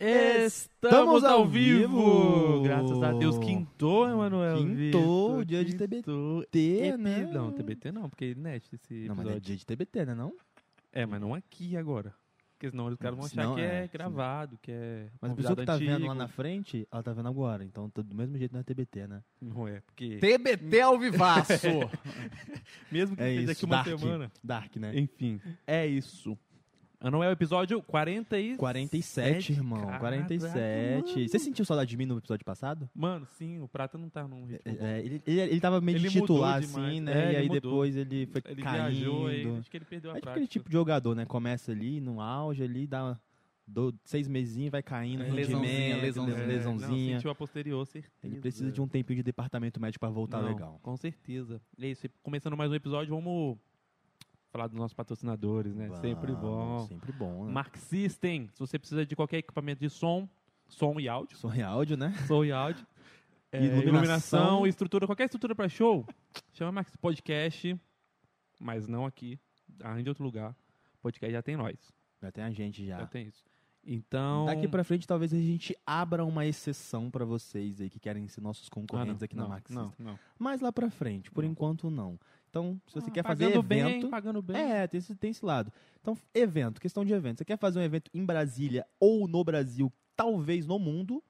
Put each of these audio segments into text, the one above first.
Estamos ao vivo! Graças a Deus, quintou, Emanuel. Quintou, Vitor, dia de quintou. TBT, né? Não, TBT não, porque é net esse Não, mas é episódio. dia de TBT, né não? É, mas não aqui agora. Porque senão os caras vão achar Senão, que é, é, gravado, que é Mas a pessoa que tá vendo lá antigo. na frente, ela tá vendo agora. Então, tá do mesmo jeito na TBT, né? Não é, porque TBT ao vivaço. mesmo que É seja isso, daqui uma Dark. semana. Dark, né? Enfim, é isso. Anuel episódio 47. 47, irmão. Caraca, 47. mano. Você sentiu saudade de mim no episódio passado? Mano, sim, o Prata não tá num ritmo bom. É, ele, ele, ele tava meio Ele de titular, assim, né? É, e aí mudou. depois ele foi Ele caindo. viajou, aí acho que ele perdeu a É tipo prática. aquele tipo de jogador, né? Começa ali no auge, ali, dá do, seis mesinhos, vai caindo, É, lesãozinha, rendimento, lesãozinha. É, lesãozinha. Não, sentiu a posterior, certeza. Ele precisa de um tempinho de departamento médico pra voltar Não, legal. Com certeza. E é isso, começando mais um episódio, vamos falar dos nossos patrocinadores, né? sempre Vamos, bom. Sempre bom, né? Mark System, se você precisa de qualquer equipamento de som, som e áudio, Som e áudio, né? som e áudio, é, Iluminação. iluminação, estrutura, qualquer estrutura para show, chama Max Podcast, mas não aqui, arranje em outro lugar. Podcast já tem nós, Já tem a gente já. já tem isso. Então, Daqui pra frente, talvez a gente abra uma exceção pra vocês aí que querem ser nossos Ah, concorrentes não, aqui na não, não, não. Mas lá pra frente, por Não. enquanto não. Então, se você Ah, quer fazer pagando bem, evento. pagando bem. É, tem esse, tem esse lado. Então, evento, questão de evento. Você quer fazer um evento em Brasília ou no Brasil, talvez no mundo.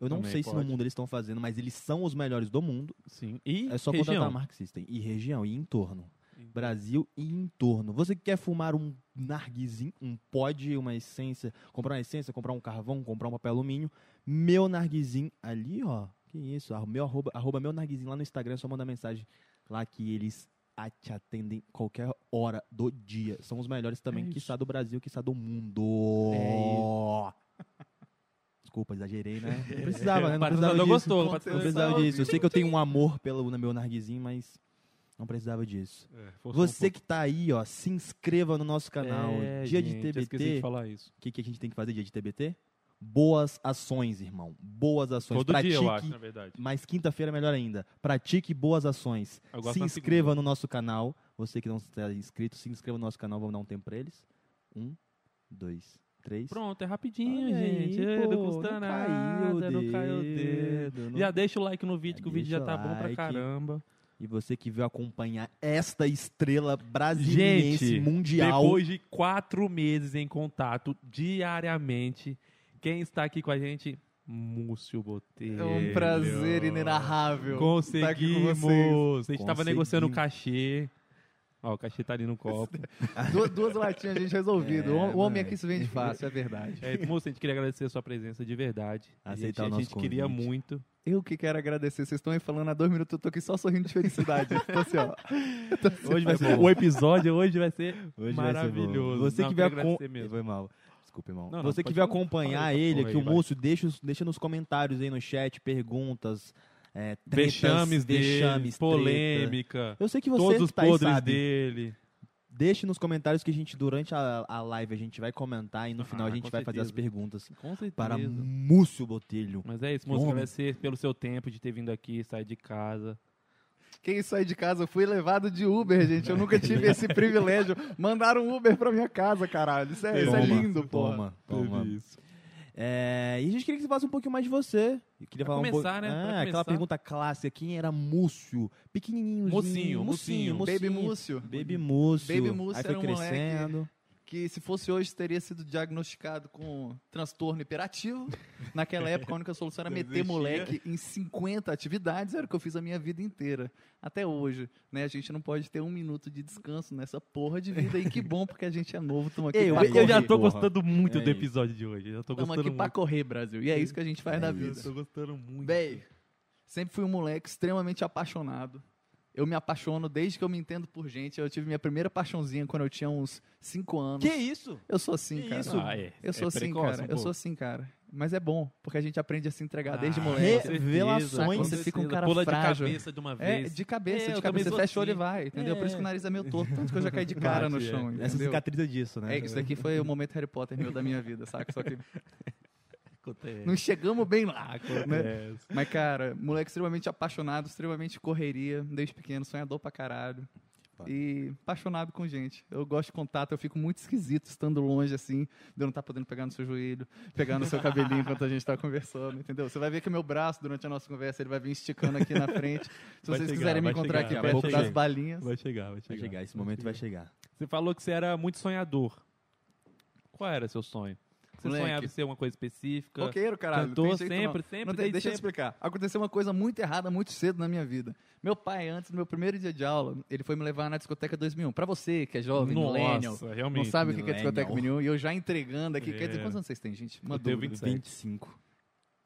Eu não Também sei se no pode. mundo eles estão fazendo, mas eles são os melhores do mundo. Sim. E É só região. contratar a Mark System. E região, e entorno. Brasil e entorno. Você que quer fumar um narguizinho, um pod, uma essência, comprar uma essência, comprar um carvão, comprar um papel alumínio, meu narguizinho ali, ó. Que isso, meu arroba, arroba meu narguizinho lá no Instagram, é só mandar mensagem lá que eles te atendem qualquer hora do dia. São os melhores também, É que está do Brasil, que está do mundo. É Desculpa, exagerei, né? Não precisava, né? Não precisava patrocinador disso. gostou, Não precisava disso. Eu sei que eu tenho um amor pelo meu narguizinho, mas não precisava disso. É, forçou um Você que tá aí, ó, se inscreva no nosso canal. É, Dia gente, de eu esqueci TBT. de falar isso. O que, que a gente tem que fazer dia de TBT? Boas ações, irmão. Boas ações. Todo Pratique, dia, eu acho, na verdade. mas quinta-feira é melhor ainda. Pratique boas ações. Se inscreva no nosso canal. Você que não está inscrito, se inscreva no nosso canal. Vamos dar um tempo pra eles. Um, dois, três. Pronto, é rapidinho, Olha aí, gente. É, pô, não custa não nada, caiu o não caiu o dedo, não- Já deixa o like no vídeo, que o vídeo já tá bom pra like. caramba. E você que veio acompanhar esta estrela brasileira mundial. Depois de quatro meses em contato diariamente, quem está aqui com a gente? Múcio Botelho. É um prazer inenarrável com Conseguimos! A gente tava Conseguimos. negociando o cachê. Ó, o cachê tá ali no copo. duas, duas latinhas a gente resolvido. É, o hom- o homem aqui se vende fácil, é verdade. É, moço, a gente queria agradecer a sua presença de verdade. A gente, Aceitar o a nosso gente queria muito. Eu que quero agradecer. Vocês estão aí falando há dois minutos, eu tô aqui só sorrindo de felicidade. Tô assim, ó. Tô assim, Hoje vai ser bom. O episódio hoje vai ser Hoje maravilhoso. Vai ser. Você Não, que agradecer mesmo. Foi mal. Desculpa, irmão. Não, não, Você que pode veio acompanhar ele aí, o moço, deixa, deixa nos comentários aí no chat perguntas, é, tretas, Vexames dele, vexames, treta. polêmica, Eu sei que você todos os que tá podres sabe. dele. Deixe nos comentários que a gente, durante a, a live, a gente vai comentar e no Ah, final a gente vai fazer as certeza. perguntas Com certeza. para Múcio Botelho. Mas é isso. Homem. Agradecer pelo seu tempo de ter vindo aqui, sair de casa. Quem sai de casa, eu fui levado de Uber, gente. Eu nunca tive esse privilégio. Mandaram um Uber pra minha casa, caralho. Isso é, isso é lindo, pô. Toma, toma. Isso. É, e a gente queria que você falasse um pouquinho mais de você. Eu queria Pra falar um começar, pouco- né? É, começar. aquela pergunta clássica: quem era Múcio? Pequenininho. Mocinho, mocinho. Baby Múcio. Baby Múcio. Baby Múcio Aí foi era um moleque crescendo. Que se fosse hoje teria sido diagnosticado com transtorno hiperativo. Naquela época a única solução era meter moleque em 50 atividades, era o que eu fiz a minha vida inteira. Até hoje, né? A gente não pode ter um minuto de descanso nessa porra de vida e que bom porque a gente é novo, estamos aqui Ei, pra eu- correr. Eu já tô gostando muito É do isso. episódio de hoje. Eu já tô Estamos gostando aqui pra muito. correr, Brasil. E é isso que a gente faz na É vida. isso. Tô gostando muito. Bem, sempre fui um moleque extremamente apaixonado. Eu me apaixono desde que eu me entendo por gente. Eu tive minha primeira paixãozinha quando eu tinha uns 5 anos. Que isso? Eu sou assim, Que cara. isso? Ah, é. Eu sou É assim, precoce cara. um Eu sou assim, cara. Mas é bom, porque a gente aprende a se entregar desde Ah, moleque. com Revelações. Você fica um cara Pula frágil. de cabeça de uma É, vez. de cabeça, É, de cabeça. Você fecha o olho e assim. vai, entendeu? Por isso que o nariz é meio torto, tanto que eu já caí de cara no é. chão, Essa cicatriz disso, né? É, isso daqui foi o momento Harry Potter meu da minha vida, saca? Só que Acontece. não chegamos bem lá, né? Mas, cara, moleque extremamente apaixonado, extremamente correria, desde pequeno, sonhador pra caralho. E apaixonado com gente. Eu gosto de contato, eu fico muito esquisito estando longe, assim, de eu não estar podendo pegar no seu joelho, pegar no seu cabelinho enquanto a gente tá conversando, entendeu? Você vai ver que o meu braço, durante a nossa conversa, ele vai vir esticando aqui na frente. Se Vai vocês chegar, quiserem me encontrar chegar, aqui perto chegar. das balinhas. Vai chegar, vai chegar. Vai chegar, esse momento vai chegar. Você falou que você era muito sonhador. Qual era seu sonho? Você Moleque. sonhava em ser uma coisa específica? Roqueiro, caralho. Cantor não jeito, não. sempre, sempre, Não tem, desde deixa eu te sempre. explicar. Aconteceu uma coisa muito errada muito cedo na minha vida. Meu pai, antes do meu primeiro dia de aula, ele foi me levar na discoteca 2001. Pra você, que é jovem, millennial, Nossa, não realmente. sabe o que é discoteca millennial. 2001, e eu já entregando aqui. Quer dizer, É. quantos anos vocês têm, gente? Uma Eu tenho dúvida. 27. 25.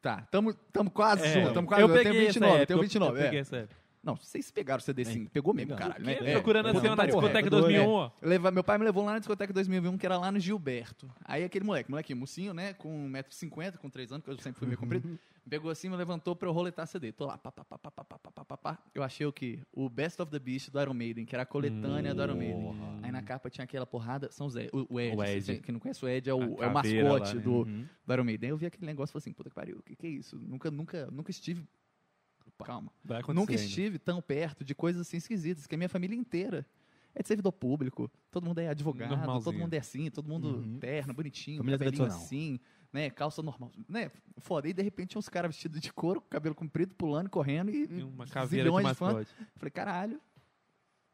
Tá, tamo, tamo quase É, junto, tamo quase eu junto. Eu tenho peguei essa 29, eu época, tenho eu- 29. Eu é. peguei essa época. Não, vocês pegaram o CD sim. Pegou mesmo, caralho. Né? Que? É. Procurando Puta, assim, ó, na tá discoteca correto. 2001, ó. Leva- meu pai me levou lá na discoteca 2001, que era lá no Gilberto. Aí aquele moleque, moleque mocinho, né, com 1,50m, com 3 anos, que eu sempre fui meio comprido, me pegou assim, me levantou pra eu roletar CD. Tô lá, pá, pá, pá, pá, pá, pá, pá, pá, pá. Eu achei o quê? O Best of the Beast do Iron Maiden, que era a coletânea do Iron Maiden. Aí na capa tinha aquela porrada, são Ed, o, o Ed. O Ed. Quem- Quem não conhece o Ed é o, A é o mascote lá, né? do, Uhum. do Iron Maiden. Aí eu vi aquele negócio e falei assim, puta que pariu, o que, que é isso? Nunca, nunca, nunca estive... Calma. Vai acontecer Nunca estive tão perto de coisas assim esquisitas, que a minha família inteira é de servidor público, todo mundo é advogado, todo mundo é assim, todo mundo Uhum. terno, bonitinho, Família cabelinho assim, né, calça normal, né, foda. E de repente uns caras vestidos de couro, com cabelo comprido, pulando, correndo e, E uma caveira zilhões de fãs. mascote. Falei, caralho,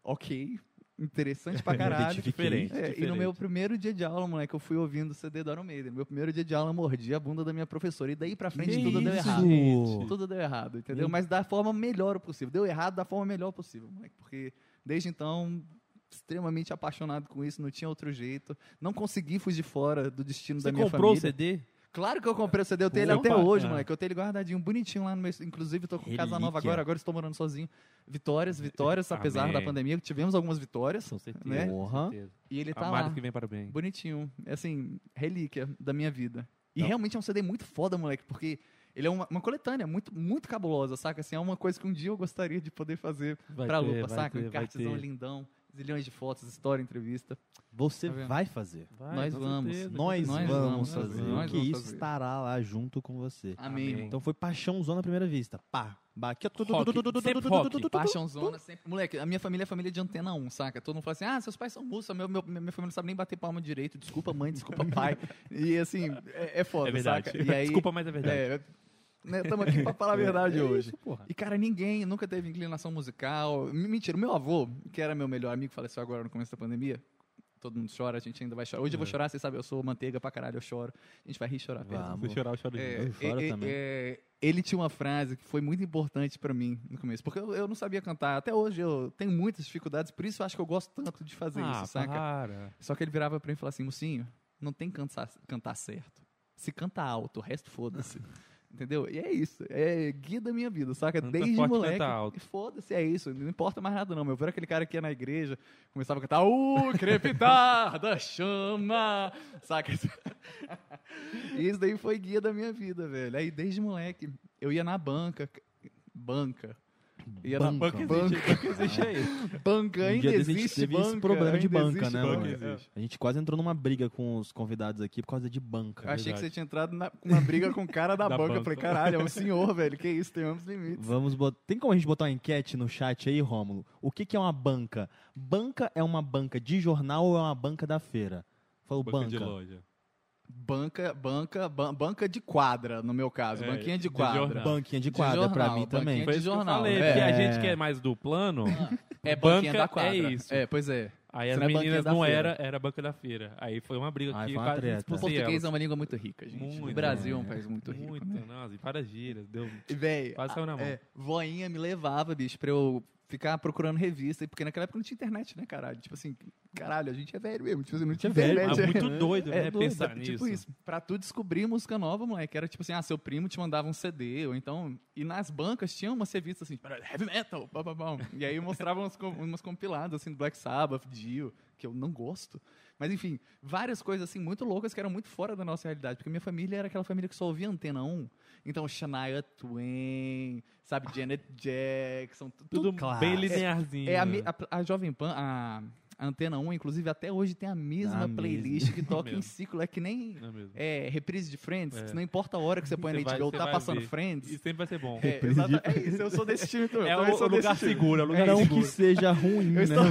ok, interessante pra caralho. Diferente, É, e no diferente. meu primeiro dia de aula, moleque, eu fui ouvindo o CD do Iron Maiden. Meu primeiro dia de aula, eu mordi a bunda da minha professora. E daí pra frente Que tudo deu isso, errado. gente? Tudo deu errado, entendeu? Mas da forma melhor possível. Deu errado da forma melhor possível, moleque. Porque desde então, extremamente apaixonado com isso, não tinha outro jeito. Não consegui fugir fora do destino Você da minha comprou o família. CD? Claro que eu comprei o CD, eu tenho ele Opa, até hoje, ah. moleque. Eu tenho ele guardadinho, bonitinho lá no meu. Inclusive, tô com casa nova Relíquia. agora, agora estou morando sozinho. Vitórias, vitórias, apesar Amém. da pandemia, tivemos algumas vitórias. Com certeza. Né? com Porra. certeza. E ele tá Amado lá. que vem para bem. Bonitinho. É assim, relíquia da minha vida. E Não. realmente é um CD muito foda, moleque, porque ele é uma, uma coletânea muito, muito cabulosa, saca? Assim, é uma coisa que um dia eu gostaria de poder fazer Vai pra ter, lupa, saca? ter, um cartezão ter. lindão, zilhões de fotos, história, entrevista. Você Tá vai fazer. Vai, Nós vamos. certeza, Nós, Nós vamos vamos fazer. fazer, nós que isso fazer. estará lá junto com você. Amém. Amém. Então foi paixãozão à primeira vista. Pá. Ba- Aqui, ó, tu- tu- Rock. tu- tu- tu- tu- Sempre tu- tu- rock. tu- tu- tu- Paixãozona sempre. Moleque, a minha família é família de antena 1, saca? Todo mundo fala assim: ah, seus pais são músicos, meu, meu, minha família não sabe nem bater palma direito, desculpa mãe, desculpa pai. E assim, é, é foda, É verdade. saca? E aí, Desculpa, mas é verdade. É, né, estamos aqui pra falar a verdade É hoje. isso, porra. E, cara, ninguém nunca teve inclinação musical. Mentira, o meu avô, que era meu melhor amigo, faleceu agora no começo da pandemia. Todo mundo chora, a gente ainda vai chorar. Hoje eu vou É. chorar, vocês sabem, eu sou manteiga pra caralho, eu choro. A gente vai rir e chorar. Vamos. Se chorar, eu choro É, é, é, também. é, ele tinha uma frase que foi muito importante pra mim no começo, porque eu, eu não sabia cantar. Até hoje eu tenho muitas dificuldades, por isso eu acho que eu gosto tanto de fazer ah, isso, saca? para. Só que ele virava pra mim e falava assim, Mocinho, não tem que cantar, cantar certo. Se canta alto, o resto foda-se. Entendeu? E é isso. É guia da minha vida, saca? Canta Desde forte, moleque. E foda-se, é isso. Não importa mais nada, não. Meu, eu era aquele cara que ia na igreja, começava a cantar, uh, crepitar da chama, saca? e isso daí foi guia da minha vida, velho. Aí desde moleque, eu ia na banca. Banca. Ia na Banca. Banco existe, banco existe aí. Banca, Um ainda dia desse a gente existe teve banca. esse problema de ainda banca, existe né, banca. Existe. A gente quase entrou numa briga com os convidados aqui por causa de banca. Eu achei que você tinha entrado na, com uma briga com o cara da, Da banca. Eu banca. falei, caralho, é um senhor, velho. Que isso, tem amplos limites. Vamos bot... Tem como a gente botar uma enquete no chat aí, Rômulo? O que, que é uma banca? Banca é uma banca de jornal ou é uma banca da feira? Falou Banca banca. de loja. Banca, banca, ban- banca de quadra, no meu caso. É, banquinha de de quadra. jornal. Banquinha de De quadra pra jornal, mim também. Foi de isso que eu jornal, falei, é. porque a gente que é mais do plano, É banca banquinha da quadra. é isso. É, pois é. aí Você as não é meninas não feira. era, era banca da feira. Aí foi uma briga Aí que foi uma quase treta. O português é uma língua muito rica, gente. Muito, o Brasil é um né? país muito rico. Muito, né? não, e várias gírias, deu... E, véi, Quase saiu na mão. é, voinha me levava, bicho, pra eu ficar procurando revista. Porque naquela época não tinha internet, né, caralho? Tipo assim, caralho, a gente é velho mesmo. Tipo assim, não tinha velho, internet. Ah, muito doido, É né, doido, pensar é nisso. Tipo isso. Pra tu descobrir música nova, moleque, era tipo assim, ah, seu primo te mandava um CD, ou então... E nas bancas tinha umas revistas assim, heavy metal, pá, pá, pá. E aí mostravam umas, umas compiladas, assim, do Black Sabbath, Dio, que eu não gosto. Mas enfim, várias coisas assim muito loucas que eram muito fora da nossa realidade. Porque minha família era aquela família que só ouvia Antena 1. Então, Shania Twain, sabe, Janet Jackson, tu- Tudo tudo bem É- linearzinho. é a, mi- a, a Jovem Pan, a, a Antena 1, inclusive, até hoje tem a mesma playlist que toca em ciclo. É que nem é é, reprise de Friends, É. que não importa a hora que você põe na HBO, tá passando ver. Friends. E sempre vai ser bom. É, é isso, eu sou desse time também. É eu o, o lugar time. seguro, é o lugar Não seguro. que seja ruim, Eu estou, né?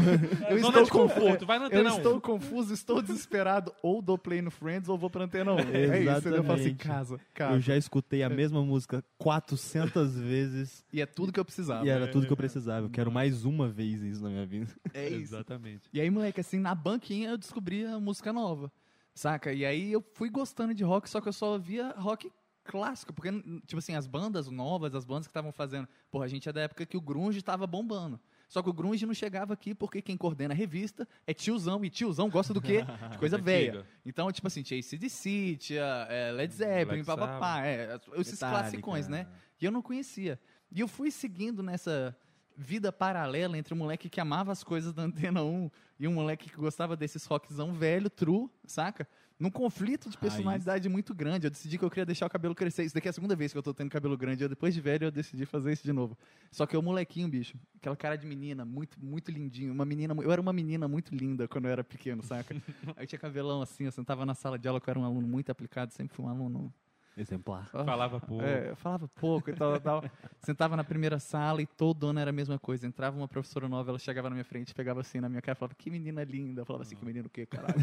eu estou de confuso. conforto, vai na Eu antena 1. estou confuso, estou desesperado. Ou dou play no Friends ou vou pra antena 1. É isso, eu falo assim, Exatamente. casa, casa. Eu já escutei a mesma música 400 vezes E é tudo que eu precisava. e era tudo que eu precisava. Eu quero mais uma vez isso na minha vida. É isso. Exatamente. E aí, moleque, assim, na banquinha eu descobri a música nova, saca? E aí eu fui gostando de rock, só que eu só ouvia rock clássico, porque, tipo assim, as bandas novas, as bandas que estavam fazendo... Porra, a gente é da época que o grunge tava bombando. Só que o grunge não chegava aqui porque quem coordena a revista é tiozão, e tiozão gosta do quê? De coisa velha. Então, tipo assim, tinha ACDC, tinha é, Led Zeppelin, papapá, é, esses Metallica. classicões, né? E eu não conhecia. E eu fui seguindo nessa vida paralela entre um moleque que amava as coisas da Antena 1 e um moleque que gostava desses rockzão velho, true, saca? Num conflito de personalidade muito grande. Eu decidi que eu queria deixar o cabelo crescer. Isso daqui é a segunda vez que eu tô tendo cabelo grande. Eu, depois de velho, eu decidi fazer isso de novo. Só que eu, molequinho, bicho, aquela cara de menina, muito, muito lindinho. Uma menina, eu era uma menina muito linda quando eu era pequeno, saca? Aí tinha cabelão assim, eu sentava na sala de aula, que eu era um aluno muito aplicado, sempre fui um aluno Exemplar. Falava pouco. é, eu falava pouco e tal, tal. Sentava na primeira sala e todo ano era a mesma coisa. Entrava uma professora nova, ela chegava na minha frente, pegava assim na minha cara e falava, que menina linda. Eu falava assim, que menino o quê, caralho?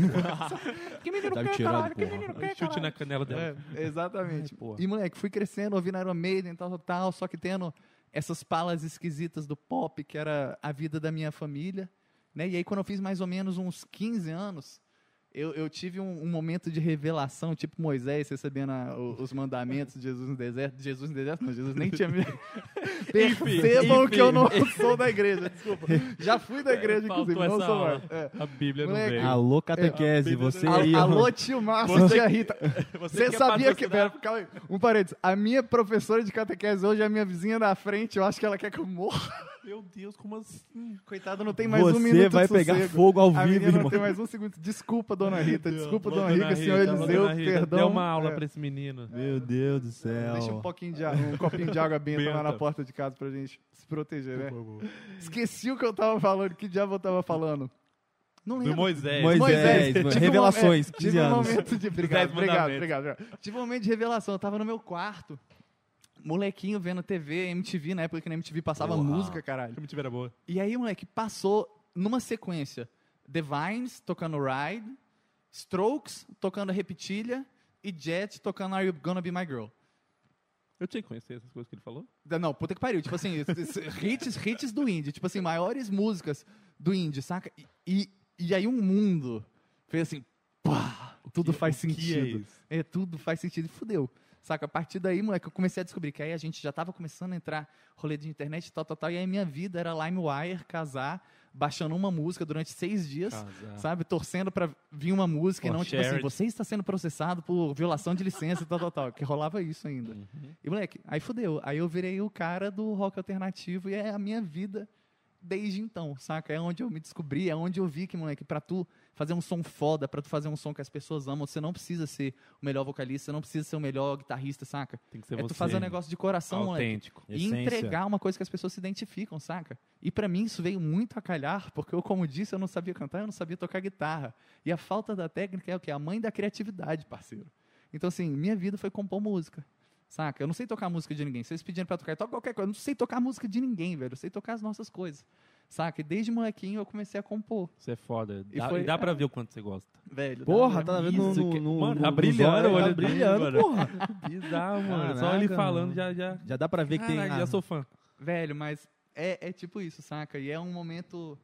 que menino Tá o quê, caralho? Que menino o quê, Chute na canela dela. É, exatamente. Ai, porra. E, moleque, fui crescendo, ouvindo Iron Maiden, tal, tal, tal, só que tendo essas palas esquisitas do pop, que era a vida da minha família, né? E aí, quando eu fiz mais ou menos uns 15 anos, eu, eu tive um, um momento de revelação, tipo Moisés recebendo a- o- os mandamentos de Jesus no deserto. Jesus no deserto? Não, Jesus nem tinha. Percebam que eu não sou da igreja, desculpa. Já fui da igreja, Faltou inclusive, não sou mais. É. A Bíblia não veio. Alô, catequese, É, você Al- aí. Alô, tio Márcio Você- e tia Rita. Você Você sabia que. Pera, calma aí. Um parênteses. A minha professora de catequese hoje é a minha vizinha da frente. Eu acho que ela quer que eu morra. Meu Deus, como assim? Coitada, não tem mais um Você minuto vai de pegar sossego. fogo ao A vivo, menina não irmão. tem mais um segundo. Desculpa, dona Rita. Desculpa, Alô, dona Rita, senhor Eliseu. dona Perdão. Dê uma aula É. pra esse menino. Meu Deus do céu. Deixa um pouquinho de água, um copinho de água benta lá na Benta. porta de casa pra gente se proteger, né? Esqueci o que eu tava falando. Que diabo eu tava falando? Não Do lembro. Moisés. Moisés. Tive um- revelações, é, 15 tive um momento de. Obrigado, obrigado, obrigado, obrigado. Tive um momento de revelação. Eu tava no meu quarto, molequinho vendo TV, MTV, na época que na MTV passava Porra. música, caralho. Que era boa. E aí, moleque, passou numa sequência: The Vines tocando Ride, Strokes tocando Repetilha e Jet tocando Are You Gonna Be My Girl. Eu tinha que conhecer essas coisas que ele falou. Não, puta que pariu. Tipo assim, hits, hits do indie. Tipo assim, maiores músicas do indie, saca? E, e, e aí um mundo fez assim, pá, tudo que- faz o que é sentido. isso? É, tudo faz sentido e fudeu. Saca? A partir daí, moleque, eu comecei a descobrir que aí a gente já tava começando a entrar rolê de internet tal, tal, tal. E aí minha vida era LimeWire, casar, baixando uma música durante seis dias. Casar. Sabe, torcendo pra vir uma música e não, tipo assim, shared. você está sendo processado por violação de licença e tal, tal, tal. Que rolava isso ainda. Uhum. E, moleque, aí fudeu. Aí eu virei o cara do rock alternativo e é a minha vida desde então, saca? É onde eu me descobri, é onde eu vi que, moleque, pra tu fazer um som foda, pra tu fazer um som que as pessoas amam, você não precisa ser o melhor vocalista, você não precisa ser o melhor guitarrista, saca? Tem que ser é você. tu fazer um negócio de coração, moleque. autêntico. E Essência. entregar uma coisa que as pessoas se identificam, saca? E pra mim isso veio muito a calhar, porque eu, como disse, eu não sabia cantar, eu não sabia tocar guitarra. E a falta da técnica é o quê? A mãe da criatividade, parceiro. Então, assim, minha vida foi compor música. Saca? Eu não sei tocar música de ninguém. Vocês pediram pra tocar, eu toco qualquer coisa. Eu não sei tocar música de ninguém, velho. Eu sei tocar as nossas coisas. Saca? E desde molequinho eu comecei a compor. Você é foda. E Dá, foi- e dá pra ver o quanto você gosta. Velho. Porra, dá- tá vendo no, no, no, Mano, no- tá brilhando o olho tá brilhando, porra. Bizarro, mano. Só Caraca, ele falando mano. já, já. Já dá pra ver que tem... Caralho, ah, já sou fã. Velho, mas é, é tipo isso, saca? E é um momento.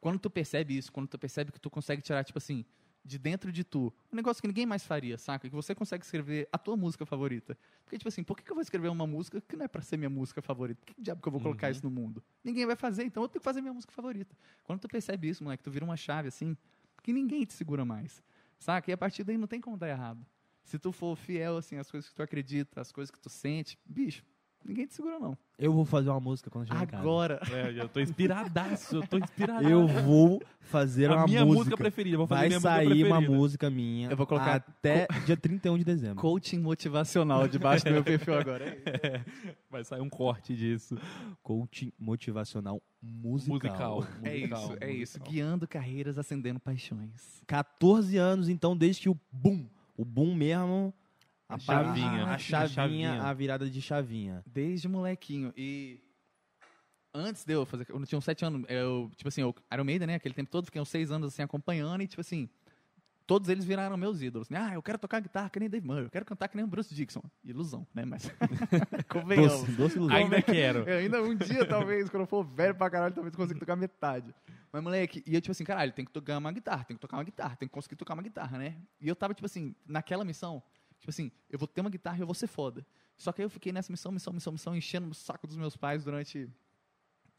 Quando tu percebe isso, quando tu percebe que tu consegue tirar, tipo assim, de dentro de tu, um negócio que ninguém mais faria, saca? Que você consegue escrever a tua música favorita. Porque, tipo assim, por que, que eu vou escrever uma música que não é pra ser minha música favorita? Por que diabo que eu vou colocar Uhum. isso no mundo? Ninguém vai fazer, então eu tenho que fazer minha música favorita. Quando tu percebe isso, moleque, tu vira uma chave assim, que ninguém te segura mais. Saca? E a partir daí não tem como dar errado. Se tu for fiel, assim, às coisas que tu acredita, às coisas que tu sente, bicho, ninguém te segura, não. Eu vou fazer uma música quando chegar em casa. Agora. É, eu tô inspiradaço, eu tô inspiradaço. Eu vou fazer a uma minha música. música preferida, vou fazer Vai minha música sair uma preferida. música minha Eu vou colocar até dia 31 de dezembro. Coaching motivacional debaixo do meu perfil agora. É. Vai sair um corte disso. Coaching motivacional musical. Musical. É musical, isso, é isso. musical. Guiando carreiras, acendendo paixões. 14 anos, então, desde que o boom, o boom mesmo, A a chavinha. a, A chavinha, chavinha. a virada de chavinha. Desde molequinho. E antes de eu fazer. Eu tinha uns sete anos. Eu, tipo assim, eu, Iron Maiden, né? Aquele tempo todo, fiquei uns seis anos assim acompanhando e, tipo assim. Todos eles viraram meus ídolos. né? Ah, eu quero tocar guitarra que nem Dave Murray, eu quero cantar que nem o Bruce Dixon. Ilusão, né? Mas. Convenhamos. Doce, doce ilusão. Ainda quero. Eu ainda um dia, talvez, quando eu for velho pra caralho, talvez eu consiga tocar metade. Mas, moleque, e eu, tipo assim, caralho, tem que tocar uma guitarra, tem que tocar uma guitarra, tem que conseguir tocar uma guitarra, né? E eu tava, tipo assim, naquela missão, tipo assim, eu vou ter uma guitarra e eu vou ser foda. Só que aí eu fiquei nessa missão, missão, missão, missão, enchendo o saco dos meus pais durante.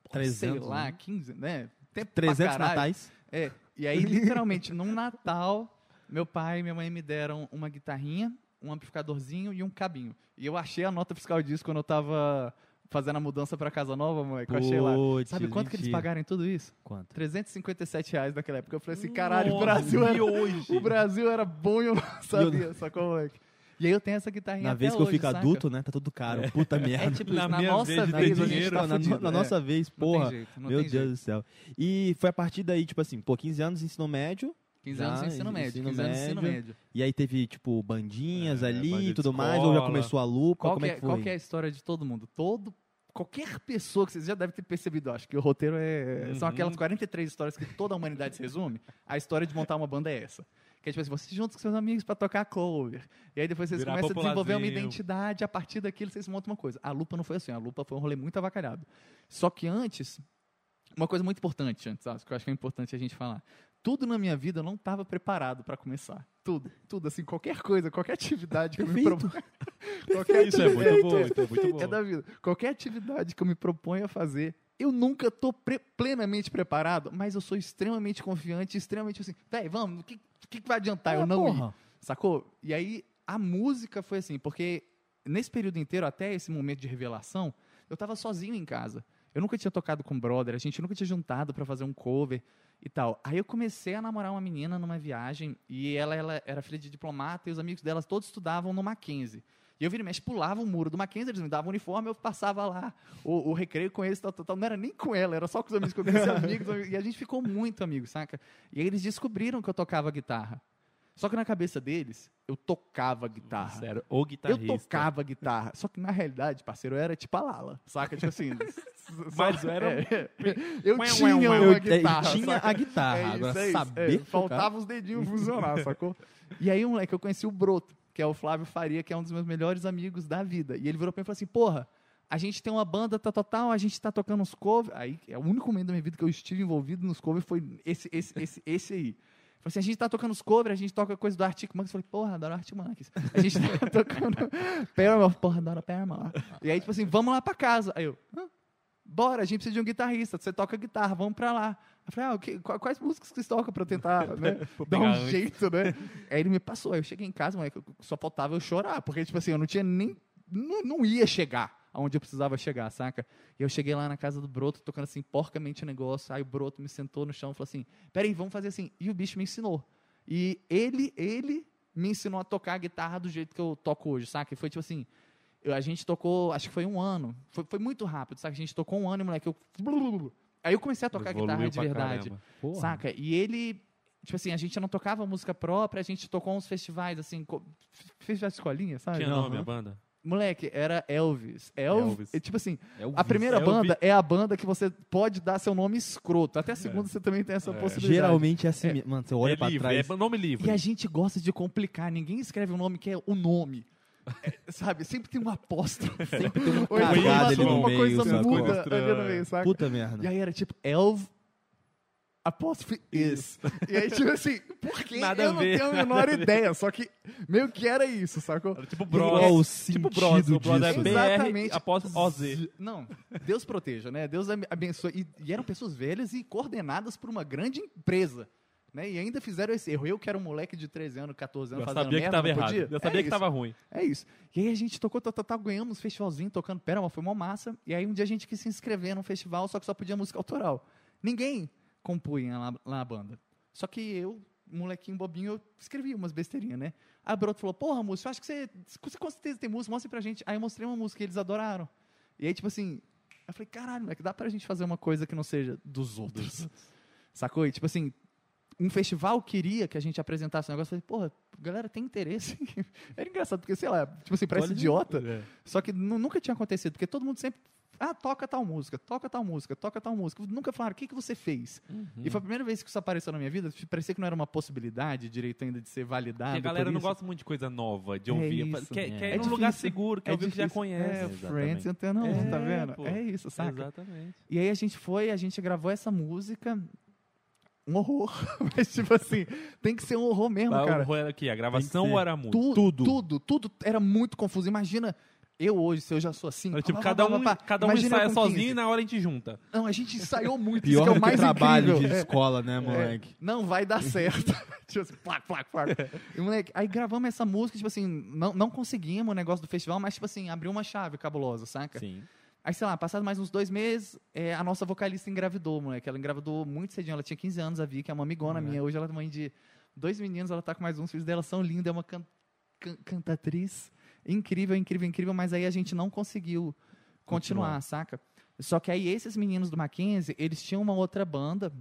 porra, 300, sei lá, né? 15, né? Tempo pra 300 caralho. natais. É, e aí, literalmente, num Natal, meu pai e minha mãe me deram uma guitarrinha, um amplificadorzinho e um cabinho. E eu achei a nota fiscal disso quando eu tava fazendo a mudança pra casa nova, moleque. Eu achei lá. Sabe quanto que eles mentira. pagaram em tudo isso? Quanto? 357 reais naquela época. Eu falei assim, caralho, o Brasil, era, hoje? o Brasil era bom e eu não sabia, sacou, moleque? E aí eu tenho essa guitarrinha Na até vez que eu hoje, fico saca? adulto, né? Tá tudo caro. Puta É merda. tipo Na na minha nossa vez vez, ter a gente dinheiro, tá na, na- fudido, na é. nossa vez, Não tem porra. jeito, não meu tem Deus jeito. do céu. E foi a partir daí, tipo assim, pô, 15 anos ensino médio. 15 Já, anos de ensino médio, ensino 15 anos de ensino médio. E aí teve, tipo, bandinhas É, ali e tudo mais. Ou já começou a lupa? Qual, como que é é, que foi? qual que é a história de todo mundo? Todo, qualquer pessoa que vocês já devem ter percebido, eu acho que o roteiro é. São Uhum. aquelas 43 histórias que toda a humanidade se resume. A história de montar uma banda é essa. Que é tipo assim, você junta com seus amigos pra tocar cover. E aí depois vocês Virar começam a desenvolver uma identidade, a partir daquilo vocês montam uma coisa. A lupa não foi assim, a lupa foi um rolê muito avacalhado. Só que antes, uma coisa muito importante antes, sabe, que eu acho que é importante a gente falar. Tudo na minha vida eu não estava preparado para começar. Tudo, tudo, assim, qualquer coisa, qualquer atividade que eu me proponho. qualquer Isso é muito atividade- bom, isso é muito bom. é da vida. Qualquer atividade que eu me proponho a fazer, eu nunca tô pre- plenamente preparado, mas eu sou extremamente confiante, extremamente assim, véi, vamos, o que, que que vai adiantar eu Ah, não ir? porra. Sacou? E aí a música foi assim, porque nesse período inteiro, até esse momento de revelação, eu tava sozinho em casa. Eu nunca tinha tocado com brother, a gente nunca tinha juntado para fazer um cover e tal. Aí eu comecei a namorar uma menina numa viagem e ela, ela era filha de diplomata e os amigos delas todos estudavam no Mackenzie. E eu vira e mexe, pulava o muro do Mackenzie, eles me davam uniforme, eu passava lá o, o recreio com eles, tal, tal, tal. Não era nem com ela, era só com os amigos que eu conhecia amigos. E a gente ficou muito amigo, saca? E aí eles descobriram que eu tocava guitarra. Só que na cabeça deles, eu tocava guitarra. Sério, o Eu guitarrista. tocava guitarra. Só que na realidade, parceiro, eu era tipo a Lala. Saca? Tipo assim. Mas só- era- é. Eu tinha Eu- guitarra. tinha a guitarra, É isso, agora é saber é. Faltava os dedinhos funcionar, sacou? E aí, um moleque, eu conheci o Broto, que é o Flávio Faria, que é um dos meus melhores amigos da vida. E ele virou pra mim e falou assim: porra. A gente tem uma banda, tal, tal, tal, a gente tá tocando uns covers. Aí, é o único momento da minha vida que eu estive envolvido nos covers foi esse, esse, esse, esse aí. Falei assim, a gente tá tocando os covers, a gente toca coisa do Arctic Monkeys. Falei, porra, adoro Arctic Monkeys. A gente tá tocando Paramore, porra, adoro Paramore. E aí, tipo assim, vamos lá pra casa. Aí eu, "Hã? Bora, a gente precisa de um guitarrista, você toca guitarra, vamos pra lá. Eu falei, ah, que- qua- quais músicas que vocês tocam pra eu tentar, né, dar um antes. jeito, né? Aí ele me passou, aí eu cheguei em casa, moleque, só faltava eu chorar, porque, tipo assim, eu não tinha nem, não, não ia chegar aonde eu precisava chegar, saca? E eu cheguei lá na casa do Broto, tocando assim, porcamente o negócio, aí o Broto me sentou no chão e falou assim, peraí, vamos fazer assim. E o bicho me ensinou. E ele, ele me ensinou a tocar a guitarra do jeito que eu toco hoje, saca? E foi tipo assim, eu- a gente tocou, acho que foi um ano, foi, foi muito rápido, saca? A gente tocou um ano e, moleque, eu... Aí eu comecei a tocar Evoluiu guitarra de verdade. Saca? E ele, tipo assim, a gente não tocava música própria, a gente tocou uns festivais, assim, co- festival de escolinha, sabe? Tinha nome a banda? Moleque, era Elvis. Elvis. Elvis. é tipo assim, É o a primeira Elvis. banda é a banda que você pode dar seu nome escroto. Até a segunda você também tem essa É. possibilidade. Geralmente é assim, mesmo. mano, você olha é pra livre, trás. é nome livre. E a gente gosta de complicar. Ninguém escreve um nome que é o nome. É, sabe? Sempre tem um apóstrofo. Sempre tem uma Ou então cagada uma, ali no uma meio, coisa muda ali no meio, saca? Puta merda. E aí era tipo, Elv apóstrofe is. E aí, tipo assim, por quê? Nada eu a não ver, tenho a menor ideia. Só que meio que era isso, sacou? Era tipo Qual Bros. o tipo Bros. O Bros é? BR Exatamente. após OZ. Não, Deus proteja, né? Deus abe- abençoe. E, e eram pessoas velhas e coordenadas por uma grande empresa. Né? E ainda fizeram esse erro. Eu que era um moleque de 13 anos, 14 anos, Já fazendo sabia que merda, tava não errado. Já sabia é que isso. tava ruim. É isso. E aí a gente tocou, tal, tal, tal, ganhamos festivalzinho tocando pera, mas foi uma massa. E aí um dia a gente quis se inscrever num festival, só que só podia música autoral. Ninguém compunha lá, lá na banda. Só que eu, molequinho bobinho, eu escrevi umas besteirinhas, né? Aí o Broto falou, porra, músico, eu acho que você, você com certeza tem música, mostra pra gente. Aí eu mostrei uma música e eles adoraram. E aí, tipo assim, eu falei, caralho, moleque, dá pra gente fazer uma coisa que não seja dos outros. Sacou? E, tipo assim, um festival queria que a gente apresentasse um negócio. Eu falei, porra, galera tem interesse. Era engraçado, porque, sei lá, tipo assim, parece Olha, idiota. É. Só que nu- nunca tinha acontecido, porque todo mundo sempre. Ah, toca tal música, toca tal música, toca tal música. Nunca falaram, o que, que você fez? Uhum. E foi a primeira vez que isso apareceu na minha vida. Parecia que não era uma possibilidade direito ainda de ser validado. Porque a galera não gosta muito de coisa nova, de É ouvir. isso. quer É. quer É num lugar seguro, quer É ouvir o que já conhece. É. Friends não, É, tá vendo? pô. É isso, saca? Exatamente. E aí a gente foi, a gente gravou essa música. Um horror. Mas, tipo assim, tem que ser um horror mesmo, Mas cara. o erro era aqui, a gravação ou era muito? Tu- Tudo. Tudo, tudo era muito confuso. Imagina eu hoje, se eu já sou assim. Era tipo, pá, pá, cada um, pá, cada um ensaia com 15. sozinho e na hora a gente junta. Não, a gente ensaiou muito. Pior isso que é o mais que trabalho incrível. de É. escola, né, É, moleque? não vai dar certo. tipo assim, plac, plac, plac. E, moleque, aí gravamos essa música, tipo assim, não, não conseguimos o negócio do festival, mas, tipo assim, abriu uma chave cabulosa, saca? Sim. Aí, sei lá, passado mais uns dois meses, é, a nossa vocalista engravidou, moleque. Ela engravidou muito cedinho, ela tinha 15 anos, a Vicky, é uma amigona Uhum. minha. Hoje ela é mãe de dois meninos, ela tá com mais uns filhos dela, são lindos, é uma can can- cantatriz. Incrível, incrível, incrível, mas aí a gente não conseguiu continuar, Continuar. saca? Só que aí esses meninos do Mackenzie, eles tinham uma outra banda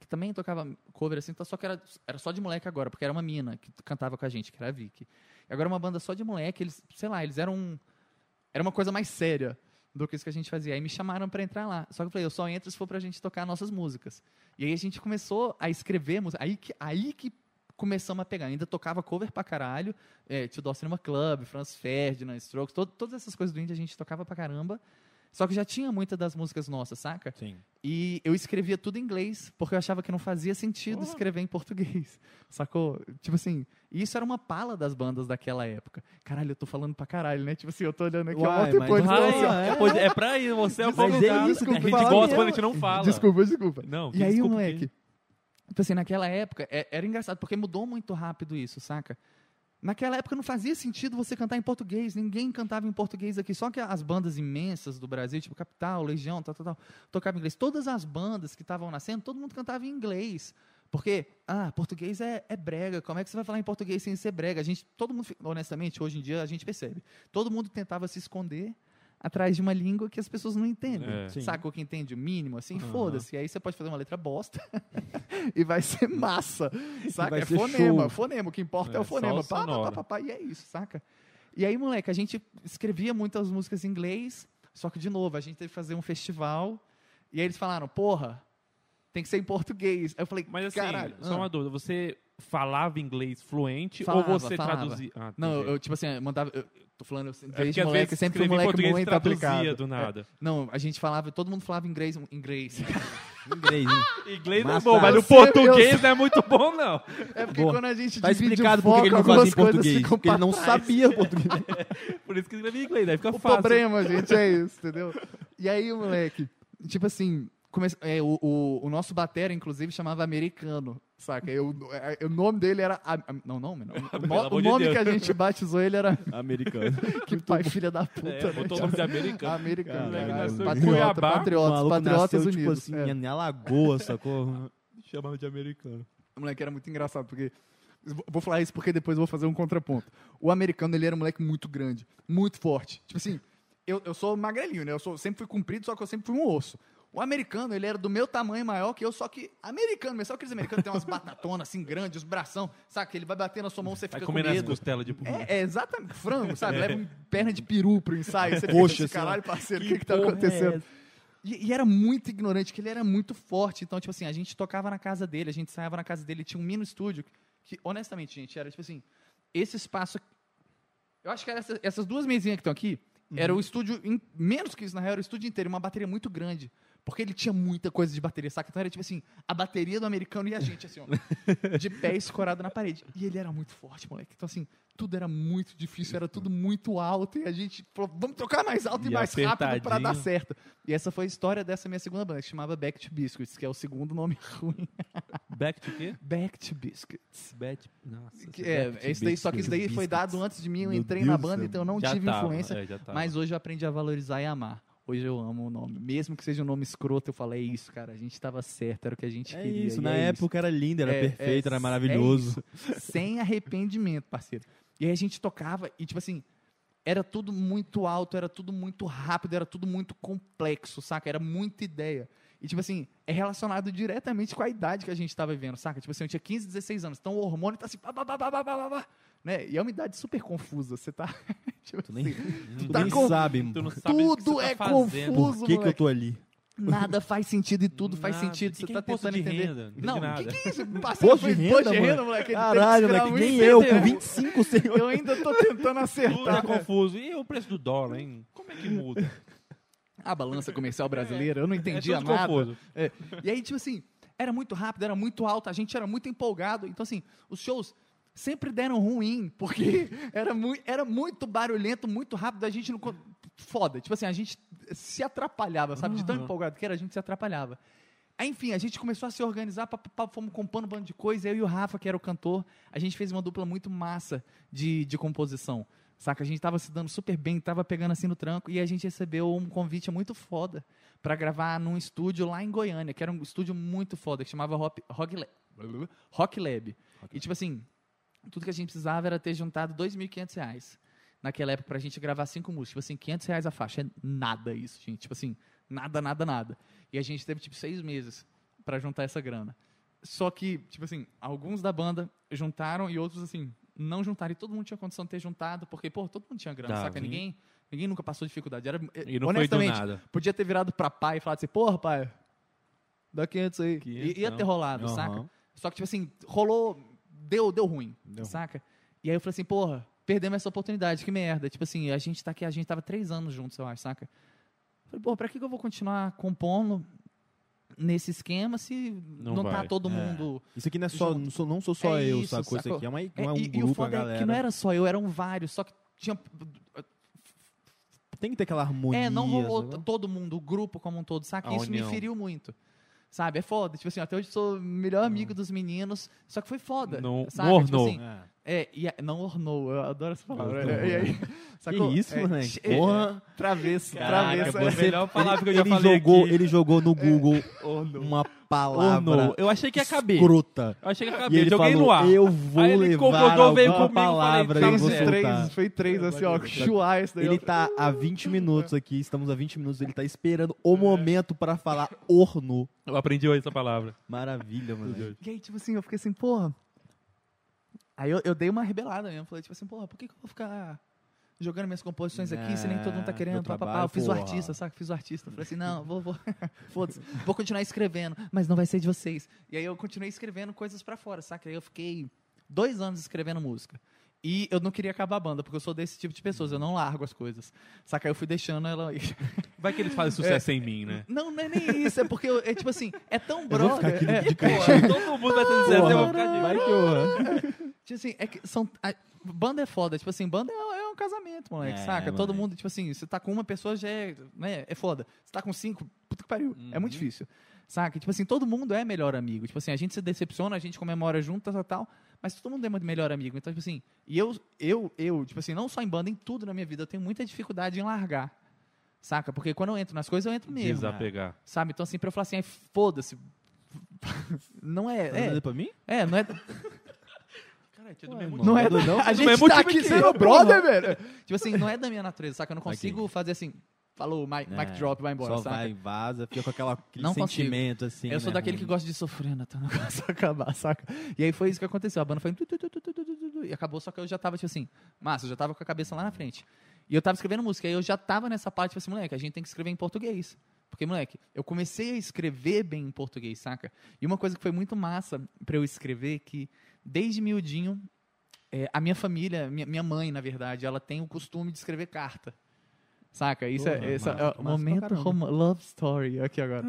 que também tocava cover assim, então só que era, era só de moleque agora, porque era uma mina que cantava com a gente, que era a Vicky. E agora uma banda só de moleque, eles, sei lá, eles eram um- era uma coisa mais séria do que isso que a gente fazia. Aí me chamaram pra entrar lá. Só que eu falei, eu só entro se for pra gente tocar nossas músicas. E aí a gente começou a escrever música. Aí que, aí que começamos a pegar. Ainda tocava cover pra caralho. É, Tio Dó Cinema Club, Franz Ferdinand, Strokes, to- todas essas coisas do indie a gente tocava pra caramba. Só que já tinha muitas das músicas nossas, saca? Sim. E eu escrevia tudo em inglês, porque eu achava que não fazia sentido Porra. escrever em português. Sacou? Tipo assim, isso era uma pala das bandas daquela época. Caralho, eu tô falando pra caralho, né? Tipo assim, eu tô olhando aqui Uai, ó, mas vai, assim, é, pois é pra ir, você é o Mas é tem a que gente gosta mesmo. quando a gente não fala. Desculpa, desculpa. Não, que E aí, desculpa moleque, tipo assim, naquela época, é- era engraçado, porque mudou muito rápido isso, saca? Naquela época não fazia sentido você cantar em português, ninguém cantava em português aqui, só que as bandas imensas do Brasil, tipo Capital, Legião, tal, tal, tal, tocavam em inglês. Todas as bandas que estavam nascendo, todo mundo cantava em inglês. Porque, ah, português é, é brega, como é que você vai falar em português sem ser brega? A gente, todo mundo, honestamente, hoje em dia a gente percebe, todo mundo tentava se esconder atrás de uma língua que as pessoas não entendem. É. O que entende o mínimo, assim? Aham. Foda-se. E aí você pode fazer uma letra bosta e vai ser massa. Saca? vai É ser fonema, show. fonema. O que importa é, É, o fonema. Pá, pá, pá, pá, e é isso, saca? E aí, moleque, a gente escrevia muitas músicas em inglês, só que, de novo, a gente teve que fazer um festival. E aí eles falaram, porra, tem que ser em português. Aí eu falei, Mas assim, caralho. só ah. uma dúvida. Você falava inglês fluente Falava, ou você falava. traduzia? Ah, Não, eu, eu, tipo assim, eu mandava. Eu, tô falando, eu, É desde porque às moleque, vezes sempre fui um moleque muito traduzia aplicado. do É. nada. Não, a gente falava, todo mundo falava inglês. Inglês. Inglês? Inglês não é bom, mas o eu português não é muito bom, não. É porque Boa. quando a gente Tá divide explicado o por que foco, ele não fazia em coisas português. Porque ele não trás. sabia português. Por isso que escrevi em inglês, aí fica O fácil. problema, gente, é isso, entendeu? E aí, moleque, tipo assim, come- é, o, o, o nosso batera, inclusive, chamava americano, saca? Eu, é, o nome dele era... Não, nome não. O, no- o de nome Deus. que a gente batizou ele era... Americano. Que pai filha da puta, É, né? botou o nome de americano. Americano, Caralho, em Patriota, Cuiabá. O patriotas, patriotas nasceu, tipo unidos. assim, é. em Alagoas, sacou? Chamava de americano. O moleque era muito engraçado, porque. Vou falar isso porque depois eu vou fazer um contraponto. O americano, ele era um moleque muito grande, muito forte. Tipo assim, eu, eu sou magrelinho, né? Eu sou, sempre fui comprido, só que eu sempre fui um osso. O americano, ele era do meu tamanho maior que eu, só que americano, mas sabe aqueles americanos que tem umas batatonas assim grandes, os bração, sabe? Que ele vai bater na sua mão, você Vai fica com comendo as medo. costelas de É, é exatamente, frango, sabe? Leva um perna de peru pro ensaio, você Poxa, fica assim, caralho, parceiro, o que que que tá é acontecendo? essa? E, e era muito ignorante, que ele era muito forte. Então, tipo assim, a gente tocava na casa dele, a gente ensaiava na casa dele, tinha um mini estúdio, que, honestamente, gente, era tipo assim, esse espaço. Eu acho que essa- essas duas mesinhas que estão aqui, era o estúdio, em- menos que isso, na real, era o estúdio inteiro, uma bateria muito grande. Porque ele tinha muita coisa de bateria, saca? Então era tipo assim, a bateria do americano e a gente, assim, ó, de pé escorado na parede. E ele era muito forte, moleque. Então, assim, tudo era muito difícil, era tudo muito alto. E a gente falou, vamos tocar mais alto e, E mais rápido pra apertadinho. dar certo. E essa foi a história dessa minha segunda banda, que se chamava Back to Biscuits, que é o segundo nome ruim. Back to quê? Back to Biscuits. Back, nossa. Que é, Back to esse daí, só que isso daí foi dado antes de mim, eu entrei na banda, então eu não tive influência. é. Mas hoje eu aprendi a valorizar e amar. Hoje eu amo o nome. Mesmo que seja um nome escroto, eu falei é isso, cara. A gente tava certo, era o que a gente é queria. Isso, na é época isso. era lindo, era é, perfeito, é era maravilhoso. É Sem arrependimento, parceiro. E aí a gente tocava e, tipo assim, era tudo muito alto, era tudo muito rápido, era tudo muito complexo, saca? Era muita ideia. E, tipo assim, é relacionado diretamente com a idade que a gente estava vivendo, saca? Tipo assim, eu tinha 15, 16 anos, então o hormônio tá assim. Pá, pá, pá, pá, pá, pá, pá né? E é uma idade super confusa, você tá... tipo Tu nem, assim, tu tá nem com- sabe Tu não sabe tudo você tá é fazendo. confuso, por que, que eu tô ali. Nada faz sentido e tudo faz Nada. sentido. Você é tá imposto tentando de entender. renda? Não o que, que é isso? Parceiro, Imposto de imposto renda, de renda, moleque. Caralho, moleque, nem um eu, entender. com 25, senhor. Eu ainda tô tentando Tudo é acertar. confuso. E o preço do dólar, hein? Como é que muda? A balança comercial brasileira, eu não entendia é tudo nada. confuso. É. E aí, tipo assim, era muito rápido, era muito alto, a gente era muito empolgado. Então, assim, os shows sempre deram ruim, porque era, mui- era muito barulhento, muito rápido, a gente não. Foda. Tipo assim, a gente se atrapalhava, sabe? De tão empolgado que era, a gente se atrapalhava. Aí, enfim, a gente começou a se organizar, pá, pá, fomos compondo um bando de coisa. Eu e o Rafa, que era o cantor, a gente fez uma dupla muito massa de, de composição. Saca? A gente tava se dando super bem, tava pegando assim no tranco, e a gente recebeu um convite muito foda pra gravar num estúdio lá em Goiânia, que era um estúdio muito foda, que chamava Rock, Rock, Lab, Rock Lab. E tipo assim, tudo que a gente precisava era ter juntado 2.500 reais naquela época pra gente gravar cinco músicas. Tipo assim, 500 reais a faixa. É nada isso, gente. Tipo assim, nada, nada, nada. E a gente teve, tipo, seis meses pra juntar essa grana. Só que, tipo assim, alguns da banda juntaram e outros, assim, não juntaram. E todo mundo tinha condição de ter juntado, porque, pô, todo mundo tinha grana, Tá, saca? sim. Ninguém, ninguém nunca passou dificuldade. Era, E não foi do honestamente, nada. podia ter virado pra pai e falado assim, porra, pai, dá 500 aí. 500, I- ia ter rolado, Aham. saca? Só que, tipo assim, rolou, deu, deu ruim, Deu ruim. saca? E aí eu falei assim, porra, perdemos essa oportunidade, que merda. Tipo assim, a gente tá aqui, a gente tava três anos juntos, eu acho, saca? Falei, porra, pra que eu vou continuar compondo nesse esquema se Não não, tá todo É. mundo... Isso aqui não é só, não sou, não sou só É eu, isso, sacou? Isso aqui é, uma, É, é um e, e grupo, o foda é galera. que não era só eu, eram vários, só que tinha... Tem que ter aquela harmonia. É, não rolou todo mundo, o grupo como um todo, saca? A Isso me união. feriu muito. Sabe? É foda. Tipo assim, até hoje eu sou o melhor amigo dos meninos, só que foi foda. Não- não Tipo assim, É. é, e a- não ornou, eu adoro essa palavra. Ornou. E aí, sacou? Que isso, é, moleque? é, Porra. Travesso, Caraca, travesso. é. você- melhor palavra que eu já ele falei jogou, aqui. Ele jogou no Google Ornou. uma palavra Ornou. Eu achei que ia caber. escrota. Eu achei que ia E caber. ele Joguei falou, no ar. eu vou Aí ele levar veio comigo, palavra falei, e tá vou Fez soltar. três, foi três, assim, ó, chuar esse daí. Ele tá há 20 minutos aqui, estamos há 20 minutos, ele tá esperando o momento pra falar orno. Eu aprendi hoje essa palavra. Maravilha, mano. E aí, tipo assim, eu fiquei assim, porra. Aí eu, eu dei uma rebelada mesmo. Falei, tipo assim, porra, por que, que eu vou ficar jogando minhas composições aqui se nem todo mundo tá É, querendo? meu Pá, pá, pá. trabalho, Eu fiz o porra. artista, saca? Fiz o artista. Falei assim, não, vou, vou. Foda-se. Vou continuar escrevendo, mas não vai ser de vocês. E aí eu continuei escrevendo coisas pra fora, saca? Aí eu fiquei dois anos escrevendo música. E eu não queria acabar a banda, porque eu sou desse tipo de pessoas, eu não largo as coisas. Saca? Aí eu fui deixando ela. Vai que eles fazem sucesso sem mim, né? Não, não é nem isso, é porque eu- é tipo assim, é tão vou brother. ficar aqui no é, de Pô, todo mundo vai ter sucesso, eu vou ficar de vai que eu... Tipo assim, é que são. a- banda é foda. Tipo assim, banda é, é um casamento, moleque, É, saca? Todo moleque. mundo, tipo assim, você tá com uma pessoa já é, né, é foda. Você tá com cinco, puta que pariu. É muito Uhum. difícil. Saca? Tipo assim, todo mundo é melhor amigo. Tipo assim, a gente se decepciona, a gente comemora junto, tal, tal. Mas todo mundo é melhor amigo. Então, tipo assim, e eu, eu, eu, tipo assim, não só em banda, em tudo na minha vida, eu tenho muita dificuldade em largar. Saca? Porque quando eu entro nas coisas, eu entro mesmo. Desapegar. Sabe? Então, assim, pra eu falar assim, foda-se. Não é. Tá É, dando pra mim? é, não é. Né? Não é do, não. A gente tá aqui sendo é brother, velho. Tipo assim, não é da minha natureza, saca? Eu não consigo fazer assim, falou, mic, é, drop, vai embora, só saca? vai, vaza, fica com aquela, aquele não sentimento, consigo. assim, Eu sou né, daquele que gosta de sofrer, Natan, né? então não gosta de acabar, saca? E aí foi isso que aconteceu, a banda foi... E acabou, só que eu já tava, tipo assim, massa, eu já tava com a cabeça lá na frente. E eu tava escrevendo música, aí eu já tava nessa parte, tipo assim, moleque, a gente tem que escrever em português. Porque, moleque, eu comecei a escrever bem em português, saca? E uma coisa que foi muito massa para eu escrever, é que desde miudinho, é, a minha família, minha, minha mãe, na verdade, ela tem o costume de escrever carta. Saca? Isso Porra, é, esse é massa, o massa pra momento love story aqui agora.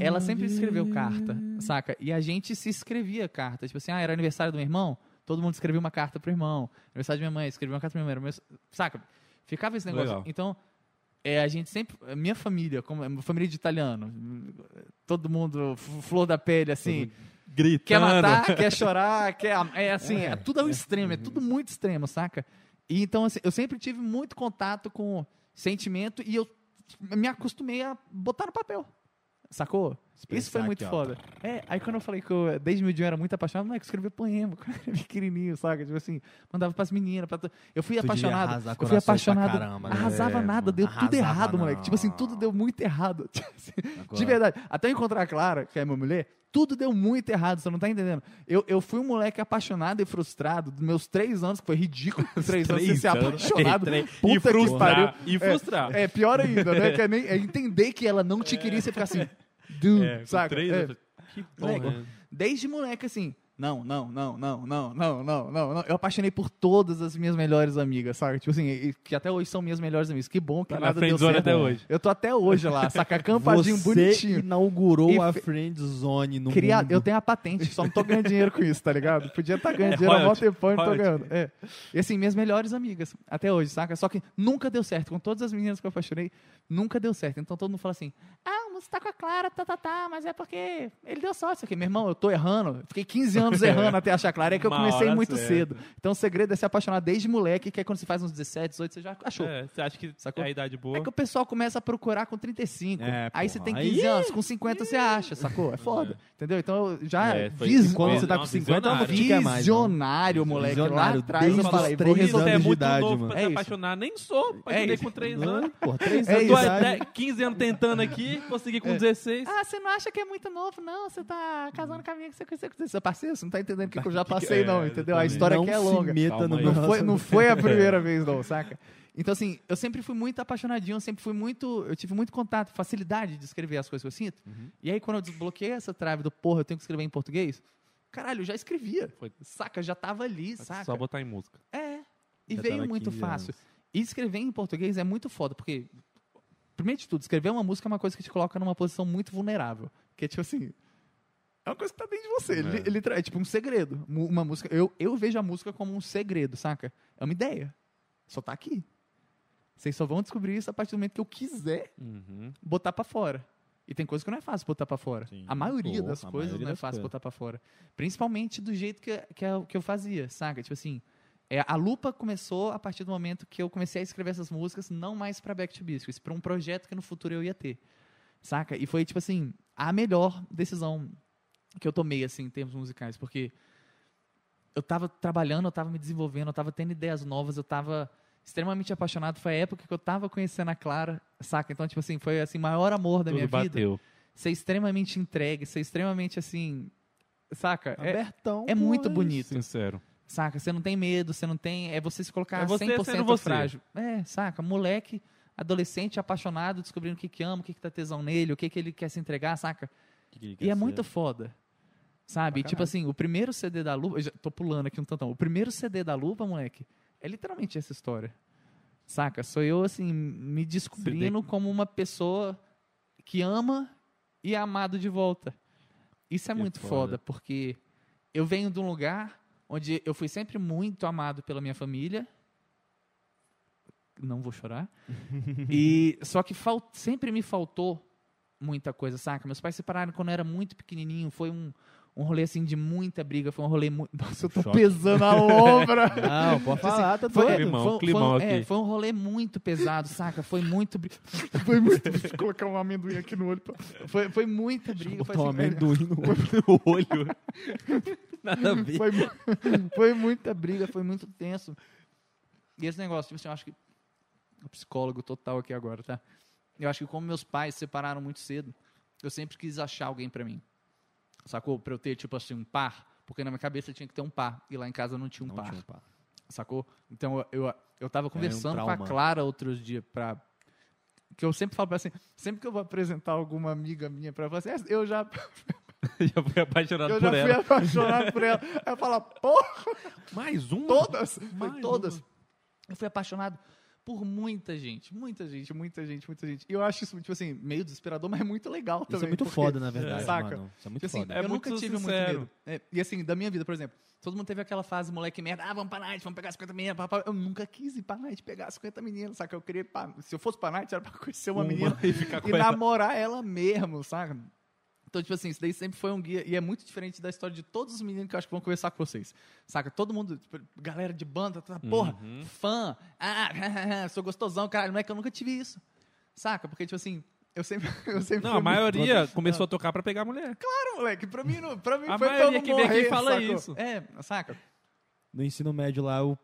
É, ela sempre escreveu carta, saca? E a gente se escrevia carta. Tipo assim, ah, era aniversário do meu irmão, todo mundo escrevia uma carta pro irmão. Aniversário de minha mãe, escrevia uma carta pra minha mãe. Saca? Ficava esse negócio. Legal. Então, é, a gente sempre. Minha família, como é, família de italiano, todo mundo, flor da pele, assim. Gritando. Quer matar, quer chorar, quer. É assim, é, tudo ao extremo, é tudo muito extremo, saca? E então, assim, eu sempre tive muito contato com sentimento e eu me acostumei a botar no papel. Sacou? Isso foi muito aqui, ó. foda. É, aí quando eu falei que eu, desde meu dia eu era muito apaixonado, não é que eu escrevia poema, quando eu era pequenininho, saca? Tipo assim, mandava pras meninas. Pra Eu fui Tu apaixonado. Eu fui apaixonado. caramba, né? arrasava É, nada, mano, deu tudo arrasava errado, moleque. Tipo assim, não. tudo deu muito errado. Agora- De verdade. Até eu encontrar a Clara, que é minha mulher, tudo deu muito errado, você não tá entendendo. Eu, eu fui um moleque apaixonado e frustrado dos meus três anos, que foi ridículo. Três, anos sem ser apaixonado. E Puta que frustrar. pariu. E frustrar. É, pior ainda, né? Que é, nem, é entender que ela não te queria e você ficar assim, dude, É, saca? três, É. falei, que porra. né? Desde moleque, assim, não, não, não, não, não, não, não, não, não. Eu apaixonei por todas as minhas melhores amigas, sabe? Tipo assim, que até hoje são minhas melhores amigas. Que bom que Tá na nada deu friendzone certo. até hoje. Eu tô até hoje lá, saca? Acampadinho, Você bonitinho. inaugurou E a friend zone no Cria... mundo. Eu tenho a patente, só não tô ganhando dinheiro com isso, tá ligado? Podia estar ganhando É, dinheiro há tempão e não tô ganhando. É. E assim, minhas melhores amigas, até hoje, saca? Só que nunca deu certo. Com todas as meninas que eu apaixonei, nunca deu certo. Então todo mundo fala assim: ah, você tá com a Clara, tá, tá, tá, mas é porque ele deu sorte. Isso aqui, meu irmão, eu tô errando. Fiquei 15 anos errando até achar Clara. É que eu Uma comecei muito certa. cedo. Então o segredo é se apaixonar desde moleque, que é quando você faz uns 17, 18, você já achou. É, você acha que Sacou? é a idade boa? É que o pessoal começa a procurar com 35. É, aí porra. você tem Aí- 15 anos, com 50 você acha, sacou? É foda. Entendeu? Então eu já É, foi- vis- Quando você tá com não, 50, não vou visionário. quer mais. visionário, moleque. Lá Visionário, atrás eu desde falei, os vou três resolver. Você é anos de muito idade, novo mano. pra É se isso. apaixonar. Nem sou. É Apaixonei isso. com 3 Não, anos. Pô, três É anos de Tô isso. há idade. 10, 15 anos tentando aqui, consegui com É. 16. Ah, você não acha que é muito novo, não? Você tá casando com a minha que você conheceu. Você parceiro, você não tá entendendo o que, que eu já passei, É, não, entendeu? A história não aqui é se longa. Calma aí. Não foi, não foi a primeira vez, não, saca? Então, assim, eu sempre fui muito apaixonadinho, eu sempre fui muito. Eu tive muito contato, facilidade de escrever as coisas que eu sinto. Uhum. E aí, quando eu desbloqueei essa trave do porra, eu tenho que escrever em português, caralho, eu já escrevia. Foi. Saca? Já tava ali, saca? Só botar em música. É. E Já veio muito 15 fácil. anos. E escrever em português é muito foda, porque, primeiro de tudo, escrever uma música é uma coisa que te coloca numa posição muito vulnerável. Que é tipo assim. É uma coisa que tá dentro de você. É. Li- literal- É, tipo um segredo. Uma música. Eu, eu vejo a música como um segredo, saca? É uma ideia. Só tá aqui. Vocês só vão descobrir isso a partir do momento que eu quiser Uhum. botar pra fora. E tem coisa que não é fácil botar pra fora. Sim. A maioria Pô, das a coisas maioria não é fácil coisas. botar pra fora. Principalmente do jeito que, que, eu, que eu fazia, saca? Tipo assim, é, a lupa começou a partir do momento que eu comecei a escrever essas músicas, não mais pra Back to Biscuits, pra um projeto que no futuro eu ia ter. Saca? E foi, tipo assim, a melhor decisão que eu tomei, assim, em termos musicais, porque eu tava trabalhando, eu tava me desenvolvendo, eu tava tendo ideias novas, eu tava extremamente apaixonado. Foi a época que eu tava conhecendo a Clara, saca? Então, tipo assim, foi assim, o maior amor da Tudo minha vida bateu. ser extremamente entregue, ser extremamente assim, saca? É, Abertão. é pô, muito bonito, Sincero. Saca? Você não tem medo, você não tem, é você se colocar É você 100% sendo você. frágil. É, saca? Moleque, adolescente, apaixonado, descobrindo o que que ama, o que que tá tesão nele, o que que ele quer se entregar, saca? Que que ele E é ser? muito foda. Sabe? Tipo assim, o primeiro CD da Lupa, eu já tô pulando aqui um tantão. O primeiro CD da Lupa, moleque, é literalmente essa história. Saca? Sou eu, assim, me descobrindo como uma pessoa que ama e é amado de volta. Isso é Que muito foda. foda, porque eu venho de um lugar onde eu fui sempre muito amado pela minha família. Não vou chorar. e só que sempre me faltou muita coisa, saca? Meus pais se separaram quando eu era muito pequenininho. Foi um, um rolê assim de muita briga. Foi um rolê muito. Nossa, eu tô Choque. pesando a lombra. Não, pode falar, tá Foi. Climão, foi, climão foi, é, aqui. foi um rolê muito pesado, saca? Foi muito. bri- Foi muito. Deixa colocar um amendoim aqui no olho. Foi, foi muita briga. Foi, Botar um assim, é, amendoim no olho. Nada a ver. foi, foi muita briga, foi muito tenso. E esse negócio, tipo assim, eu acho que. O psicólogo total aqui agora, tá? Eu acho que como meus pais se separaram muito cedo, eu sempre quis achar alguém pra mim. Sacou? Pra eu ter, tipo assim, um par. Porque na minha cabeça tinha que ter um par. E lá em casa não tinha um Não par. tinha um par. Sacou? Então eu, eu, eu tava conversando com a. Clara outros dias pra. Que eu sempre falo pra ela assim, sempre que eu vou apresentar alguma amiga minha pra ela, assim, "É, eu já, Já fui apaixonado eu já por fui ela. apaixonado por ela. Ela fala, porra, Mais um? todas, foi Mais todas. uma. Eu fui apaixonado por muita gente. Muita gente, muita gente, muita gente. E eu acho isso, tipo assim, meio desesperador, mas é muito legal também. Isso é muito porque- foda, na verdade, Saca? mano. Isso é muito Tipo assim, foda. É eu muito nunca tive sincero. muito medo. É, e assim, da minha vida, por exemplo, todo mundo teve aquela fase moleque merda, ah, vamos pra night, vamos pegar 50 meninas. pá, pá. Eu nunca quis ir pra night pegar 50 meninas, saca? Eu queria, se eu fosse pra night, era pra conhecer uma, Uma menina e ficar com e ela. namorar ela mesmo, saca? Então, tipo assim, isso daí sempre foi um guia. E é muito diferente da história de todos os meninos que eu acho que vão conversar com vocês. Saca? Todo mundo, tipo, galera de banda, tá, porra, Uhum. fã. Ah, sou gostosão, caralho. Não é que eu nunca tive isso. Saca? Porque, tipo assim, eu sempre. Eu sempre Não, a muito- maioria começou a tocar pra pegar mulher. Claro, moleque. Pra mim, não, pra mim A foi eu maioria que vem aqui morrer, fala sacou? isso. É, saca? No ensino médio lá, o-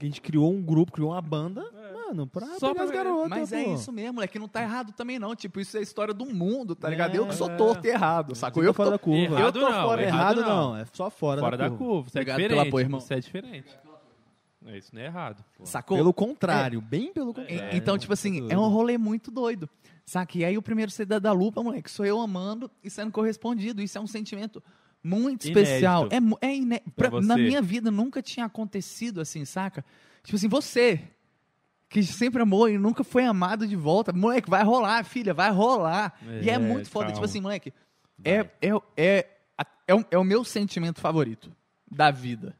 a gente criou um grupo, criou uma banda, mano, pra Só pegar as pra- garotas, Mas é pô. isso mesmo, moleque. Não tá errado também, não. Tipo, isso é a história do mundo, tá É, ligado? Eu que sou é. torto e errado, sacou? Eu tá fora tô... da curva. Errado eu tô não, fora- errado não. não, é só fora, Fora da, da curva. curva. Você é Obrigado diferente. irmão. Você é diferente. É, Isso não é errado. Sacou? Pelo contrário, bem pelo contrário. E- Então, tipo assim, é um rolê muito doido. Saca? E aí o primeiro CD da Lupa, moleque, sou eu amando e sendo correspondido. Isso é um sentimento muito Inédito. especial. É, é iné- pra- Pra Na minha vida nunca tinha acontecido assim, saca? Tipo assim, você que sempre amou e nunca foi amado de volta, moleque, vai rolar, filha, vai rolar. e é É, muito foda. calma. Tipo assim, moleque, é, é, é, é, o, é o meu sentimento favorito da vida.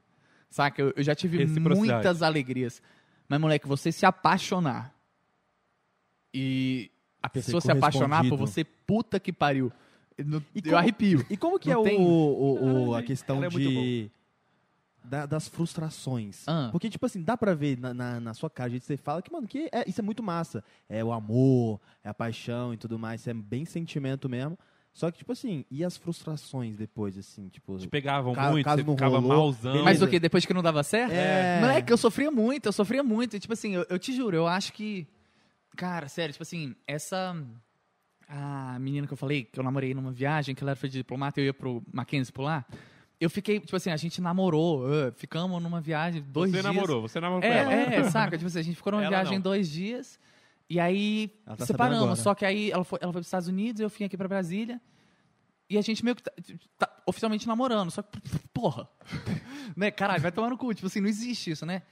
Saca? Eu, eu já tive muitas alegrias. Mas, moleque, você se apaixonar e a pessoa se apaixonar por você, puta que pariu. No- E eu como- arrepio. E como que Não é o, tem- o- o- a Ai, questão ela é muito de... da- das frustrações. Ah. Porque, tipo assim, dá pra ver na, na, na sua cara, a gente você fala que, mano, que é- isso é muito massa. É o amor, é a paixão e tudo mais, isso é bem sentimento mesmo. Só que, tipo assim, e as frustrações depois, assim, tipo... Te pegavam Ca- muito, caso você não ficava rolou, malzão. beleza. Mas o que? Depois que não dava certo? É. Moleque, eu sofria muito, eu sofria muito. E, tipo assim, eu, eu te juro, eu acho que. Cara, sério, tipo assim, essa. A menina que eu falei, que eu namorei numa viagem, que ela era filha de diplomata, eu ia pro Mackenzie pular. Eu fiquei, tipo assim, a gente namorou, ah, ficamos numa viagem dois Você dias. namorou, você namorou com ela. É, é, saca? Tipo assim, a gente ficou numa Ela viagem não. dois dias. E aí tá separamos. Só que aí ela foi, ela foi para os Estados Unidos, eu vim aqui para Brasília. E a gente meio que tá, tá oficialmente namorando. Só que, porra. né? Caralho, vai tomar no cu. Tipo assim, não existe isso, né?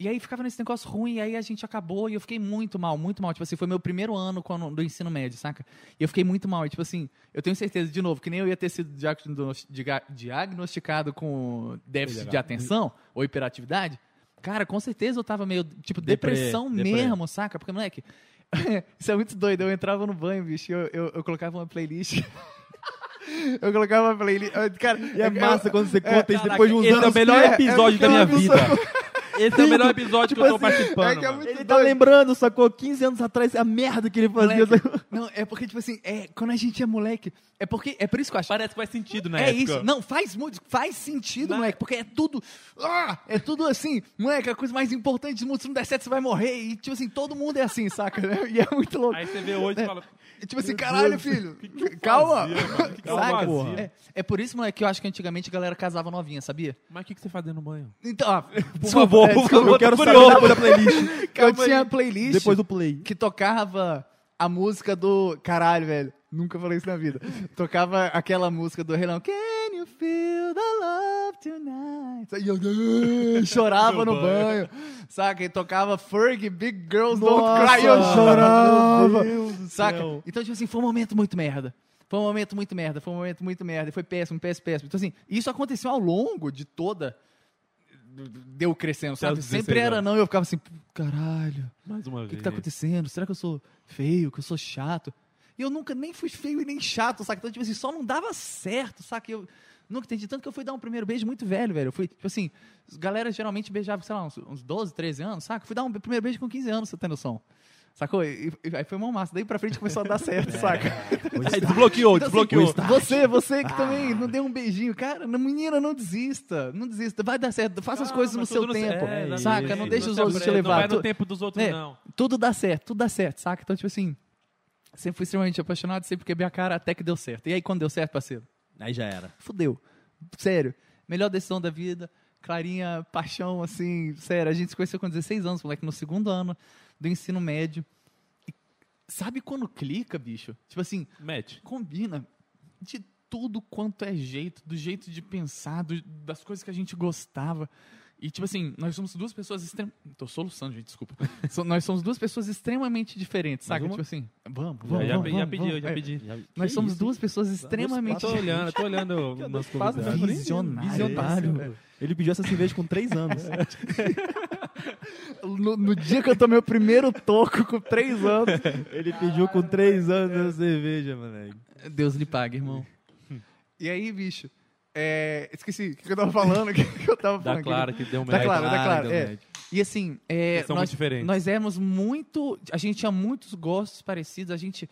E aí ficava nesse negócio ruim, e aí a gente acabou, e eu fiquei muito mal, muito mal. Tipo assim, foi meu primeiro ano quando, do ensino médio, saca? E eu fiquei muito mal. E tipo assim, eu tenho certeza, de novo, que nem eu ia ter sido diagnosticado com déficit de atenção ou hiperatividade. Cara, com certeza eu tava meio, tipo, depressão deprê. mesmo, saca? Porque, moleque, isso é muito doido. Eu entrava no banho, bicho, e eu, eu, eu colocava uma playlist. eu colocava uma playlist. eu- Cara, E é eu- massa quando você é, conta isso Caraca, depois de uns esse é anos. o melhor que episódio é da minha vida. Esse é o melhor episódio que eu tô Tipo assim, participando. é que é muito Ele tá doido. lembrando, sacou? 15 anos atrás, a merda que ele fazia. Moleque, não, é porque, tipo assim, é, quando a gente é moleque, é porque, é por isso que eu acho. Parece que faz sentido na é época. isso, não, faz muito, faz sentido, Não. moleque, porque é tudo, ah, é tudo assim, moleque, a coisa mais importante do mundo, se não der certo, você vai morrer, e, tipo assim, todo mundo é assim, saca, né? E é muito louco. Aí você vê hoje e fala, E, tipo assim, caralho, filho, que que calma, fazia? Que que saca? fazia? É, é por isso, moleque, que eu acho que antigamente a galera casava novinha, sabia? mas o que, que você faz dentro do banho? Então, ó, Por favor, é, por desculpa, favor, eu quero saber depois da playlist. eu tinha aí. playlist Depois do play. que tocava a música do. Caralho, velho. Nunca falei isso na vida. Tocava aquela música do Rei Leão. You feel the love tonight? E eu chorava no banho. Saca? E tocava Fergie, Big Girls Nossa, Don't Cry. E eu chorava. Saca? céu. Então, tipo assim, foi um momento muito merda. Foi um momento muito merda, foi um momento muito merda. e Foi péssimo, péssimo, péssimo. Então, assim, isso aconteceu ao longo de toda. Deu crescendo, sabe? Até os 16 Sempre era não, e eu ficava assim, caralho. Mais uma O que, vez. que tá acontecendo? Será que eu sou feio? Que eu sou chato? E eu nunca nem fui feio e nem chato, saca? Então, tipo assim, só não dava certo, saca? Eu nunca entendi. Tanto que eu fui dar um primeiro beijo muito velho, velho. Eu fui, tipo assim, as galera geralmente beijava, sei lá, uns, uns 12, 13 anos, saca? Fui dar um primeiro beijo com 15 anos, você tem noção. Sacou? E, e- aí foi uma massa. Daí pra frente começou a dar certo, saca? Aí desbloqueou, Então, assim, desbloqueou. Você, você que também não deu um beijinho. Cara, menina, não desista. Não desista. Vai dar certo. Faça as Calma, coisas no seu tempo. é, saca? Não deixa os outros te levar. Não vai no tempo dos outros, É. não. tudo dá certo, tudo dá certo, saca? Então, tipo assim, sempre fui extremamente apaixonado, sempre quebrei a cara até que deu certo. E aí, quando deu certo, parceiro? Aí já era. Fudeu. Sério. Melhor decisão da vida. Clarinha, paixão, assim, sério. A gente se conheceu com 16 anos, moleque, no segundo ano do ensino médio. E sabe quando clica, bicho? Tipo assim, Match. combina de tudo quanto é jeito, do jeito de pensar, do- das coisas que a gente gostava. E, tipo assim, nós somos duas pessoas extremamente. Tô soluçando, gente, desculpa. So- nós somos duas pessoas extremamente diferentes, saca? Tipo assim, vamos, Já, vamos. já, vamos, já vamos, pedi, vamos. eu já É, pedi. Nós somos isso, duas pessoas extremamente Tô olhando, tô olhando nos convidados. Visionário. Visionário. Ele pediu essa cerveja com três anos. No, no dia que eu tomei o primeiro toco com três anos. Ele pediu com três anos essa cerveja, moleque. Deus lhe pague, irmão. E aí, bicho? É, esqueci o que eu tava falando. O que eu tava falando? Dá claro que deu match. claro, tá claro, deu é. E assim, é, são nós, muito diferentes. nós éramos muito. A gente tinha muitos gostos parecidos, a gente.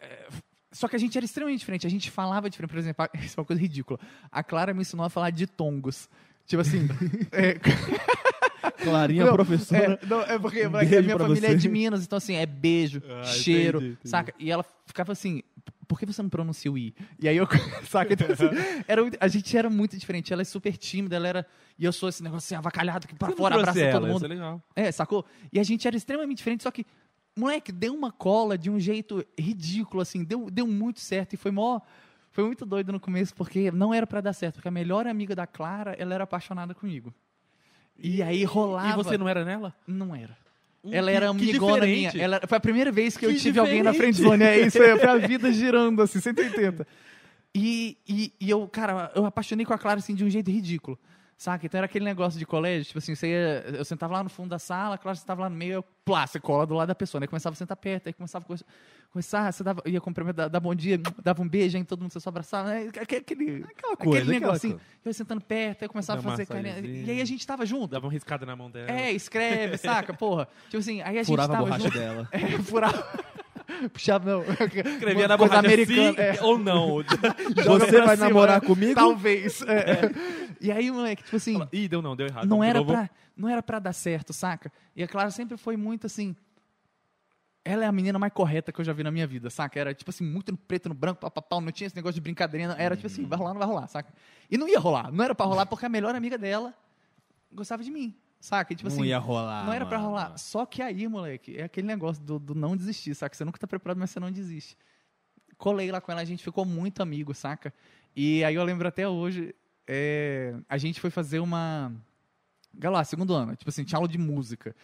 é, só que a gente era extremamente diferente, a gente falava diferente. Por exemplo, a- isso é uma coisa ridícula. A Clara me ensinou a falar de tongos. Tipo assim. é, Clarinha, Não, professora. É, não, é porque Um a beijo minha família você. é de Minas, então assim, é beijo, Ah, cheiro, entendi, entendi. saca? E ela ficava assim, por que você não pronuncia o I? E aí eu, saca? Então, assim, era a gente era muito diferente. Ela é super tímida, ela era. E eu sou esse negócio assim, avacalhado, que pra Você fora, abraça todo ela, mundo. Isso é legal. É, sacou? E a gente era extremamente diferente, só que, moleque, deu uma cola de um jeito ridículo, assim, deu, deu muito certo e foi mó. Foi muito doido no começo, porque não era pra dar certo, porque a melhor amiga da Clara, ela era apaixonada comigo. E aí rolava. E você não era nela? Não era. Ela que- era que amigona minha. diferente. Ela, foi a primeira vez que, eu Que tive alguém na frente diferente. zone. É isso aí, foi a vida girando assim, 180. E, e, e eu, cara, eu apaixonei com a Clara assim de um jeito ridículo. Saca? Então era aquele negócio de colégio, tipo assim, você ia, eu sentava lá no fundo da sala, a Clara sentava lá no meio, eu, plá, você cola do lado da pessoa, né? Começava a sentar perto, aí começava a começar, você dava, ia cumprimentar, dava bom dia, dava um beijo, aí todo mundo só abraçava, né? Aquele, aquele, Aquela coisa, aquele aquela negocinho. coisa. Eu ia sentando perto, aí começava Dá a fazer carinha. E aí a gente tava junto. Dava uma riscada na mão dela. É, escreve, saca, porra. Tipo assim, aí a gente Furava a tava borracha junto. dela. É, furava. Puxava, não. Escrevia na borracha americana, sim é. ou não. Você vai cima, namorar né? comigo? Talvez. é. E aí, moleque, tipo assim, Ih, deu não, deu errado. não era, pra, não era pra dar certo, saca? E a Clara sempre foi muito assim. Ela é a menina mais correta que eu já vi na minha vida, saca? Era tipo assim, muito no preto, no branco, pau, pau, pau, não tinha esse negócio de brincadeirinha. não. Era tipo assim, vai rolar, não vai rolar, saca? E não ia rolar. Não era pra rolar porque a melhor amiga dela gostava de mim, saca? E, tipo não assim, ia rolar. não era pra mano. rolar. Só que aí, moleque, é aquele negócio do, do não desistir, saca? Você nunca tá preparado, mas você não desiste. Colei lá com ela, a gente ficou muito amigo, saca? E aí eu lembro até hoje, é, a gente foi fazer uma. Galá, segundo ano, tipo assim, tinha aula de música.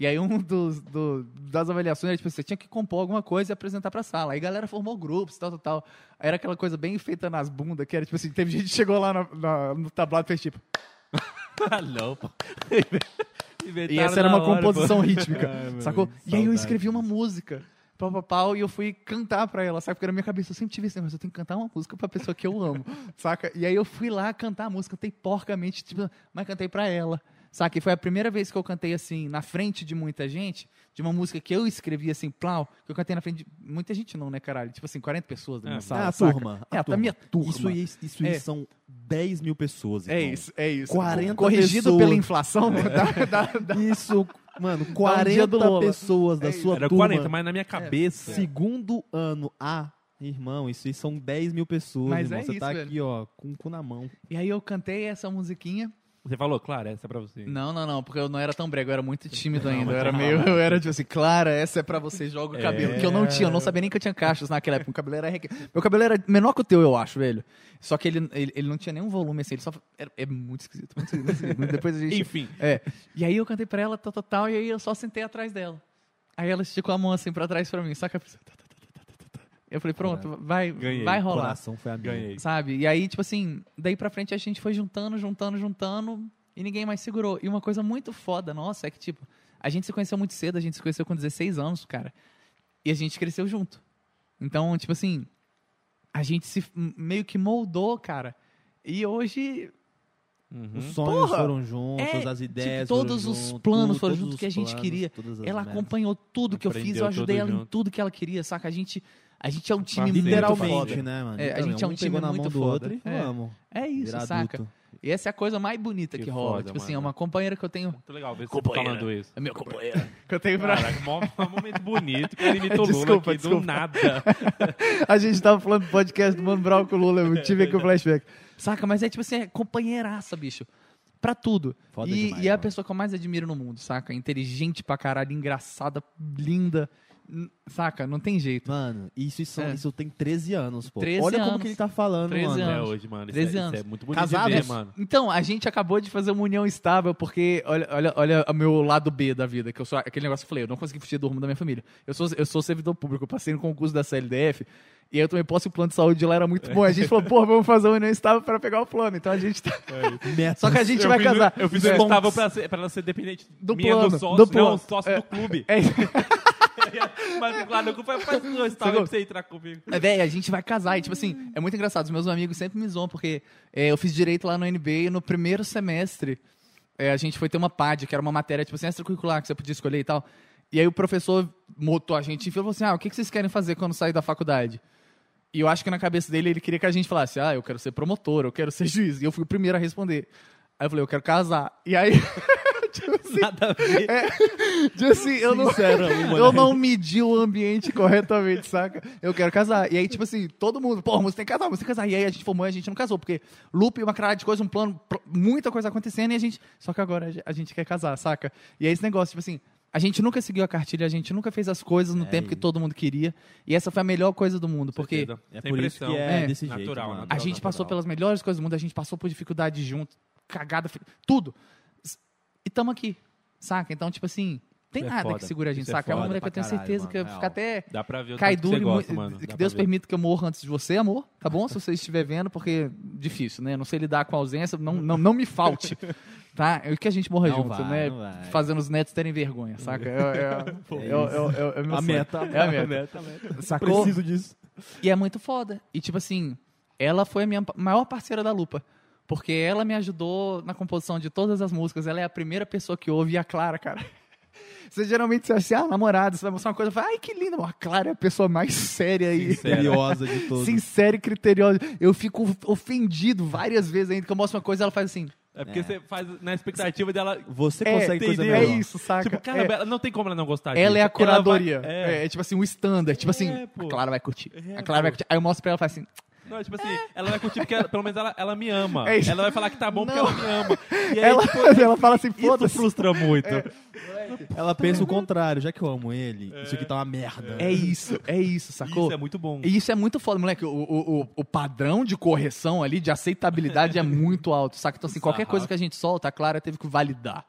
E aí um dos, do- das avaliações era, tipo, você tinha que compor alguma coisa e apresentar pra sala. Aí a galera formou grupos, tal, tal, tal. Aí era aquela coisa bem feita nas bundas, que era, tipo assim, teve gente que chegou lá na- na- no tablado e fez, tipo... Ah, não, pô. E essa era uma composição rítmica, Ai, sacou? E aí eu escrevi uma música, pau, pau, pau, e eu fui cantar pra ela, sabe? Porque na minha cabeça eu sempre tive esse negócio, eu tenho que cantar uma música pra pessoa que eu amo, saca? E aí eu fui lá cantar a música, cantei porcamente, tipo, mas cantei pra ela, saca? E foi a primeira vez que eu cantei, assim, na frente de muita gente, de uma música que eu escrevi, assim, plau, que eu cantei na frente de muita gente não, né, caralho? Tipo assim, 40 pessoas da minha É, sala, É a saca? turma. É, a minha turma. Isso, aí- isso É. são 10 mil pessoas. É irmão. isso, é isso. 40 Corrigido pessoas. pela inflação, dá- dá- dá- Isso, mano, dia 40 do Lola. pessoas da É sua Era turma. 40, mas na minha cabeça. Segundo ano A, irmão, isso aí são 10 mil pessoas, Mas irmão. é Você isso, tá velho. aqui, ó, com o cu na mão. E aí eu cantei essa musiquinha, Você falou, claro, essa é pra você. Não, não, não, porque eu não era tão brego, eu era muito tímido ainda. Eu era tem meio. Eu era tipo assim, Clara, essa é pra você, joga o É. cabelo. Que eu não tinha, eu não sabia nem que eu tinha cachos naquela época. O cabelo era. reque- Meu cabelo era menor que o teu, eu acho, velho. Só que ele, ele, ele não tinha nenhum volume assim, ele só. era- é muito esquisito, muito esquisito. Depois a gente. Enfim. É. E aí eu cantei pra ela, tal, tal, tal, e aí eu só sentei atrás dela. Aí ela esticou a mão assim pra trás pra mim, saca? Eu falei, pronto, vai, Ganhei. vai rolar coração foi amigo. Ganhei. sabe? E aí, tipo assim, daí pra frente a gente foi juntando, juntando, juntando e ninguém mais segurou. E uma coisa muito foda nossa é que, tipo, a gente se conheceu muito cedo, a gente se conheceu com 16 anos, cara. E a gente cresceu junto. Então, tipo assim, a gente se meio que moldou, cara. E hoje, Uhum. Os sonhos Porra! foram juntos, É, as ideias tipo, todos foram os juntos, planos foram juntos os que a gente planos, queria. ela acompanhou tudo que eu fiz, eu ajudei tudo ela em junto. tudo que ela queria, saca? A gente, a gente é um time Parceiro, muito Literalmente, foda. né, mano? É, a gente é um Um time na muito mão do foda. outro e É. vamos. É isso, virar saca? adulto. E essa é a coisa mais bonita que, Que rola. foda, tipo assim, é mano. uma companheira que eu tenho. Muito legal ver você falando isso. É minha companheira. que eu tenho pra. Caraca, mó momento bonito que ele imitou o Lula Desculpa, aqui do desculpa. nada. A gente tava falando do podcast do Mano Brown com o Lula, eu tive aqui o flashback. Saca? Mas é tipo assim, é companheiraça, bicho. Pra tudo. Foda e, demais, e é a pessoa que eu mais admiro no mundo, saca? Inteligente pra caralho, engraçada, linda. Saca? Não tem jeito. Mano, isso, isso, É. isso tem 13 anos, pô. 13 Olha como anos. que ele tá falando, 13 mano. Anos. hoje, mano. Isso, 13 é, isso anos. é muito bonito Casados? ver, mano. Então, a gente acabou de fazer uma união estável, porque olha, olha, olha o meu lado B da vida, que eu sou aquele negócio que eu falei, eu não consegui fugir do rumo da minha família. Eu sou, eu sou servidor público, eu passei no concurso da CLDF, e aí eu também posso o plano de saúde de lá era muito bom. A gente falou, pô, vamos fazer uma união estável para pegar o plano. Então a gente tá. Metas. Só que a gente eu vai fiz, casar. Eu fiz É. um estável pra, ser, pra ela ser dependente Do minha plano, do sócio, do plano. não, sócio do clube. É, Mas lá no clube faz, um estável Sacou? pra você entrar comigo. É, véi, a gente vai casar. E, tipo assim, é muito engraçado. Os meus amigos sempre me zoam, porque é, eu fiz direito lá no NBA e no primeiro semestre é, a gente foi ter uma PAD, que era uma matéria, tipo assim, extracurricular, que você podia escolher e tal. E aí o professor motou a gente e falou assim: ah, o que vocês querem fazer quando sair da faculdade? E eu acho que na cabeça dele ele queria que a gente falasse: ah, eu quero ser promotor, eu quero ser juiz. E eu fui o primeiro a responder. Aí eu falei: eu quero casar. E aí. assim, Nada a ver. tipo assim, eu não. Mano. Eu não medi o ambiente corretamente, saca? Eu quero casar. E aí, tipo assim, todo mundo, pô, você tem que casar, você tem que casar. E aí a gente formou e a gente não casou, porque loop, uma caralho de coisa, um plano, pl- muita coisa acontecendo e a gente. Só que agora a ge- a gente quer casar, saca? E é esse negócio, tipo assim. A gente nunca seguiu a cartilha, a gente nunca fez as coisas no É, tempo que e- todo mundo queria. E essa foi a melhor coisa do mundo, porque. É por isso pressão. que é, É. desse Natural, jeito, mano. a natural. gente passou pelas melhores coisas do mundo, a gente passou por dificuldade junto, cagada, tudo. E tamo aqui, saca? Então, tipo assim, tem Isso é nada foda. que segure a gente, Isso é saca? É uma mulher que eu tenho caralho, certeza mano, que eu ficar até Dá pra ver o cai que duro. você e gosta, mano. Que Deus permita que eu morra antes de você, amor. Tá bom? Se você estiver vendo, porque difícil, né? Não sei lidar com a ausência, não, não, não me falte. Tá? É que a gente morra Não junto, vai, né? Fazendo os netos terem vergonha, saca? É, é, é, é, é, é, é A meta. É a meta. Sacou? Preciso disso. E é muito foda. E, tipo assim, ela foi a minha maior parceira da Lupa. Porque ela me ajudou na composição de todas as músicas. Ela é a primeira pessoa que ouve e a Clara, cara. Você geralmente você acha assim, ah, namorada, você vai mostrar uma coisa, fala, ai, que linda. A Clara é a pessoa mais séria aí. Misteriosa de todos. Sincera e criteriosa. Eu fico ofendido várias vezes ainda que eu mostro uma coisa ela faz assim. É porque É. você faz na expectativa dela. Você É, consegue coisa entendeu? É melhor. isso, saca? Tipo, caramba, É. ela não tem como ela não gostar Ela é a disso. Ela vai- curadoria. é. É, é tipo assim, o standard. Tipo assim, É, pô. a Clara vai curtir. É, a Clara vai curtir. Aí eu mostro pra ela e falo assim, Não, tipo assim, ela vai curtir porque ela- pelo menos ela, ela me ama. É isso. ela vai falar que tá bom porque ela me ama. E aí, ela, tipo, ela fala assim, isso foda-se. frustra muito. Ela pensa o contrário. Já que eu amo ele, isso aqui tá uma merda. É isso, é isso, sacou? Isso é muito bom. E isso é muito foda, moleque. O, o, o, o padrão de correção ali, de aceitabilidade é muito alto, saca? Então, assim, qualquer coisa que a gente solta, a Clara teve que validar.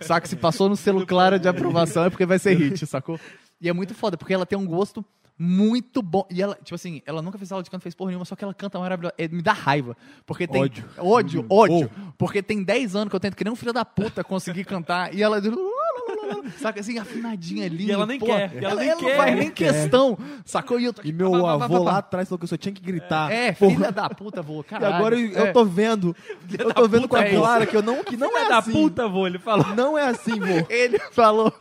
Saca? Se passou no selo Clara de aprovação é porque vai ser hit, sacou? E é muito foda, porque ela tem um gosto muito bom. E ela, tipo assim, ela nunca fez aula de canto, fez porra nenhuma, só que ela canta maravilhosa. É, me dá raiva. Porque tem. Ódio. Ódio, ódio. Porque tem 10 anos que eu tento que nem um filho da puta conseguir cantar. E ela. Saca assim, afinadinha ali. E ela nem quer, e ela nem não quer. faz nem quer. questão. Sacou? E eu tô E meu pá, pá, pá, avô pá, lá atrás falou que eu só tinha que gritar. É, Porra. filha da puta, vô. E Caralho. agora eu, É. eu tô vendo. Eu tô vendo com a é. Clara que eu não, que não Filha é da assim. puta, vô, ele falou. Não é assim, vô. Ele falou.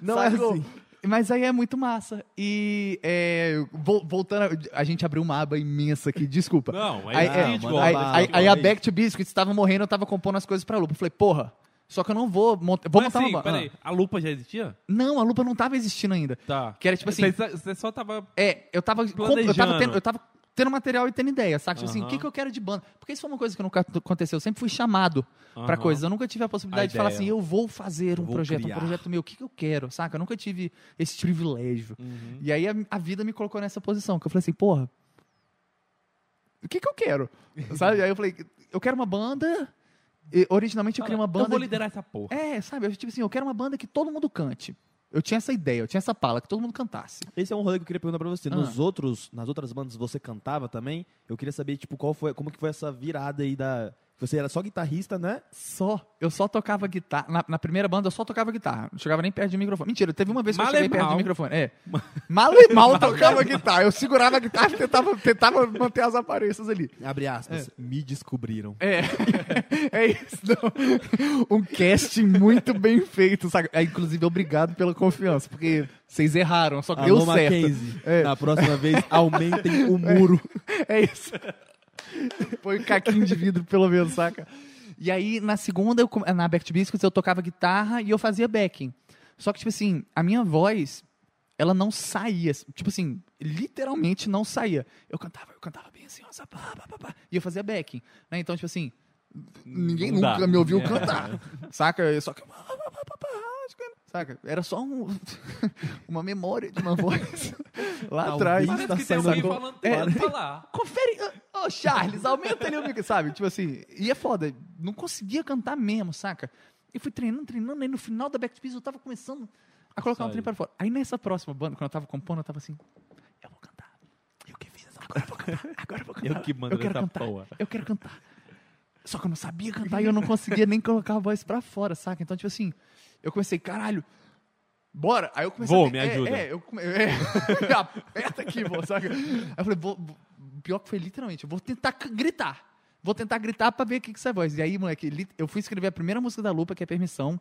Não é Sacou? assim. Mas aí é muito massa. E é, vol- voltando, a, gente abriu uma aba imensa aqui, desculpa. Não, é Aí, é, aí, aí- a. Back to Biscuits estava morrendo, eu tava compondo as coisas pra Lupa. Eu falei, porra, só que eu não vou montar. Vou Mas montar assim, uma peraí, a lupa já existia? Não, a Lupa não tava existindo ainda. Tá. Que era tipo assim- Você, só tava. É, eu tava, eu tava, tendo, eu tava tendo material e tendo ideia, saca? Tipo assim, o que, que eu quero de banda? Porque isso foi uma coisa que nunca aconteceu. Eu sempre fui chamado pra Aham. coisas. Eu nunca tive a possibilidade A de falar assim, eu vou fazer um Vou projeto, criar. um projeto meu. O que, que eu quero, saca? Eu nunca tive esse privilégio. Uhum. E aí a, a vida me colocou nessa posição, que eu falei assim, porra, o que que eu quero? sabe? Aí eu falei, eu quero uma banda... E, originalmente eu queria uma banda... Eu vou liderar essa porra. É, sabe? Eu, tipo assim, eu quero uma banda que todo mundo cante. Eu tinha essa ideia, eu tinha essa pala, que todo mundo cantasse. Esse é um rolê que eu queria perguntar pra você. Ah. Nos outros, nas outras bandas você cantava também? Eu queria saber, tipo, qual foi, como que foi essa virada aí da... Você era só guitarrista, né? Só. Eu só tocava guitarra. Na, na primeira banda eu só tocava guitarra. Não chegava nem perto de microfone. Mentira, teve uma vez que Mal eu cheguei perto do microfone. É. Mal e mal tocava guitarra. Eu segurava a guitarra e tentava, tentava manter as aparências ali. Abre aspas. Me descobriram. É. é isso. não. Um casting muito bem feito, sabe? É, inclusive, obrigado pela confiança, porque vocês erraram, só que deu Alô, certo. Mackenzie. É. Na próxima vez, aumentem o muro. É isso. Põe um caquinho de vidro, pelo menos, saca? E aí, na segunda, eu, na Back to Biscuits, eu tocava guitarra e eu fazia backing. Só que, tipo assim, a minha voz, ela não saía. Tipo assim, literalmente não saía. Eu cantava, eu cantava bem assim, ó, pá, pá, pá, pá, e eu fazia backing. Né? Então, tipo assim, ninguém nunca me ouviu É. cantar. Saca? Eu só que... saca? Era só um- uma memória de uma voz lá atrás. Parece tá que tem alguém falando, É, falar. Confere. Ô, Charles, aumenta ali o micro, sabe? Tipo assim, e é foda. Não conseguia cantar mesmo, saca? E fui treinando, treinando, aí no final da Back to Peace eu tava começando a colocar um Sai. trem para fora. Aí nessa próxima banda, quando eu tava compondo, eu tava assim, eu vou cantar. Eu que fiz Agora eu vou cantar. Agora eu vou cantar. Eu que mando eu quero cantar. porra. Eu quero cantar. Só que eu não sabia cantar e eu não conseguia nem colocar a voz pra fora, saca? Então, tipo assim, eu comecei, caralho, bora. Aí eu comecei Vou, a, me é, ajuda. É, eu come- é, aperta aqui, vou, saca? Aí eu falei, vou, pior que foi literalmente, eu vou tentar gritar. Vou tentar gritar pra ver o que que sai voz. E aí, moleque, eu fui escrever a primeira música da Lupa, que é Permissão,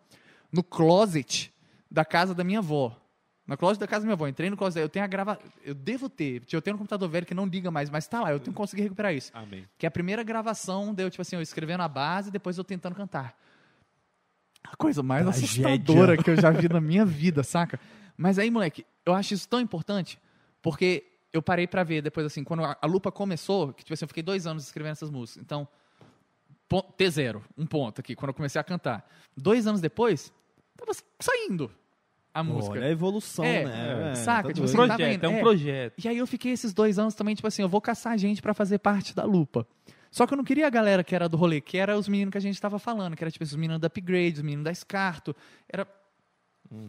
no closet da casa da minha avó. No closet da casa da minha avó. Entrei no closet, eu tenho a grava... Eu devo ter, eu tenho um computador velho que não liga mais, mas tá lá, eu tenho que conseguir recuperar isso. Amém. Que é a primeira gravação deu, tipo assim, eu escrevendo a base e depois eu tentando cantar. A coisa mais Tragédia. assustadora que eu já vi na minha vida, saca? Mas aí, moleque, eu acho isso tão importante, porque eu parei pra ver depois, assim, quando a, a lupa começou, que tipo assim, eu fiquei dois anos escrevendo essas músicas. Então, pon- T0, um ponto aqui, quando eu comecei a cantar. Dois anos depois, tava saindo a música. Olha a evolução, É, né? é, saca, tá tipo assim, tava Projeto, indo, é um é. projeto. E aí eu fiquei esses dois anos também, tipo assim, eu vou caçar gente pra fazer parte da lupa. Só que eu não queria a galera que era do rolê, que era os meninos que a gente tava falando, que era tipo os meninos da Upgrade, os meninos da Escarto. Era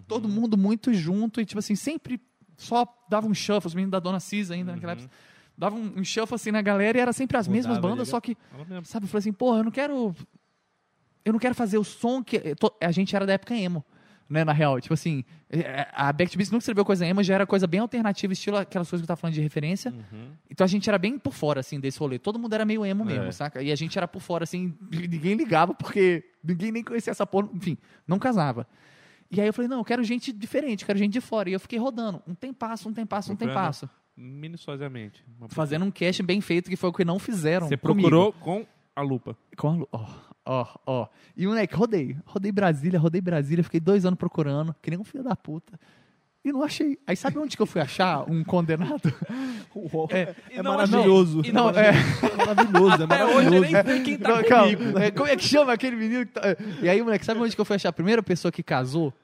todo mundo muito junto e, tipo assim, sempre só dava um shuffle, os meninos da Dona Cisa ainda naquela época. Dava um, um shuffle assim na galera e era sempre as mesmas Mudava, bandas, liga. só que. Sabe, eu falei assim, porra, eu não quero. Eu não quero fazer o som que. A gente era da época emo, né, na real. Tipo assim, é, a Back to Beats nunca escreveu coisa emo, já era coisa bem alternativa, estilo aquelas coisas que eu tava falando de referência. Uhum. Então a gente era bem por fora, assim, desse rolê. Todo mundo era meio emo mesmo, É. saca? E a gente era por fora, assim, ninguém ligava, porque ninguém nem conhecia essa porra, enfim, não casava. E aí eu falei, não, eu quero gente diferente, eu quero gente de fora. E eu fiquei rodando, um tempasso, um tempasso, um Procurando. tempasso. Minuciosamente. Fazendo um cast bem feito, que foi o que não fizeram Você comigo. procurou com a lupa. Com a lu- Ó, ó, ó. E, moleque, rodei. Rodei Brasília, rodei Brasília. Fiquei dois anos procurando, que nem um filho da puta. E não achei. Aí sabe onde que eu fui achar um condenado? É, É não maravilhoso. E não, é. É maravilhoso, é Até hoje eu maravilhoso. nem sei quem tá Não, calma. comigo. É, como é que chama aquele menino que tá... E aí, moleque, sabe onde que eu fui achar a primeira pessoa que casou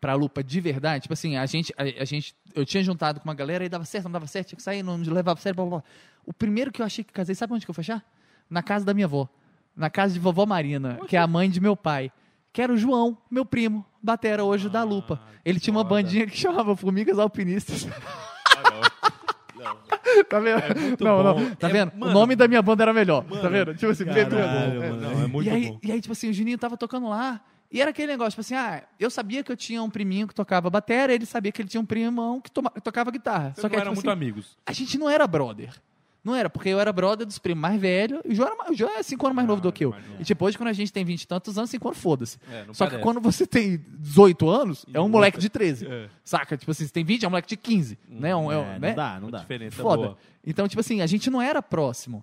pra lupa de verdade? Tipo assim, a gente, a, a gente, eu tinha juntado com uma galera e dava certo, não dava certo, tinha que sair, não levava sério, blá, blá, blá. O primeiro que eu achei que casei, sabe onde que eu fui achar? Na casa da minha avó. Na casa de vovó Marina, que é a mãe de meu pai. Que era o João, meu primo, batera hoje da lupa. Ele tinha uma foda. bandinha que chamava Formigas Alpinistas. tá vendo? É não, bom. não. Tá É, vendo? mano, o nome da minha banda era melhor. tá mano, vendo? Tipo assim, caralho, mano. Não, é muito e, aí, bom. e aí, tipo assim, o Juninho tava tocando lá. E era aquele negócio, tipo assim, ah, eu sabia que eu tinha um priminho que tocava bateria, ele sabia que ele tinha um primão que toma- tocava guitarra. Vocês Só que não é, eram tipo muito assim, amigos. a gente não era brother. Não era, porque eu era brother dos primos mais velhos, e o João, era, mais- o João é cinco anos mais Ah, novo do que eu. E tipo, hoje quando a gente tem 20 e tantos anos, cinco anos, foda-se. É, Só que parece. quando você tem 18 anos, é um E moleque outra- de 13. É. Saca? Tipo assim, você tem 20, é um moleque de 15. né? Um, é um- É, né? não dá, não dá. Diferença Foda. boa. Então, tipo assim, a gente não era próximo.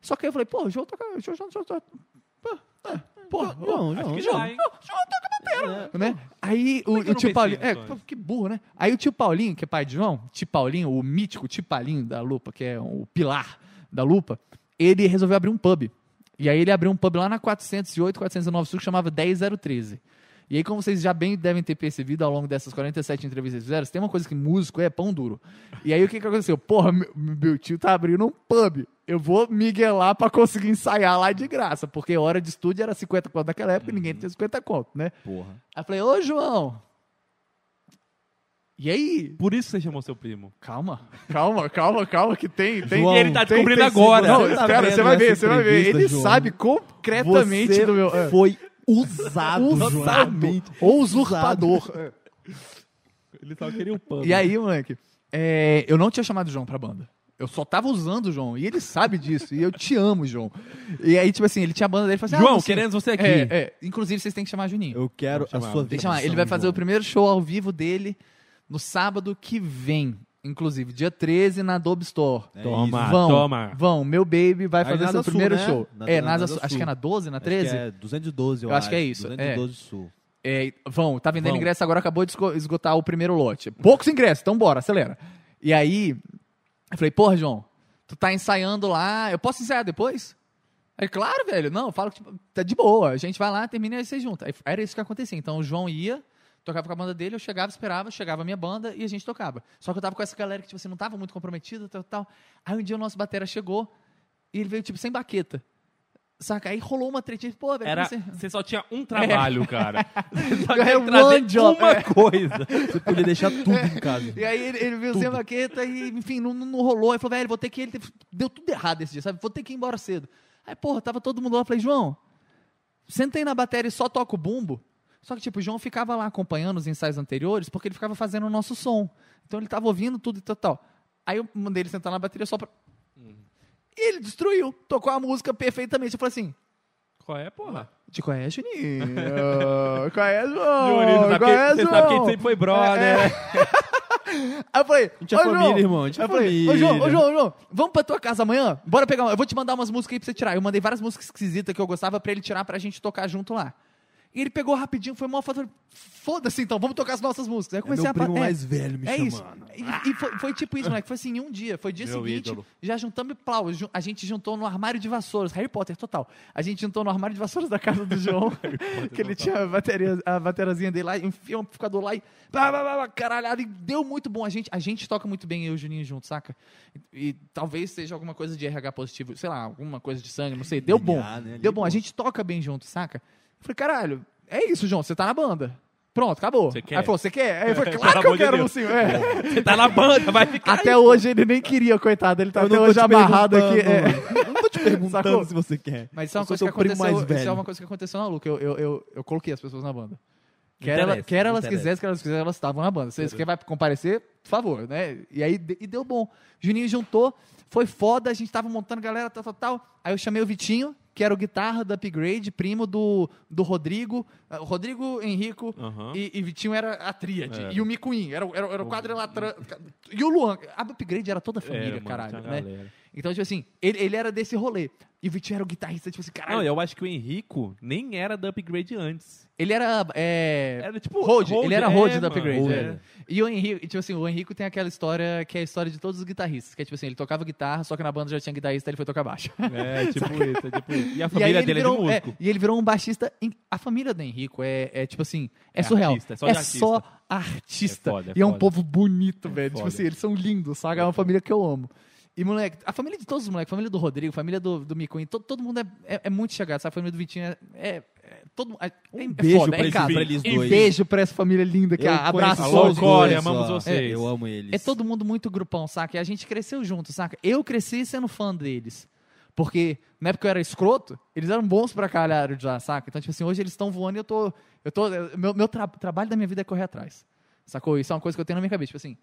Só que aí eu falei, pô, o João toca. O João, João, João, João, pô, pô, João, Acho João, que João. dá, hein? né? Aí o, é eu o não tio pensei Paulinho. É, nisso pô, antes? que burro, né? Aí o tio Paulinho, que é pai de João, tio Paulinho, o mítico tio Paulinho da Lupa, que é o pilar da Lupa, ele resolveu abrir um pub. E aí ele abriu um pub lá na 408, 409 Sul, que chamava 10013. E aí, como vocês já bem devem ter percebido ao longo dessas 47 entrevistas que fizeram, tem uma coisa que músico é pão duro. E aí o que, que aconteceu? Porra, meu, meu tio tá abrindo um pub. Eu vou miguelar pra conseguir ensaiar lá de graça, porque hora de estúdio era 50 conto naquela época e ninguém tinha 50 conto, né? Porra. Aí eu falei, ô João. E aí? Por isso você chamou seu primo. Calma, calma, calma, calma, que tem. tem João, E ele tá tem- descobrindo tem agora. Não, Você tá você vai ver, você vai ver. Ele João? sabe concretamente Você do meu. é, foi usado, usado, ou usurpador. É. Ele só queria um pano. E aí, moleque, é, eu não tinha chamado o João pra banda. Eu só tava usando o João. E ele sabe disso. E eu te amo, João. E aí, tipo assim, ele tinha a banda dele e falou assim: João, ah, queremos você aqui. É, é. Inclusive, vocês têm que chamar Juninho. Eu quero a chamar, sua tem que chamar. Ele vai fazer João. o primeiro show ao vivo dele no sábado que vem. Inclusive, dia 13 na Adobe Store. É Toma. isso. vão, toma. vão. Meu baby vai Aí fazer seu Sul, primeiro né? show. Na- é, na na Sul. acho que é na 12, na Acho 13? que é 212, eu, Eu acho que é isso, é. 212 Sul. É, vão, tá vendendo Vão. ingresso agora, acabou de esgo- esgotar o primeiro lote. Poucos ingressos, então bora, acelera. E aí, eu falei, porra, João, tu tá ensaiando lá, eu posso ensaiar depois? Aí, claro, velho, não, fala que tipo, tá de boa, a gente vai lá, termina e aí você junta. Aí, era isso que acontecia. Então o João ia, tocava com a banda dele, eu chegava, esperava, chegava a minha banda e a gente tocava. Só que eu tava com essa galera que, tipo assim, não tava muito comprometida, tal, tal. Aí um dia o nosso batera chegou e ele veio, tipo, sem baqueta. Saca? Aí rolou uma tretinha, pô, velho, Era, você... você só tinha um trabalho, cara. Você só É tinha one job, uma é. coisa. Você podia deixar tudo em casa. E aí ele, ele veio sem baqueta e, enfim, não, não, rolou. Aí falou, velho, vou ter que ir. Ele deu tudo errado esse dia, sabe? Vou ter que ir embora cedo. Aí, porra, tava todo mundo lá. Eu falei, João, sentei na bateria e só toca o bumbo. Só que, tipo, o João ficava lá acompanhando os ensaios anteriores porque ele ficava fazendo o nosso som. Então ele tava ouvindo tudo e tal, tal. Aí eu mandei ele sentar na bateria só pra. E ele destruiu. Tocou a música perfeitamente. Eu falei assim. Qual é, porra? Te conhece, Juninho? conhece, João? Juninho, você que, Conhece, você sabe que a gente João? sempre foi brother. né? Aí eu falei, A gente é "Ô, família, João." irmão, a gente é família. Ô, João, ô, João, João, vamos pra tua casa amanhã? Bora pegar uma. Eu vou te mandar umas músicas aí pra você tirar. Eu mandei várias músicas esquisitas que eu gostava pra ele tirar pra gente tocar junto lá. E ele pegou rapidinho, foi mó foto. Foda-se então, vamos tocar as nossas músicas. Aí eu É comecei meu a primo é, mais velho me é isso. chamando. E, e foi, foi tipo isso, moleque. Foi assim, em um dia. Foi dia Meu seguinte, ídolo. já juntamos plau. A gente juntou no armário de vassouras. Harry Potter, total. A gente juntou no armário de vassouras da casa do João. que ele tinha a, bateria, a bateriazinha dele lá, enfiou um amplificador lá e. Pá, pá, pá, caralhado. E deu muito bom. A gente, a gente toca muito bem, eu e o Juninho juntos, saca? E, e talvez seja alguma coisa de RH positivo, sei lá, alguma coisa de sangue, não sei. Deu bom. Né? Deu bom. A gente toca bem junto, saca? Eu falei, caralho, é isso, João. Você tá na banda. Pronto, acabou. Você quer? Aí falou, você quer? Aí eu falei, claro que eu quero. Lucinho. É. Você tá na banda, vai ficar. Até hoje ele nem queria, coitado. Ele tá Eu até hoje amarrado aqui. é. Eu não tô te perguntando Sacou? se você quer. Mas isso é uma Eu coisa que aconteceu. Isso é uma coisa que aconteceu na Luca. Eu, eu, eu, eu coloquei as pessoas na banda. Quer, ela, quer elas quisessem, quer elas quisessem, elas estavam na banda. Se você vai comparecer, por favor, né? E aí e deu bom. Juninho juntou, foi foda, a gente tava montando galera, tal, tal, tal. Aí eu chamei o Vitinho, que era o guitarra da Upgrade, primo do, do Rodrigo. Ah, Rodrigo, Henrico Aham. e, e Vitinho era a tríade. Era. E o Micuim, era, o- era, era o quadrilátero. E o Luan. A Upgrade era toda a família, mano, caralho, né? galera. Então, tipo assim, ele, ele era desse rolê. E o Vitinho era o guitarrista, tipo assim, caralho. Não, eu acho que o Henrico nem era da Upgrade antes. Ele era. É... Era tipo. Road, ele era Road da mano. Upgrade. É. E o Henrico, tipo assim, o Henrico tem aquela história que é a história de todos os guitarristas. Que é tipo assim, ele tocava guitarra, só que na banda já tinha guitarrista, ele foi tocar baixo. É, tipo isso, é tipo isso. E a E família ele dele virou, é de músico. é, e ele virou um baixista. em- A família do Henrico é, é tipo assim, é, É surreal. artista, é só artista. só artista. É foda, é e é um povo bonito, velho. Tipo assim, eles são lindos, sabe? É uma família que eu amo. E, moleque, a família de todos os moleques, a família do Rodrigo, a família do, do Mico, todo, todo mundo é, é, é muito chegado, sabe? A família do Vitinho é. é, é todo, é, Um é beijo foda, pra é em eles- casa. pra eles Um dois. beijo pra essa família linda que abraça Alô, só os Core, dois, amamos vocês. Eu amo eles. É todo mundo muito grupão, saca? E a gente cresceu junto, saca? Eu cresci sendo fã deles. Porque na época eu era escroto, eles eram bons pra caralho já, saca? Então, tipo assim, hoje eles estão voando e eu tô. Eu tô meu meu tra- trabalho da minha vida é correr atrás. Sacou? Isso é uma coisa que eu tenho na minha cabeça. Tipo assim,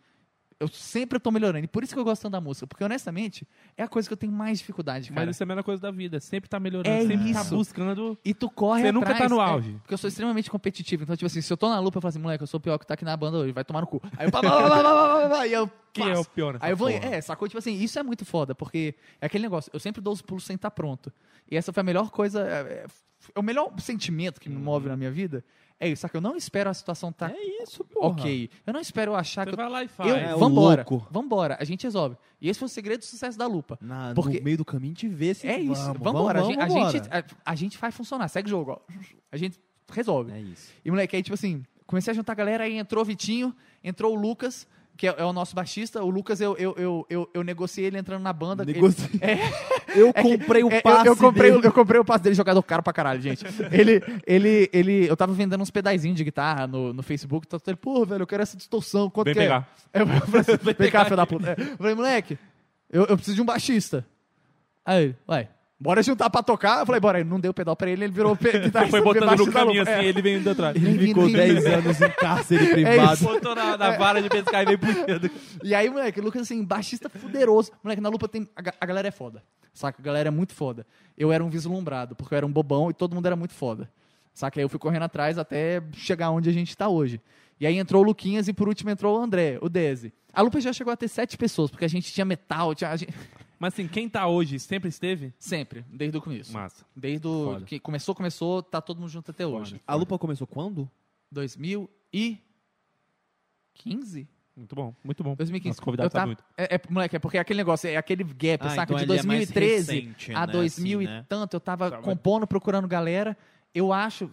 eu sempre estou melhorando. E por isso que eu gosto tanto da música. Porque, honestamente, é a coisa que eu tenho mais dificuldade, cara. Mas isso é a mesma coisa da vida. Sempre tá melhorando, é sempre tá isso. tá buscando. E tu corre Você atrás, nunca tá no é, auge. É, porque eu sou extremamente competitivo. Então, tipo assim, se eu tô na lupa, eu falo assim, moleque, eu sou o pior que tá aqui na banda hoje, vai tomar no cu. Aí eu. Blá, blá, blá, e eu Quem é o pior nessa Aí eu vou. Porra. É, sacou? Tipo assim, isso é muito foda. Porque é aquele negócio. Eu sempre dou os pulos sem estar pronto. E essa foi a melhor coisa. É, é, é o melhor sentimento que me uhum. move na minha vida é isso, saca? Eu não espero a situação tá É isso, porra. ok. Eu não espero eu achar Você que eu... vai lá e faz. eu É, vambora, louco. vambora, a gente resolve. E esse foi o segredo do sucesso da lupa. Na, Porque- No meio do caminho te vê se É isso, vamos, vambora. vamos, a, gente, a, vambora. gente, a, a gente faz funcionar, segue o jogo. ó. A gente resolve. É isso. E, moleque, aí, tipo assim, comecei a juntar a galera, aí entrou o Vitinho, entrou o Lucas, que é, é o nosso baixista. O Lucas, eu, eu, eu, eu, eu negociei ele entrando na banda. Ele- Negocia- É, Eu é que- comprei o é, eu- passe eu, comprei, o- dele. eu comprei o passe dele, jogador caro pra caralho, gente. Ele, ele, ele, eu tava vendendo uns pedazinhos de guitarra no, no Facebook, tá ele, pô, velho, eu quero essa distorção, quanto Vem que pegar. é? Eu falei assim, vem cá, filho da puta. É, Eu falei, moleque, eu, eu preciso de um baixista. Aí, ele, vai, bora juntar pra tocar. Eu falei, bora. Ele não deu pedal pra ele, ele virou guitarrista. Foi botando no caminho assim, É. ele vem indo atrás. Ele ficou bem-vindo. 10 anos em cárcere privado. isso. Botou na, na vara de pescar e vem puxando. E aí, moleque, o Lucas, assim, baixista fuderoso. Moleque, na lupa tem. A, a galera é foda. Saca? A galera é muito foda. Eu era um vislumbrado, porque eu era um bobão e todo mundo era muito foda. Saca? Aí eu fui correndo atrás até chegar onde a gente tá hoje. E aí entrou o Luquinhas e por último entrou o André, o Deze. A lupa já chegou a ter sete pessoas, porque a gente tinha metal, tinha. a gente- Mas assim, quem tá hoje sempre esteve? Sempre, desde o começo. Massa. Desde o. Foda. que começou, começou, tá todo mundo junto até hoje. A lupa começou quando? 2015? Muito bom, muito bom. 2015. Nosso convidado tava- muito. É, é, moleque, é porque é aquele negócio, é aquele gap, Ah, saca? então de ele é mais 2013 recente, a né, 2000 assim, e né? tanto, eu tava Tá, mas- compondo, procurando galera. Eu acho.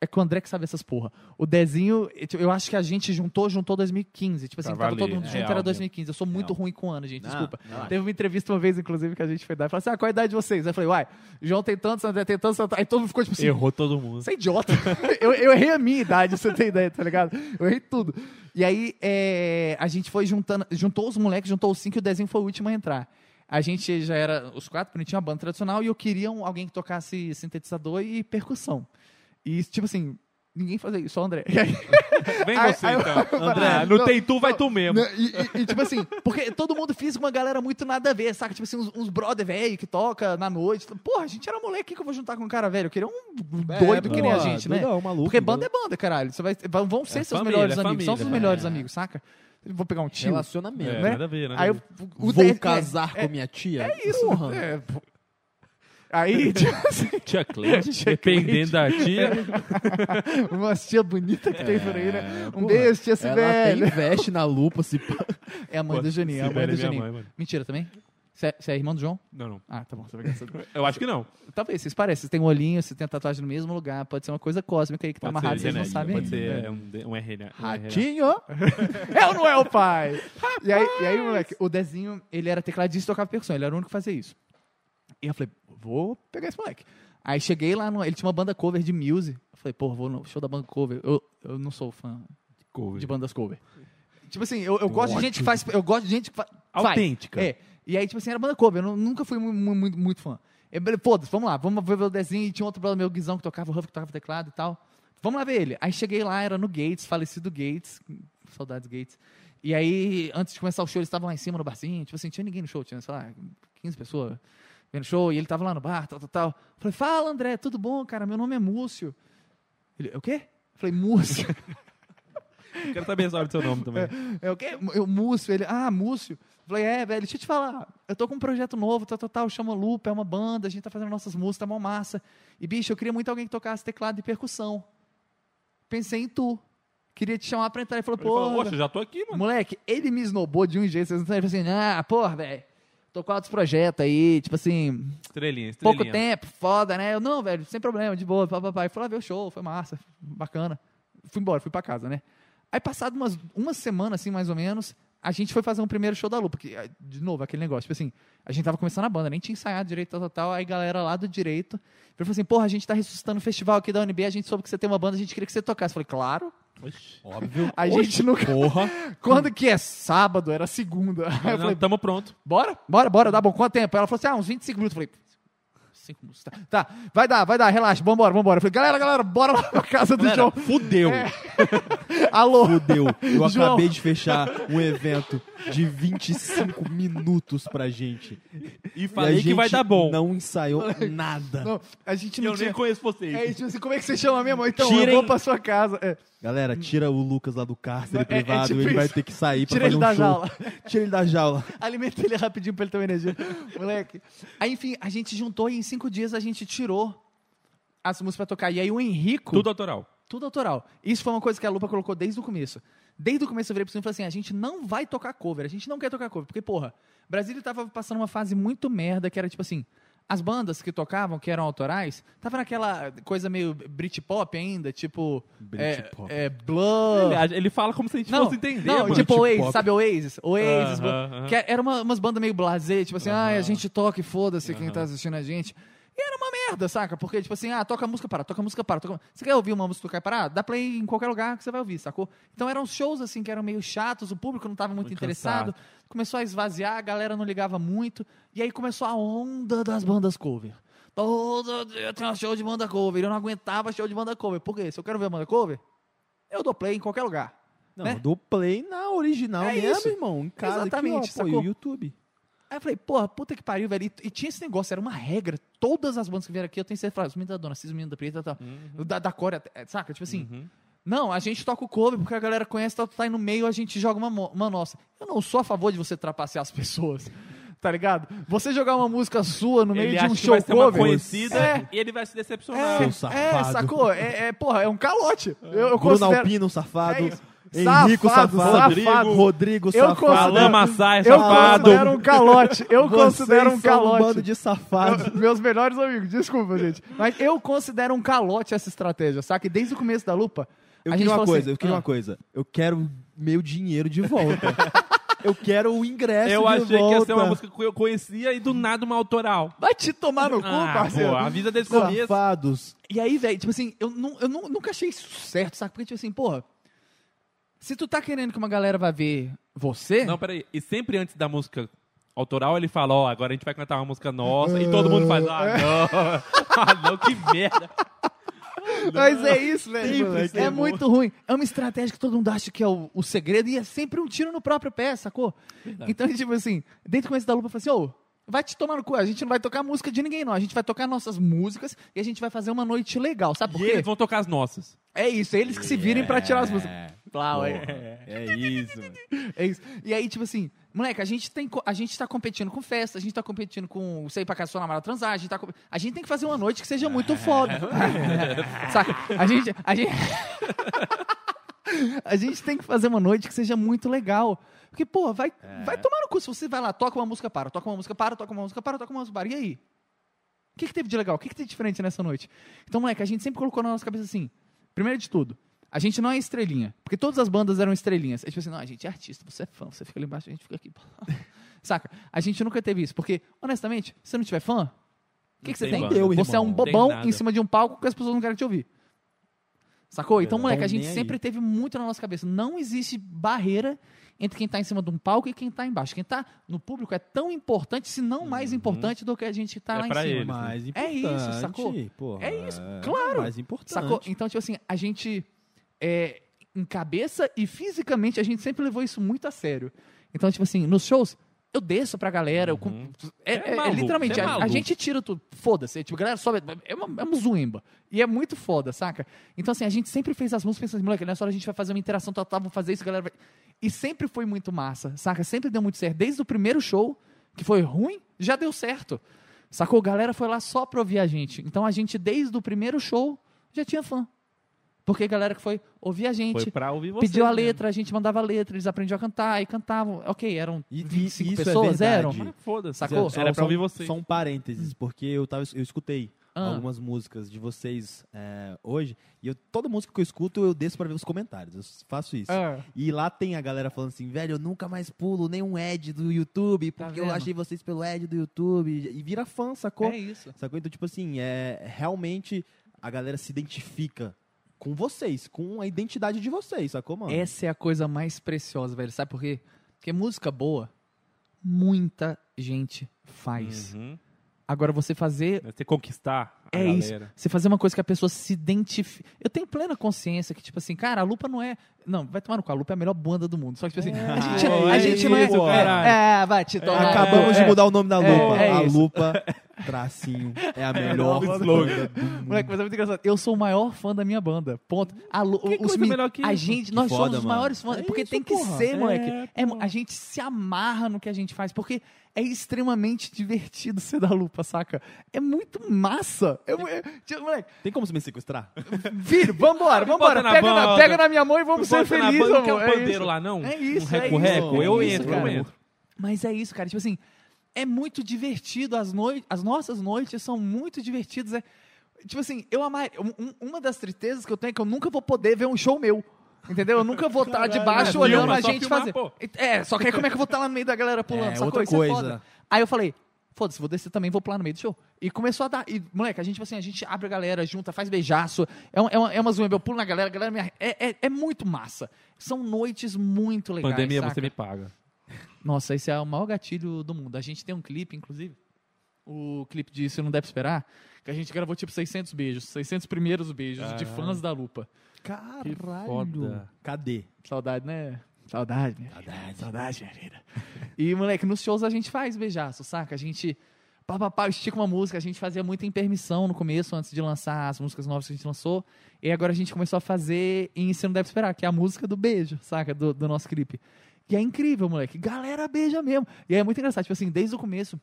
É que o André que sabe essas porra. O Dezinho, tipo, eu acho que a gente juntou, juntou 2015. Tipo assim, tava todo mundo é junto, real era mesmo. 2015. Eu sou muito Real. ruim com ano, gente. Não, Desculpa. não. Teve uma entrevista uma vez, inclusive, que a gente foi dar e falou assim: ah, qual a idade de vocês? Aí eu falei, uai, João tem tantos, André tem tantos. Aí todo mundo ficou tipo assim. Errou todo mundo. Você é idiota. eu, eu errei a minha idade, você tem ideia, tá ligado? Eu errei tudo. E aí, é, a gente foi juntando, juntou os moleques, juntou os cinco e o desenho foi o último a entrar. A gente já era os quatro, porque tinha uma banda tradicional, e eu queria um- alguém que tocasse sintetizador e percussão. E, tipo assim, ninguém fazia isso, só o André. Aí, Vem Aí- você, aí eu- então. André, Ah, não, não, tem tu, vai não, tu mesmo. Não, e, e- e, tipo assim, porque todo mundo fez com uma galera muito nada a ver, saca? Tipo assim, uns, uns brother velho que toca na noite. Porra, a gente era moleque, o que que eu vou juntar com um cara velho? Eu queria um doido que nem a pô, gente, né? doidão, maluco, Porque banda é banda, caralho. Você vai, vão ser É seus família, melhores é amigos. São seus família, melhores é. amigos, saca? Vou pegar um tio. Relacionamento. É, né? nada a ver, nada Aí eu, o Vou de- casar é, com minha tia? É isso. Porra. É, pô. Aí, tipo assim, Tia Cleide, Tia dependendo da tia. uma tia bonita que tem por aí, né? Um porra. beijo, tia Ela até Sibeli. investe na lupa, se pá. É a mãe do Juninho, é a mãe do é mano. Mentira também? Você é, é irmão do João? Não, não. Ah, tá bom. Eu acho que não. Talvez, vocês parecem. Vocês têm um olhinho, vocês têm tatuagem no mesmo lugar. Pode ser uma coisa cósmica aí que tá Pode amarrado, vocês não sabem Pode ainda. ser É. um, um RNA. Ratinho. É ou não é o pai? E aí, e aí, moleque, o Dezinho, ele era tecladista e tocava percussão. Ele era o único que fazia isso. E eu falei, vou pegar esse moleque. Aí cheguei lá, no, ele tinha uma banda cover de music. Eu falei, pô, vou no show da banda cover. Eu, eu não sou fã de bandas cover. Tipo assim, eu, eu gosto de gente que faz. Eu gosto de gente que fa, faz. Autêntica. É. E aí, tipo assim, era banda cover. Eu nu- nunca fui mu- mu- muito, muito fã. Eu falei, Foda-se, vamos lá, vamos ver o desenho. E tinha outro brother meu, Guizão, que tocava o Huff, que tocava teclado e tal. Vamos lá ver ele. Aí cheguei lá, era no Gates, falecido Gates. Saudades Gates. E aí, antes de começar o show, eles estavam lá em cima no barzinho. Tipo assim, tinha ninguém no show, tinha, sei lá, 15 pessoas vendo show. E ele tava lá no bar, tal, tal, tal. Falei, fala, André, tudo bom, cara? Meu nome é Múcio. Ele, o quê? Falei, Múcio. Eu quero saber sobre o seu nome também. É o quê? Eu, Múcio. Ele, ah, Múcio. Falei, é, velho, deixa eu te falar. Eu tô com um projeto novo, tal, tal, tal, chama Lupa, é uma banda, a gente tá fazendo nossas músicas, tá mó massa. E, bicho, eu queria muito alguém que tocasse teclado e percussão. Pensei em tu. Queria te chamar pra entrar. Ele falou, Ele falou, pô, poxa, já tô aqui, mano. moleque, ele me esnobou de um jeito, vocês não sabem. Ele falou assim, ah, porra, velho, tô com outros projetos aí, tipo assim, Estrelinha, estrelinha. pouco tempo, foda, né? Eu, não, velho, sem problema, de boa, papai. Fui lá ver o show, foi massa, bacana. Fui embora, fui pra casa, né? Aí, passado umas, uma semana, assim, mais ou menos, a gente foi fazer um primeiro show da Lupa, que, ah, de novo, aquele negócio, tipo assim, a gente tava começando a banda, nem tinha ensaiado direito, tal, tal, tal, aí galera lá do direito, falou assim, porra, a gente tá ressuscitando o festival aqui da UNB, a gente soube que você tem uma banda, a gente queria que você tocasse. Eu falei, claro, Oxi. Óbvio. a gente nunca... Porra. Quando que é sábado? Era segunda. Aí eu Não, falei, tamo pronto. Bora, bora, bora, dá bom. Quanto tempo? Ela falou assim, ah, uns 25 minutos. Eu falei, 5 minutos, tá. Tá, vai dar, vai dar, relaxa, vambora, vambora. Eu falei, galera, galera, bora lá pra casa do Galera, João. fudeu. Alô. Fudeu. Eu João. acabei de fechar um evento de 25 minutos pra gente. E E falei a que vai dar bom. Não ensaiou nada. Não, a gente E não eu tinha... nem conheço vocês. É, tipo assim, como é que você chama mesmo? Então, Tirem- eu vou pra sua casa. É, Galera, tira o Lucas lá do cárcere É, é privado. tipo ele vai isso. ter que sair pra Tira fazer ele um da show. jaula. Tira ele da jaula. Alimenta ele rapidinho pra ele ter uma energia. Moleque. Aí, enfim, a gente juntou e em cinco dias a gente tirou as músicas pra tocar. E aí o Henrico... Tudo autoral. Tudo autoral. Isso foi uma coisa que a Lupa colocou desde o começo. Desde o começo eu virei pro Silvio e falei assim, a gente não vai tocar cover, a gente não quer tocar cover. Porque, porra, Brasília tava passando uma fase muito merda, que era tipo assim, as bandas que tocavam, que eram autorais, tava naquela coisa meio Britpop ainda, tipo... Britpop. É, é, Blur... Ele, ele fala como se a gente Não, fosse entender, não mano. tipo. Oasis, sabe Oasis? Oasis, Aham, Blur, aham. que era uma, umas bandas meio blasé, tipo assim, ah, a gente toca e foda-se quem tá assistindo a gente. Era uma merda, saca? Porque, tipo assim, ah, toca música para, toca música para. Toca... Você quer ouvir uma música tocar e parar? Dá play em qualquer lugar que você vai ouvir, sacou? Então eram shows, assim, que eram meio chatos, o público não estava muito, Muito interessado. Começou a esvaziar, a galera não ligava muito. E aí começou a onda das bandas cover. Todo dia tinha show de banda cover. Eu não aguentava show de banda cover. Por quê? Se eu quero ver a banda cover, eu dou play em qualquer lugar. Não, né? do play na original É mesmo, isso. irmão. Em casa Exatamente, aqui, ó, pô, sacou? o YouTube. Aí eu falei, porra, puta que pariu, velho. E, e tinha esse negócio, era uma regra. Todas as bandas que vieram aqui, eu tenho certeza, os meninos da Dona, os meninos da Preta, tal, da, da Core, saca? Tipo assim, Uhum. não, a gente toca o cover porque a galera conhece, tá, tá aí no meio, a gente joga uma, uma nossa. Eu não sou a favor de você trapacear as pessoas, tá ligado? Você jogar uma música sua no meio Ele de acha um que show vai ser uma cover. conhecida É. e ele vai se decepcionar. É, é, sacou? É, é, porra, é um calote. Eu, eu Bruno considero... Alpino, safado. É isso. Henrico Safado, Safado. safado. Rodrigo Eu Safado. considero- Alain Massai, Eu safado. considero um calote. Eu Vocês considero um são um calote. bando de safados. Eu- Meus melhores amigos, desculpa, gente. Mas eu considero um calote essa estratégia, saca? E desde o começo da lupa. Eu a queria gente uma falou coisa, assim, eu queria ah, uma coisa. Eu quero meu dinheiro de volta. eu quero o ingresso Eu de achei volta. que ia ser uma música que eu conhecia e do nada uma autoral. Vai te tomar no cu, Ah, parceiro. pô, a vida desse começo. Safados. E aí, velho, tipo assim, eu, nu- eu nu- nunca achei isso certo, saca? Porque, tipo assim, porra, se tu tá querendo que uma galera vá ver você, Não, peraí. E sempre antes da música autoral, ele fala, ó, agora a gente vai cantar uma música nossa. E todo mundo faz, ah, não. ah, não, que merda. mas é isso, velho. Sempre. é muito ruim. É uma estratégia que todo mundo acha que é o, o segredo e é sempre um tiro no próprio pé, sacou? Então, tipo assim, dentro do começo da lupa, eu falei assim, ô, vai te tomar no cu, a gente não vai tocar música de ninguém, não. A gente vai tocar nossas músicas e a gente vai fazer uma noite legal, sabe por E quê? eles vão tocar as nossas. É isso, é eles que se virem pra tirar as músicas. Plau, é. É isso. É isso. E aí, tipo assim, moleque, a gente, tem, co- a gente tá competindo com festa, a gente tá competindo com sair pra casa sua namorada transar, a gente, tá, com- a gente tem que fazer uma noite que seja muito foda. Saca? A gente. A gente... a gente tem que fazer uma noite que seja muito legal. Porque, pô, vai, vai tomar no cu. Se você vai lá, toca uma música, para, toca uma música, para, toca uma música, para, toca uma música, para. E aí? O que, que teve de legal? O que, que teve de diferente nessa noite? Então, moleque, a gente sempre colocou na nossa cabeça assim: primeiro de tudo, a gente não é estrelinha. Porque todas as bandas eram estrelinhas. É tipo assim, não, a gente é artista, você é fã, você fica ali embaixo, a gente fica aqui. Saca? A gente nunca teve isso. Porque, honestamente, se você não tiver fã, o que, que você tem banda. Eu, você é um irmão. Não tem bobão em cima de um palco que as pessoas não querem te ouvir. Sacou? Então, moleque, a gente sempre teve muito na nossa cabeça. Não existe barreira entre quem tá em cima de um palco e quem tá embaixo. Quem tá no público é tão importante, se não mais importante, do que a gente tá É lá em cima. eles, né? Mais É importante. isso, sacou? Porra, É isso, claro. Mais importante. Sacou? Então, tipo assim, a gente, é, em cabeça e fisicamente, a gente sempre levou isso muito a sério. Então, tipo assim, nos shows, eu desço pra galera. eu com- é, É é- é maluco, literalmente, é a- a, maluco. gente tira tudo. Foda-se. Tipo, a galera sobe. É uma, é uma zuemba. E é muito foda, saca? Então, assim, a gente sempre fez as músicas pensando, moleque, nessa hora a gente vai fazer uma interação total, vamos fazer isso, a galera vai. E sempre foi muito massa, saca? Sempre deu muito certo. Desde o primeiro show, que foi ruim, já deu certo. Sacou? A galera foi lá só pra ouvir a gente. Então a gente, desde o primeiro show, já tinha fã. Porque a galera que foi ouvir a gente, Foi pra ouvir você. pediu a mesmo. letra, a gente mandava a letra, eles aprendiam a cantar e cantavam. Ok, eram E- e 25 isso é pessoas, verdade. eram. Mas Foda-se. Sacou? Era pra ouvir vocês. Só um parênteses, porque eu, tava, eu escutei Ah. algumas músicas de vocês é, hoje, e eu, toda música que eu escuto, eu desço pra ver os comentários. Eu faço isso. Ah. E lá tem a galera falando assim, velho, eu nunca mais pulo nenhum ad do YouTube, Tá porque eu vendo? achei vocês pelo ad do YouTube. E vira fã, sacou? É isso. Sacou? Então, tipo assim, é, realmente a galera se identifica com vocês, com a identidade de vocês, sacou, mano? Essa é a coisa mais preciosa, velho. Sabe por quê? Porque música boa, muita gente faz. Uhum. Agora, você fazer Você conquistar a É galera. isso. Você fazer uma coisa que a pessoa se identifica. Eu tenho plena consciência que, tipo assim, cara, a lupa não é. Não, vai tomar no cu, a lupa é a melhor banda do mundo. Só que, tipo assim, a gente, pô, a é gente não é. isso, caralho. É, vai te tomar. Acabamos é, de mudar o nome da lupa. é a lupa, tracinho, é a melhor o banda do mundo. Moleque, mas é muito engraçado. Eu sou o maior fã da minha banda. Ponto. A, lu- Que os melhor que a gente, nós foda, somos os maiores fãs. É porque isso, tem que porra. ser, moleque. É, É, a gente se amarra no que a gente faz. Porque é extremamente divertido ser da lupa, saca? É muito massa. É, é, tipo, moleque, Tem como você me sequestrar? filho, vambora, vambora. na Pega na, pega na minha mão e vamos ser felizes, banda, quer amor. um É pandeiro isso. lá, não? É isso, um é reco-reco? isso, eu é isso, entro, eu cara. entro. Mas é isso, cara. Tipo assim, é muito divertido. As, noi as nossas noites são muito divertidas. É, tipo assim, eu amar. um- um- uma das tristezas que eu tenho é que eu nunca vou poder ver um show meu. Entendeu? Eu nunca vou estar debaixo Filma, olhando a gente filmar, fazer. pô. É, só que aí como é que eu vou estar lá no meio da galera pulando? É, sacou? outra é coisa. foda. Aí eu falei, foda-se, vou descer também, vou pular no meio do show. E começou a dar. E, moleque, a gente, tipo assim, a gente abre a galera, junta, faz beijaço. É, um, é, uma, é uma zoeira. Eu pulo na galera, a galera me. É, é, é muito massa. São noites muito legais. Pandemia, saca? você me paga. Nossa, esse é o maior gatilho do mundo. A gente tem um clipe, inclusive, o clipe de Se Não Deve Esperar, que a gente gravou tipo 600 beijos, 600 primeiros beijos de Caralho. fãs da Lupa. Caralho. foda. Cadê? Saudade, né? Saudade, minha vida. Saudade. Saudade, minha vida. E, moleque, nos shows a gente faz beijaço, saca? A gente, pá, pá, pá, estica uma música, a gente fazia muita intermissão no começo, antes de lançar as músicas novas que a gente lançou. E agora a gente começou a fazer em Você Não Deve Esperar, que é a música do beijo, saca? Do, do nosso clipe. E é incrível, moleque. Galera beija mesmo. E é muito engraçado, tipo assim, desde o começo,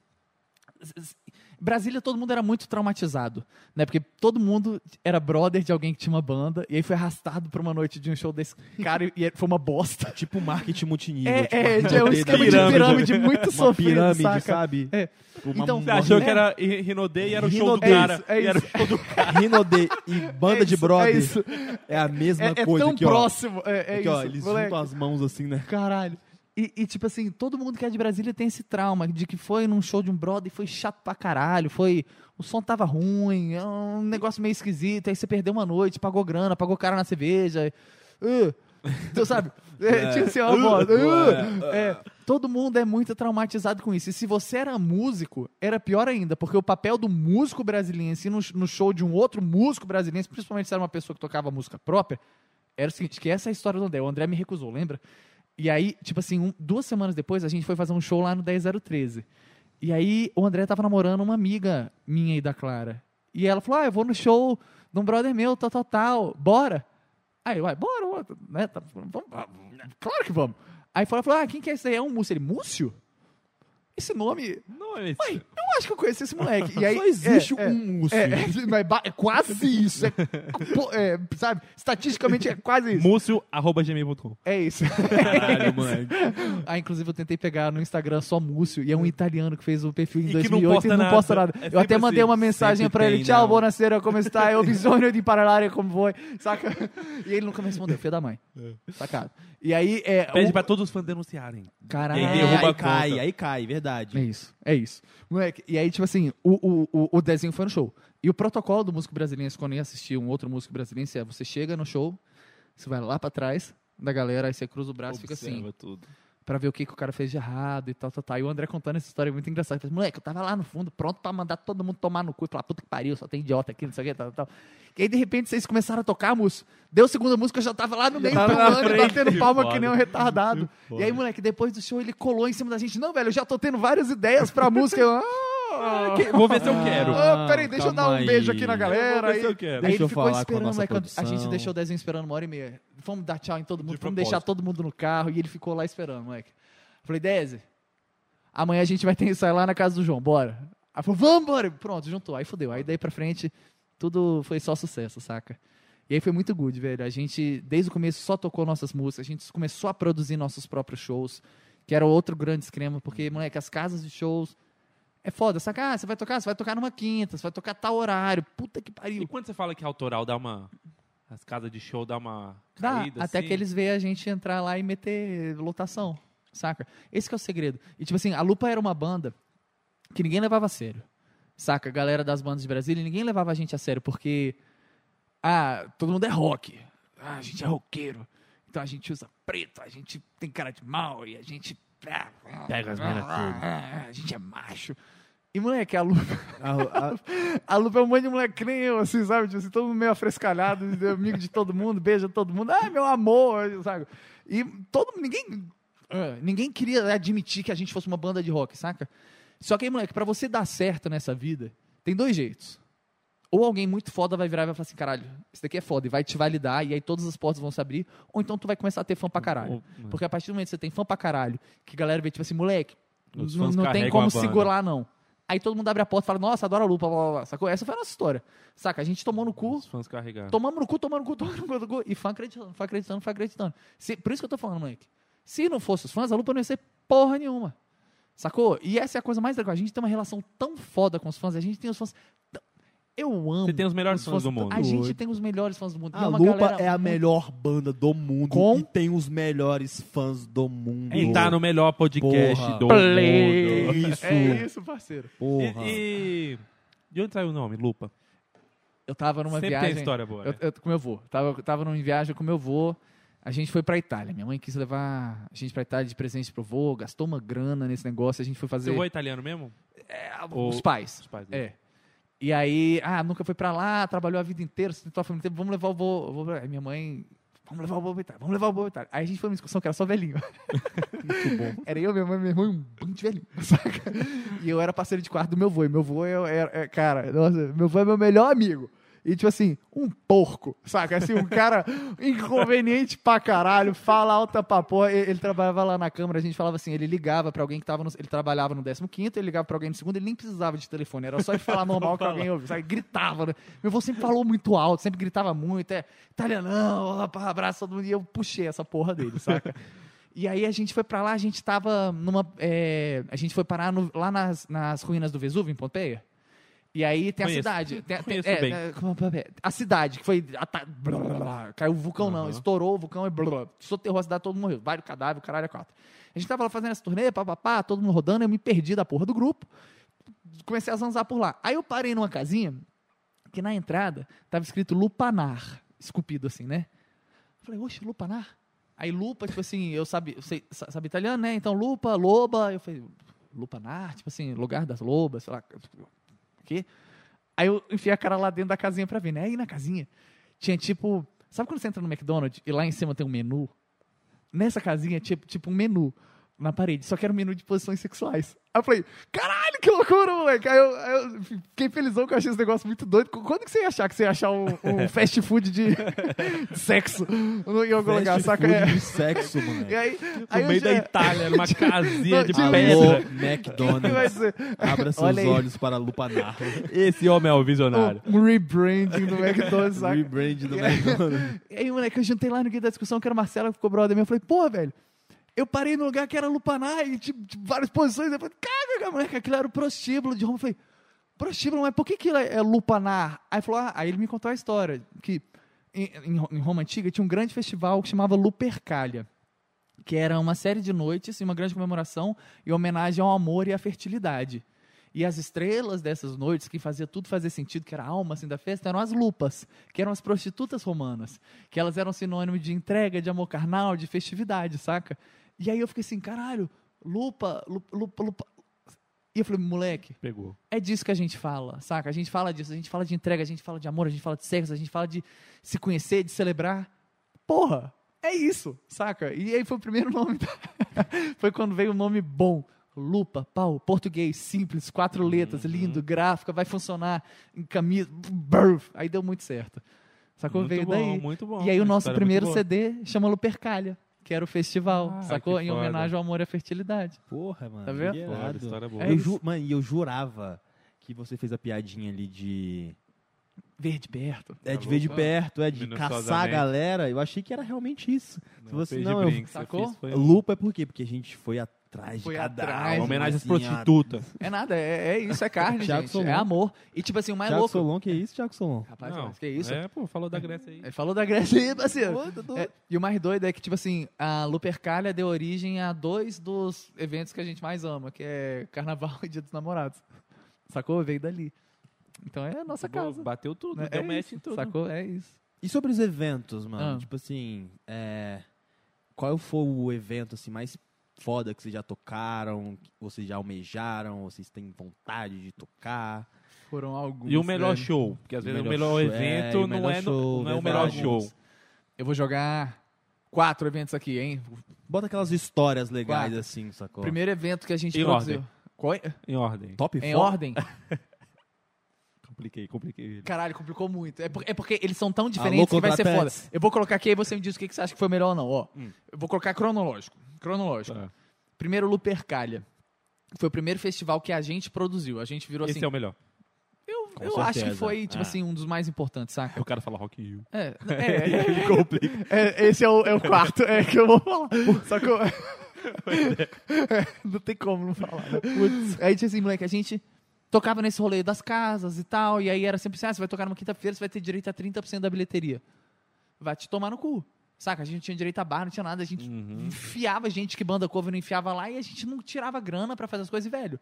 Brasília, todo mundo era muito traumatizado, né? Porque todo mundo era brother de alguém que tinha uma banda, e aí foi arrastado pra uma noite de um show desse cara e- e foi uma bosta. Tipo marketing multinível. É, tipo, é, uma é um esquema de pirâmide. pirâmide muito Uma sofrido, pirâmide, saca? sabe? É. Tipo, Uma- Então, Você achou É. que era Ri- Rinodê e era o show do cara. isso, é e era o isso. show do Rinode e banda É de isso, brother É, isso. é a mesma É, é coisa tão aqui, ó. próximo. É, é Aqui, isso. ó, eles moleque. juntam as mãos assim, né? Caralho. E, e, tipo assim, todo mundo que é de Brasília tem esse trauma de que foi num show de um brother e foi chato pra caralho, foi... O som tava ruim, é um negócio meio esquisito, aí você perdeu uma noite, pagou grana, pagou cara na cerveja. Uh, tu sabe? É, tinha assim, ó, Uh, voz, uh, é, todo mundo é muito traumatizado com isso. E se você era músico, era pior ainda, porque o papel do músico brasiliense no, no show de um outro músico brasiliense, principalmente se era uma pessoa que tocava música própria, era o seguinte, que essa é a história do André. O André me recusou, lembra? E aí, tipo assim, um- duas semanas depois, a gente foi fazer um show lá no 10013. E aí, o André tava namorando uma amiga minha e da Clara. E ela falou, ah, eu vou no show de um brother meu, tal, tal, tal. Bora? Aí, uai, bora, bora. Né? Tá, vamos, claro que vamos. Aí falou, falou, ah, quem que é esse aí? É um Múcio. Ele, Múcio? Esse nome... Não é esse. Eu acho que eu conheci esse moleque. E aí, Só existe é, é, um Múcio. é, é, mas ba- é quase isso. É, é, sabe? Estatisticamente é quase isso. Múcio.gmail.com. É isso. Caralho, moleque. Ah, inclusive eu tentei pegar no Instagram só Múcio, e é um italiano que fez o perfil em E que 2008 não posta e não nada. posta nada. É eu até mandei assim. uma mensagem pra ele, tchau, não. buonasera, como está? Eu bisogno de parlare como foi, saca? E ele nunca me respondeu, filho da mãe. Sacado. E aí, é... Pede o- pra todos os fãs denunciarem. Caralho. E aí É, derruba aí cai, aí cai, verdade. É isso, é isso. Moleque, e aí, tipo assim, o, o, o, o desenho foi no show. E o protocolo do músico brasileiro, quando ia assistir um outro músico brasileiro, é você chega no show, você vai lá pra trás da galera, aí você cruza o braço e fica assim, Observa tudo. Pra ver o que, que o cara fez de errado e tal, tal, tal. E o André contando essa história é muito engraçada. Ele falou, moleque, eu tava lá no fundo, pronto pra mandar todo mundo tomar no cu e falar, puta que pariu, só tem idiota aqui, não sei o que, tal, tal. E aí, de repente, vocês começaram a tocar, moço. Deu a segunda música, eu já tava lá no meio, pulando, batendo palma Foda. que nem um retardado. E aí, moleque, depois do show, ele colou em cima da gente. Não, velho, eu já tô tendo várias ideias pra música. Eu, ah, Que- Vou ver se eu quero. ah, peraí, deixa eu dar um beijo aí. aqui na galera. vou ver Aí, se eu quero. aí Deixa ele eu ficou falar com a esperando, a gente deixou o desenho esperando uma hora e meia. Vamos dar tchau em todo mundo, De vamos propósito. deixar todo mundo no carro. E ele ficou lá esperando, moleque. Falei, Deze, amanhã a gente vai ter ensaio lá na casa do João, bora. Aí falou, vamos, bora. Pronto, juntou. Aí fodeu. Aí daí pra frente, tudo foi só sucesso, saca? E aí foi muito good, velho. A gente, desde o começo, só tocou nossas músicas. A gente começou a produzir nossos próprios shows, que era outro grande esquema, porque, moleque, as casas de shows é foda, saca? Ah, você vai tocar? Você vai tocar numa quinta, você vai tocar tal horário. Puta que E pariu. quando você fala que autoral dá uma. As casas de show dá uma Dá, caída. até assim? que eles veem a gente entrar lá e meter lotação, saca? Esse que é o segredo. E tipo assim, a Lupa era uma banda que ninguém levava a sério, saca? A galera das bandas de Brasília, ninguém levava a gente a sério, porque, ah, todo mundo é rock, ah, a gente é roqueiro, então a gente usa preto, a gente tem cara de mal e a gente... Pega as minas tudo. A gente é macho. E, moleque, a Lupa... A- a- A Lupa é um monte de moleque que nem eu, assim, sabe? Tipo assim, todo mundo meio afrescalhado, amigo de todo mundo, beija todo mundo. Ah, meu amor, sabe? E todo ninguém ah, ninguém queria admitir que a gente fosse uma banda de rock, saca? Só que aí, moleque, pra você dar certo nessa vida, tem dois jeitos. Ou alguém muito foda vai virar e vai falar assim, caralho, isso daqui é foda, e vai te validar, e aí todas as portas vão se abrir, ou então tu vai começar a ter fã pra caralho. Ou- Porque a partir do momento que você tem fã pra caralho, que a galera vê, tipo assim, moleque, não, tem como segurar, não. Aí todo mundo abre a porta e fala, nossa, adoro a lupa, blá, blá, blá. Sacou? Essa foi a nossa história. Saca? A gente tomou no cu, Os fãs carregaram. tomamos no cu, tomando no cu, tomando no cu, tomando no cu, e fã acreditando, fã acreditando, fã acreditando. Se- por isso que eu tô falando, moleque. Se não fosse os fãs, a lupa não ia ser porra nenhuma. Sacou? E essa é a coisa mais legal. A gente tem uma relação tão foda com os fãs, a gente tem os fãs. Eu amo. Você tem os melhores os fãs do mundo. A gente tem os melhores fãs do mundo. A é Lupa é a muito- melhor banda do mundo Com- e tem os melhores fãs do mundo. E tá no melhor podcast Porra. do Play. mundo. Isso. É isso, parceiro. Porra. E, e- De onde saiu o nome, Lupa? Eu tava numa Sempre viagem. tem história boa. Eu, né? eu, com meu avô. Tava, tava numa viagem com meu avô. A gente foi pra Itália. Minha mãe quis levar a gente pra Itália de presente pro avô, gastou uma grana nesse negócio. A gente foi fazer. Seu avô é italiano mesmo? É, Ou- Os pais. Os pais dele. É. E aí, ah, nunca foi pra lá, trabalhou a vida inteira, sustentou a família inteira, vamos levar o vô. o vô pra- Aí minha mãe, vamos levar o vô pra Itália, vamos levar o vô pra Itália. Aí a gente foi numa discussão que era só velhinho. Muito bom. Era eu, minha mãe, meu irmão e um bando de velhinho, saca? E eu era parceiro de quarto do meu vô. E meu vô é, é- é- cara, nossa, meu vô é meu melhor amigo. E, tipo assim, um porco, saca? Assim, um cara inconveniente pra caralho, fala alta pra porra. Ele, ele trabalhava lá na Câmara, a gente falava assim, ele ligava pra alguém que tava no... Ele trabalhava no 15º, ele ligava pra alguém no segundo, ele nem precisava de telefone, era só ele falar normal que alguém ouvia, sabe? Gritava, né? Meu avô sempre falou muito alto, sempre gritava muito, é, italianão, abraço todo mundo, e eu puxei essa porra dele, saca? E aí a gente foi pra lá, a gente tava numa... é, a gente foi parar no- lá nas, nas ruínas do Vesúvio, em Pompeia. E aí tem Conheço. a cidade. Tem, tem- é, bem. é, como é, a cidade, que foi. blá, blá, blá, caiu o vulcão, não. Aham. Estourou o vulcão e blá, soterrou a cidade, todo mundo morreu. Vários cadáveres, caralho, é quatro. A gente tava lá fazendo essa turnê, papapá, todo mundo rodando, eu me perdi da porra do grupo. Comecei a zanzar por lá. Aí eu parei numa casinha que na entrada tava escrito Lupanar, esculpido assim, né? Falei, oxe, Lupanar? Aí lupa, tipo assim, eu sabia, eu sei, sa- sabe italiano, né? Então lupa, loba, eu falei, Lupanar, tipo assim, lugar das lobas, sei lá, quê? Aí eu enfiei a cara lá dentro da casinha pra ver, né? Aí na casinha tinha tipo. Sabe quando você entra no McDonald's e lá em cima tem um menu? Nessa casinha tinha tipo um menu na parede, só que era um menu de posições sexuais. Aí eu falei, caralho, que loucura, moleque. Aí eu, aí eu fiquei felizão que eu achei esse negócio muito doido. Quando que você ia achar que você ia achar um, um fast food de, de sexo em algum lugar, Fast saca? food É. de sexo, mano. E aí, No aí meio já- da Itália, numa casinha de pedra. Alô, vai McDonald's. Abra seus Olha aí. olhos para lupanar. Esse homem é o visionário. um, um rebranding do McDonald's, saca? Rebrand do aí- McDonald's. E aí, moleque, eu juntei lá no guia da discussão, que era o Marcelo, que ficou brother meu. Eu falei, pô, velho, eu parei no lugar que era lupanar e tipo, várias posições. Eu falei, caga, moleque, aquilo era o prostíbulo de Roma. Eu falei, prostíbulo, mas por que que é lupanar? Aí, falou, ah, aí ele me contou a história, que em, em- Roma Antiga tinha um grande festival que chamava Lupercalia, que era uma série de noites e uma grande comemoração em homenagem ao amor e à fertilidade. E as estrelas dessas noites, que fazia tudo fazer sentido, que era a alma assim, da festa, eram as lupas, que eram as prostitutas romanas, que elas eram sinônimo de entrega, de amor carnal, de festividade, saca? E aí eu fiquei assim, caralho, lupa, lupa, lupa, lupa. E eu falei, moleque, Pegou. é disso que a gente fala, saca? A gente fala disso, a gente fala de entrega, a gente fala de amor, a gente fala de sexo, a gente fala de se conhecer, de celebrar. Porra, é isso, saca? E aí foi o primeiro nome. foi quando veio o nome bom. Lupa, pau, português, simples, quatro letras, lindo, gráfica, vai funcionar em camisa. brrr. Aí deu muito certo. Sacou? Muito veio bom, daí. muito bom. E aí o nosso história primeiro. CD chama Lupercalia, que era o festival, Ah, sacou? Em homenagem ao amor e à fertilidade. Porra, mano. Tá vendo? que Foda, história boa. É eu ju- Mano, e eu jurava que você fez a piadinha ali de. Verde perto. É Tá de ver de bom. perto, é de caçar a galera. Eu achei que era realmente isso. Se você não, eu- Sacou? Lupa é por quê? Porque a gente foi atrás Foi de cada atrás, alma, Uma homenagem às assim, prostitutas. É nada, é, é isso, é carne, gente. Solon. É amor. E tipo assim, o mais Thiago louco. Solon, que isso, Thiago Solon? Rapaz, Não, mas que isso? É, pô, falou da Grécia aí. Ele falou da Grécia aí, parceiro. Pô, tá. É, e o mais doido é que, tipo assim, a Lupercalia deu origem a dois dos eventos que a gente mais ama, que é Carnaval e Dia dos Namorados. Sacou? Veio dali. Então é a nossa Boa, casa. Bateu tudo, né? deu é match isso, em tudo. Sacou? É isso. E sobre os eventos, mano? Ah. Tipo assim, é... qual foi o evento assim, mais foda que vocês já tocaram, que vocês já almejaram, vocês têm vontade de tocar? Foram alguns. E o melhor velho. show? Porque às O vezes o melhor é, evento não, é, show, não é o melhor show. Eu vou jogar quatro eventos aqui, hein? Bota aquelas histórias legais Quatro. assim, sacou? Primeiro evento que a gente Em produziu. ordem. Qual é? Em ordem. Top Em ordem? Compliquei, compliquei. Caralho, complicou muito. É, por- é porque eles são tão diferentes Alô, que vai ser foda. Eu vou colocar aqui e você me diz o que que você acha que foi melhor ou não. Ó, Hum. Eu vou colocar cronológico. Cronológico. Tá. Primeiro, Lupercalia. Foi o primeiro festival que a gente produziu. A gente virou Esse assim. é o melhor. Eu, Com eu acho que foi, tipo Ah. assim, um dos mais importantes, saca? O cara fala Rock in Rio. É, é, é, esse é o, é o quarto é, que eu vou falar. Só que eu, É, não tem como não falar. Né? Aí, tipo assim, moleque, a gente tocava nesse rolê das casas e tal, e aí era sempre assim, ah, você vai tocar numa quinta-feira, você vai ter direito a 30% da bilheteria. Vai te tomar no cu. Saca? A gente não tinha direito a bar, não tinha nada, a gente Uhum. enfiava gente que banda cover não enfiava lá e a gente não tirava grana pra fazer as coisas, e, velho.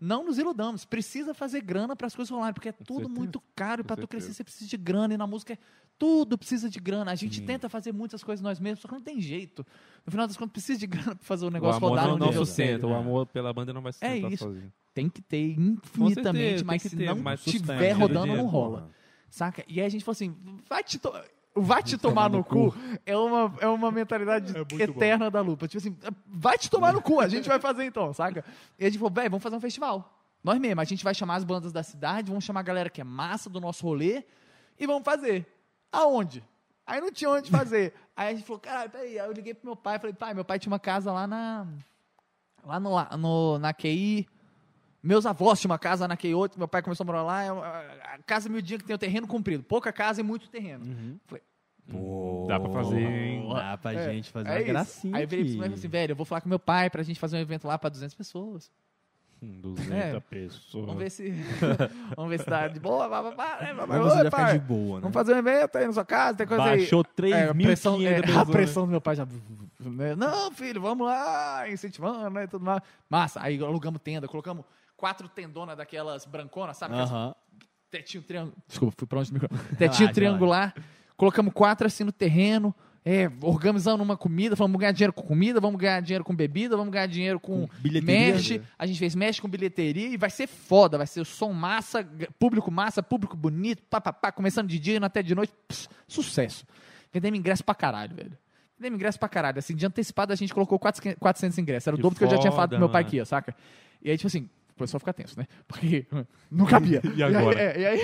Não nos iludamos, precisa fazer grana para as coisas rolarem, porque é tudo certeza, muito caro e para tu crescer você precisa de grana e na música é tudo precisa de grana. A gente Sim. tenta fazer muitas coisas nós mesmos, só que não tem jeito. No final das contas precisa de grana para fazer o O negócio amor rodar não, no não nível sustenta. sério. O amor pela banda não vai sustentar isso. sozinho. Tem que ter infinitamente, certeza, mas se ter, não mas tiver rodando dinheiro, não rola. Saca? E aí a gente falou assim, vai te, to- vai te tomar no cu é uma, é uma mentalidade eterna da lupa. Tipo assim, vai te tomar no cu, a gente vai fazer então, saca? E a gente falou, velho, vamos fazer um festival. Nós mesmo, a gente vai chamar as bandas da cidade, vamos chamar a galera que é massa do nosso rolê e vamos fazer. Aonde? Aí não tinha onde fazer. Aí a gente falou, cara, peraí. Aí eu liguei pro meu pai, falei, pai, meu pai tinha uma casa lá na. Lá no, no, na QI. Meus avós tinham uma casa na QI 8, meu pai começou a morar lá. é uma- A casa miudinha que tem o terreno comprido. Pouca casa e muito terreno. Dá pra fazer, hein? Dá pra É, gente fazer É uma isso. gracinha. Aí eu virei pro aqui. moleque e falei assim, velho, eu vou falar com meu pai pra gente fazer um evento lá pra 200 pessoas. Hum, 200 É. pessoas. Vamos ver se. vamos ver se tá de boa. Pá, pá, pá, né? Vamos Oi, pai, de boa, né? Vamos fazer um evento aí na sua casa, tem coisa aí. Baixou É, a pressão, 3.500 é, a pressão do meu pai já. né? Não, filho, vamos lá, incentivando, né? Tudo mais. Massa, aí alugamos tenda, colocamos quatro tendonas daquelas branconas, sabe? Aham. tetinho triangular. Desculpa, fui pra onde do microfone. Tetinho triangular. Colocamos quatro assim no terreno. É, organizando uma comida, falamos, vamos ganhar dinheiro com comida, vamos ganhar dinheiro com bebida, vamos ganhar dinheiro com, Com mesh. né? A gente fez mesh com bilheteria e vai ser foda, vai ser o som massa, público massa, público bonito, papapá, começando de dia indo até de noite. Pss, sucesso. Vendemos ingresso pra caralho, velho. Vendemos ingresso pra caralho. Assim, de antecipado a gente colocou 400 400 ingressos. Era o Que dobro que eu já tinha falado pro meu pai mano. que ia, saca? E aí, tipo assim, o pessoal fica tenso, né? Porque não cabia. E agora? aí, é, e aí,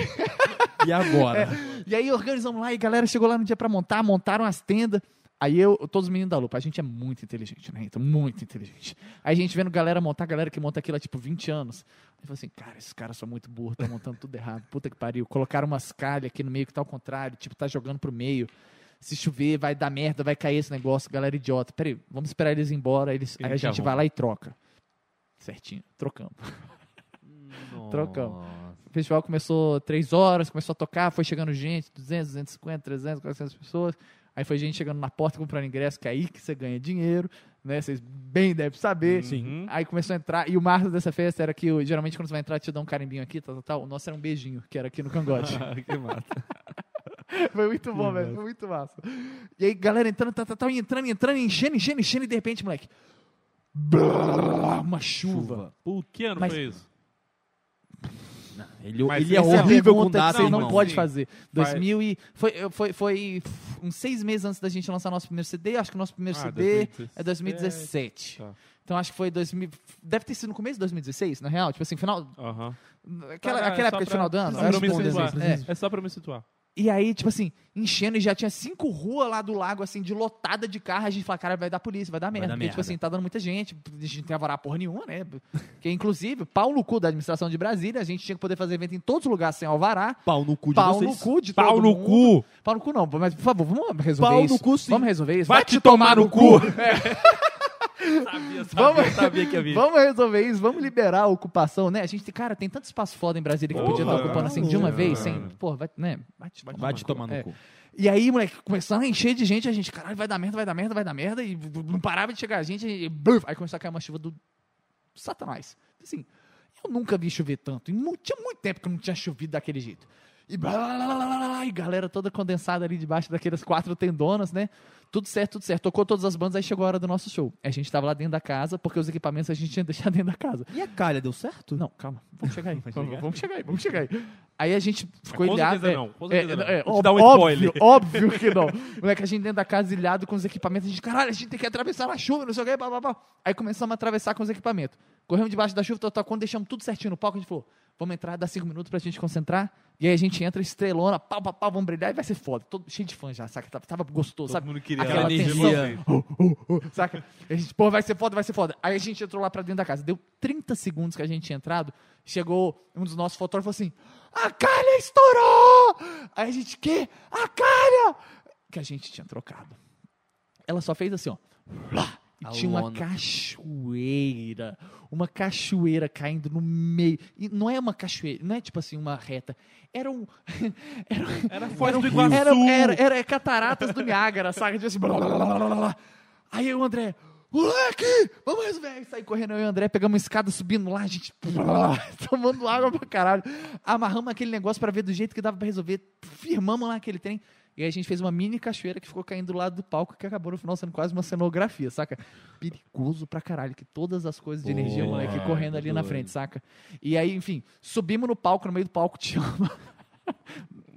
E agora? e aí organizamos lá e a galera chegou lá no dia pra montar, montaram as tendas. Aí eu, todos os meninos da Lupa, a gente é muito inteligente, né? Então, muito inteligente. Aí a gente vendo galera montar, galera que monta aquilo há tipo 20 anos. Eu falei assim, cara, esses caras são muito burros, estão montando tudo errado. Puta que pariu. Colocaram umas calhas aqui no meio que tá ao contrário, tipo, tá jogando pro meio. Se chover, vai dar merda, vai cair esse negócio, galera idiota. Peraí, vamos esperar eles ir embora, eles, aí a gente vai lá e troca. Certinho, trocamos. Trocamos. O festival começou três horas, começou a tocar, foi chegando gente, 200, 250, 300, 400 pessoas. Aí foi gente chegando na porta comprando ingresso, que é aí que você ganha dinheiro, né? Vocês bem devem saber. Sim. Aí começou a entrar, e o marco dessa festa era que, geralmente, quando você vai entrar, te dá um carimbinho aqui, tal, tal, tal. O nosso era um beijinho, que era aqui no cangote. que massa. foi muito bom, velho, foi muito massa. E aí, galera entrando, tal, tal, e entrando, entrando, enchendo, enchendo, enchendo, e de repente, moleque, blá, uma chuva. Pô, que ano Mas- foi isso? Ele, ele é Essa horrível com data, você não irmão. pode Sim. fazer. Vai- 2000 e foi, foi, foi uns seis meses antes da gente lançar nosso primeiro CD. Acho que o nosso primeiro Ah, CD 2017. é 2017. Tá. Então acho que foi 2000. Deve ter sido no começo de 2016, na real. Tipo assim, final. Aham. Aquela, Tá, é aquela só época de pra- final do ano. Só eu pra acho me que foi situar. 2016. É. É só pra me situar. E aí, tipo assim, enchendo e já tinha cinco ruas lá do lago, assim, de lotada de carro. A gente fala, cara, vai dar polícia, vai dar merda. dar porque, tipo merda. assim, tá dando muita gente. A gente não tem avarar porra nenhuma, né? Que, inclusive, pau no cu da administração de Brasília. A gente tinha que poder fazer evento em todos os lugares sem alvará. Pau no cu de Pau vocês. no cu de Pau no mundo. cu! Pau no cu não, mas por favor, vamos resolver Pau isso. no cu, sim. Vamos resolver isso. Vai te tomar no cu! Sabia, Vamos- sabia que havia. Vamos resolver isso, vamos liberar a ocupação, né? A gente tem, cara, tem tanto espaço foda em Brasília que Porra, podia estar ocupando assim de uma cara. vez, sem. Porra, vai, né? Vai te Vai te tomar no É. cu. E aí, moleque, começando a encher de gente, a gente, caralho, vai dar merda, vai dar merda, vai dar merda, e não parava de chegar a gente, e bluf, aí começou a cair uma chuva do satanás. Assim, eu nunca vi chover tanto, e tinha muito tempo que não tinha chovido daquele jeito. E, blá, blá, blá, blá, blá, e galera toda condensada ali debaixo daquelas quatro tendonas, né? Tudo certo, tudo certo. Tocou todas as bandas, aí chegou a hora do nosso show. A gente tava lá dentro da casa, porque os equipamentos a gente tinha deixado dentro da casa. E a calha, deu certo? Não, calma, vamos chegar aí. Vamos, chegar? vamos chegar aí, vamos chegar aí. Aí a gente ficou ilhado. é, não, com é, não. é, um óbvio, óbvio que não. Moleque, a gente dentro da casa ilhado com os equipamentos, a gente, caralho, a gente tem que atravessar na chuva, não sei o que, blá, blá, blá. Aí começamos a atravessar com os equipamentos. Corremos debaixo da chuva, quando deixamos tudo certinho no palco, a gente falou, vamos entrar, dá cinco minutos pra gente concentrar. E aí a gente entra, estrelona, pau, pau, pau, vamos brilhar e vai ser foda. Todo cheio de fã já, saca? Tava, tava gostoso, Todo sabe? mundo queria Aquela vocês. Uh, uh, uh, saca? E a gente, pô, vai ser foda, vai ser foda. Aí a gente entrou lá pra dentro da casa. Deu 30 segundos que a gente tinha entrado. Chegou um dos nossos fotógrafos e falou assim: A calha estourou! Aí a gente, quê? A calha! Que a gente tinha trocado. Ela só fez assim, ó. Lá, E A tinha uma lona. cachoeira. Uma cachoeira caindo no meio. E não é uma cachoeira, não é tipo assim, uma reta. Era um. Era, Era Foz do Iguaçu. era, era, era cataratas do Niágara, saca? Tipo assim, blá, blá, blá, blá. Aí o André, moleque, vamos resolver. Aí saí correndo, eu e o André pegamos uma escada subindo lá, a gente blá, tomando água pra caralho. Amarramos aquele negócio pra ver do jeito que dava pra resolver. Firmamos lá aquele trem. E aí a gente fez uma mini cachoeira que ficou caindo do lado do palco, que acabou no final sendo quase uma cenografia, saca? Perigoso pra caralho, que todas as coisas de energia, Pô, moleque, correndo ali na doido. frente, saca? E aí, enfim, subimos no palco, no meio do palco tinha uma...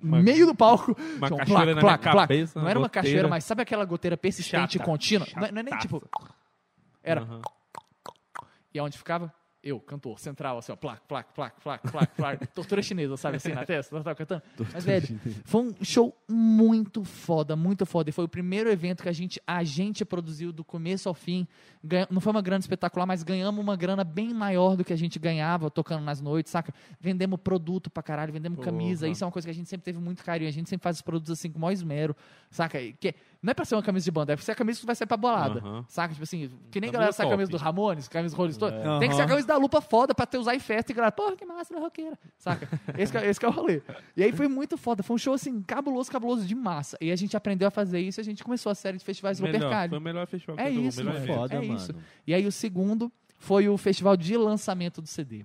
Uma- meio do palco. Uma tinha um cachoeira na minha cabeça, Não era uma goteira. cachoeira, mas sabe aquela goteira persistente e Chata. contínua? Não, é- não é nem tipo. Era. Aham. E aonde ficava? Eu, cantor, central, assim, ó, placa, placa, placa, placa, placa, placa, tortura chinesa, sabe, assim, na testa, eu tava cantando. Mas, velho, foi um show muito foda, muito foda. E foi o primeiro evento que a gente, a gente produziu do começo ao fim. Ganha- não foi uma grana espetacular, mas ganhamos uma grana bem maior do que a gente ganhava tocando nas noites, saca? Vendemos produto pra caralho, vendemos camisa. Porra. Isso é uma coisa que a gente sempre teve muito carinho. A gente sempre faz os produtos assim com o maior esmero, saca? Que não é pra ser uma camisa de banda, é pra ser a camisa que vai sair pra bolada, Aham. saca? Tipo assim, que nem Camisa a galera sai a camisa do Ramones, camisa do Rolling Stone. É. Tem que ser a camisa da lupa foda pra ter usar em festa e galera, porra, que massa da roqueira, saca? Esse, que é- esse que é o rolê. E aí foi muito foda, foi um show assim, cabuloso, cabuloso de massa. E a gente aprendeu a fazer isso e a gente começou a série de festivais Melhor, Lupercalho. Foi o melhor festival que É eu isso, melhor. Foda, é mano. Isso. E aí o segundo foi o festival de lançamento do CD.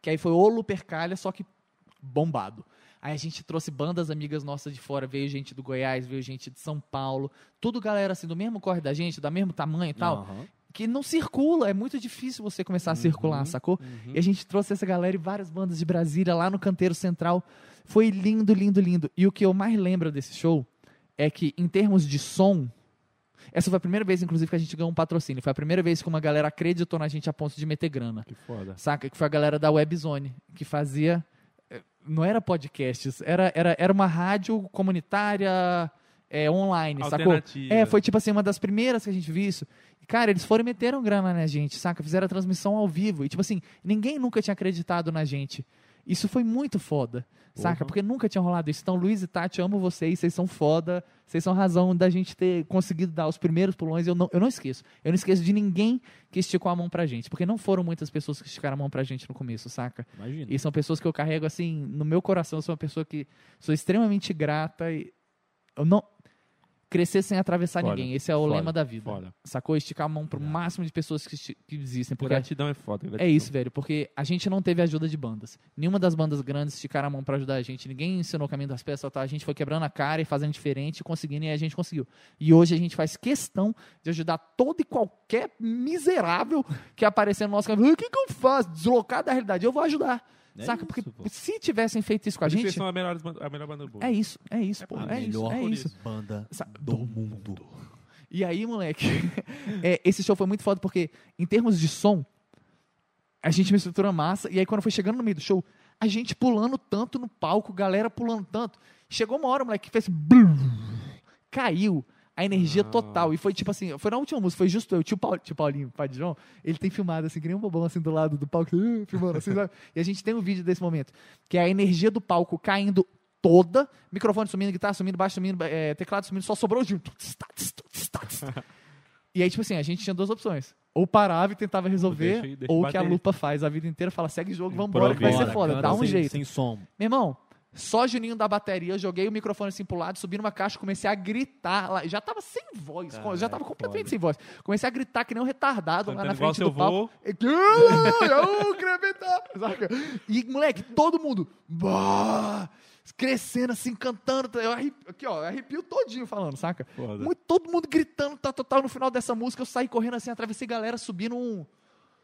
Que aí foi o Lupercalha, só que bombado. Aí a gente trouxe bandas amigas nossas de fora, veio gente do Goiás, veio gente de São Paulo, tudo galera assim, do mesmo corre da gente, do mesmo tamanho e tal, Aham. que não circula, é muito difícil você começar a circular, sacou? E a gente trouxe essa galera e várias bandas de Brasília lá no Canteiro Central. Foi lindo, lindo, lindo. E o que eu mais lembro desse show é que, em termos de som, essa foi a primeira vez, inclusive, que a gente ganhou um patrocínio. Foi a primeira vez que uma galera acreditou na gente a ponto de meter grana. Que foda. Saca? Que foi a galera da Webzone, que fazia. eh, Não era podcasts, era, era, era uma rádio comunitária é, online, sacou? É, foi tipo assim, uma das primeiras que a gente viu isso. E, cara, eles foram e meteram grana na gente, saca? Fizeram a transmissão ao vivo. E, tipo assim, ninguém nunca tinha acreditado na gente. Isso foi muito foda, saca? Porra. Porque nunca tinha rolado isso. Então, Luiz e Tati, amo vocês, vocês são foda. Vocês são razão da gente ter conseguido dar os primeiros pulões. Eu não, eu não esqueço. Eu não esqueço de ninguém que esticou a mão pra gente. Porque não foram muitas pessoas que esticaram a mão pra gente no começo, saca? Imagina. E são pessoas que eu carrego assim no meu coração. Eu sou uma pessoa que sou extremamente grata e eu não crescer sem atravessar Foda, ninguém. Esse é o foda, lema da vida. Foda. Sacou? Esticar a mão pro máximo de pessoas que, que existem. Porque Gratidão é foda. é gratidão. isso, velho. Porque a gente não teve ajuda de bandas. Nenhuma das bandas grandes esticaram a mão pra ajudar a gente. Ninguém ensinou o caminho das peças. Tá? A gente foi quebrando a cara e fazendo diferente, conseguindo e a gente conseguiu. E hoje a gente faz questão de ajudar todo e qualquer miserável que aparecer no nosso caminho. O que, que eu faço? Deslocar da realidade. Eu vou ajudar. É saca? isso, Porque pô. se tivessem feito isso com a isso gente. Vocês são a melhor, a melhor banda do mundo. É isso, é isso, pô. a É isso, melhor é isso. banda Sa- do mundo. E aí, moleque, é, esse show foi muito foda porque, em termos de som, a gente me estrutura massa. E aí, quando foi chegando no meio do show, a gente pulando tanto no palco, galera pulando tanto. Chegou uma hora, moleque, que fez. blum, caiu a energia Ah. total. E foi tipo assim, foi na última música, foi justo eu, tio, Paul, tio Paulinho, pai de João, ele tem filmado assim, que nem um bobão assim do lado do palco, filmando assim, sabe? E a gente tem um vídeo desse momento, que é a energia do palco caindo toda, microfone sumindo, guitarra sumindo, baixo sumindo, é, teclado sumindo, só sobrou o junto. E aí, tipo assim, a gente tinha duas opções. Ou parava e tentava resolver, Deixa- deixa ou que a bater. lupa faz a vida inteira, fala, segue o jogo, vambora, que vai ser foda, dá um sem, jeito. Sem som. Meu irmão, só Juninho da bateria, eu joguei o microfone assim pro lado, subi numa caixa, comecei a gritar lá. Já tava sem voz, Caralho, já tava completamente foda. sem voz. Comecei a gritar que nem um retardado lá Cantando na igual frente do palco. E, moleque, todo mundo bah, crescendo assim, cantando. Eu arrepio, aqui, ó, arrepio todinho falando, saca? Muito, todo mundo gritando, tá, total. No final dessa música, eu saí correndo assim, atravessei galera, subi num,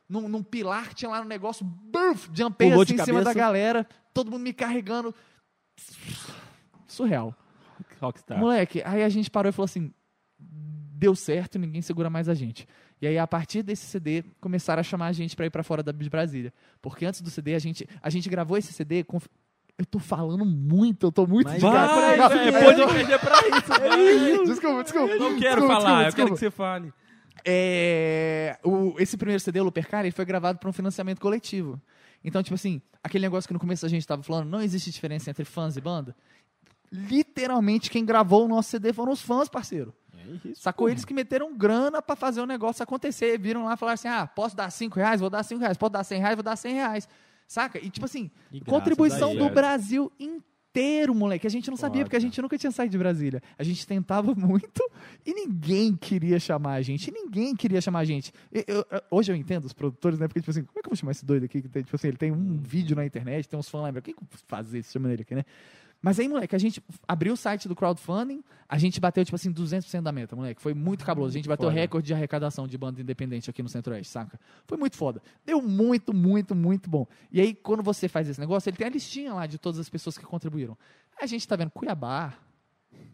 num, num pilar que tinha lá no negócio, buf, jumpei Pulou assim em cima da galera, todo mundo me carregando. Surreal. Rockstar. Moleque, aí a gente parou e falou assim: deu certo, ninguém segura mais a gente. E aí, a partir desse CD, começaram a chamar a gente pra ir pra fora da, de Brasília. Porque antes do CD, a gente, a gente gravou esse CD com. Eu tô falando muito, eu tô muito Mas desligado. Vai, velho, é, podcast é pra isso, vai. Desculpa, desculpa. Eu não quero Desculpa, falar, eu desculpa, quero que desculpa. você fale. É, o- esse primeiro CD, o Lupercar, ele foi gravado para um financiamento coletivo. Então, tipo assim, aquele negócio que no começo a gente tava falando, não existe diferença entre fãs e banda. Literalmente, quem gravou o nosso CD foram os fãs, parceiro. É isso. Sacou? Eles que meteram grana pra fazer o negócio acontecer. Viram lá e falaram assim: ah, posso dar 5 reais? Vou dar 5 reais. Posso dar 100 reais? Vou dar 100 reais. Saca? E tipo assim, E contribuição do. Brasil inteiro, moleque. A gente não sabia, porque a gente nunca tinha saído de Brasília. A gente tentava muito e ninguém queria chamar a gente. Ninguém queria chamar a gente. Eu- eu- hoje eu entendo os produtores, né? Porque, tipo assim, como é que eu vou chamar esse doido aqui? Que tem, tipo assim, ele tem um vídeo na internet, tem uns fãs lá. O que que eu vou fazer se chamando ele aqui, né? Mas aí, moleque, a gente abriu o site do crowdfunding, a gente bateu, tipo assim, 200% da meta, moleque. Foi muito cabuloso. A gente bateu Foda. recorde de arrecadação de banda independente aqui no Centro-Oeste, saca? Foi muito foda. Deu muito, muito, muito bom. E aí, quando você faz esse negócio, ele tem a listinha lá de todas as pessoas que contribuíram. A gente tá vendo Cuiabá,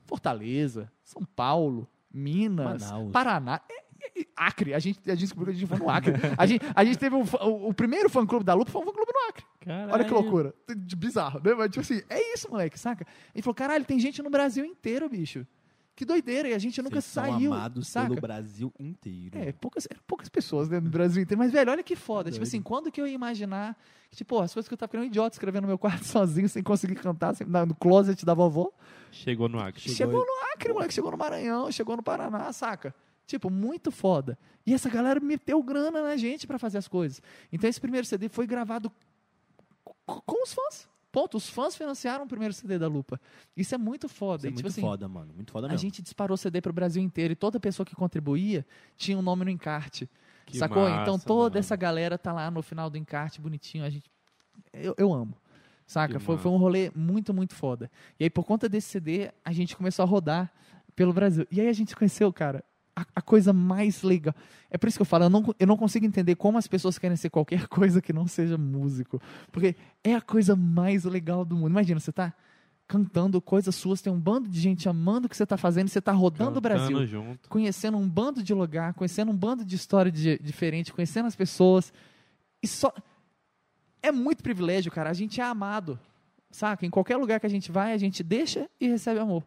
Fortaleza, São Paulo, Minas, Manaus. Paraná. É, Acre. A gente, a gente descobriu que a gente foi no Acre. A gente, a gente teve um o, o primeiro fã-clube da Lupa foi um fã-clube no Acre. Olha que loucura. Bizarro, né? Mas, tipo assim, é isso, moleque, saca? Ele falou, caralho, tem gente no Brasil inteiro, bicho. Que doideira, e a gente nunca Vocês são saiu, amados saca? pelo Brasil inteiro. É, poucas, eram poucas pessoas né, no Brasil inteiro. Mas, velho, olha que foda. Tipo Doido. assim, quando que eu ia imaginar que, tipo, as coisas que eu tava criando um idiota escrevendo no meu quarto sozinho, sem conseguir cantar, sem- no closet da vovó. Chegou no Acre. Chegou Chegou, no Acre, moleque, chegou no Maranhão, chegou no Paraná, saca? Tipo, muito foda. E essa galera meteu grana na gente pra fazer as coisas. Então esse primeiro CD foi gravado com os fãs. Ponto. Os fãs financiaram o primeiro CD da Lupa. Isso é muito foda. Isso é E, tipo muito assim, foda, mano. Muito foda a mesmo. gente disparou CD pro Brasil inteiro e toda pessoa que contribuía tinha um nome no encarte. Que sacou? massa, então toda mano. essa galera tá lá no final do encarte bonitinho. A gente. Eu, eu amo. Saca? Que Foi, foi um rolê muito, muito foda. E aí, por conta desse CD, a gente começou a rodar pelo Brasil. E aí a gente conheceu, cara, a, a coisa mais legal. É por isso que eu falo, eu não, eu não consigo entender como as pessoas querem ser qualquer coisa que não seja músico. Porque é a coisa mais legal do mundo. Imagina, você tá cantando coisas suas, tem um bando de gente amando o que você tá fazendo, você tá rodando o Brasil Cantando junto. conhecendo um bando de lugar, conhecendo um bando de história de- diferente, conhecendo as pessoas. E só. É muito privilégio, cara. A gente é amado. Saca? Em qualquer lugar que a gente vai, a gente deixa e recebe amor.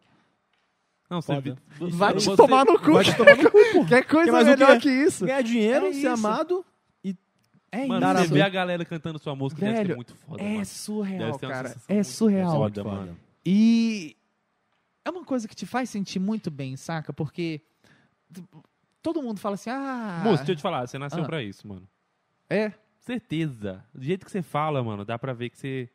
Não, você, vi- Vai te tomar no cu. Vai te tomar no cu, pô. Quer coisa melhor que isso? Ganhar dinheiro, É ser isso. amado. É Mano, Dar você isso. vê a galera cantando sua música, deve Velho, ser muito foda, É mano. surreal, Deve cara. É surreal. foda, Foda. mano. E é uma coisa que te faz sentir muito bem, saca? Porque todo mundo fala assim, ah... Moço, deixa eu te falar, você nasceu Ah. pra isso, mano. É? Certeza. Do jeito que você fala, mano, dá pra ver que você.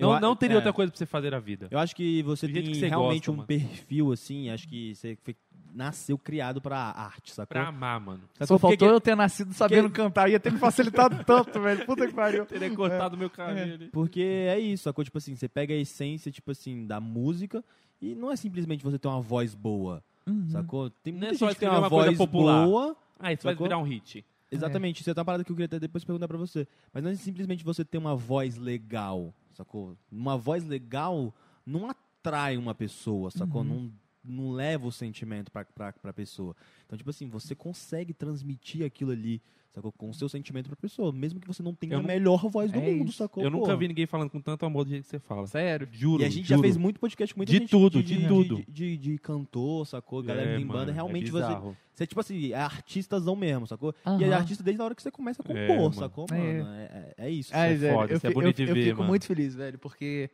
Eu Não, a- não teria é. outra coisa pra você fazer na vida. Eu acho que você Do tem que você realmente gosta, um mano. perfil, assim, acho que você foi- nasceu criado pra arte, sacou? Pra amar, mano. Sacou? Só Porque faltou que- eu ter nascido sabendo cantar. Ia ter me facilitado tanto, velho. Puta que pariu. Teria cortado meu cabelo ali. Porque é isso, sacou? Tipo assim, você pega a essência, tipo assim, da música e não é simplesmente você ter uma voz boa, Uhum. sacou? Tem Não é muita só gente que tem uma uma coisa voz popular. boa. Ah, isso vai Sacou? virar um hit. Exatamente, isso é uma parada que eu queria até depois perguntar pra você. Mas não é simplesmente você ter uma voz legal, sacou? Uma voz legal não atrai uma pessoa, sacou? Não, não leva o sentimento pra, pra, pra pessoa. Então, tipo assim, você consegue transmitir aquilo ali, sacou? Com o seu sentimento pra pessoa, mesmo que você não tenha Eu a nu- melhor voz do É mundo, isso. sacou? Eu nunca vi ninguém falando com tanto amor do jeito que você fala. Sério. Juro. E a gente juro. já fez muito podcast com muita De gente tudo, de, de tudo. De, de, de cantor, sacou? Galera É, em banda, mano, realmente é você, você, tipo assim, é artistazão mesmo, sacou? E é artista desde a hora que você começa a compor, É, mano. sacou, É. mano? É, é, é isso. É velho, foda, eu, isso é bonito eu- de eu ver, fico mano. muito feliz, velho, porque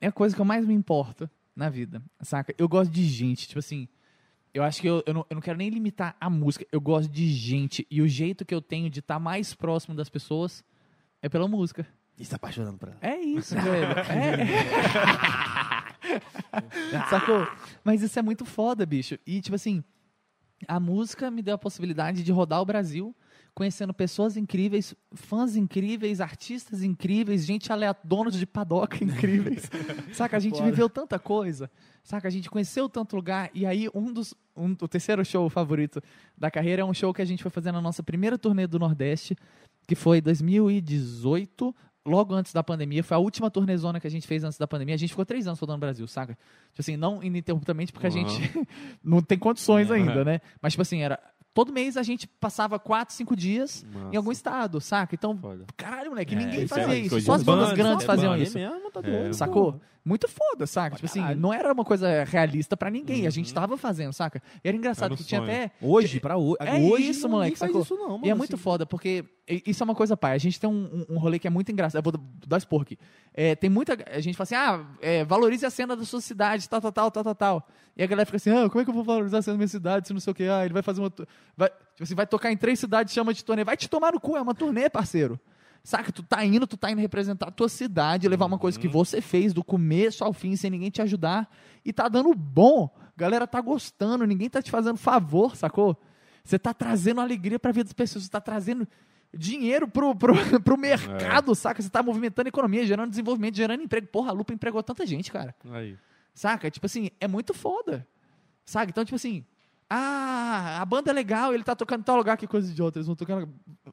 é a coisa que eu mais me importo na vida, saca? Eu gosto de gente, tipo assim, eu acho que eu, eu, não, eu não quero nem limitar a música, eu gosto de gente, e o jeito que eu tenho de estar mais próximo das pessoas é pela música. E se apaixonando por ela. É isso, velho. É. Sacou? Mas isso é muito foda, bicho. E, tipo assim, a música me deu a possibilidade de rodar o Brasil, conhecendo pessoas incríveis, fãs incríveis, artistas incríveis, gente aleatória, donos de padoca incríveis. Saca? A gente viveu tanta coisa. Saca? A gente conheceu tanto lugar. E aí, um dos. Um, o terceiro show favorito da carreira é um show que a gente foi fazer na nossa primeira turnê do Nordeste, que foi 2018, logo antes da pandemia. Foi a última turnezona que a gente fez antes da pandemia. A gente ficou três anos rodando no Brasil, saca? Tipo assim, não ininterruptamente, porque a Aham. gente não tem condições É. ainda, né? Mas, tipo assim, era. Todo mês a gente passava quatro, cinco dias Massa. em algum estado, saca? Então, Foda. caralho, moleque, É, ninguém isso fazia é isso. Só as bandas banda, grandes é faziam isso. mesmo, tá É. doido, Sacou? Muito foda, saca? Tipo assim, não era uma coisa realista pra ninguém. A gente tava fazendo, saca? E era engraçado Era um que tinha sonho. até. Hoje, pra hoje. É hoje isso, não- moleque, faz sacou? isso não, mano. E é muito assim. foda, porque i- isso é uma coisa, pai. A gente tem um, um- um rolê que é muito engraçado. Eu vou dar expor aqui. É, tem muita. A gente fala assim, ah, é, valorize a cena da sua cidade, tal, tal, tal, tal, tal, tal. E a galera fica assim, ah, como é que eu vou valorizar a cena da minha cidade, se não sei o que, ah, ele vai fazer uma. tu- Vai, tipo assim, vai tocar em três cidades, chama de turnê. Vai te tomar no cu, é uma turnê, parceiro. Saca? Tu tá indo, tu tá indo representar a tua cidade, levar uma coisa que você fez do começo ao fim, sem ninguém te ajudar. E tá dando bom. Galera tá gostando, ninguém tá te fazendo favor, sacou? Você tá trazendo alegria pra vida das pessoas, você tá trazendo dinheiro pro, pro, pro mercado, saca? Você tá movimentando a economia, gerando desenvolvimento, gerando emprego. Porra, a Lupa empregou tanta gente, cara. Aí. Saca? Tipo assim, é muito foda. Saca? Então, tipo assim, ah, a banda é legal, ele tá tocando em tal lugar, que coisa idiota. Eles vão tocando.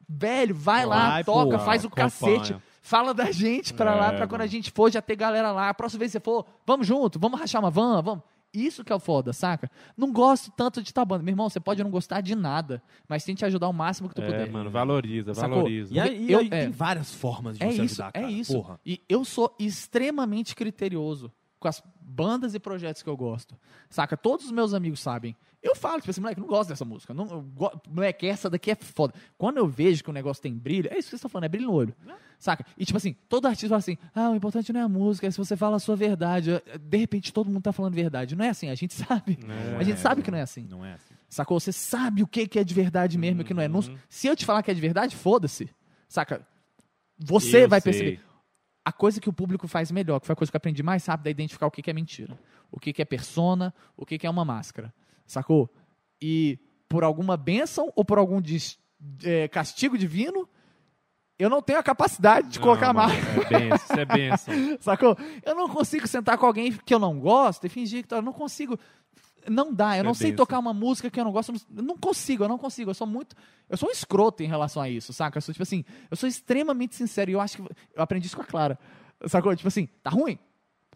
Velho, vai lá, toca, pô, faz o acompanha. cacete. Fala da gente pra É, lá, pra quando a gente for, já ter galera lá. A próxima vez que você for, vamos junto, vamos rachar uma van, vamos. Isso que é o foda, saca? Não gosto tanto de tal banda. Meu irmão, você pode não gostar de nada, mas tente ajudar o máximo que tu É, puder. mano, valoriza, Sacou? valoriza. E, aí, e eu- aí é. tem várias formas de É você isso, ajudar, é cara. isso. Porra. E eu sou extremamente criterioso com as bandas e projetos que eu gosto. Saca? Todos os meus amigos sabem. Eu falo, tipo assim, moleque, não gosto dessa música. Não, go- moleque, essa daqui é foda. Quando eu vejo que o negócio tem brilho, é isso que vocês estão falando, é brilho no olho. Saca? E tipo assim, todo artista fala assim: ah, o importante não é a música, é se você fala a sua verdade. De repente todo mundo tá falando verdade. Não é assim, a gente sabe. É. A gente sabe que não é assim. Não é assim. Sacou? Você sabe o que, que é de verdade mesmo e o que não é. Não- Uhum. se eu te falar que é de verdade, foda-se. Saca? Você Eu vai sei. perceber. A coisa que o público faz melhor, que foi a coisa que eu aprendi mais rápido, é identificar o que, que é mentira. O que, que é persona, o que, que é uma máscara. Sacou? E por alguma bênção ou por algum dis- é, castigo divino, eu não tenho a capacidade de Não, colocar mano, mais. É benção, isso é benção. Sacou? Eu não consigo sentar com alguém que eu não gosto e fingir que eu não consigo. Não dá, eu É não sei benção. tocar uma música que eu não gosto. Eu não consigo, eu não consigo. Eu sou muito. Eu sou um escroto em relação a isso, saca? Eu sou tipo assim, eu sou extremamente sincero e eu acho que. Eu aprendi isso com a Clara. Sacou? Tipo assim, tá ruim?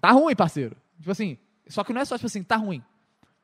Tá ruim, parceiro. Tipo assim, só que não é só tipo assim, tá ruim.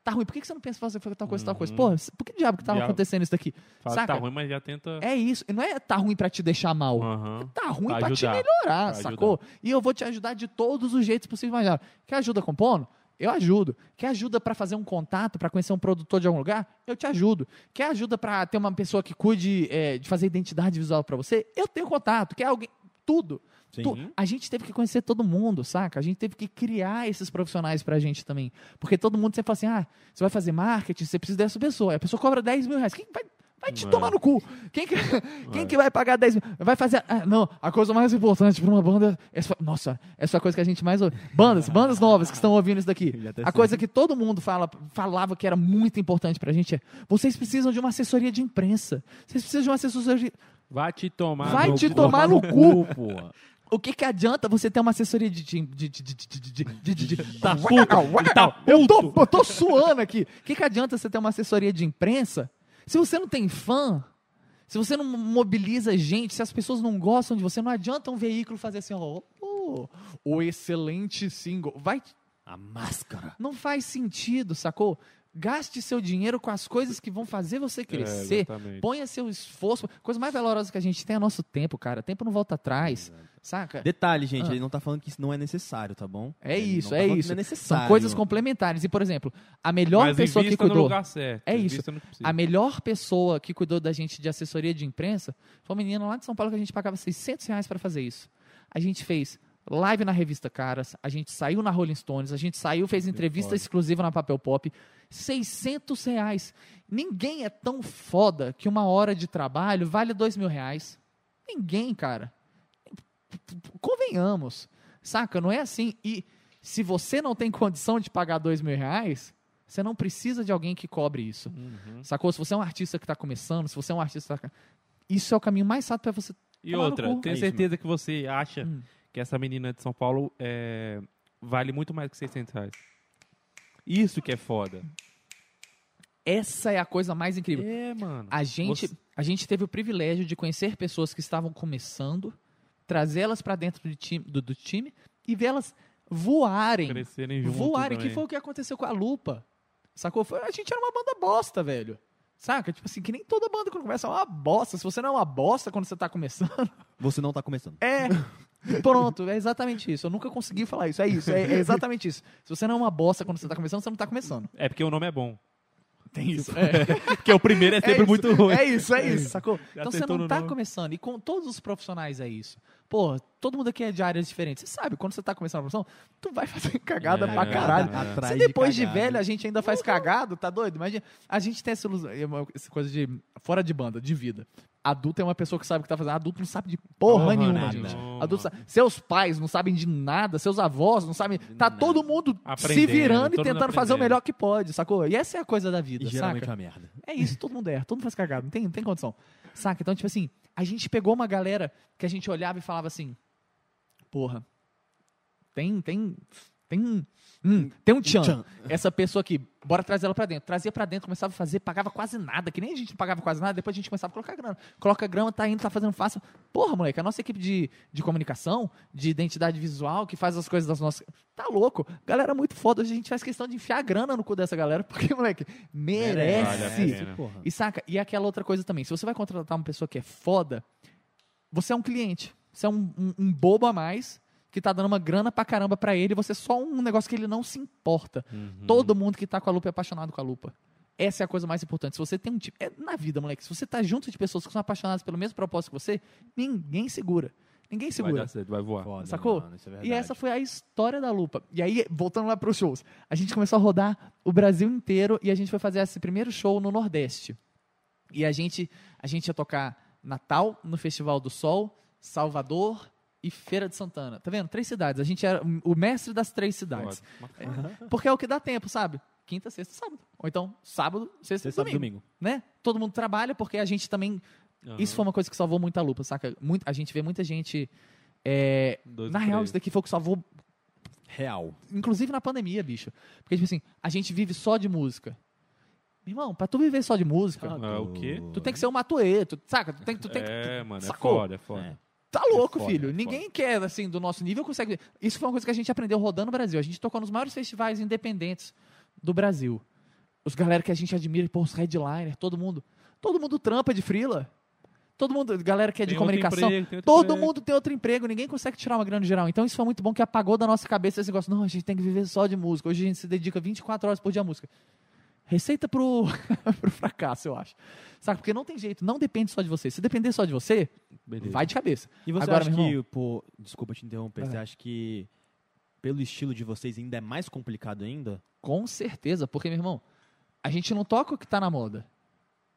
Tá ruim, por que que você não pensa em fazer tal coisa, tal coisa? Uhum. Porra, por que diabo que tava Diabo. acontecendo isso daqui? Fala Saca? tá ruim, mas já tenta. É isso. E não é tá ruim pra te deixar mal Aham. tá ruim Pra pra, te melhorar, Pra sacou? E eu vou te ajudar de todos os jeitos possíveis. imagináveis. Quer ajuda compondo? Eu ajudo. Quer ajuda pra fazer um contato, pra conhecer um produtor de algum lugar? Eu te ajudo. Quer ajuda pra ter uma pessoa que cuide é, de fazer identidade visual pra você? Eu tenho contato. Quer alguém? Tudo. Tu- a gente teve que conhecer todo mundo, saca? A gente teve que criar esses profissionais pra gente também. Porque todo mundo sempre fala assim: ah, você vai fazer marketing, você precisa dessa pessoa. Aí a pessoa cobra 10 mil reais. Quem vai, vai te É. tomar no cu? Quem que, quem É. que vai pagar 10 mil? Vai fazer. ah, não, a coisa mais importante pra uma banda. Essa, nossa, essa é a coisa que a gente mais ouve. Bandas, bandas novas que estão ouvindo isso daqui. A coisa que todo mundo fala, falava que era muito importante pra gente é: vocês precisam de uma assessoria de imprensa. Vocês precisam de uma assessoria. Vai te tomar Vai no te cu. tomar no cu. O que que adianta você ter uma assessoria de time? De, de, de, de, de, de, de, Tá puto, tá Eu tô, eu tô suando aqui. O que que adianta você ter uma assessoria de imprensa se você não tem fã? Se você não mobiliza gente, se as pessoas não gostam de você, não adianta um veículo fazer assim, ó, oh, o excelente single. Vai, A máscara. não faz sentido, sacou? Gaste seu dinheiro com as coisas que vão fazer você crescer. exatamente. Ponha seu esforço. Coisa mais valorosa que a gente tem é nosso tempo, cara. Tempo não volta atrás, saca? Detalhe, gente, Ah. ele não tá falando que isso não é necessário, tá bom? É Ele isso, não tá é isso. não é necessário. São coisas complementares. E, por exemplo, a melhor Mas pessoa que cuidou. lugar certo. É isso. A melhor pessoa que cuidou da gente de assessoria de imprensa foi uma menina lá de São Paulo que a gente pagava 600 reais para fazer isso. A gente fez live na revista Caras, a gente saiu na Rolling Stones, a gente saiu, fez entrevista foda. exclusiva na Papel Pop. 600 reais. Ninguém é tão foda que uma hora de trabalho vale dois mil reais. Ninguém, cara. Convenhamos. Saca? Não é assim. E se você não tem condição de pagar dois mil reais, você não precisa de alguém que cobre isso. Uhum. Sacou? Se você é um artista que está começando, se você é um artista. que tá- Isso é o caminho mais rápido para você. E outra, tenho É isso, certeza que você acha Hum. que essa menina de São Paulo é, vale muito mais que 600 reais. Isso que é foda. Essa é a coisa mais incrível. É, mano. A gente, Você- a gente teve o privilégio de conhecer pessoas que estavam começando, trazê-las para dentro do time, do, do time e vê-las voarem. Crescerem juntos voarem, que também. foi o que aconteceu com a Lupa. Sacou? Foi- a gente era uma banda bosta, velho. Saca? Tipo assim, que nem toda banda quando começa é uma bosta. Se você não é uma bosta quando você tá começando, Você não tá começando. É. Pronto, é exatamente isso. Eu nunca consegui falar isso. É isso, é, é exatamente isso. Se você não é uma bosta quando você tá começando, você não tá começando. É porque o nome é bom. Tem isso. É, Porque o primeiro é sempre isso, muito ruim. É isso, é isso, sacou? Então você não tá nome. começando. E com todos os profissionais é isso. Pô, todo mundo aqui é de áreas diferentes. Você sabe, quando você tá começando a profissão, tu vai fazer cagada É, pra caralho. é. Atrás Se depois de, cagada. velho a gente ainda faz cagado, tá doido? Imagina, a gente tem essa, ilusão- essa coisa de fora de banda, de vida. Adulto é uma pessoa que sabe o que tá fazendo. Adulto não sabe de porra, Porra nenhuma, nada. gente. Não, Adulto sabe- Seus pais não sabem de nada, seus avós não sabem. Tá nada. todo mundo se Aprendendo, virando e tentando fazer o melhor que pode, sacou? E essa é a coisa da vida, E geralmente saca? é uma merda. É isso, todo mundo erra, todo mundo faz cagada, não tem, não tem condição. Saca? Então, tipo assim, a gente pegou uma galera que a gente olhava e falava assim: porra, tem, tem, Tem um. hum, tem um tchan. tchan. Essa pessoa aqui, bora trazer ela pra dentro. Trazia pra dentro, começava a fazer, pagava quase nada, que nem a gente não pagava quase nada, depois a gente começava a colocar grana. Coloca grama, tá indo, tá fazendo fácil. Porra, moleque, a nossa equipe de, de comunicação, de identidade visual, que faz as coisas das nossas. Tá louco. Galera muito foda. Hoje a gente faz questão de enfiar grana no cu dessa galera, porque, moleque, merece. Pena. Porra. E saca, e aquela outra coisa também, se você vai contratar uma pessoa que é foda, você é um cliente. Você é um, um- um bobo a mais que tá dando uma grana pra caramba pra ele, e você é só um negócio que ele não se importa. Uhum. Todo mundo que tá com a lupa é apaixonado com a lupa. Essa é a coisa mais importante. Se você tem um tipo. É na vida, moleque. Se você tá junto de pessoas que são apaixonadas pelo mesmo propósito que você, ninguém segura. Ninguém Vai segura. dar certo, vai voar. Foda, Sacou? mano, isso é E essa foi a história da lupa. E aí, voltando lá para os shows, a gente começou a rodar o Brasil inteiro e a gente foi fazer esse primeiro show no Nordeste. E a gente, a gente ia tocar Natal, no Festival do Sol, Salvador e Feira de Santana. Tá vendo? Três cidades. A gente era o mestre das três cidades. Foda. Porque é o que dá tempo, sabe? Quinta, sexta, sábado. Ou então, sábado, sexta, Sexta, domingo. domingo. Né? Todo mundo trabalha porque a gente também Aham. isso foi uma coisa que salvou muita lupa, saca? Muito, a gente vê muita gente. é, na real, isso daqui foi o que salvou, Real. inclusive na pandemia, bicho. Porque, tipo assim, a gente vive só de música. Meu irmão, pra tu viver só de música, Ah, o quê? tu tem que ser um matuê, tu, saca? Tu tem, tu tem que. É, mano, é sacou? foda, é foda. É. Tá louco, É foda, filho. é Ninguém quer, assim, do nosso nível consegue. Isso foi uma coisa que a gente aprendeu rodando no Brasil. A gente tocou nos maiores festivais independentes do Brasil. Os galera que a gente admira, pô, os headliner, todo mundo. Todo mundo trampa de frila. Todo mundo, galera que é de Tem outro comunicação. emprego, todo emprego. mundo tem outro emprego, ninguém consegue tirar uma grana geral. Então isso foi muito bom que apagou da nossa cabeça esse negócio. Não, a gente tem que viver só de música. Hoje a gente se dedica 24 horas por dia à música. Receita pro, pro fracasso, eu acho. Sabe? Porque não tem jeito, não depende só de você. Se depender só de você, Beleza. vai de cabeça. E você Agora, acha meu que, irmão? pô, desculpa te interromper, Vai você acha que pelo estilo de vocês ainda é mais complicado ainda? Com certeza, porque, meu irmão, a gente não toca o que tá na moda.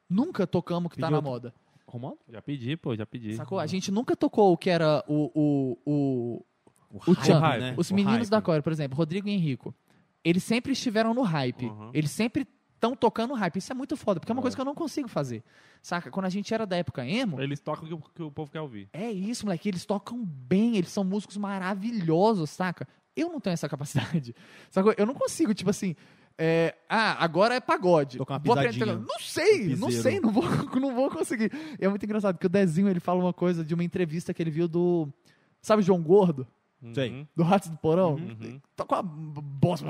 Nunca tocamos o que tá Pediu na outro? moda. Romualdo? Já pedi, pô, já pedi. Sacou? A gente nunca tocou o que era o, o, o, o hype, Tchan. né? Os O meninos hype. da Core, por exemplo, Rodrigo e Henrico. Eles sempre estiveram no hype. Uhum. Eles sempre estão tocando hype. Isso é muito foda, porque é uma É. coisa que eu não consigo fazer. Saca? Quando a gente era da época emo, Eles tocam o que, o que o povo quer ouvir. é isso, moleque. Eles tocam bem, eles são músicos maravilhosos, saca? Eu não tenho essa capacidade. Sacou? Eu não consigo, tipo assim. é, ah, agora é pagode. Tocar uma Vou aprender- pisadinha. Não sei, não sei, não vou, não vou conseguir. E é muito engraçado que o Dezinho ele fala uma coisa de uma entrevista que ele viu do. Sabe o João Gordo? Sei. Uhum, Do Ratos do Porão? uhum. Tá com a bosta.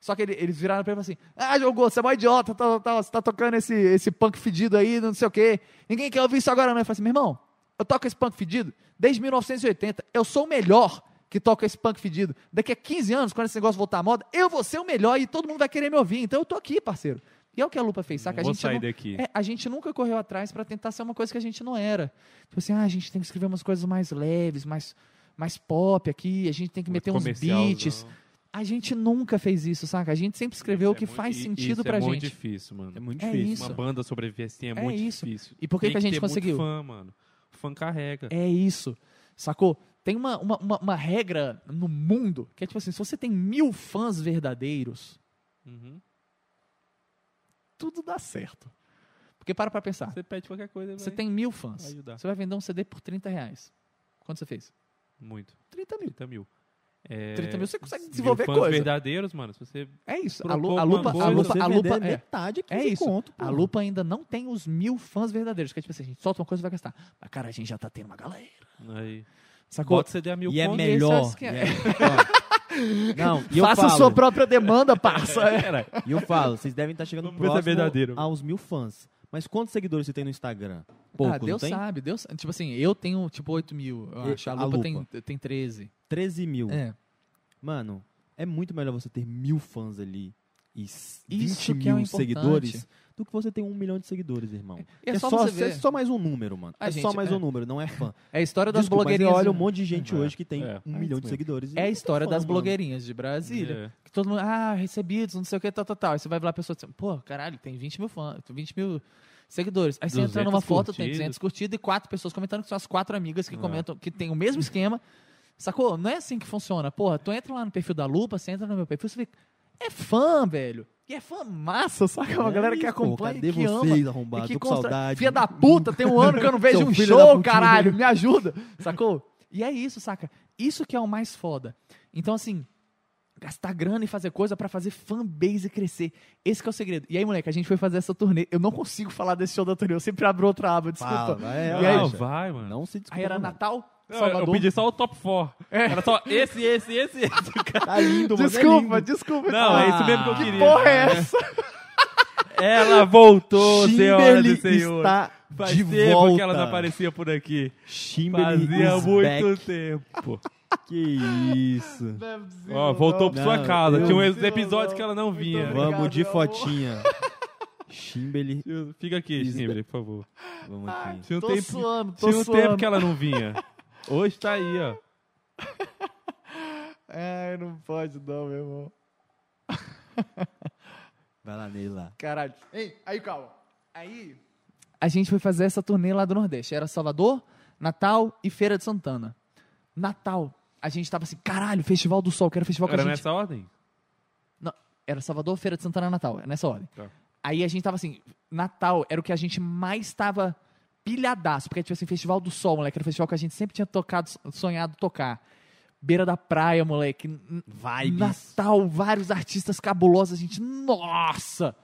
Só que ele- eles viraram pra ele e falaram assim: Ah, Gordo, você é mó idiota, tá, tá- você tá tocando esse, esse punk fedido aí, não sei o quê. Ninguém quer ouvir isso agora, não. Eu falei assim: meu irmão, eu toco esse punk fedido desde 1980. Eu sou o melhor que toca esse punk fedido. Daqui a 15 anos, quando esse negócio voltar à moda, eu vou ser o melhor e todo mundo vai querer me ouvir. Então eu tô aqui, parceiro. E é o que a Lupa fez, saca? A gente sair não- daqui. é, a gente nunca correu atrás pra tentar ser uma coisa que a gente não era. Tipo assim, ah, a gente tem que escrever umas coisas mais leves, mais, mais pop aqui, a gente tem que meter uns beats. A gente nunca fez isso, saca? A gente sempre escreveu o Isso que é muito- faz i- sentido isso pra é gente. muito difícil, mano. É muito É difícil. isso. Uma banda sobreviver assim é, É muito isso. difícil. E por que que a gente ter muito conseguiu? fã, mano. O fã carrega. É isso, sacou? Tem uma, uma, uma, uma regra no mundo que é tipo assim: se você tem mil fãs verdadeiros, Uhum. tudo dá certo. Porque para pra pensar. Você pede qualquer coisa, Você vai tem mil vai fãs. ajudar. Você vai vender um CD por 30 reais. Quanto você fez? Muito. 30 mil. 30 mil. É, 30 mil você consegue mil desenvolver fãs coisa. verdadeiros, mano. Se você É isso. A, lu- a lupa, a coisa, lupa, você a lupa, vender é, metade, 15 É isso. conto, a lupa ainda não tem os mil fãs verdadeiros. Que é tipo assim, a gente solta uma coisa e vai gastar. Mas, cara, a gente já tá tendo uma galera. aí, Sacou? bota CD a mil E é é melhor. e é- ó, Não, e Faça falo, a sua própria demanda, parça. É. E eu falo, vocês devem estar chegando é próximo verdadeiro. aos mil fãs. Mas quantos seguidores você tem no Instagram? Pouco, ah, Deus não tem? sabe. Deus, tipo assim, eu tenho tipo 8 mil. Eu acho. A a lupa, Lupa? Tem, tem 13. 13 mil. É. Mano, é muito melhor você ter mil fãs ali e s- 20 Isso que é mil importante. seguidores do que você ter um milhão de seguidores, irmão. E é é só é só mais um número, mano. A é gente- só mais é. um número, não é fã. É a história das Desculpa, mas blogueirinhas. olha um monte de gente É. hoje que tem É. um É milhão de seguidores. e É a história fã, das mano. blogueirinhas de Brasília. É. Que todo mundo, ah, recebidos, não sei o que, tal, tal, tal. Aí você vai lá, a pessoa diz, pô, caralho, tem 20 mil fãs, 20 mil seguidores. Aí você entra 200 numa foto, tem curtidas. 200 curtidas e quatro pessoas comentando que são as quatro amigas que É. comentam, que tem o mesmo esquema. Sacou? Não é assim que funciona. Porra, tu entra lá no perfil da Lupa, você entra no meu perfil, você vê, é fã, velho. E é fã massa, saca? É uma É galera que isso, pô, acompanha cadê que vocês, ama. arrombado? E que com saudade. Filha da puta, tem um ano que eu não vejo um show, caralho, me ajuda. Sacou? E é isso, saca? Isso que é o mais foda. Então, assim, gastar grana e fazer coisa pra fazer fanbase crescer. Esse que é o segredo. E aí, moleque, a gente foi fazer essa turnê. Eu não consigo falar desse show da turnê, eu sempre abro outra aba, desculpa. Fala, vai, E vai, aí? Não, vai. mano. Não se desculpa. Aí era. Natal, Salvador. eu pedi só o top 4. Era só esse, esse, esse, esse. Tá lindo, mano. é Desculpa, lindo. desculpa. Não, é isso mesmo que eu Ah, queria. Porra é essa? Ela voltou, senhora do Kimberly Senhor. está Faz de tempo volta. que ela não aparecia por aqui. Kimberly Fazia muito back. tempo. Que isso. Ó, voltou pra sua Não, casa. Tinha uns episódios que ela não vinha. Vamos de fotinha. Kimberly. Fica aqui, Is Kimberly, por favor. Vamos aqui. Tinha um Tô tempo, suando, tô tinha um suando. tempo que ela não vinha. Hoje tá aí, ó. Ai, não pode não, meu irmão. Vai lá nele lá. Caralho. Ei, aí, calma. Aí... A gente foi fazer essa turnê lá do Nordeste. Era Salvador, Natal e Feira de Santana. Natal, a gente tava assim, caralho, Festival do Sol, que era o festival que Era a gente... nessa ordem? Não, era Salvador, Feira de Santana, Natal, é nessa ordem. Tá. Aí a gente tava assim, Natal era o que a gente mais tava pilhadaço, porque tipo assim, Festival do Sol, moleque, era o festival que a gente sempre tinha tocado, sonhado tocar. Beira da praia, moleque. Vibes. Natal, vários artistas cabulosos, a gente, nossa!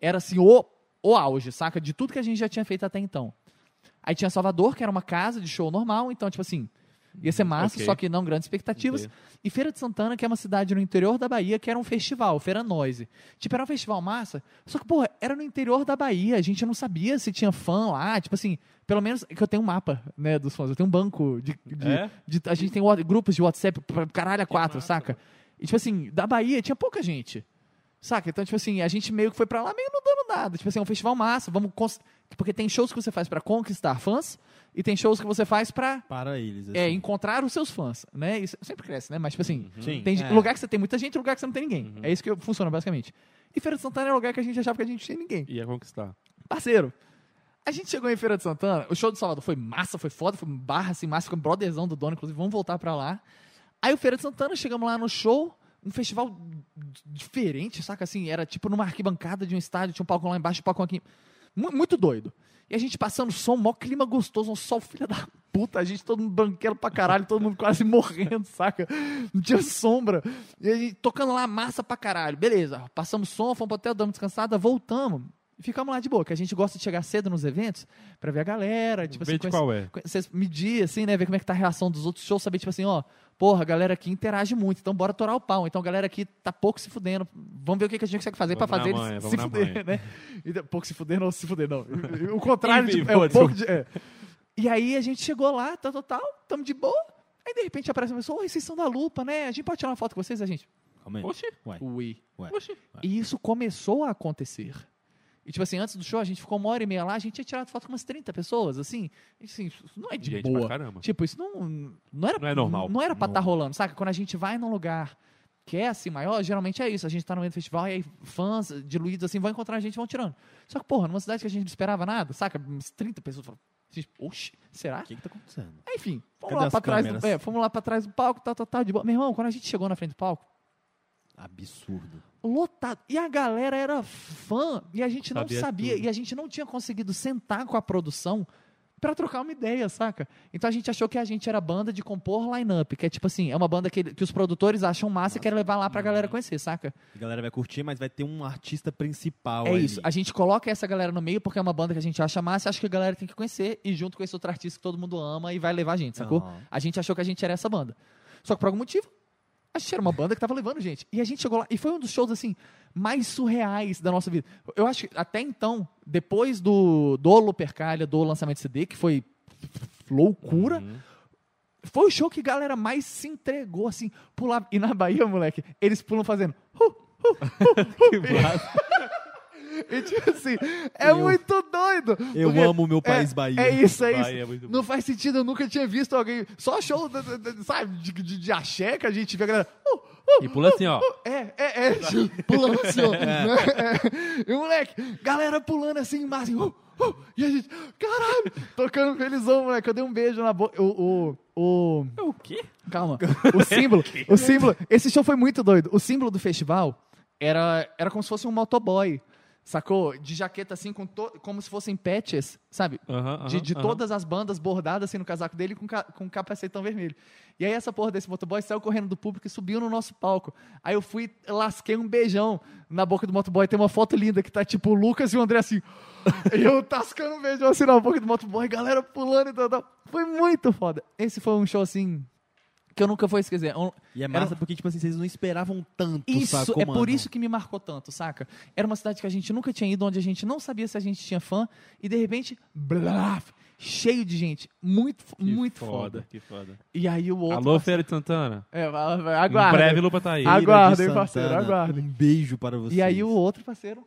Era assim, o, o auge, saca? De tudo que a gente já tinha feito até então. Aí tinha Salvador, que era uma casa de show normal, então, tipo assim, ia ser massa, Ok. só que não grandes expectativas. Ok. E Feira de Santana, que é uma cidade no interior da Bahia, que era um festival, Feira Noise. Tipo, era um festival massa, só que, porra, era no interior da Bahia, a gente não sabia se tinha fã lá, tipo assim, pelo menos que eu tenho um mapa, né, dos fãs, eu tenho um banco de... de- É? de- a gente tem grupos de WhatsApp, pra caralho, a quatro, massa, saca? E, tipo assim, da Bahia tinha pouca gente, saca? Então, tipo assim, a gente meio que foi pra lá meio não dando nada. Tipo assim, é um festival massa, vamos... cons- Porque tem shows que você faz pra conquistar fãs, e tem shows que você faz pra Para eles. é, assim. encontrar os seus fãs, né? Isso sempre cresce, né? Mas, tipo assim, Sim. tem É. lugar que você tem muita gente e lugar que você não tem ninguém. É isso que funciona, basicamente. E Feira de Santana é lugar que a gente achava que a gente não tinha ninguém. Ia conquistar. Parceiro, a gente chegou em Feira de Santana, o show de Salvador foi massa, foi foda, foi barra, assim, massa, foi um brotherzão do dono, inclusive, vamos voltar pra lá. Aí o Feira de Santana, chegamos lá no show, um festival diferente, saca? Assim, era tipo numa arquibancada de um estádio, tinha um palco lá embaixo, um palco aqui. Mu- Muito doido. E a gente passando som, mó clima gostoso, um sol filha da puta, a gente todo mundo banqueiro pra caralho, todo mundo quase morrendo, saca? Não tinha sombra. E a gente tocando lá massa pra caralho. Beleza, passamos som, fomos pro hotel, damos descansada, voltamos. E ficamos lá de boa, que a gente gosta de chegar cedo nos eventos pra ver a galera, tipo Vê assim, de conhecer- qual é. vocês medir, assim, né? Ver como é que tá a reação dos outros shows, saber, tipo assim, ó, porra, a galera aqui interage muito, então bora torar o pau. Então a galera aqui tá pouco se fudendo. Vamos ver o que, que a gente consegue fazer pra fazer eles se fuder, manha. né? Então, pouco se fuder, não se fuder, não. O contrário, tipo, é um pouco de. é. E aí a gente chegou lá, tal, tal, tal, tamo de boa. Aí de repente aparece uma pessoa, oi, vocês são da lupa, né? A gente pode tirar uma foto com vocês, a gente. Calma aí. Oxi, Ué, Ui. ué. oxi. E isso começou a acontecer. E, tipo assim, antes do show, a gente ficou uma hora e meia lá, a gente tinha tirado foto com umas 30 pessoas, assim. E, assim, isso não é de Gente boa. pra caramba. Tipo, isso não, não era Não é normal. Não era pra Não. estar rolando, saca? Quando a gente vai num lugar que é assim maior, geralmente é isso. A gente tá no meio do festival e aí fãs diluídos assim vão encontrar a gente e vão tirando. Só que, porra, numa cidade que a gente não esperava nada, saca? Uns 30 pessoas falam, gente, oxe, será? O que que tá acontecendo? Enfim, fomos Cadê lá, as pra trás do, câmeras? é, fomos lá pra trás do palco, tal, tal, tal, de boa. Meu irmão, quando a gente chegou na frente do palco, Absurdo. Lotado. E a galera era fã. E a gente não Sabia. E a gente não tinha conseguido sentar com a produção pra trocar uma ideia, saca? Então a gente achou que a gente era banda de compor line-up. Que é tipo assim, é uma banda que, que os produtores acham massa e querem levar lá pra galera conhecer, saca? A galera vai curtir, mas vai ter um artista principal É ali. isso. A gente coloca essa galera no meio porque é uma banda que a gente acha massa e acha que a galera tem que conhecer. E junto com esse outro artista que todo mundo ama e vai levar a gente, sacou? A gente achou que a gente era essa banda. Só que por algum motivo, a gente era uma banda que tava levando gente. E a gente chegou lá, e foi um dos shows, assim, mais surreais da nossa vida. Eu acho que até então, depois do, do Lupercalia, do lançamento do CD, que foi loucura, Uhum. foi o show que a galera mais se entregou, assim, pular. E na Bahia, moleque, eles pulam fazendo. "Hu, Que massa. E tipo assim, é Eu- muito doido. Eu amo o meu país é, Bahia. É isso, é isso. Bahia é muito bom. Não faz sentido, eu nunca tinha visto alguém. Só show, sabe, de, de, de axé que a gente vê a galera. "Uh, uh, E pula assim, ó. É, é, é, pulando assim, ó. É. E o moleque, galera pulando assim, mas assim, uh, uh, e a gente, caralho, tocando felizão, moleque. Eu dei um beijo na boca. O, o, o, O quê? calma. O símbolo, o símbolo. Esse show foi muito doido. O símbolo do festival era, era como se fosse um motoboy. Sacou? De jaqueta assim, com como se fossem patches, sabe? De, de todas as bandas bordadas assim no casaco dele com, ca com um capacetão vermelho. E aí essa porra desse motoboy saiu correndo do público e subiu no nosso palco. Aí eu fui, lasquei um beijão na boca do motoboy. Tem uma foto linda que tá tipo o Lucas e o André assim. e eu tascando um beijão assim na boca do motoboy, galera pulando e tal, tal. Foi muito foda. Esse foi um show assim que eu nunca vou esquecer. Um- E é Era massa um- porque, tipo assim, vocês não esperavam tanto, isso, é por isso que me marcou tanto, saca? Era uma cidade que a gente nunca tinha ido, onde a gente não sabia se a gente tinha fã, e de repente, blá, cheio de gente. Muito, Que muito foda. Que foda. E aí o outro. Alô, Feira de Santana. É, vai- vai- Em aguarda. breve, Lupa tá aí. Aguardem, parceiro, aguardem. Um beijo para vocês. E aí o outro, parceiro.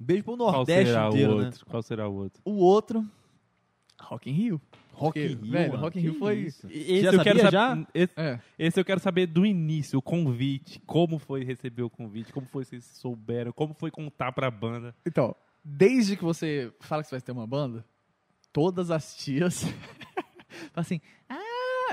Um beijo pro Qual Nordeste será inteiro, o né? outro? Qual será o outro? O outro. Rock in Rio. Rock in Rio, velho, Rock in que Rio foi- isso. Esse Já eu quero saber. Esse, É. esse eu quero saber do início, o convite. Como foi receber o convite? Como foi vocês souberam? Como foi contar pra banda? Então, desde que você fala que você vai ter uma banda, todas as tias assim: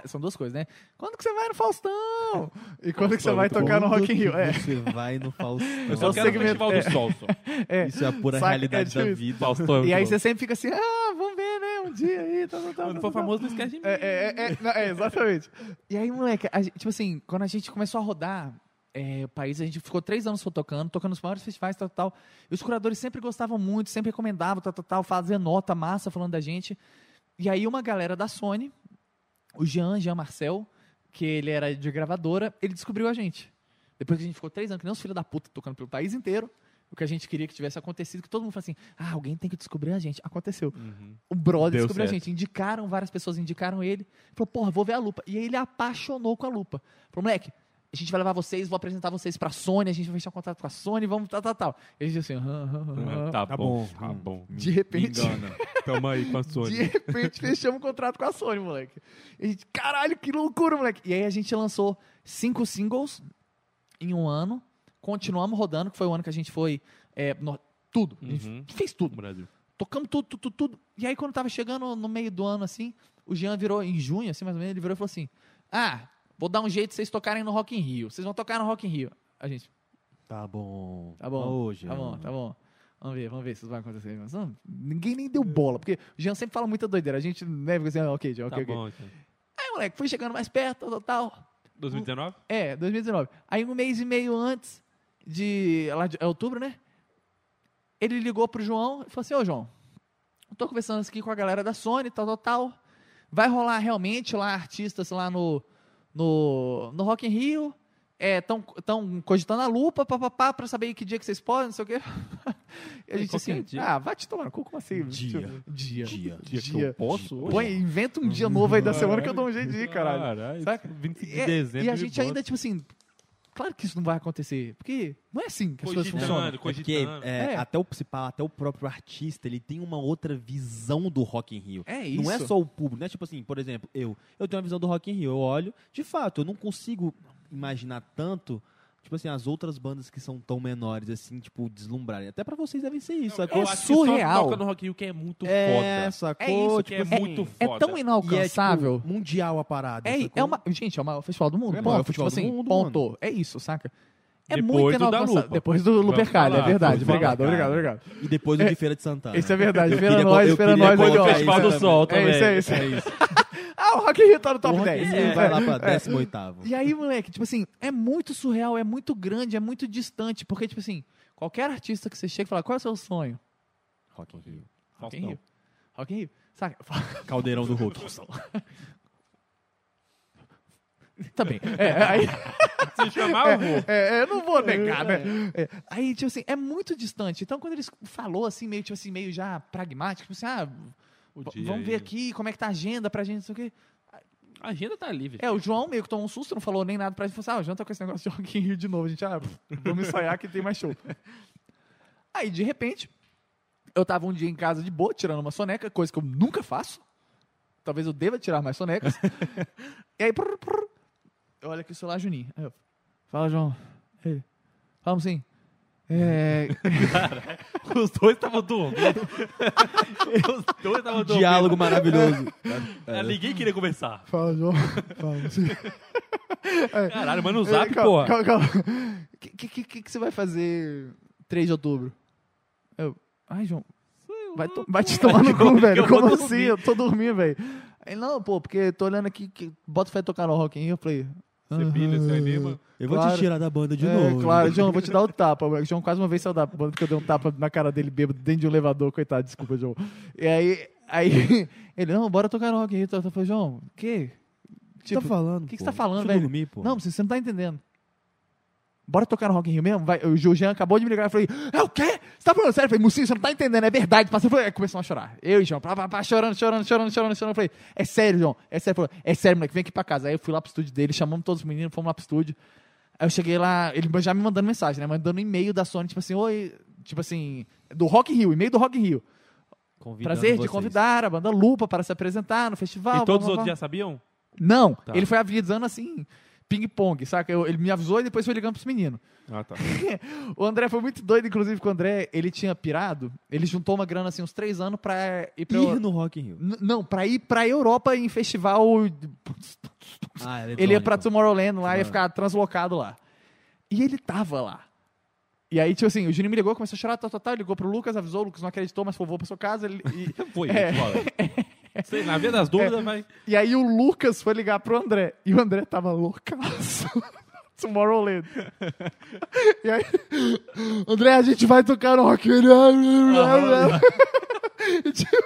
ah, são duas coisas, né? Quando que você vai no Faustão? E quando que você vai tocar no Rock in Rio? É. Você vai no Faustão. Eu só o quero o segmento- Festival é. do Sol, só. É. Isso é a pura Saca? realidade É da vida. Faustão. E aí você sempre fica assim: ah, vamos ver, né? Um dia aí, tal, tal, tal. Quando for famoso, não esquece de mim. É, é, é, é, não, é, exatamente. E aí, moleque, a tipo assim, quando a gente começou a rodar é, o país, a gente ficou três anos só tocando, tocando nos maiores festivais, tal, tal. E os curadores sempre gostavam muito, sempre recomendavam, tal, tal, tal, fazia nota massa falando da gente. E aí, uma galera da Sony, o Jean, Jean Marcel, que ele era de gravadora, ele descobriu a gente. Depois que a gente ficou três anos, que nem os filhos da puta, tocando pelo país inteiro, o que a gente queria que tivesse acontecido, que todo mundo falou assim, ah, alguém tem que descobrir a gente. Aconteceu. Uhum. O brother Deu descobriu a certo. gente. Indicaram, várias pessoas indicaram ele. Falou, porra, vou ver a lupa. E aí ele apaixonou com a lupa. Falou, moleque, a gente vai levar vocês, vou apresentar vocês pra Sony, a gente vai fechar um contrato com a Sony, vamos tal, tal, tal. E a gente assim, aham, aham, aham. Tá, Tá bom, bom. tá bom. De repente, Me engana. Tamo aí com a Sony. de repente fechamos um contrato com a Sony, moleque. E a gente, caralho, que loucura, moleque. E aí a gente lançou cinco singles em um ano. Continuamos rodando, que foi o ano que a gente foi. é, no- tudo. A gente Uhum. fez tudo. No Brasil. tocamos tudo, tudo, tudo, tudo. E aí, quando tava chegando no meio do ano, assim, o Jean virou, em junho, assim, mais ou menos, ele virou e falou assim: Ah, vou dar um jeito de vocês tocarem no Rock in Rio. Vocês vão tocar no Rock in Rio. A gente, Tá bom. tá bom, Hoje, tá bom, tá bom. Vamos ver, vamos ver se isso vai acontecer. Mas, não, ninguém nem deu bola, porque o Jean sempre fala muita doideira. A gente, né, fica assim, ah, ok, Jean, Tá ok, ok. bom, então. Aí, moleque, foi chegando mais perto, tal, tal, tal. 2019? É, 2019. Aí um mês e meio antes de. Lá de é outubro, né? Ele ligou pro João e falou assim: Ô João, eu tô conversando aqui com a galera da Sony, tal, tal, tal. Vai rolar realmente lá artistas lá no, no, no Rock in Rio. Estão tão cogitando a lupa, papapá, pra saber que dia que vocês podem, não sei o quê. E a gente Qualquer assim, dia. ah, vai te tomar no cu, como assim? Dia. Dia. Dia. Dia que eu posso? Põe, inventa um dia novo aí da semana que eu dou um jeito de ir, caralho. Caralho, Saca? 25 de É, dezembro. e a gente ainda, tipo assim, claro que isso não vai acontecer. Porque não é assim que as coisas Cogitando, funcionam. É porque cogitando. é, É. Até, o, pá, até o próprio artista, ele tem uma outra visão do Rock in Rio. É isso. Não é só o público, não é tipo assim, por exemplo, eu, eu tenho uma visão do Rock in Rio, eu olho, de fato, eu não consigo imaginar tanto, tipo assim, as outras bandas que são tão menores, assim, tipo, deslumbrarem. Até pra vocês devem ser isso, sacou? só surreal. toca no Rock Rio que é muito É, foda. sacou? É isso, que tipo, é assim, muito É foda. tão e é, tipo, inalcançável. mundial a parada. É, sacou? é uma. Gente, é o maior festival do mundo. É o maior ponto. festival tipo do assim, mundo, ponto. É isso, saca? É Depois muito do da inalcançável. Lupa. Depois do Lupercalho, é verdade. vamos falar, Obrigado, obrigado, obrigado. E depois o É, de Feira de Santana. Isso é verdade. Queria- nós, queria nós, melhor. isso Festival do também. Sol É também. isso, é isso. É isso. Ah, o Rock in Rio tá no top O Rock in 10. Rio É. vai lá pra 18º. E aí, moleque, tipo assim, é muito surreal, é muito grande, é muito distante. Porque, tipo assim, qualquer artista que você chega e fala, qual é o seu sonho? Rock in Rio. Rock in. Rio. Rock in Rio. Saca? Caldeirão do Hulk. Também. É, aí, Se chamar, eu vou. é, é, eu não vou negar, né? É, aí, tipo assim, é muito distante. Então, quando ele falou assim, meio, tipo assim, meio já pragmático, tipo assim, ah, O dia vamos ver aí. aqui como é que tá a agenda pra gente, não sei o quê. A agenda tá livre. É, o João meio que tomou um susto, não falou nem nada pra gente. Falou assim, ah, o João tá com esse negócio de Rock in Rio de novo. A gente, ah, vamos ensaiar que tem mais show. Aí, de repente, eu tava um dia em casa de boa, tirando uma soneca, coisa que eu nunca faço. Talvez eu deva tirar mais sonecas. e aí, eu olho aqui o celular, Juninho. Aí eu, Fala, João. Ele, Falamos sim. É, Os dois estavam dormindo. Os dois estavam dormindo. Diálogo maravilhoso. Ah, Ninguém queria conversar. Fala, João. Falamos sim. Caralho, manda zap, É, calma, porra. calma, calma. O que, que, que, que você vai fazer 3 de outubro? Eu, ai, João, vai, to- vai te tomar no cu, velho. Como dormir. assim? Eu tô dormindo, velho. Ele, não, pô, porque tô olhando aqui, que bota fé tocar no Rock in Rio. Eu falei... Você pilha, você anima. Eu vou Claro. te tirar da banda de é, novo. claro, João, eu vou te dar o tapa. moleque. João quase uma vez saiu da banda porque eu dei um tapa na cara dele bêbado dentro de um elevador, coitado, desculpa, João. E aí, aí ele, não, bora tocar no Rock Rio. Eu falei, João, o quê? O que você tá falando? o que que você tá falando, velho? dormir, pô. Não, você não tá entendendo. Bora tocar no Rock in Rio mesmo? Vai, o Jean acabou de me ligar eu falei, é o quê? Você tá falando sério? Eu falei, Mucinho, você não tá entendendo, é verdade. Passei, falei, é, começamos a chorar. Eu e o João, pá, pá, pá, chorando, chorando, chorando, chorando, chorando. Eu falei, é sério, João, é sério. Falou, é sério, moleque, vem aqui pra casa. Aí eu fui lá pro estúdio dele, chamamos todos os meninos, fomos lá pro estúdio. Aí eu cheguei lá, ele já me mandando mensagem, né? Mandando um e-mail da Sony, tipo assim, oi, tipo assim, do Rock in Rio, e-mail do Rock in Rio. Prazer de vocês. convidar a banda Lupa para se apresentar no festival. E todos os blá, blá, outros blá. já sabiam? Não, Tá. ele foi avisando assim, ping-pong, saca? Eu- ele me avisou e depois foi ligando pros meninos. Ah, tá. O André foi muito doido, inclusive, que o André, ele tinha pirado, ele juntou uma grana, assim, uns três anos pra ir pra... Ir no Rock in Rio. N- Não, pra ir pra Europa em festival... Ah, Ele ia pra Tomorrowland lá e ia Ah. ficar translocado lá. E ele tava lá. E aí, tipo assim, o Juninho me ligou, começou a chorar, tal, tal, tal, ligou pro Lucas, avisou, o Lucas não acreditou, mas falou, vou pra sua casa. ele- e, Foi, É. Sei, na via das dúvidas, vai. e aí o Lucas foi ligar pro André, e o André tava loucaço. Tomorrowland. E aí, André, a gente vai tocar no Rock tipo,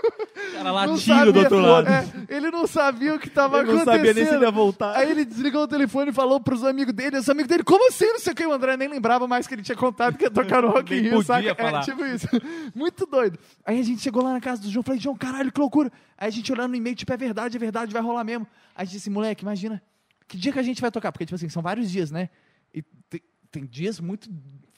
cara não sabia- do outro lado. é, ele não sabia o que tava não acontecendo. sabia nem se ele ia voltar. Aí ele desligou o telefone e falou pros amigos dele, os amigos dele, como assim? Não sei o que. O André nem lembrava mais que ele tinha contado que ia tocar no Rock in Rio, saca? falar. É, tipo isso. Muito doido. Aí a gente chegou lá na casa do João, falei, João, caralho, que loucura. Aí a gente olhando no e-mail, tipo, é verdade, é verdade, vai rolar mesmo. Aí a gente disse, moleque, imagina, que dia que a gente vai tocar? Porque, tipo assim, são vários dias, né? E tem, tem dias muito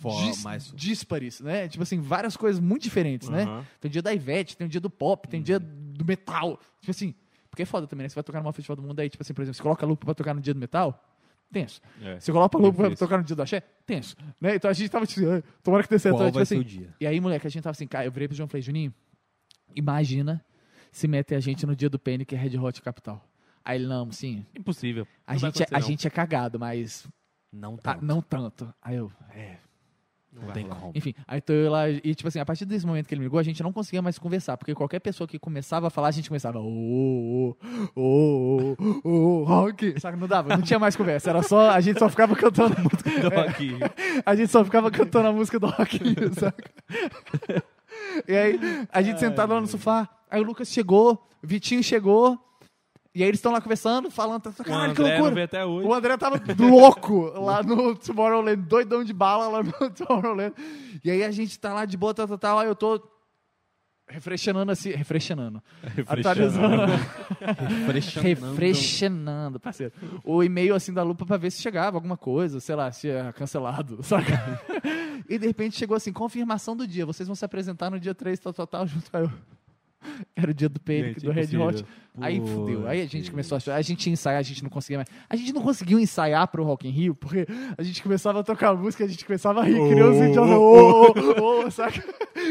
Fo- dis- mais- díspares, né? Tipo assim, várias coisas muito diferentes, né? Aham. Tem o dia da Ivete, tem o dia do pop, tem o dia do metal. Tipo assim, porque é foda também, né? Você vai tocar numa festival do mundo aí, tipo assim, por exemplo, você coloca a lupa pra tocar no dia do metal, tenso. É. Você coloca a lupa pra tocar no dia do axé, tenso. Né? Então a gente tava tipo, assim, "Ai, tomara que dê certo. Qual tipo vai assim, ser o dia? E aí, moleque, a gente tava assim, cara, eu virei pro João e falei, Juninho, imagina se meter a gente no dia do Panic e Red Hot Capital. Aí ele, não, sim, Impossível. a, Não gente, é- a gente é cagado, mas Não ah, tá. não tanto. Aí eu, é, Não tem como. enfim, aí tô eu lá, e tipo assim, a partir desse momento que ele me ligou, a gente não conseguia mais conversar, porque qualquer pessoa que começava a falar, a gente começava, ô, ô, ô, ô, rock, sabe, não dava, não tinha mais conversa, era só, a gente só ficava cantando, Do Rock in Rio. a gente só ficava cantando a música do rock, saca? E aí, a gente sentado lá no sofá, aí o Lucas chegou, o Vitinho chegou, e aí eles estão lá conversando, falando, tá, O caralho, que loucura. até hoje. O André tava louco lá no Tomorrowland, doidão de bala lá no Tomorrowland. E aí a gente tá lá de boa, tal, tal, tal. Aí eu tô refrescenando assim, refrescenando. Atualizando. Refrescando. refrescenando, parceiro. O e-mail assim da lupa pra ver se chegava alguma coisa, sei lá, se é cancelado, saca? E de repente chegou assim, confirmação do dia. Vocês vão se apresentar no dia 3, tal, tal, tal, junto aí eu. Era o dia do Panic, Gente, do Red. Hot. Aí fudeu. Aí a gente começou a achar. A gente ia ensaiar, a gente não conseguia mais. A gente não conseguiu ensaiar pro Rock in Rio, porque a gente começava a tocar música, a gente começava a rir, criança idiota. Ô, ô, ô, saca?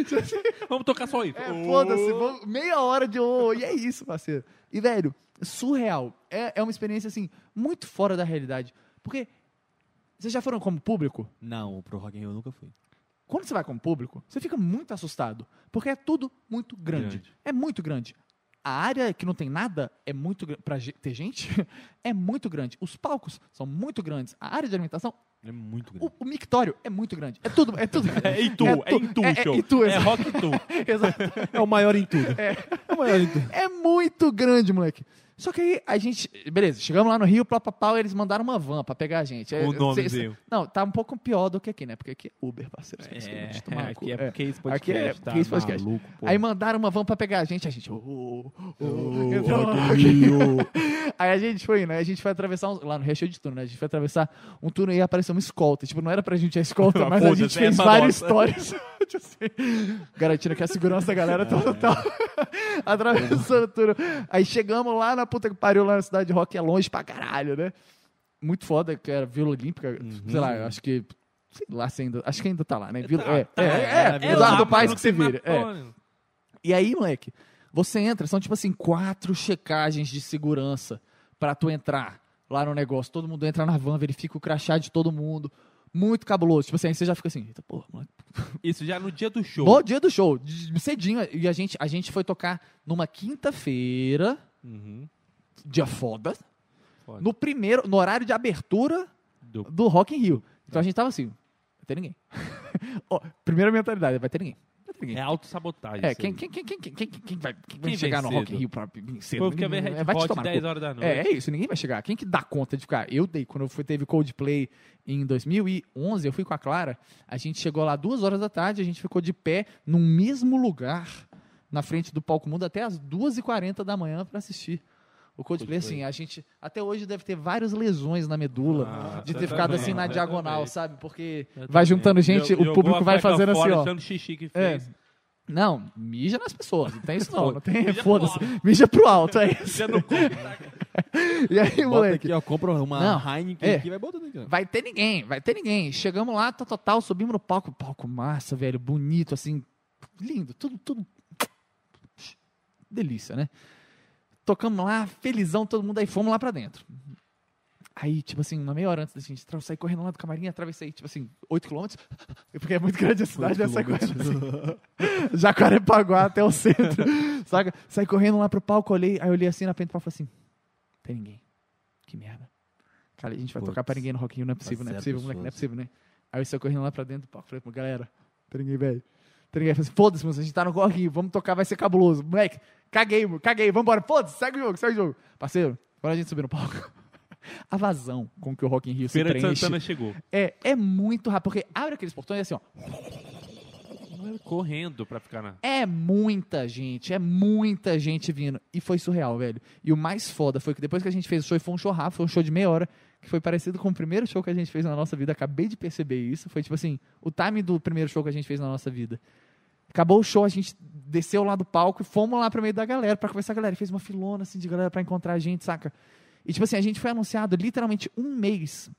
Vamos tocar só isso. é, foda-se, vamos- meia hora de ô, e é isso, parceiro. E, velho, surreal. É, é uma experiência, assim, muito fora da realidade. Porque vocês já foram como público? Não, pro Rock in Rio eu nunca fui. Quando você vai como público, você fica muito assustado. Porque é tudo muito grande. Grande. É muito grande. A área que não tem nada é muito ge- ter gente, é muito grande. Os palcos são muito grandes. A área de alimentação, É muito grande. o, o mictório é muito grande. É tudo, é tudo. É Itu, é, é, tu- Itu, é, é show. Itu, É exato. Rock Itu. Exato. É o maior em tudo. É, o maior em tudo. É muito grande, moleque. Só que aí a gente. Beleza, chegamos lá no Rio, plá, plá, plá, eles mandaram uma van pra pegar a gente. É, O cê- nomezinho. cê- Não, tá um pouco pior do que aqui, né? Porque aqui é Uber, parceiro. Te tomar no cu. aqui é É. porque esse Aqui é podcast tá Case Podcast. maluco. Aí mandaram uma van pra pegar a gente, a gente. ô, ô, ô, Ô, entrou lá. Rock in Rio. Aí a gente foi, né? A gente foi atravessar um, lá no recheio de túnel, né? A gente foi atravessar um túnel e apareceu uma escolta. Tipo, não era pra gente a escolta, mas a gente fez várias histórias. tipo assim, garantindo que a segurança da galera tá tal. Atravessando o túnel. Aí chegamos lá na puta que pariu, lá na cidade de rock, é longe pra caralho, né? Muito foda, que era Vila Olímpica. Sei lá, eu acho que. Sei lá se ainda. Acho que ainda tá lá, né? Vila, é, Tá, é, tá, é, é, é, é Eduardo mas que se vira. É. mapa, E aí, moleque, você entra, são tipo assim, quatro checagens de segurança pra tu entrar lá no negócio. Todo mundo entra na van, verifica o crachá de todo mundo. Muito cabuloso. Tipo assim, aí você já fica assim, eita porra, moleque. Isso já no dia do show. No dia do show, cedinho, e a gente, a gente foi tocar numa quinta-feira, Uhum. dia foda, Foda. no primeiro, no horário de abertura Do- do Rock in Rio. Então a gente tava assim, vai ter ninguém. Primeira mentalidade, vai ter ninguém. Ninguém. É autossabotagem. É, quem, quem, quem, quem, quem, quem, quem vai, quem vai chegar no Rock in? Rio pra vir cedo? O povo quer ver Red vai Hot tomar no 10 cu. horas da noite. É, é isso, ninguém vai chegar. Quem que dá conta de ficar? Eu dei, quando eu fui, teve Coldplay em 2011, eu fui com a Clara, a gente chegou lá duas horas da tarde, a gente ficou de pé no mesmo lugar, na frente do Palco Mundo, até as 2h40 da manhã pra assistir. O Coldplay, assim, a gente até hoje deve ter várias lesões na medula Ah, de ter ficado também, assim na diagonal, também. sabe? Porque vai juntando gente, o público vai fazendo assim, ó. xixi que É. fez. Não, mija nas pessoas, não tem isso não, não tem, Mija foda-se. pro Mija pro alto, é isso. E aí, Bota moleque, aqui, ó, compra uma Não, Heineken é. aqui e vai botando aqui, ó. vai ter ninguém, vai ter ninguém. Chegamos lá, tá total, subimos no palco, palco massa, velho, bonito, assim, lindo, tudo, tudo. Delícia, né? Tocamos lá, felizão, todo mundo, aí fomos lá pra dentro. Aí, tipo assim, uma meia hora antes da gente entrar, eu saí correndo lá do camarim, atravessei, tipo assim, 8 quilômetros, porque é muito grande a cidade, né? Saí correndo assim. Jacarepaguá até o centro, saca? Saí correndo lá pro palco, olhei, aí eu olhei assim na frente do palco e falei assim, tem ninguém. Que merda. Cara, a gente vai Putz. tocar pra ninguém no Rock in Rio, não é possível, não é possível, moleque, não é possível, né? Aí eu saí correndo lá pra dentro do palco, falei galera, tem ninguém, velho. Falei assim, foda-se, moço, a gente tá no Rock Rio, vamos tocar, vai ser cabuloso. Moleque, caguei, mo- caguei, vambora, foda-se, segue o jogo, segue o jogo. Parceiro, quando a gente subir no palco, a vazão com que o Rock in Rio Feira se de preenche Santana chegou. é, é muito rápido, porque abre aqueles portões e assim, ó, Correndo pra ficar na... É muita gente, é muita gente vindo. E foi surreal, velho. E o mais foda foi que depois que a gente fez o show, e foi um show rápido, foi um show de meia hora, que foi parecido com o primeiro show que a gente fez na nossa vida. Acabei de perceber isso. Foi tipo assim, o time do primeiro show que a gente fez na nossa vida. Acabou o show, a gente desceu lá do palco e fomos lá pro meio da galera pra conversar com a galera. Fez uma filona assim de galera pra encontrar a gente, saca? E tipo assim, a gente foi anunciado literalmente um mês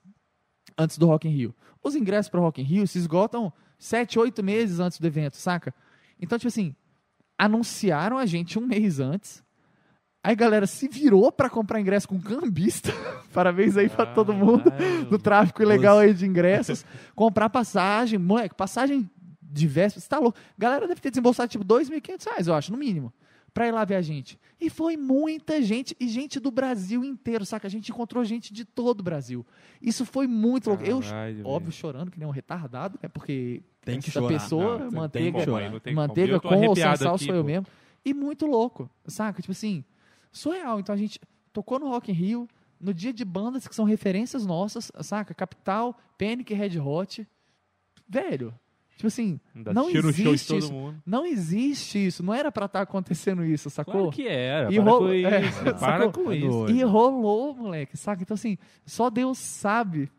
antes do Rock in Rio. Os ingressos para Rock in Rio se esgotam sete, oito meses antes do evento, saca? Então, tipo assim, anunciaram a gente um mês antes. Aí a galera se virou pra comprar ingresso com cambista. Parabéns aí pra todo mundo Caralho. do tráfico ilegal aí de ingressos. comprar passagem, moleque, passagem de véspera, você tá louco. Galera deve ter desembolsado tipo 2.500 reais, eu acho, no mínimo, pra ir lá ver a gente. E foi muita gente, e gente do Brasil inteiro, saca? A gente encontrou gente de todo o Brasil. Isso foi muito louco. Eu, Caralho, óbvio, velho. chorando que nem um retardado, né? Porque Tem que essa chorar. pessoa, Não, tem manteiga, como tem manteiga tô com ou arrepiado sal aqui, sou eu pô. mesmo. E muito louco, saca? Tipo assim, surreal. Então a gente tocou no Rock in Rio, no dia de bandas que são referências nossas, saca? Capital, Panic e Red Hot. Velho, tipo assim, Ainda não existe todo isso. mundo. Não existe isso. Não era pra estar acontecendo isso, sacou? Claro que era. E para rolo- com é, isso. sacou? para com Tá isso. E rolou, moleque, saca? Então assim, só Deus sabe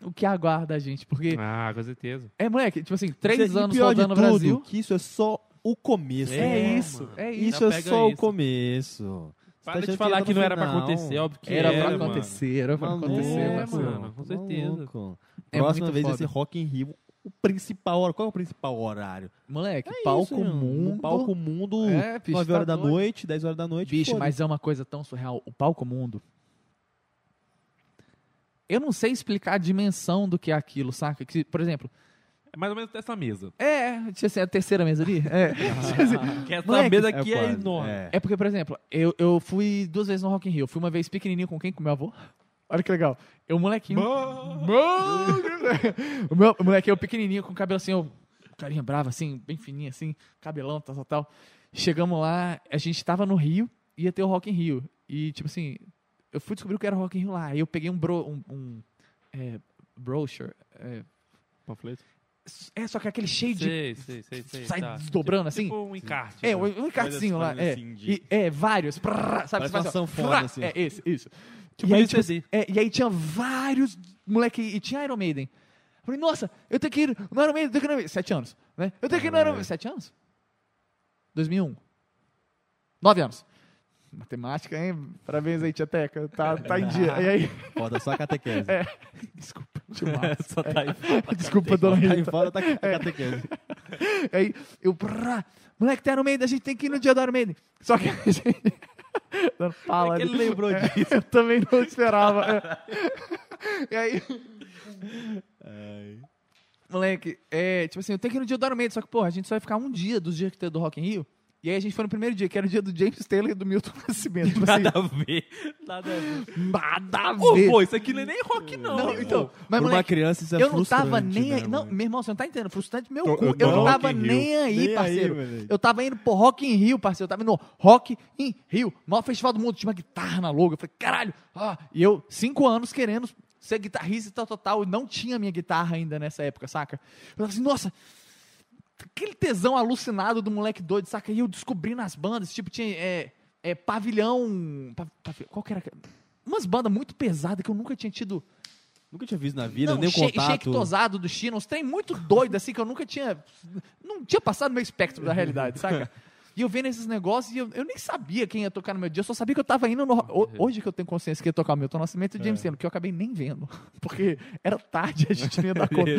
o que aguarda a gente. Porque, Ah, com certeza. é, moleque, tipo assim, três E anos pior de rodando no tudo, Brasil. que isso é só o começo. É, É, isso, mano. é isso. Isso é só o isso. começo. Você Para tá de falar que tá não era pra acontecer, óbvio que Era era, pra mano. acontecer, era pra Maluco, acontecer, é, parceiro. mano, com certeza. maluco. É Próxima vez foda. esse Rock in Rio, o principal hora. Qual é o principal horário? Moleque, É palco isso, mundo. Palco mundo, É, bicho, 9 tá horas da doido. noite, 10 horas da noite. Bicho, mas é uma coisa tão surreal. O palco mundo. Eu não sei explicar a dimensão do que é aquilo, saca? Que, por exemplo, É mais ou menos dessa mesa. é, tipo assim, a terceira mesa ali. É, assim, Que essa Moleque, mesa aqui é, quase, enorme. é. é porque, por exemplo, eu, eu fui duas vezes no Rock in Rio. Fui uma vez pequenininho com quem? Com meu avô. Olha que legal. Eu, molequinho. o meu o moleque, eu pequenininho, com cabelo assim, eu, carinha brava, assim, bem fininho, assim, cabelão, tal, tal, tal. Chegamos lá, a gente tava no Rio, ia ter o Rock in Rio. E, tipo assim, eu fui descobrir o que era o Rock in Rio lá. Aí eu peguei um, bro, um, um é, brochure. É, Panfleto? É, só que aquele cheio de... Sei, sei, sei, sei. sai tá. desdobrando, Tipo- assim? Tipo um encarte. É, né? um, encartezinho lá. É, assim de- E- é vários. prrr, sabe? Parece você uma faz, ó, sanfona, assim. É, esse, isso. Tipo e, aí, tipo, CD. é, e aí tinha vários moleque e tinha Iron Maiden. Eu Falei, nossa, eu tenho que ir no Iron Maiden, eu tenho que ir no Iron Maiden. Sete anos, né? Eu tenho que ir no Iron Maiden. Sete anos? 2001. Nove anos. Matemática, hein? Parabéns aí, tia Teca. Tá, tá em dia. E aí, Foda só a catequese. É. desculpa. Só tá aí. Desculpa, dona Tá aí Rita. fora, tá catequese. E aí, eu, prrr, moleque, tá Iron Maiden, a gente tem que ir no dia do Iron Maiden. Só que a gente... Dando fala É que ele lembrou É, disso. Eu também não esperava. é. E aí, Moleque, é, tipo assim, eu tenho que ir no dia do Iron Maiden, só que, porra, a gente só vai ficar um dia dos dias que teve do Rock in Rio. E aí a gente foi no primeiro dia, que era o dia do James Taylor e do Milton Nascimento. Tipo assim, Nada a ver. Nada a ver. nada a Ô, ver. pô, isso aqui não é nem rock, não. Não, hein, então, mas, Por uma moleque, criança isso é eu não tava frustrante, nem né, aí. Não, mano? meu irmão, você não tá entendendo. Frustrante meu Eu- cu. eu Eu, tô não tava nem aí, Nem aí, parceiro. moleque. eu tava indo pro Rock in Rio, parceiro. Eu tava indo no Rock in Rio. Maior festival do mundo. Tinha uma guitarra na logo. Eu falei, caralho. Ah. E eu, cinco anos, querendo ser guitarrista e tal, tal, tal. E não tinha minha guitarra ainda nessa época, saca? Eu falei assim, nossa... Aquele tesão alucinado do moleque doido, saca? E eu descobri nas bandas, tipo, tinha é, é, pavilhão... pa- pavi- qual que era? Umas bandas muito pesadas que eu nunca tinha tido Nunca tinha visto na vida, não, nem o contato. shake tosado do China, uns trem muito doido, assim, que eu nunca tinha. Não tinha passado no meu espectro da realidade, saca? E eu vendo esses negócios e eu, eu nem sabia quem ia tocar no meu dia, eu só sabia que eu tava indo no. ho- Hoje que eu tenho consciência que ia tocar o Milton Nascimento e o James Taylor, que eu acabei nem vendo. Porque era tarde, a gente ia dar conta.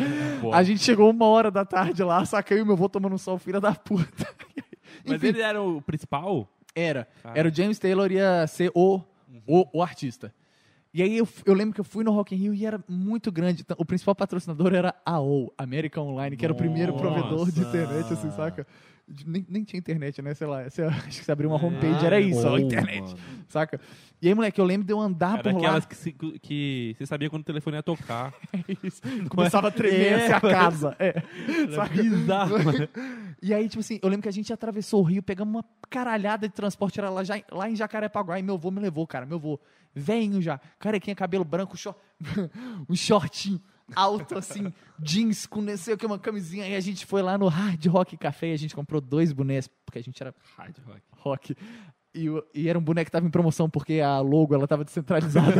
A gente chegou uma hora da tarde lá, saca? Eu e meu avô tomando um sol, filha da puta. Mas Enfim, ele era o principal? era. Cara. Era o James Taylor ia ser o, o, o artista. E aí eu, eu lembro que eu fui no Rock in Rio e era muito grande. Então, O principal patrocinador era a AOL, American Online, que era o primeiro provedor de internet, assim, saca? Nem, nem tinha internet, né? Sei lá. Você, acho que você abriu uma homepage, era isso, a internet, mano. saca? E aí, moleque, eu lembro de eu andar Era por lá. aquelas que, se- que você sabia quando o telefone ia tocar. Isso. Começava a tremer É, assim, a mano. casa. É. Saca? bizarro, mano. E aí, tipo assim, eu lembro que a gente atravessou o rio, pegamos uma caralhada de transporte, era lá, já, lá em Jacarepaguá, e meu avô me levou, cara, meu avô, velhinho já, carequinha, cabelo branco, short, um shortinho alto, assim, jeans, com não sei o que, uma camisinha, aí a gente foi lá no Hard Rock Café, e a gente comprou dois bonés, porque a gente era Hard rock. rock, e, e era um boneco que tava em promoção, porque a logo, ela tava descentralizada.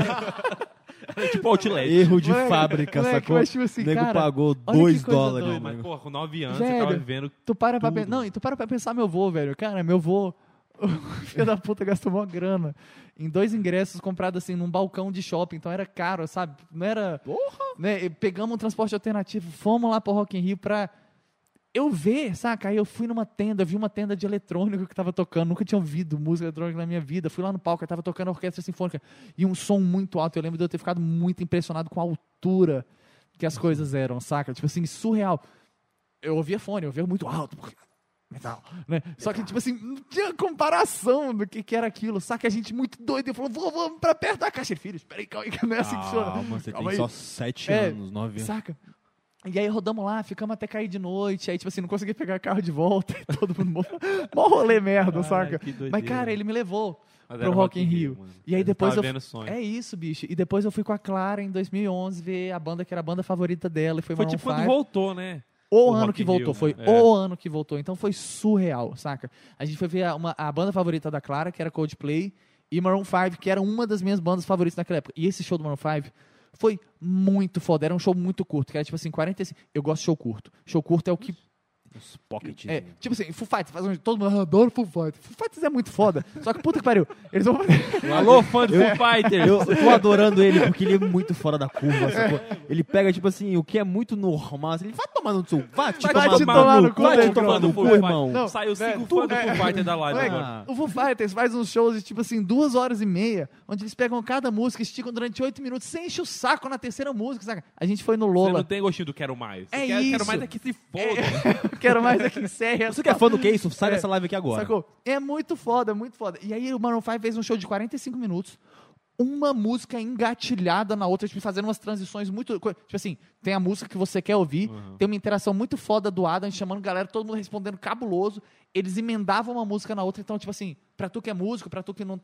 Era tipo outlet. Erro de Moleque, fábrica, moleque, sacou? mas, tipo assim, o nego cara, pagou olha que 2 coisa dólares. doida. Mas, mano. porra, com 9 anos Velho. você tava vivendo. Tu para pra Tudo. pensar. Não, e tu para pra pensar meu vô, velho. Cara, meu vô, o filho da puta gastou mó grana em dois ingressos comprados assim num balcão de shopping. Então era caro, sabe? Não era. Né? E Pegamos um transporte alternativo, fomos lá pro Rock in Rio pra eu ver, saca? Aí eu fui numa tenda, vi uma tenda de eletrônico que tava tocando. Nunca tinha ouvido música eletrônica na minha vida. Fui lá no palco, aí tava tocando a orquestra sinfônica e um som muito alto. Eu lembro de eu ter ficado muito impressionado com a altura que as coisas eram, saca? Tipo assim, surreal. Eu ouvia fone, eu ouvia muito alto. Metal, né? Só que, tipo assim, não tinha comparação do que, que era aquilo. Saca? A gente muito doido. Eu falou, vou, vamos pra perto da caixa. Filho, espera aí, calma aí, que não é assim que funciona. Calma, você Calma tem aí. só 7 É, anos, 9 anos. Saca? E aí rodamos lá, ficamos até cair de noite. Aí, tipo assim, não consegui pegar carro de volta. E todo mundo. mó- Mó rolê merda, saca? que doideira. Mas, cara, ele me levou. Mas pro Rock in Rio. mano. E aí Ele depois eu-. É isso, bicho. E depois eu fui com a Clara em 2011 ver a banda que era a banda favorita dela. E foi, Foi Maroon tipo quando 5. voltou, né? O, o ano Rock que voltou, foi né? É. o ano que voltou. Então foi surreal, saca? A gente foi ver a, uma- a banda favorita da Clara, que era Coldplay, e Maroon 5, que era uma das minhas bandas favoritas naquela época. E esse show do Maroon 5 foi muito foda. Era um show muito curto, que era tipo assim, 45. Eu gosto de show curto. Show curto é o que. Uns pockets. É, tipo assim, Foo Fighters, faz um, todo mundo adora Foo Fighters. Foo Fighters é muito foda. Só que puta que pariu. Eles vão Alô, fã de Foo Fighters! Eu eu tô adorando ele porque ele é muito fora da curva, sacou? Ele pega, tipo assim, o que é muito normal. assim, Ele vai tomar no seu. Vai te Vai tomar, te tomar no cu, Vai te tomar no cu, irmão. Não, Saiu cinco tu- fãs do é. Foo Fighters da live Moleque, agora. O Foo Fighters faz uns shows de tipo assim, duas horas e meia, onde eles pegam cada música, esticam durante oito minutos, sem encher o saco na terceira música, saca? A gente foi no Você Lola. não tem gostinho do Quero Mais. Você É quer, Quero isso. Mais é que se foda. Quero mais aqui em Serra. Você que é fã do que isso? Sai É. dessa live aqui agora. Sacou? É muito foda, muito foda. E aí o Maroon 5 fez um show de 45 minutos, uma música engatilhada na outra, tipo, fazendo umas transições muito. Tipo assim, tem a música que você quer ouvir, Uhum. tem uma interação muito foda do Adam, chamando galera, todo mundo respondendo cabuloso. Eles emendavam uma música na outra, então, tipo assim, pra tu que é músico, pra tu que não.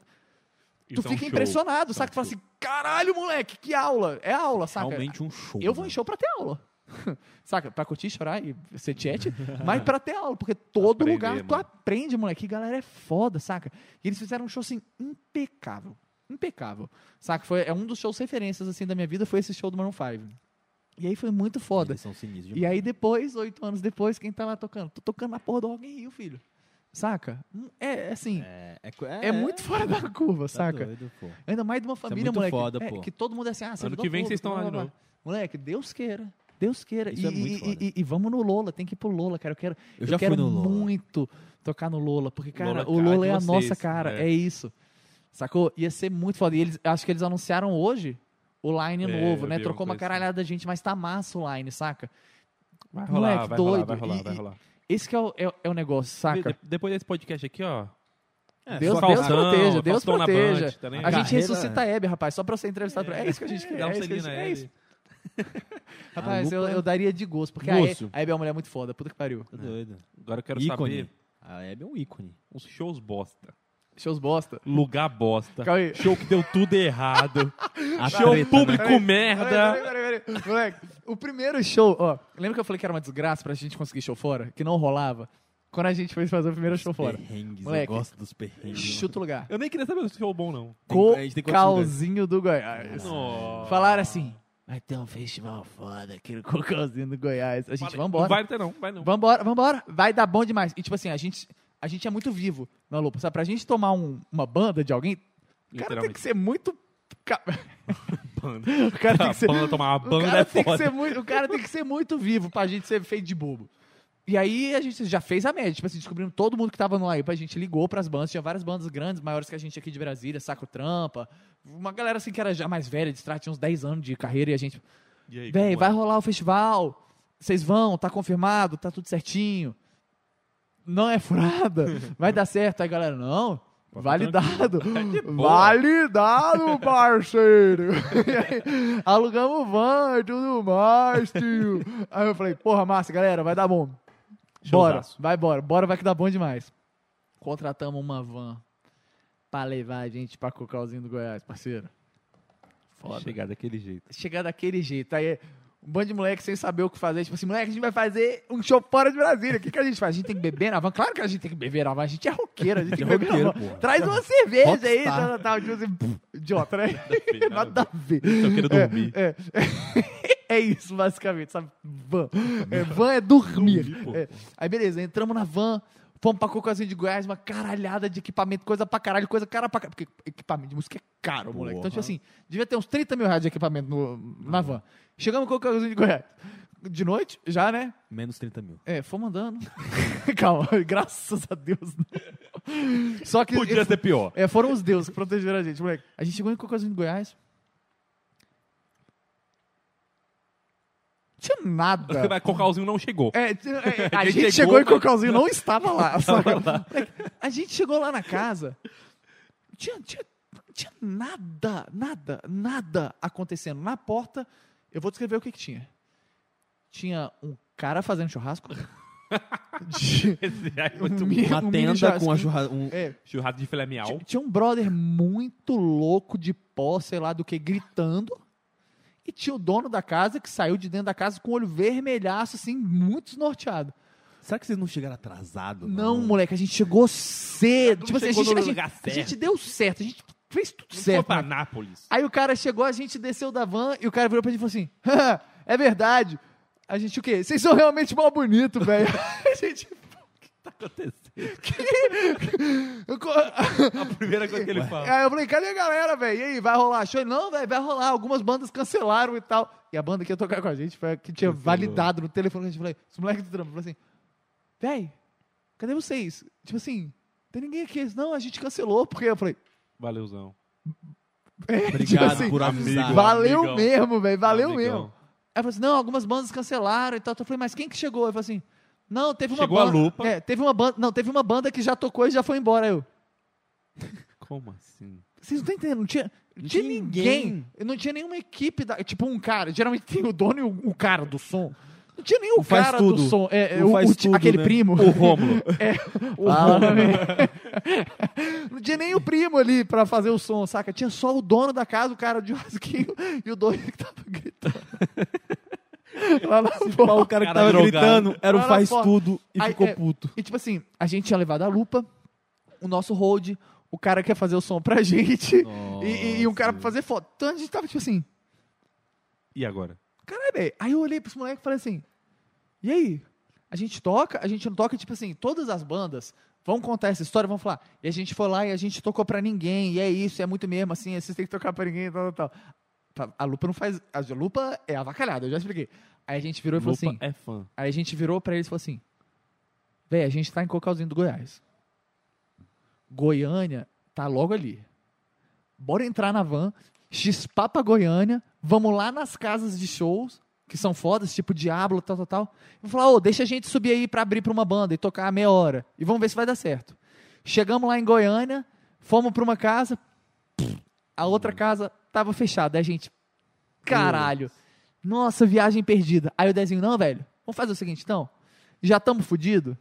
Tu é um fica show. impressionado, Isso saca? é Tu um fala assim, caralho, moleque, que aula! É aula, saca? Realmente um show. Eu vou em mano. show pra ter aula. Saca? Pra curtir, chorar e ser chat, mas pra ter aula, porque todo Aprender, lugar tu mano. aprende, moleque. E galera é foda, saca? E eles fizeram um show assim, impecável. Impecável. Saca? Foi, é um dos shows referências assim da minha vida, foi esse show do Maroon 5. E aí foi muito foda. Eles são sinistros E aí depois, oito anos depois, quem tá lá tocando? Tô tocando na porra do Rock in Rio, filho. Saca? Hum, É, é assim, É, é, muito fora da curva, Tá saca? doido, pô. Ainda mais de uma família, muito moleque. foda, é, que todo mundo é assim, ah, Ano servidor que vem vocês estão lá de novo. Moleque, Deus queira. Deus queira. Isso e, é muito e- foda. e- e vamos no Lola, tem que ir pro Lola, cara. Eu quero, Eu já quero muito tocar no Lola, porque, cara, Lola o é Lola é a vocês, nossa cara. é. É isso. Sacou? Ia ser muito foda. E eles, acho que eles anunciaram hoje o line É, novo, eu né? Trocou uma assim. caralhada de gente, mas tá massa o line, saca? Vai Moleque, rolar, vai rolar, doido. vai rolar, E- vai rolar. Esse que é o, é, é o negócio, saca? De- depois desse podcast aqui, ó. É, Deus, Deus proteja, Deus proteja. Band, tá a gente ressuscita a Hebe, rapaz, só pra ser entrevistado por É isso que a gente quer. Dá um é isso é isso. Rapaz, eu, Lupa- eu daria de gosto, porque a Gosto. Hebe, a Hebe é uma mulher muito foda, puta que pariu. Tá doido. Agora eu quero ícone. saber A Hebe é um ícone. uns shows bosta. Shows bosta. Lugar bosta. Calma aí. Show que deu tudo errado. A show treta, público Peraí, merda. Peraí, peraí, peraí. Moleque, o primeiro show, ó, lembra que eu falei que era uma desgraça pra gente conseguir show fora? Que não rolava? Quando a gente foi fazer o primeiro show fora. Perrengues, Moleque, eu gosto dos perrengues. Chuta o lugar. Eu nem queria saber se show bom, não. Tem- a gente tem quantos Cocalzinho do Goiás. Nossa. Falaram assim, vai ter um festival foda aqui no Cocalzinho do Goiás. A gente, vambora. Não vai ter, não. Vai não. Vambora, vambora. Vai dar bom demais. E tipo assim, a gente, a gente é muito vivo na Lupa. Sabe, pra gente tomar um- uma banda de alguém, o cara tem que ser muito... Banda. O cara tem que ser... banda, tomar uma banda é foda. muito, o cara tem que ser muito vivo pra gente ser feito de bobo. E aí a gente já fez a média, tipo assim, descobrimos todo mundo que tava no aí, a gente ligou pras bandas, tinha várias bandas grandes, maiores que a gente aqui de Brasília, Saco Trampa, uma galera assim que era já mais velha, de tinha uns 10 anos de carreira e a gente, como vai é? rolar o festival, vocês vão, tá confirmado, tá tudo certinho, não é furada, vai dar certo. Aí a galera, não, validado, validado, parceiro. Aí, alugamos van e tudo mais, tio. Aí eu falei, porra, massa, galera, vai dar bom. Bora, vai embora, bora, vai que dá bom demais. Contratamos uma van pra levar a gente pra Cocalzinho do Goiás, parceiro. Foda. Chegar daquele jeito. Chegar daquele jeito. Aí, um bando de moleque sem saber o que fazer. Tipo assim, moleque, a gente vai fazer um show fora de Brasília. O que, que a gente faz? A gente tem que beber na van? Claro que a gente tem que beber na van. A gente é roqueiro, a gente tem que É beber na roqueiro, van. porra. Traz uma cerveja aí, Rockstar. tal, tal, tal. Tipo assim, idiota, né? nada a ver. Só queria dormir. É, é, é isso, basicamente, sabe? Van. É, van é dormir. Dormir. É. Aí, beleza, entramos na van, fomos pra Cocozinho de Goiás, uma caralhada de equipamento, coisa pra caralho, coisa cara pra caralho. Porque equipamento de música é caro, moleque. Então, tipo assim, devia ter uns 30 mil reais de equipamento no- na van. Chegamos no Cocozinho de Goiás. De noite, já, né? Menos 30 mil. É, fomos andando. Calma, graças a Deus. Não. Só que. Podia ser pior. É, foram os deuses que protegeram a gente, moleque. A gente chegou em Cocozinho de Goiás. Tinha nada. Mas Cocalzinho não chegou. É, t- é, a gente chegou, chegou, em mas- Cocalzinho, não estava lá. saca? Moleque, A gente chegou lá na casa. Tinha, tinha, tinha nada, nada, nada acontecendo. Na porta, eu vou descrever o que, que tinha. Tinha um cara fazendo churrasco. De- é um mi- Uma um mini tenda com churra... Um... É, Churrasco de filé miau. Ti- Tinha um brother muito louco de pó, sei lá do que, gritando. E tinha o dono da casa que saiu de dentro da casa com o olho vermelhaço, assim, muito desnorteado. Será que vocês não chegaram atrasados? Não, moleque, a gente chegou cedo. Tipo assim, a chegou gente, no a, gente, lugar a certo. gente deu certo, a gente fez tudo Não foi certo. pra moleque. Nápoles. Aí o cara chegou, a gente desceu da van e o cara virou pra gente e falou assim: "Haha, é verdade. A gente o quê? Vocês são realmente mal bonito, velho. a gente. tá acontecendo? co- A primeira coisa que ele fala. Aí eu falei, cadê a galera, velho? E aí, vai rolar show? Ele, Não, velho, vai rolar. Algumas bandas cancelaram e tal. E a banda que ia tocar com a gente foi a que tinha validado no telefone. A gente falou, os moleques do trampo falou assim, velho, cadê vocês? Tipo assim, tem ninguém aqui. Eles, Não, a gente cancelou. Porque eu falei, Valeuzão. é, Obrigado tipo assim, por avisar. amigo. valeu amigão. mesmo, velho, valeu Amigão. mesmo. Aí eu falei assim, não, algumas bandas cancelaram e tal. Eu falei, mas quem que chegou? Eu falei assim, não, teve uma Chegou a banda. Lupa. É, teve uma banda. Não, teve uma banda que já tocou e já foi embora. Eu. Como assim? Vocês não estão entendendo? Não tinha, não tinha ninguém. ninguém. Não tinha nenhuma equipe. Da, tipo, um cara. Geralmente tem o dono e o, o cara do som. Não tinha nem o, O faz cara tudo. do som. É, é, O o, faz o ti- tudo, aquele né? primo. O Rômulo. O Fala. homem. não tinha nem o primo ali pra fazer o som, saca? Tinha só o dono da casa, o cara de rasquinho e o doido que tava gritando. Lá na porta. o cara que tava drogado. gritando era o faz tudo e Aí, ficou é, puto. E tipo assim, a gente tinha levado a lupa, o nosso hold, o cara quer fazer o som pra gente e, e- e um cara pra fazer foto. Então a gente tava tipo assim, E agora? caralho, velho. Aí eu olhei pros moleques e falei assim, e aí? A gente toca, a gente não toca, tipo assim, todas as bandas vão contar essa história, vão falar, e a gente foi lá e a gente tocou pra ninguém, e é isso, é muito mesmo, assim, vocês têm que tocar pra ninguém, tal, tal, tal. A lupa não faz, a lupa é avacalhada, eu já expliquei. Aí a gente virou e falou Lupa assim, é fã. Aí a gente virou pra eles e falou assim: Véi, a gente tá em Cocalzinho do Goiás. Goiânia tá logo ali. Bora entrar na van. X-Pá pra Goiânia, vamos lá nas casas de shows, que são fodas, tipo Diablo, tal, tal, tal. E falar, ô, deixa a gente subir aí pra abrir pra uma banda e tocar meia hora. E vamos ver se vai dar certo. Chegamos lá em Goiânia, fomos pra uma casa, a outra casa tava fechada. Aí a gente, caralho, nossa, viagem perdida. Aí o Dezinho, não, velho, vamos fazer o seguinte então, já estamos fudidos,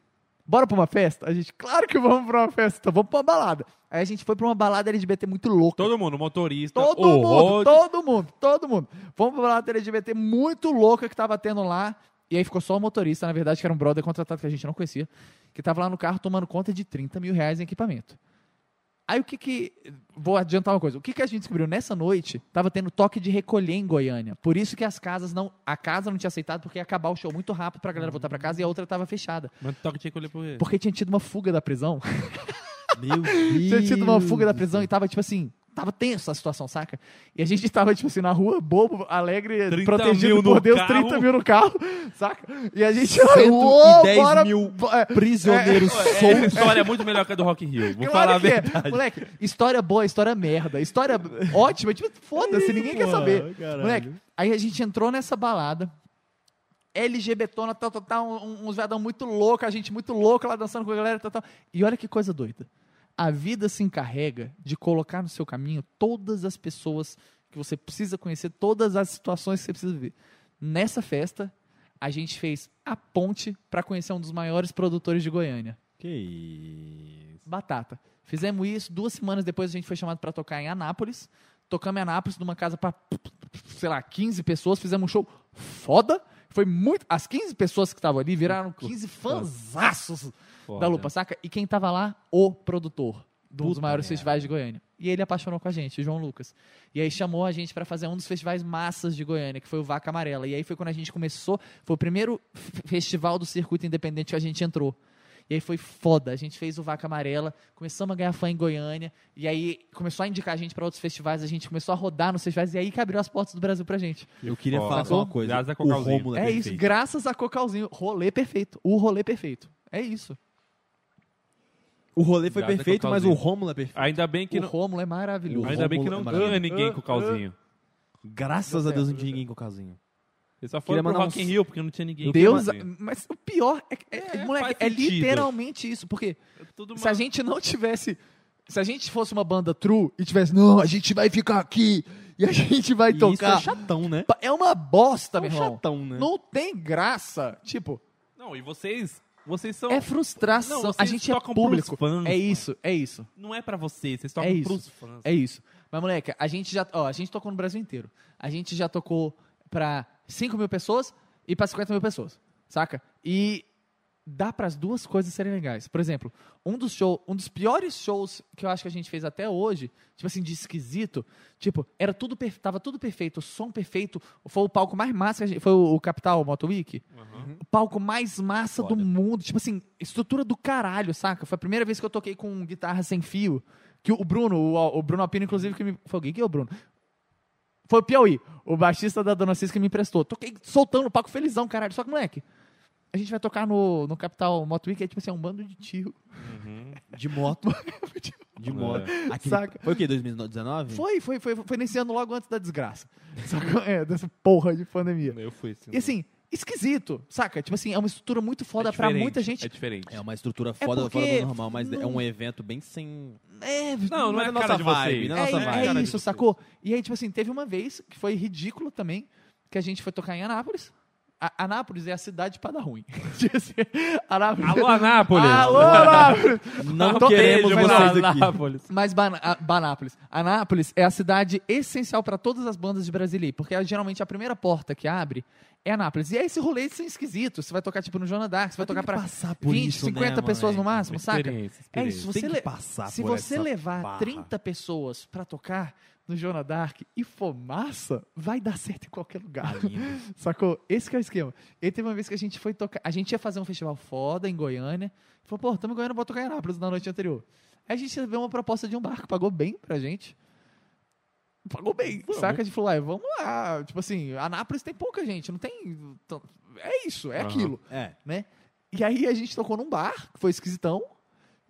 bora pra uma festa? A gente, claro que vamos pra uma festa, então vamos pra uma balada. Aí a gente foi pra uma balada LGBT muito louca. Todo mundo, motorista, Todo o mundo, road, todo mundo, todo mundo. Fomos pra balada LGBT muito louca que tava tendo lá. E aí ficou só o motorista, na verdade, que era um brother contratado que a gente não conhecia, que tava lá no carro tomando conta de 30 mil reais em equipamento. Aí o que que. Vou adiantar uma coisa. O que que a gente descobriu? Nessa noite, tava tendo toque de recolher em Goiânia. Por isso que as casas não. A casa não tinha aceitado, porque ia acabar o show muito rápido pra galera voltar pra casa e a outra tava fechada. Mas toque que olhar por quê? Porque tinha tido uma fuga da prisão. Meu Deus. tinha tido uma fuga da prisão e tava, tipo assim, tava tenso a situação, saca? E a gente tava, tipo assim, na rua, bobo, alegre, 30 protegido por Deus, carro. 30 mil no carro, saca? E a gente, 110 "Uou, bora, mil bo- é, Prisioneiros Essa soltos. história é muito melhor que a do Rock in Rio. Vou claro falar a que é. verdade. Moleque, história boa, história merda, história ótima, tipo, foda-se, ninguém quer saber. caralho. Moleque, aí a gente entrou nessa balada, LGBtona, tal, tal, tal, um- uns viadão muito louco, a gente muito louca lá dançando com a galera, tal, tal. E olha que coisa doida. A vida se encarrega de colocar no seu caminho todas as pessoas que você precisa conhecer, todas as situações que você precisa ver. Nessa festa, a gente fez a ponte para conhecer um dos maiores produtores de Goiânia. Que isso. Batata. Fizemos isso, duas semanas depois a gente foi chamado para tocar em Anápolis. Tocamos em Anápolis, numa casa para, sei lá, 15 pessoas. Fizemos um show foda. Foi muito. As 15 pessoas que estavam ali viraram 15 fanzaços Foda. da Lupa, saca? E quem tava lá? O produtor de um dos maiores merda. festivais de Goiânia. E ele apaixonou com a gente, o João Lucas. E aí chamou a gente para fazer um dos festivais massas de Goiânia, que foi o Vaca Amarela. E aí foi quando a gente começou, foi o primeiro festival do circuito independente que a gente entrou. E aí foi foda. A gente fez o Vaca Amarela, começamos a ganhar fã em Goiânia, e aí começou a indicar a gente para outros festivais, a gente começou a rodar nos festivais, e aí que abriu as portas do Brasil pra gente. Eu queria Foda. falar só uma coisa. Graças a o Cocalzinho. Rômulo É, é, isso, graças a Cocalzinho. Rolê perfeito. O rolê perfeito. É isso. O rolê foi perfeito, mas o. Rômulo é perfeito. Ainda bem que o não, Rômulo é maravilhoso. Ainda bem que não é tinha maravilhoso. ninguém com o calzinho. Graças a Deus não tinha ninguém com o casinho. Eles só foram pro Rock in Rio porque não tinha ninguém. Deus, com o calzinho. mas o pior é, que- é, É, moleque, é sentido. literalmente isso, porque É tudo se a gente não tivesse, se a gente fosse uma banda true e tivesse, não, a gente vai ficar aqui e a gente vai E isso é tocar, chatão, né? é uma bosta, É meu um irmão. chatão, né? Não tem graça, tipo, Não, e vocês, vocês são... é frustração. Não, a vocês gente é público. fãs, é isso, é isso. Não é pra vocês, vocês tocam É isso. pros fãs. É isso. Mas, moleque, a gente já. Ó, a gente tocou no Brasil inteiro. A gente já tocou pra 5 mil pessoas e pra 50 mil pessoas. Saca? E dá para as duas coisas serem legais. Por exemplo, um dos shows, um dos piores shows que eu acho que a gente fez até hoje, tipo assim, de esquisito, tipo, era tudo per- tava tudo perfeito, o som perfeito, foi o palco mais massa, que a gente- foi o, o Capital Moto Week, Uhum. o palco mais massa Foda. do mundo, tipo assim, estrutura do caralho, saca? Foi a primeira vez que eu toquei com guitarra sem fio, que o Bruno, o, o Bruno Alpino, inclusive, que me. Foi alguém que é o Bruno? Foi o Piauí, o baixista da Dona Cis que me emprestou. Toquei soltando o palco felizão, caralho. Só que, moleque, a gente vai tocar no, no Capital Moto Week, é tipo assim, é um bando de tio. Uhum. De moto. De moto. Aquele- Saca? Foi o quê? 2019? Foi, foi, foi, foi nesse ano logo antes da desgraça. Saca? É, dessa porra de pandemia. Eu fui sim. E assim, esquisito, saca? Tipo assim, é uma estrutura muito foda pra diferente, muita gente. É diferente. É uma estrutura foda, porque fora do normal, mas é não- um evento bem sem. É, Não, não é a a nossa cara de vibe, vocês. não é, nossa é vibe. De isso, sacou? E aí, tipo assim, teve uma vez que foi ridículo também, que a gente foi tocar em Anápolis. A- Anápolis é a cidade de Pada Ruim. Anápolis. Alô, Anápolis! Alô, Anápolis! Não Tô- queremos beijo, vocês Anápolis. aqui. Mas Ban- Banápolis. Anápolis é a cidade essencial para todas as bandas de Brasília, porque é geralmente a primeira porta que abre é Anápolis. E aí esse rolê são esquisitos. Você vai tocar tipo no Joana Dark, você vai tocar por 20, isso, 50 né, pessoas no moleque? máximo, saca? Experiência, É experiência. isso. Você, que le- passar se por você levar barra. 30 pessoas pra tocar no Joana Dark e for massa, vai dar certo em qualquer lugar. Tá. Sacou? Esse que é o esquema. E teve uma vez que a gente foi tocar. A gente ia fazer um festival foda em Goiânia. Falou, pô, estamos em Goiânia, bora tocar em Anápolis na noite anterior. Aí a gente recebeu uma proposta de um bar que pagou bem pra gente. Pagou bem, saca? A gente falou, vamos lá. Tipo assim, Anápolis tem pouca gente, não tem. É isso, é Aham. aquilo É. né? E aí a gente tocou num bar, que foi esquisitão.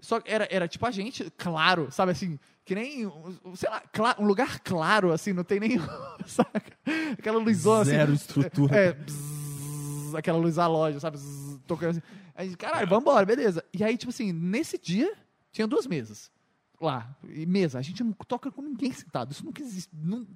Só que era, era tipo a gente, claro, sabe assim, que nem, sei lá, um lugar claro, assim, não tem nem, saca? Aquela luzona assim. Zero estrutura. É, bzzz, aquela luz da loja, sabe? Bzzz, tocando assim. Aí, caralho, vambora, beleza. E aí, tipo assim, nesse dia, tinha duas mesas. Lá. E mesa, a gente não toca com ninguém sentado. Isso nunca existe. Não,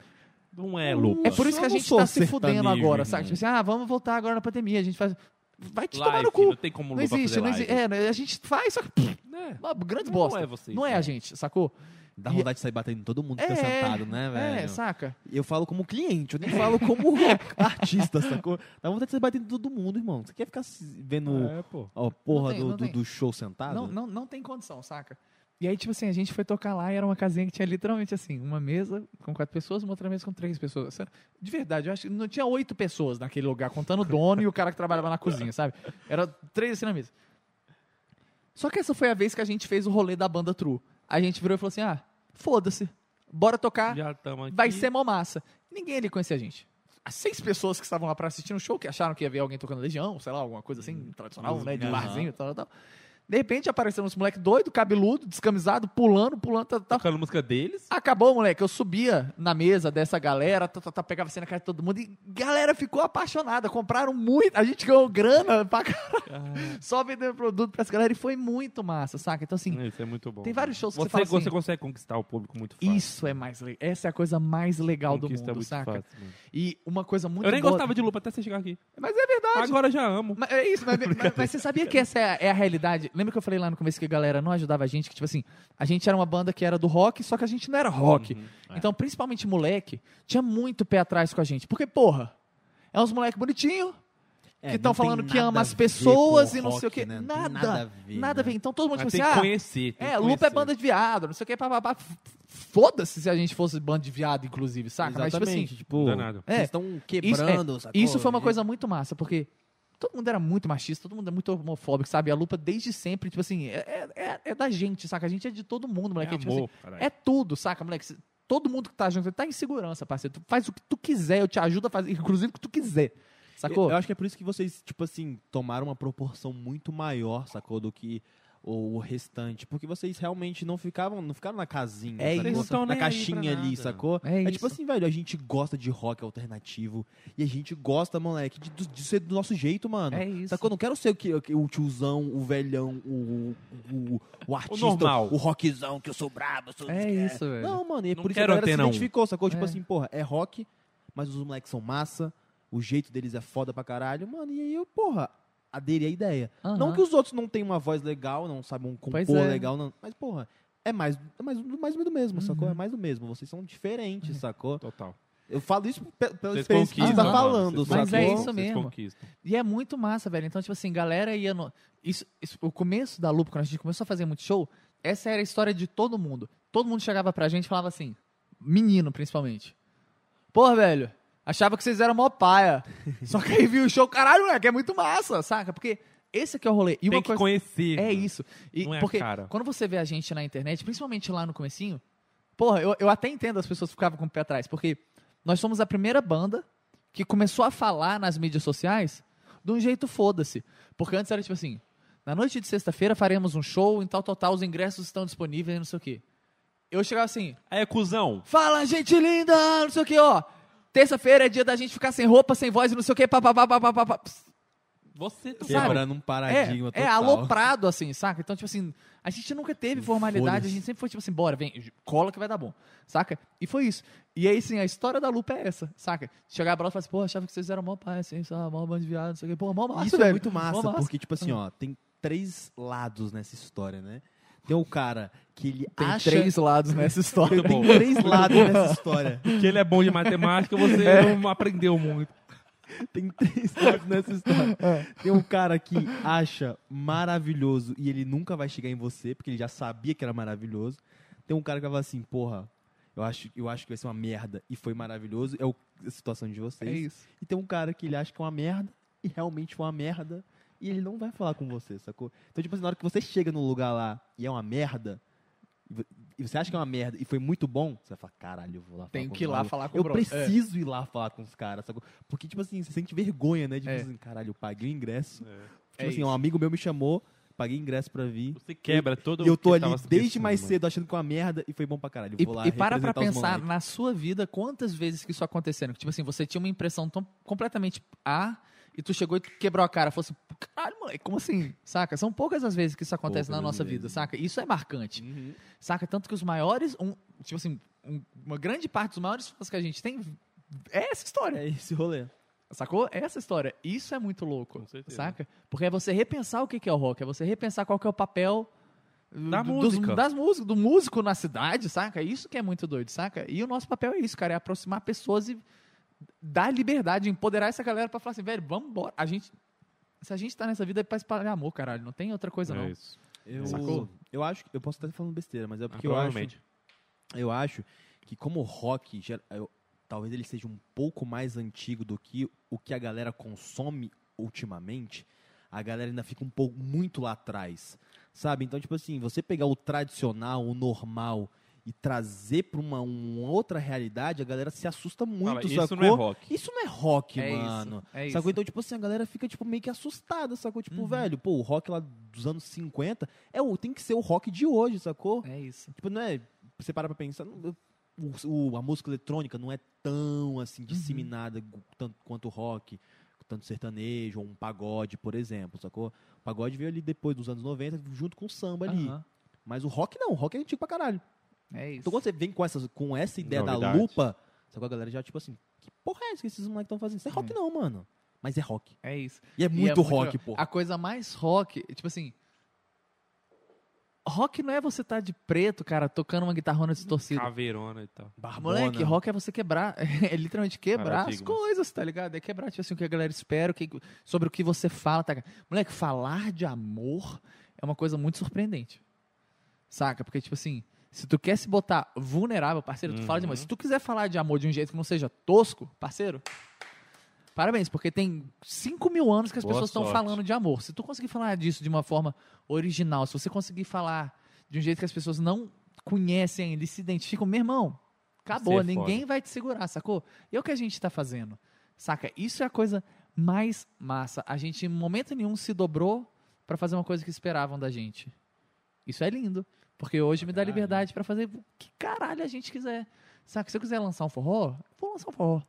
Não é, Lupa. é por isso que a não gente tá se fudendo agora, sabe? Tipo assim, ah, vamos voltar agora na pandemia. A gente faz. Vai te tomar Live, no cu. Não tem como Não existe, não existe. É, né, a gente faz, só que. pff, É. uma grande Não bosta. é vocês, Não é né? a gente, sacou? Dá E- vontade de sair batendo em todo mundo que tá É, sentado, né, velho? É, saca? Eu falo como cliente, eu nem falo como artista, sacou? Dá vontade de sair batendo em todo mundo, irmão. Você quer ficar vendo É, pô. a porra tem, do, do, do show sentado? Não, não, não tem condição, saca? E aí, tipo assim, a gente foi tocar lá e era uma casinha que tinha literalmente assim, uma mesa com quatro pessoas, uma outra mesa com três pessoas. Sério, De verdade, eu acho que não tinha oito pessoas naquele lugar, contando o dono e o cara que trabalhava na cozinha, sabe? Era três assim na mesa. Só que essa foi a vez que a gente fez o rolê da banda True. A gente virou e falou assim: ah, foda-se, bora tocar, Já aqui. vai ser mó massa. Ninguém ali conhecia a gente. As seis pessoas que estavam lá pra assistir um show, que acharam que ia ver alguém tocando Legião, sei lá, alguma coisa assim, tradicional, né? De barzinho e tal, tal. De repente apareceram uns moleque doido, cabeludo, descamisado, pulando, pulando, tal, tal. Tocando música deles. Acabou, moleque. Eu subia na mesa dessa galera, tá, tá, tá, pegava assim na cara de todo mundo e galera ficou apaixonada. Compraram muito. A gente ganhou grana pra caralho. Só vendendo produto pra essa galera e foi muito massa, saca? Então, assim, Isso é muito bom. tem vários shows que você você, fala assim, você consegue conquistar o público muito fácil. isso é mais legal. Essa é a coisa mais legal do Conquista mundo, muito saca? fácil. E uma coisa muito Eu nem boa- gostava de Lupa até você chegar aqui. Mas é verdade. Agora já amo. Mas é isso, mas, mas- mas você sabia que essa é a, é a realidade? Lembra que eu falei lá no começo que a galera não ajudava a gente? Que, tipo assim, a gente era uma banda que era do rock, só que a gente não era rock. Uhum. Então, principalmente moleque, tinha muito pé atrás com a gente. Porque, porra, é uns moleque bonitinho, É, que estão falando que ama as pessoas e não sei o rock, quê. né? Nada, nada a ver. nada a né? ver. Então todo mundo, Mas tipo tem assim, que ah, conhecer. tem é, que Lupa é banda de viado, não sei o que, papapá. Foda-se se a gente fosse banda de viado, inclusive, saca? Mas, tipo assim, Exatamente. tipo, Danado. É, vocês estão quebrando, sacou? isso foi uma De- coisa muito massa, porque todo mundo era muito machista, todo mundo é muito homofóbico, sabe? A lupa desde sempre, tipo assim, é, é, é da gente, saca? A gente é de todo mundo, moleque. É tipo assim, amor, caralho. é tudo, saca, moleque? Todo mundo que tá junto, tá em segurança, parceiro. Tu faz o que tu quiser, eu te ajudo a fazer, inclusive o que tu quiser. Sacou? Eu acho que é por isso que vocês, tipo assim, tomaram uma proporção muito maior, sacou, do que o, o restante. Porque vocês realmente não ficavam, não ficaram na casinha, É sacou? isso. Na caixinha ali, sacou? É É, isso. tipo assim, velho, a gente gosta de rock alternativo e a gente gosta, moleque, de, de ser do nosso jeito, mano. É isso. Sacou? Não quero ser o, que, o tiozão, o velhão, o, o, o artista, normal. o rockzão, que eu sou brabo, eu sou... É isso, velho. Não, mano, e é Não por isso que a quero galera se identificou, sacou? Tipo É. assim, porra, é rock, mas os moleques são massa, o jeito deles é foda pra caralho, mano, e aí eu, porra, aderi a ideia. Não que os outros não tenhem uma voz legal, não sabem compor é. legal, não, mas, porra, é mais, é mais, mais do mesmo, sacou? Uhum. É mais do mesmo, vocês são diferentes, sacou? Total. Eu falo isso pe- pela Vocês experiência que você tá falando, Mas é isso mesmo. E é muito massa, velho. Então, tipo assim, galera ia no. Isso, isso- o começo da Lupa, quando a gente começou a fazer muito show, essa era a história de todo mundo. Todo mundo chegava pra gente e falava assim, menino principalmente. Porra, velho, achava que vocês eram mó paia. Só que aí viu o show, caralho, moleque, é muito massa, saca? Porque esse aqui é o rolê. E Tem uma que coisa. conhecer. É isso. E Não é porque cara. quando você vê a gente na internet, principalmente lá no comecinho, porra, eu, eu até entendo as pessoas que ficavam com o pé atrás, porque nós somos a primeira banda que começou a falar nas mídias sociais de um jeito foda-se. Porque antes era tipo assim, na noite de sexta-feira faremos um show, em tal, tal, tal, os ingressos estão disponíveis, não sei o quê. Eu chegava assim, Aí, cuzão. fala, gente linda, não sei o quê, ó. Terça-feira é dia da gente ficar sem roupa, sem voz e não sei o quê, papapá, papapá, papá. Você tá Sabe? Quebrando um paradigma É, é total. aloprado, assim, saca? Então, tipo assim, a gente nunca teve formalidade, a gente sempre foi tipo assim, bora, vem, cola que vai dar bom, saca? E foi isso. E aí, assim, a história da lupa é essa, saca? Chegar pra lá e falar assim, pô, achava que vocês eram mó pai, assim, só mó bando de viado, não sei o quê. Pô, mó massa, Isso velho. é muito massa, Mó porque, tipo assim, ó, tem três lados nessa história, né? Tem o cara que ele Tem acha... três lados nessa história. Muito Tem bom. três lados nessa história. Que ele é bom de matemática, você É. não aprendeu muito. Tem três lados nessa história. Tem um cara que acha maravilhoso e ele nunca vai chegar em você, porque ele já sabia que era maravilhoso. Tem um cara que vai falar assim, porra, eu acho, eu acho que vai ser uma merda e foi maravilhoso. É o- a situação de vocês. É isso. E tem um cara que ele acha que é uma merda e realmente foi uma merda e ele não vai falar com você, sacou? Então, tipo assim, na hora que você chega no lugar lá e é uma merda, e vo- e você acha que é uma merda e foi muito bom, você vai falar, caralho, eu vou lá falar Tenho com que ir os lá falar com o Eu. É. preciso ir lá falar com os caras, sacou? Porque, tipo assim, você sente vergonha, né? De É. tipo assim, caralho, eu paguei o ingresso. Tipo É assim, isso. um amigo meu me chamou, paguei ingresso pra vir. Você quebra todo E eu o tô que ali desde mais mano. cedo achando que é uma merda e foi bom pra caralho. Eu E, vou lá e para pra pensar na sua vida quantas vezes que isso aconteceu. Que, tipo assim, você tinha uma impressão tão completamente A e tu chegou e tu quebrou a cara. Falou assim, como assim? Saca? São poucas as vezes que isso acontece na Poucas nossa as vida, vezes. saca? Isso é marcante. Uhum. Saca? Tanto que os maiores, um, tipo assim, um- uma grande parte dos maiores fãs que a gente tem é essa história. É esse rolê. Sacou? É essa história. Isso é muito louco. Com certeza. Saca? Porque é você repensar o que que é o rock, é você repensar qual que é o papel Da do- música. Dos, das músicas, do músico na cidade, saca? Isso que é muito doido, saca? E o nosso papel é isso, cara, é aproximar pessoas e dar liberdade, empoderar essa galera pra falar assim, velho, vamos embora. A gente, se a gente tá nessa vida é pra espalhar amor, caralho, não tem outra coisa É não. isso. Eu, Sacou? eu acho, eu posso estar falando besteira, mas é Ah, porque eu acho, eu acho que como o rock, gera- eu- talvez ele seja um pouco mais antigo do que o que a galera consome ultimamente, a galera ainda fica um pouco muito lá atrás, sabe? Então, tipo assim, você pegar o tradicional, o normal e trazer pra uma, uma outra realidade, a galera se assusta muito, Fala, isso sacou? não é rock. Isso não é rock, É isso, mano. é sacou? isso. Então, tipo assim, a galera fica, tipo, meio que assustada, sacou? Tipo, Uhum. velho, pô, o rock lá dos anos 50 é o, tem que ser o rock de hoje, sacou? É isso. Tipo, não é. Você para pra pensar. não- o- a música eletrônica não é tão Uhum. assim disseminada gu- tanto quanto o rock, tanto sertanejo ou um pagode, por exemplo, sacou? O pagode veio ali depois dos anos 90, junto com o samba ali. Mas o rock não, o rock é antigo pra caralho. É isso. Então quando você vem com essa, com essa ideia da Novidade. lupa, sacou? A galera já, tipo assim, que porra é essa que esses moleques estão fazendo? Isso é rock não, mano. Mas é rock. É isso. E é E muito rock, pô. A coisa mais rock, tipo assim. Rock não é você estar de preto, cara, tocando uma guitarrona distorcida. Caveirona e tal. Moleque, rock é você quebrar. É literalmente quebrar as Paradigmas. coisas, tá ligado? É quebrar, tipo assim, o que a galera espera, o que, sobre o que você fala, tá? Moleque, falar de amor é uma coisa muito surpreendente. Saca? Porque, tipo assim, se tu quer se botar vulnerável, parceiro, tu fala de amor. Uhum. Se tu quiser falar de amor de um jeito que não seja tosco, parceiro, parabéns, porque tem 5 mil anos que as Boa pessoas estão falando de amor. Se tu conseguir falar disso de uma forma original, se você conseguir falar de um jeito que as pessoas não conhecem ainda e se identificam, meu irmão, acabou, é ninguém foda. vai te segurar, sacou? E é o que a gente tá fazendo, saca? Isso é a coisa mais massa. A gente, em momento nenhum, se dobrou pra fazer uma coisa que esperavam da gente. Isso é lindo, porque hoje me dá liberdade pra fazer o que caralho a gente quiser. Saca? Se eu quiser lançar um forró, eu vou lançar um forró.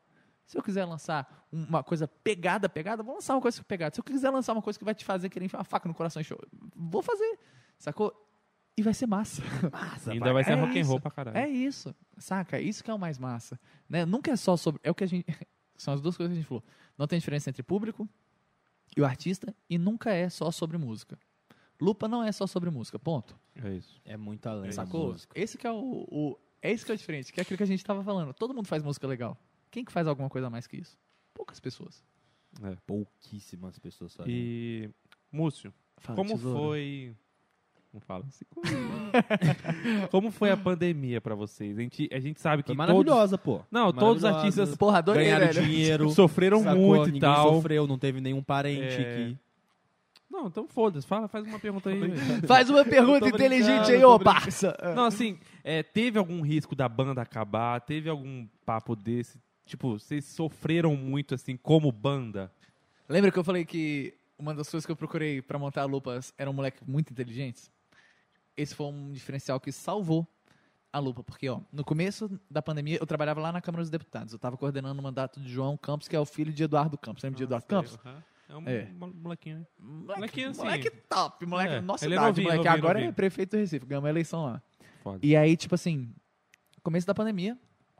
Se eu quiser lançar uma coisa pegada, pegada, vou lançar uma coisa pegada. Se eu quiser lançar uma coisa que vai te fazer querer enfiar uma faca no coração e show, vou fazer. Sacou? E vai ser massa. Massa, Ainda vai ser É rock and roll isso. pra caralho. É isso, saca? Isso que é o mais massa. Né? Nunca é só sobre. É o que a gente. São as duas coisas que a gente falou. Não tem diferença entre público e o artista, e nunca é só sobre música. Lupa não é só sobre música, ponto. É isso. É muito além. da Sacou? música. Esse que é o, o- É isso que é diferente, que é aquilo que a gente tava falando. Todo mundo faz música legal. Quem que faz alguma coisa a mais que isso? Poucas pessoas. Pouquíssimas pessoas fazem. E, Múcio, Fala, como tesoura. foi... Não fala assim como foi a pandemia pra vocês? A gente, a gente sabe que Foi todos... maravilhosa, pô. Não, todos os artistas Porra, adorei, ganharam velho. dinheiro. sofreram sacou? muito e Ninguém tal. sofreu, não teve nenhum parente É. que... Não, então foda-se. Fala, faz uma pergunta aí. Faz uma pergunta inteligente aí, ô parça. Não, assim, é, teve algum risco da banda acabar? Teve algum papo desse? Tipo, vocês sofreram muito, assim, como banda? Lembra que eu falei que uma das coisas que eu procurei pra montar a Lupas eram moleques muito inteligentes? Esse foi um diferencial que salvou a Lupa, porque ó, no começo da pandemia eu trabalhava lá na Câmara dos Deputados. Eu estava coordenando o mandato de João Campos, que é o filho de Eduardo Campos. Lembra de Eduardo Campos? Aham. É um É. mo- molequinho, né? Moleque, Molequinho, assim. moleque top, moleque. É, Nossa ele é idade, novinho, moleque. novinho, Agora novinho. é prefeito do Recife, ganhou uma eleição lá. Foda. E aí, tipo assim, começo da pandemia,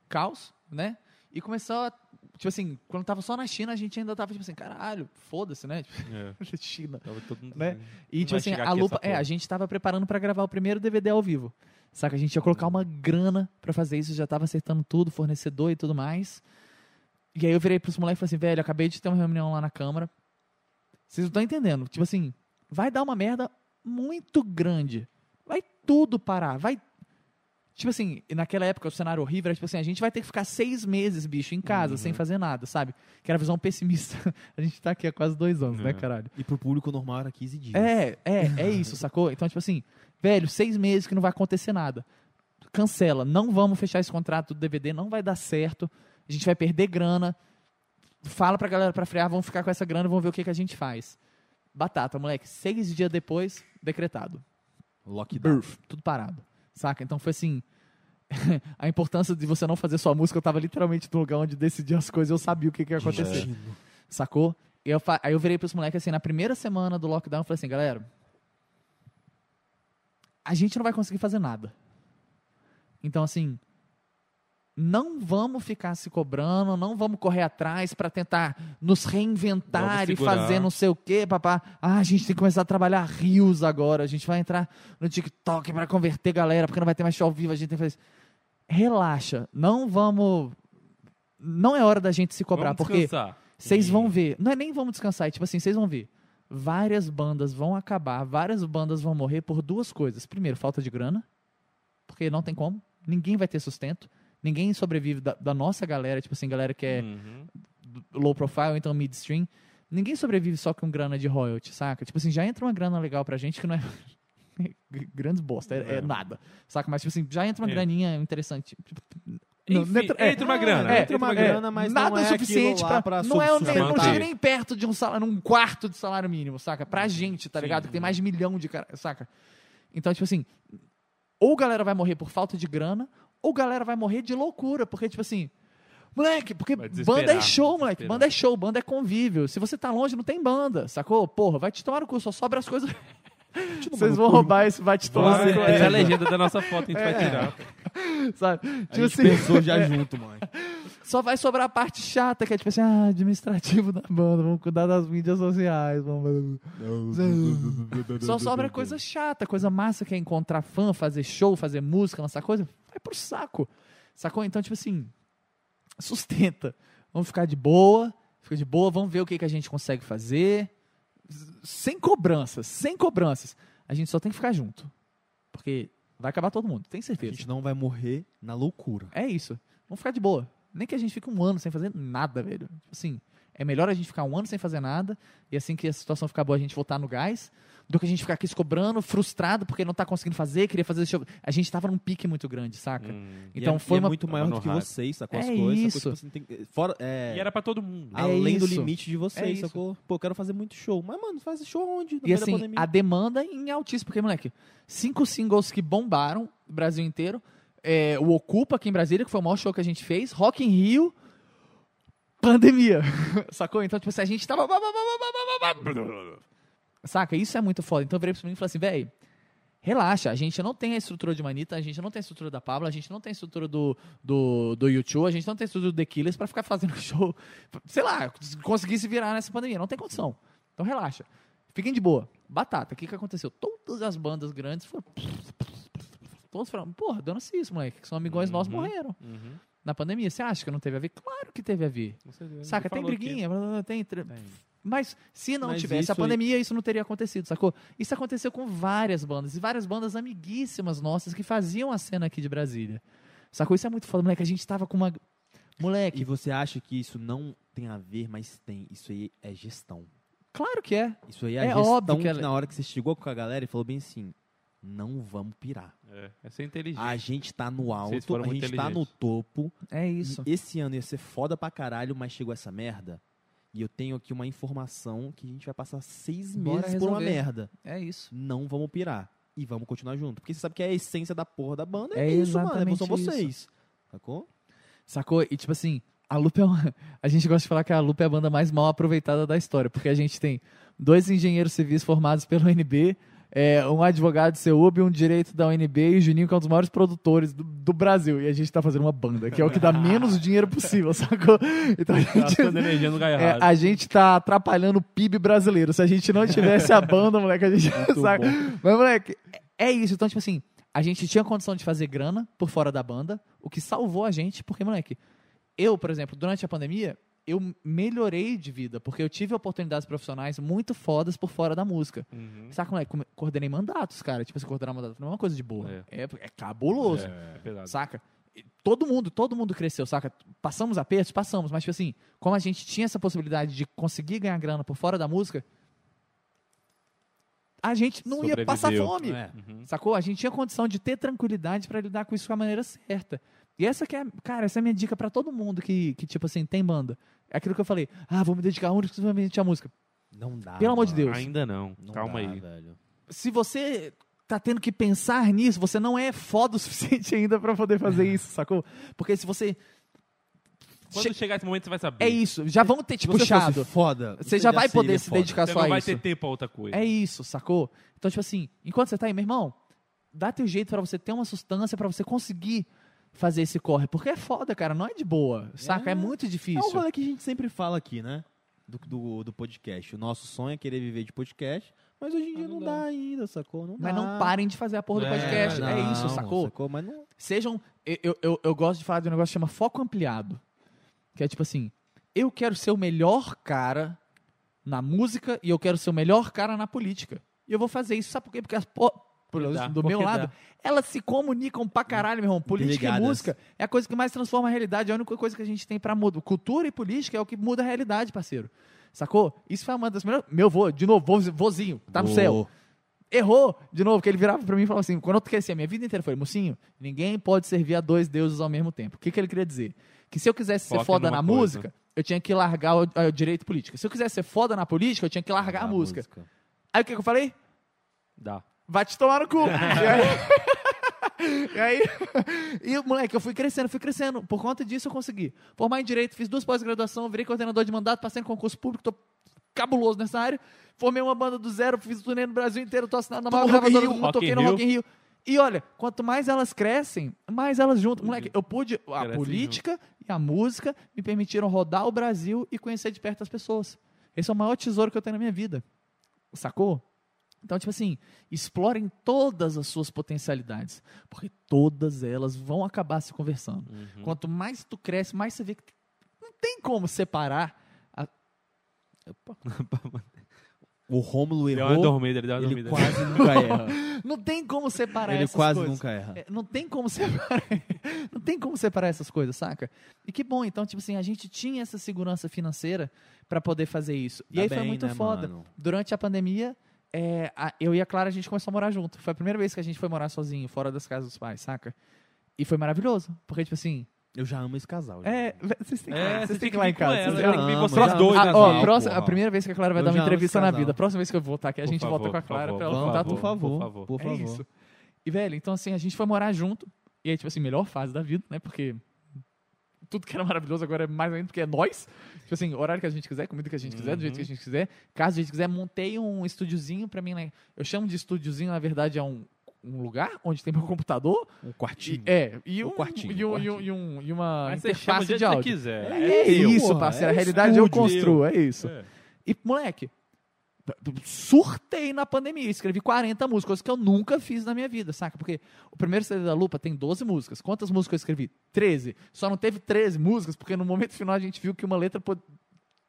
caos, né? E começou a, tipo assim, quando tava só na China, a gente ainda tava, tipo assim, caralho, foda-se, né? É. China. Tava todo mundo... Né? E, Não tipo assim, a lupa. É, a gente tava preparando pra gravar o primeiro DVD ao vivo. Saca? A gente ia colocar uma grana pra fazer isso, já tava acertando tudo, fornecedor e tudo mais. E aí eu virei pros moleques e falei assim, velho, acabei de ter uma reunião lá na Câmara. Vocês não estão entendendo. Tipo assim, vai dar uma merda muito grande. Vai tudo parar. Vai. Tipo assim, e naquela época o cenário horrível era tipo assim, a gente vai ter que ficar seis meses, bicho, em casa, Uhum. sem fazer nada, sabe? Que era a visão pessimista. a gente tá aqui há quase dois anos, né, É. caralho? E pro público normal era 15 dias. É, é, é isso, sacou? Então, tipo assim, velho, seis meses que não vai acontecer nada. Cancela, não vamos fechar esse contrato do DVD, não vai dar certo. A gente vai perder grana. Fala pra galera pra frear, vamos ficar com essa grana, vamos ver o que, que a gente faz. Batata, moleque. Seis dias depois, decretado. Lockdown. Burf, tudo parado. Saca? Então foi assim. a importância de você não fazer sua música, eu tava literalmente no lugar onde decidia as coisas, eu sabia o que, que ia acontecer. Destino. Sacou? E eu aí eu virei pros moleques assim, na primeira semana do lockdown, eu falei assim, galera, a gente não vai conseguir fazer nada. Então, assim, não vamos ficar se cobrando, não vamos correr atrás pra tentar nos reinventar e fazer não sei o quê, papá. Ah, a gente tem que começar a trabalhar rios agora, a gente vai entrar no TikTok pra converter galera, porque não vai ter mais show ao vivo, a gente tem que fazer isso. Relaxa, não vamos... Não é hora da gente se cobrar, porque... Vocês vão ver. Não é nem vamos descansar, é tipo assim, vocês vão ver. Várias bandas vão acabar, várias bandas vão morrer por duas coisas. Primeiro, falta de grana, porque não tem como. Ninguém vai ter sustento. Ninguém sobrevive da, da nossa galera, tipo assim, galera que é Uhum. low profile, então midstream. Ninguém sobrevive só com grana de royalty, saca? Tipo assim, já entra uma grana legal pra gente que não é. Grandes bosta, é, é É. nada. Saca? Mas, tipo assim, já entra uma É. graninha interessante. Tipo, não, Enfim, entra- é, entra uma grana. é, entra uma grana, mas nada não é suficiente pra, pra não é não chega nem perto de um salário, um quarto de salário mínimo, saca? Pra gente, tá Sim. ligado? Que tem mais de milhão de cara, saca? Então, tipo assim, ou galera vai morrer por falta de grana, ou galera vai morrer de loucura, porque tipo assim, moleque, porque Vai banda é show, moleque, banda é show, banda é convívio. Se você tá longe, não tem banda, sacou? Porra, vai te tomar no cu, só sobra as coisas. Vocês vão roubar esse vai te tomar Você no cu, é a é, legenda da nossa foto, a gente vai É. tirar. sabe? A Tipo gente assim, pensou já junto, mãe. só vai sobrar a parte chata, que é tipo assim, ah, administrativo da banda, vamos cuidar das mídias sociais, vamos... Só sobra coisa chata, coisa massa que é encontrar fã, fazer show, fazer música, lançar coisa. Vai pro saco. Sacou? Então, tipo assim, sustenta. Vamos ficar de boa, fica de boa, vamos ver o que, que a gente consegue fazer. Sem cobranças, sem cobranças. A gente só tem que ficar junto. Porque vai acabar todo mundo, tem A certeza. gente não vai morrer na loucura. É isso. Vamos ficar de boa. Nem que a gente fique um ano sem fazer nada, velho. Tipo assim, é melhor a gente ficar um ano sem fazer nada e assim que a situação ficar boa a gente voltar no gás do que a gente ficar aqui se cobrando, frustrado porque não tá conseguindo fazer, queria fazer show. A gente tava num pique muito grande, saca? Hum. Então e é, foi e é uma. muito maior do que vocês, sacou as É coisas. isso. Sacou, tipo assim, tem- fora, é, E era pra todo mundo. É além do isso. limite de É vocês, isso. sacou? Pô, eu quero fazer muito show. Mas, mano, faz show onde? No E assim, a demanda em altíssimo, porque, moleque, cinco singles que bombaram no Brasil inteiro. É, o Ocupa aqui em Brasília, que foi o maior show que a gente fez. Rock in Rio. Pandemia. Sacou? Então, tipo assim, a gente tava. Saca? Isso é muito foda. Então eu virei pra mim e falei assim, velho, relaxa, a gente não tem a estrutura de Manita, a gente não tem a estrutura da Pablo, a gente não tem a estrutura do, do, do YouTube, a gente não tem a estrutura do The Killers pra ficar fazendo show. Sei lá, conseguir se virar nessa pandemia. Não tem condição. Então relaxa. Fiquem de boa. Batata, o que, que aconteceu? Todas as bandas grandes foram. Todos falaram, porra, dando isso, moleque, que são amigões nossos Uhum. morreram Uhum. Na pandemia. Você acha que não teve a ver? Claro que teve a ver. Saca, tem briguinha, blá, tem. tre- Mas se não Mas tivesse a pandemia, isso não teria acontecido, sacou? Isso aconteceu com várias bandas, e várias bandas amiguíssimas nossas que faziam a cena aqui de Brasília. Sacou? Isso é muito foda, moleque. A gente tava com uma. Moleque, E você acha que isso não tem a ver, mas tem. Isso aí é gestão. claro que é. Isso aí é, É gestão óbvio que que, ela- na hora que você chegou com a galera e falou bem assim, não vamos pirar. É, é ser inteligente. A gente tá no alto, a gente tá no topo. É isso. Esse ano ia ser foda pra caralho, mas chegou essa merda. E eu tenho aqui uma informação que a gente vai passar seis Bora meses por uma resolver. merda. É isso. Não vamos pirar. E vamos continuar junto. Porque você sabe que é a essência da porra da banda. É, É isso, mano. É, são vocês. Sacou? Sacou? E tipo assim, a Lupa é uma... A gente gosta de falar que a Lupa é a banda mais mal aproveitada da história, porque a gente tem dois engenheiros civis formados pela UNB, é, um advogado de CEUB, um direito da UNB e o Juninho, que é um dos maiores produtores do, do Brasil. E a gente tá fazendo uma banda, que é o que dá menos dinheiro possível, sacou? Então a gente, é, a gente tá atrapalhando o PIB brasileiro. Se a gente não tivesse a banda, moleque, a gente. saca? Mas, moleque, é isso. Então, tipo assim, a gente tinha condição de fazer grana por fora da banda, o que salvou a gente, porque, moleque, eu, por exemplo, durante a pandemia, eu melhorei de vida, porque eu tive oportunidades profissionais muito fodas por fora da música. Uhum. Saca, moleque? Come- Coordenei mandatos, cara. Tipo, assim, coordenar mandatos não é uma coisa de boa. É. É, é cabuloso. É, pesado. Saca? Todo mundo, todo mundo cresceu, saca? Passamos apertos, passamos, mas tipo assim, como a gente tinha essa possibilidade de conseguir ganhar grana por fora da música, a gente não ia passar Sobreviveu. fome. É. Uhum. Sacou? A gente tinha condição de ter tranquilidade pra lidar com isso da maneira certa. E essa que é, cara, essa é a minha dica pra todo mundo que, que tipo assim, tem banda. É aquilo que eu falei, ah, vou me dedicar única e exclusivamente à música. Não dá. Pelo amor de. Deus. Ainda não. Não Calma dá, aí. velho. Se você tá tendo que pensar nisso, você não é foda o suficiente ainda pra poder fazer isso, sacou? Porque se você. Quando Che- chegar esse momento, você vai saber. É isso, já vamos ter te Se você puxado. foda, Você já vai poder se foda. dedicar Você só não a vai isso. ter tempo pra outra coisa. É isso, sacou? Então, tipo assim, enquanto você tá aí, meu irmão, dá teu jeito pra você ter uma sustância, pra você conseguir fazer esse corre. Porque é foda, cara, não é de boa, saca? É, É. muito É difícil. um rolê que a gente sempre fala aqui, né? Do, do, do podcast. O nosso sonho é querer viver de podcast, mas hoje em dia não, não dá. dá. ainda, sacou? Não Mas dá. não parem de fazer a porra do É, podcast. É, não, isso, sacou? Mas não. Sejam. eu- Eu, eu, gosto de falar de um negócio que chama foco ampliado. Que é tipo assim: eu quero ser o melhor cara na música e eu quero ser o melhor cara na política. E eu vou fazer isso, sabe por quê? Porque as po- pelo- Dá, do meu lado, dá. elas se comunicam pra caralho, meu irmão. Política Ligadas. e música é a coisa que mais transforma a realidade. É a única coisa que a gente tem pra mudar. Cultura e política é o que muda a realidade, parceiro. Sacou? Isso foi uma das melhores. Meu vô, de novo, vô, vozinho, tá no céu. Errou, de novo, que ele virava pra mim e falava assim: quando eu cresci a minha vida inteira, foi, mocinho, ninguém pode servir a dois deuses ao mesmo tempo. O que, que ele queria dizer? Que se eu quisesse ser Foca foda numa na coisa. música, eu tinha que largar o, o direito político. Se eu quisesse ser foda na política, eu tinha que largar a música. Aí o que, que eu falei? Dá. Vai te tomar no cu. e aí. e moleque, eu fui crescendo, fui crescendo. Por conta disso, eu consegui. Formar em direito, fiz duas pós-graduação, virei coordenador de mandato, passei no concurso público, tô cabuloso nessa área. Formei uma banda do zero, fiz turnê no Brasil inteiro, tô assinado na maior gravadora do mundo, toquei no. Rock in Rio. E olha, quanto mais elas crescem, mais elas juntam. Moleque, eu pude. A Crescem política e a música me permitiram rodar o Brasil e conhecer de perto as pessoas. Esse é o maior tesouro que eu tenho na minha vida. Sacou? Então, tipo assim, explorem todas as suas potencialidades, porque todas elas vão acabar se conversando. Uhum. Quanto mais tu cresce, mais você vê que não tem como separar. a- O Rômulo Deu uma errou. dormida, ele deu uma Ele dormida. quase nunca erra. Não tem como separar Ele essas quase coisas. nunca erra. É, Não tem como separar. não tem como separar essas coisas, saca? E que bom, então, tipo assim, a gente tinha essa segurança financeira pra poder fazer isso. E Tá aí foi bem, muito né, foda. mano? Durante a pandemia, é, a- eu e a Clara, a gente começou a morar junto. Foi a primeira vez que a gente foi morar sozinho, fora das casas dos pais, saca? E foi maravilhoso. Porque, tipo assim, Eu já amo esse casal. já. é, vocês têm que, É, vocês você têm que ir lá em vir com casa. ela, vocês tem já- que amo, mostrar os já dois, Ah, né, ó, próxima- a primeira vez que a Clara vai Eu dar uma entrevista na vida, a próxima vez que eu voltar aqui, a Por gente volta favor, com a Clara favor, pra ela por contar tudo. Por favor, por favor. por É favor. isso. E, velho, então assim, a gente foi morar junto. E aí, tipo assim, melhor fase da vida, né? Porque tudo que era maravilhoso agora é mais ainda porque é nós. Tipo assim, horário que a gente quiser, comida que a gente quiser, do jeito que a gente quiser. Caso a gente quiser, montei um estúdiozinho pra mim, né? Eu chamo de estúdiozinho, na verdade, é um, um lugar onde tem meu computador. Um E, quartinho. é, e, Um um, quartinho, e, um, um e, um, e, um- e uma Mas você chama interface jeito de você áudio. quiser. É, teu. isso, porra, parceiro. a é realidade eu estúdio. construo, é isso. É. E, moleque, surtei na pandemia. Escrevi 40 músicas, coisas que eu nunca fiz na minha vida, saca? Porque o primeiro CD da Lupa tem 12 músicas. Quantas músicas eu escrevi? 13. Só não teve 13 músicas, porque no momento final a gente viu que uma letra pod-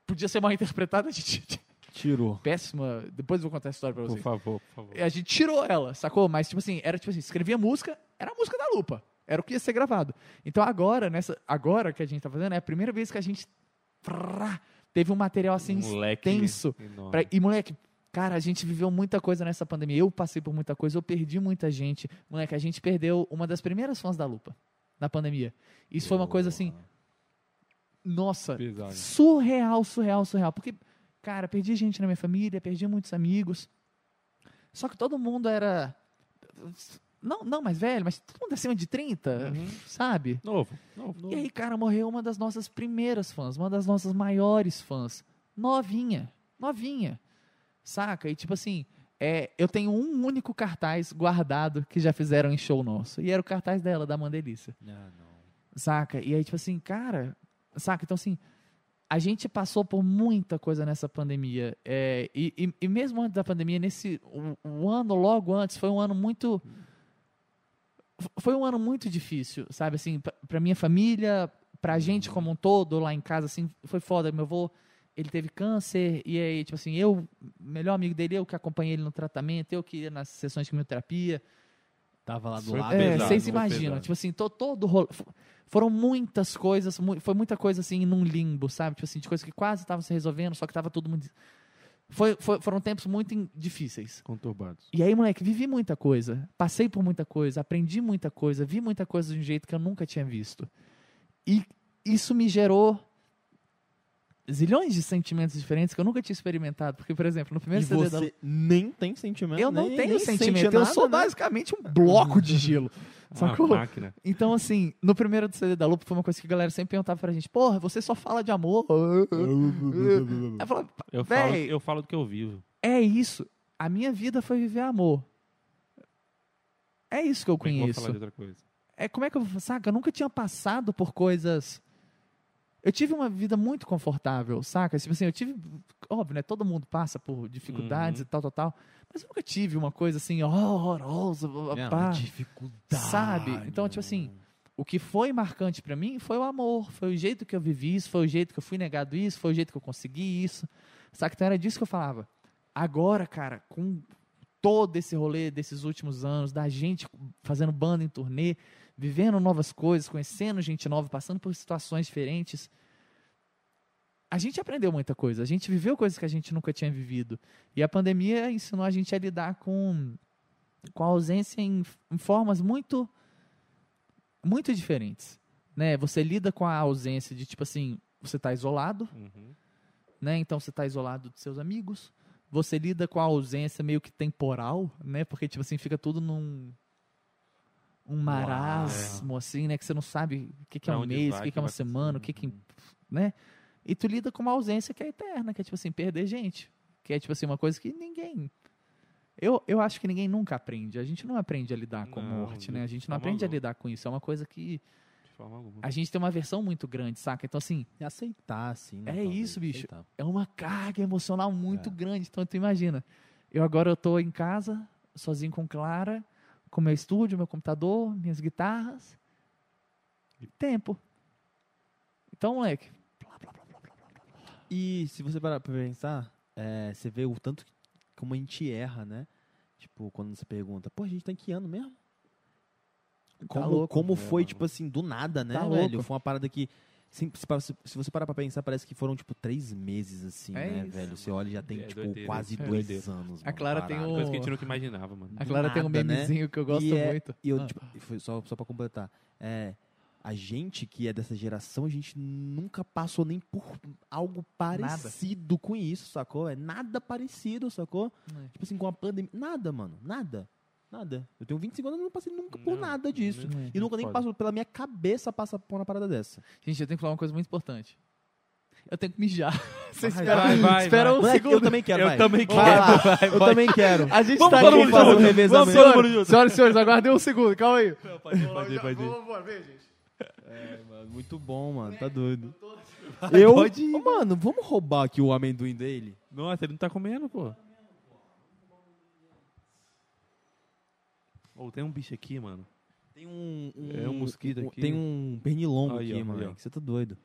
podia ser mal interpretada. A gente... Tirou. Péssima. Depois eu vou contar a história pra Por vocês. favor, por favor. A gente tirou ela, sacou? Mas, tipo assim, era tipo assim, escrevia música, era a música da Lupa. Era o que ia ser gravado. Então agora, nessa, agora que a gente tá fazendo, é a primeira vez que a gente teve um material assim extenso. enorme. pra- e, moleque, cara, a gente viveu muita coisa nessa pandemia. Eu passei por muita coisa, eu perdi muita gente. Moleque, a gente perdeu uma das primeiras fãs da Lupa na pandemia. Isso foi uma coisa assim, nossa, surreal, surreal, surreal. Porque, cara, perdi gente na minha família, perdi muitos amigos. Só que todo mundo era. Não, não mais velho, mas todo mundo acima de 30, Uhum. sabe? Novo, novo. E aí, cara, morreu uma das nossas primeiras fãs, uma das nossas maiores fãs. Novinha, novinha. Saca? E tipo assim, é, eu tenho um único cartaz guardado que já fizeram em show nosso. E era o cartaz dela, da Mandelícia. Ah, não. Saca? E aí, tipo assim, cara, saca? Então, assim, a gente passou por muita coisa nessa pandemia. É, e, e- e mesmo antes da pandemia, nesse o, o ano logo antes, foi um ano muito. Foi um ano muito difícil, sabe? Assim, pra, pra minha família, pra gente como um todo, lá em casa, assim, foi foda. Meu avô, ele teve câncer, e aí, tipo assim, eu, melhor amigo dele, eu que acompanhei ele no tratamento, eu que ia nas sessões de quimioterapia. Tava lá do Foi lado. É, vocês imaginam, tipo assim, to- todo rolo- Foram muitas coisas, mu- foi muita coisa assim num limbo, sabe? Tipo assim, de coisas que quase estavam se resolvendo, só que tava todo mundo. Foi, foi- foram tempos muito difíceis. Conturbados. E aí, moleque, vivi muita coisa, passei por muita coisa, aprendi muita coisa, vi muita coisa de um jeito que eu nunca tinha visto. E isso me gerou zilhões de sentimentos diferentes que eu nunca tinha experimentado. Porque, por exemplo, no primeiro E CD da você nem tem sentimento. Eu não nem- tenho nem sentimento, eu sou né? basicamente um bloco de gelo. Sacou? Uma máquina. Então, assim, no primeiro do CD da Lupa foi uma coisa que a galera sempre perguntava pra gente: Porra, você só fala de amor. Eu falava, Eu falo, eu falo do que eu vivo. é isso. A minha vida foi viver amor. É isso que eu Como conheço. falar de outra coisa? É como é que eu saca? Eu nunca tinha passado por coisas. Eu tive uma vida muito confortável, saca? Tipo assim, eu tive. Óbvio, né? Todo mundo passa por dificuldades Uhum. e tal, tal, tal. Mas eu nunca tive uma coisa assim, horrorosa, blá. uma dificuldade. Sabe? Então, tipo assim, o que foi marcante pra mim foi o amor, foi o jeito que eu vivi isso, foi o jeito que eu fui negado isso, foi o jeito que eu consegui isso. Saca? Então era disso que eu falava. Agora, cara, com todo esse rolê desses últimos anos, da gente fazendo banda em turnê, vivendo novas coisas, conhecendo gente nova, passando por situações diferentes, a gente aprendeu muita coisa, a gente viveu coisas que a gente nunca tinha vivido. E a pandemia ensinou a gente a lidar com, com a ausência em, em formas muito muito diferentes, né? Você lida com a ausência de tipo assim, você está isolado, Uhum. né? Então você está isolado dos seus amigos. Você lida com a ausência meio que temporal, né? Porque tipo assim fica tudo num um marasmo assim, né? Que você não sabe o que, que é um mês, vai, o que, que é uma vai semana, o que que né? E tu lida com uma ausência que é eterna, que é tipo assim perder gente, que é tipo assim uma coisa que ninguém eu, eu acho que ninguém nunca aprende. A gente não aprende a lidar com a morte, né? A gente não aprende a lidar com isso. É uma coisa que De forma alguma. a gente tem uma versão muito grande, saca? Então, assim, E aceitar, assim, né? É talvez, isso, bicho. aceitar. é uma carga emocional muito É. grande. Então, tu imagina, eu agora eu tô em casa, sozinho com Clara, com meu estúdio, meu computador, minhas guitarras. E tempo. Então, moleque, E se você parar pra pensar, é, você vê o tanto que- como a gente erra, né? Tipo, quando você pergunta, pô, a gente tá em que ano mesmo? Como, louco. como É, foi, tipo assim, do nada, né, Tá velho? louco. Foi uma parada que. Se, se- se você parar pra pensar, parece que foram, tipo, três meses, assim, É né, isso. velho? Você olha e já tem, É tipo, doideira, quase é dois doideira. anos. A mano, Clara tem parado. um- Coisa que a gente nunca imaginava, mano. a Clara tem um nada, né? memezinho que eu gosto E é- muito. E eu, Ah. tipo, foi só, só pra completar. É, a gente que é dessa geração, a gente nunca passou nem por algo parecido com isso, sacou? É nada parecido, sacou? É. Tipo assim, com a pandemia. Nada, mano. Nada. Nada. Eu tenho 25 anos e não passei nunca por Não, nada disso. não- E nunca nem passou pela minha cabeça passar por uma parada dessa. Gente, eu tenho que falar uma coisa muito importante. Eu tenho que mijar. Você Vai, espera, vai, vai, espera vai. um Moleque, segundo. eu também quero, Eu vai. também Vai quero, lá. vai, Eu vai. também quero. A gente Vamos tá aqui fazer um revezamento. Senhoras, senhoras e senhores, aguardem um segundo, calma aí. Pode ir, pode ir, pode ir. Vamos ver, gente. É, mano, muito bom, mano. Tá doido. Eu? pode ir. Ô, mano, vamos roubar aqui o amendoim dele? Nossa, ele não tá comendo, pô. Ou tem um bicho aqui, mano. Tem um, É um mosquito aqui. Tem um pernilongo Aí, aqui, ó, mano. aí. Você tá doido.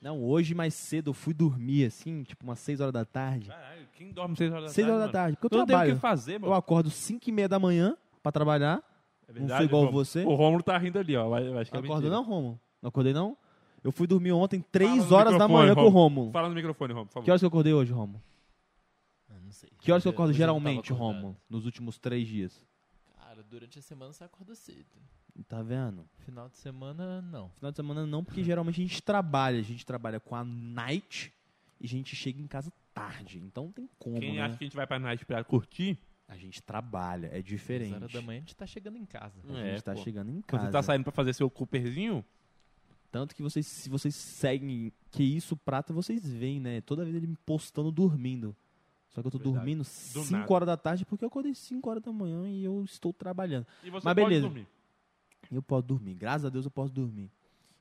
Não, hoje mais cedo eu fui dormir, assim, tipo umas 6 horas da tarde. Caralho, quem dorme 6 horas da 6 tarde? horas da mano? tarde, porque eu Tu não tem o trabalho. que fazer, mano. Eu acordo 5 e meia da manhã pra trabalhar. É não fui igual Romulo. você. O Romulo tá rindo ali, ó. Acho que é Acordo mentira. não, Romulo? Não acordei não? Eu fui dormir ontem 3 Fala no horas da manhã com o Romulo. Fala no microfone, Romulo, por favor. Que horas que eu acordei hoje, Romulo? Eu não sei. Que horas que eu acordo não geralmente. Romulo? Nos últimos 3 dias. Durante a semana você acorda cedo. Tá vendo? Final de semana, não. Final de semana não, porque geralmente a gente trabalha. A gente trabalha com a night e a gente chega em casa tarde. Então não tem como, Quem né? acha que a gente vai pra night pra curtir, A gente trabalha, é diferente. horas da manhã a gente tá chegando em casa. A É, gente tá pô. chegando em quando casa. você tá saindo pra fazer seu Cooperzinho, Tanto que vocês, se vocês seguem que isso prata, vocês veem, né? Toda vez ele me postando dormindo. Só que eu tô Verdade. dormindo Do 5 nada. horas da tarde porque eu acordei 5 horas da manhã e eu estou trabalhando. e você Mas pode beleza. dormir. Eu posso dormir. Graças a Deus eu posso dormir.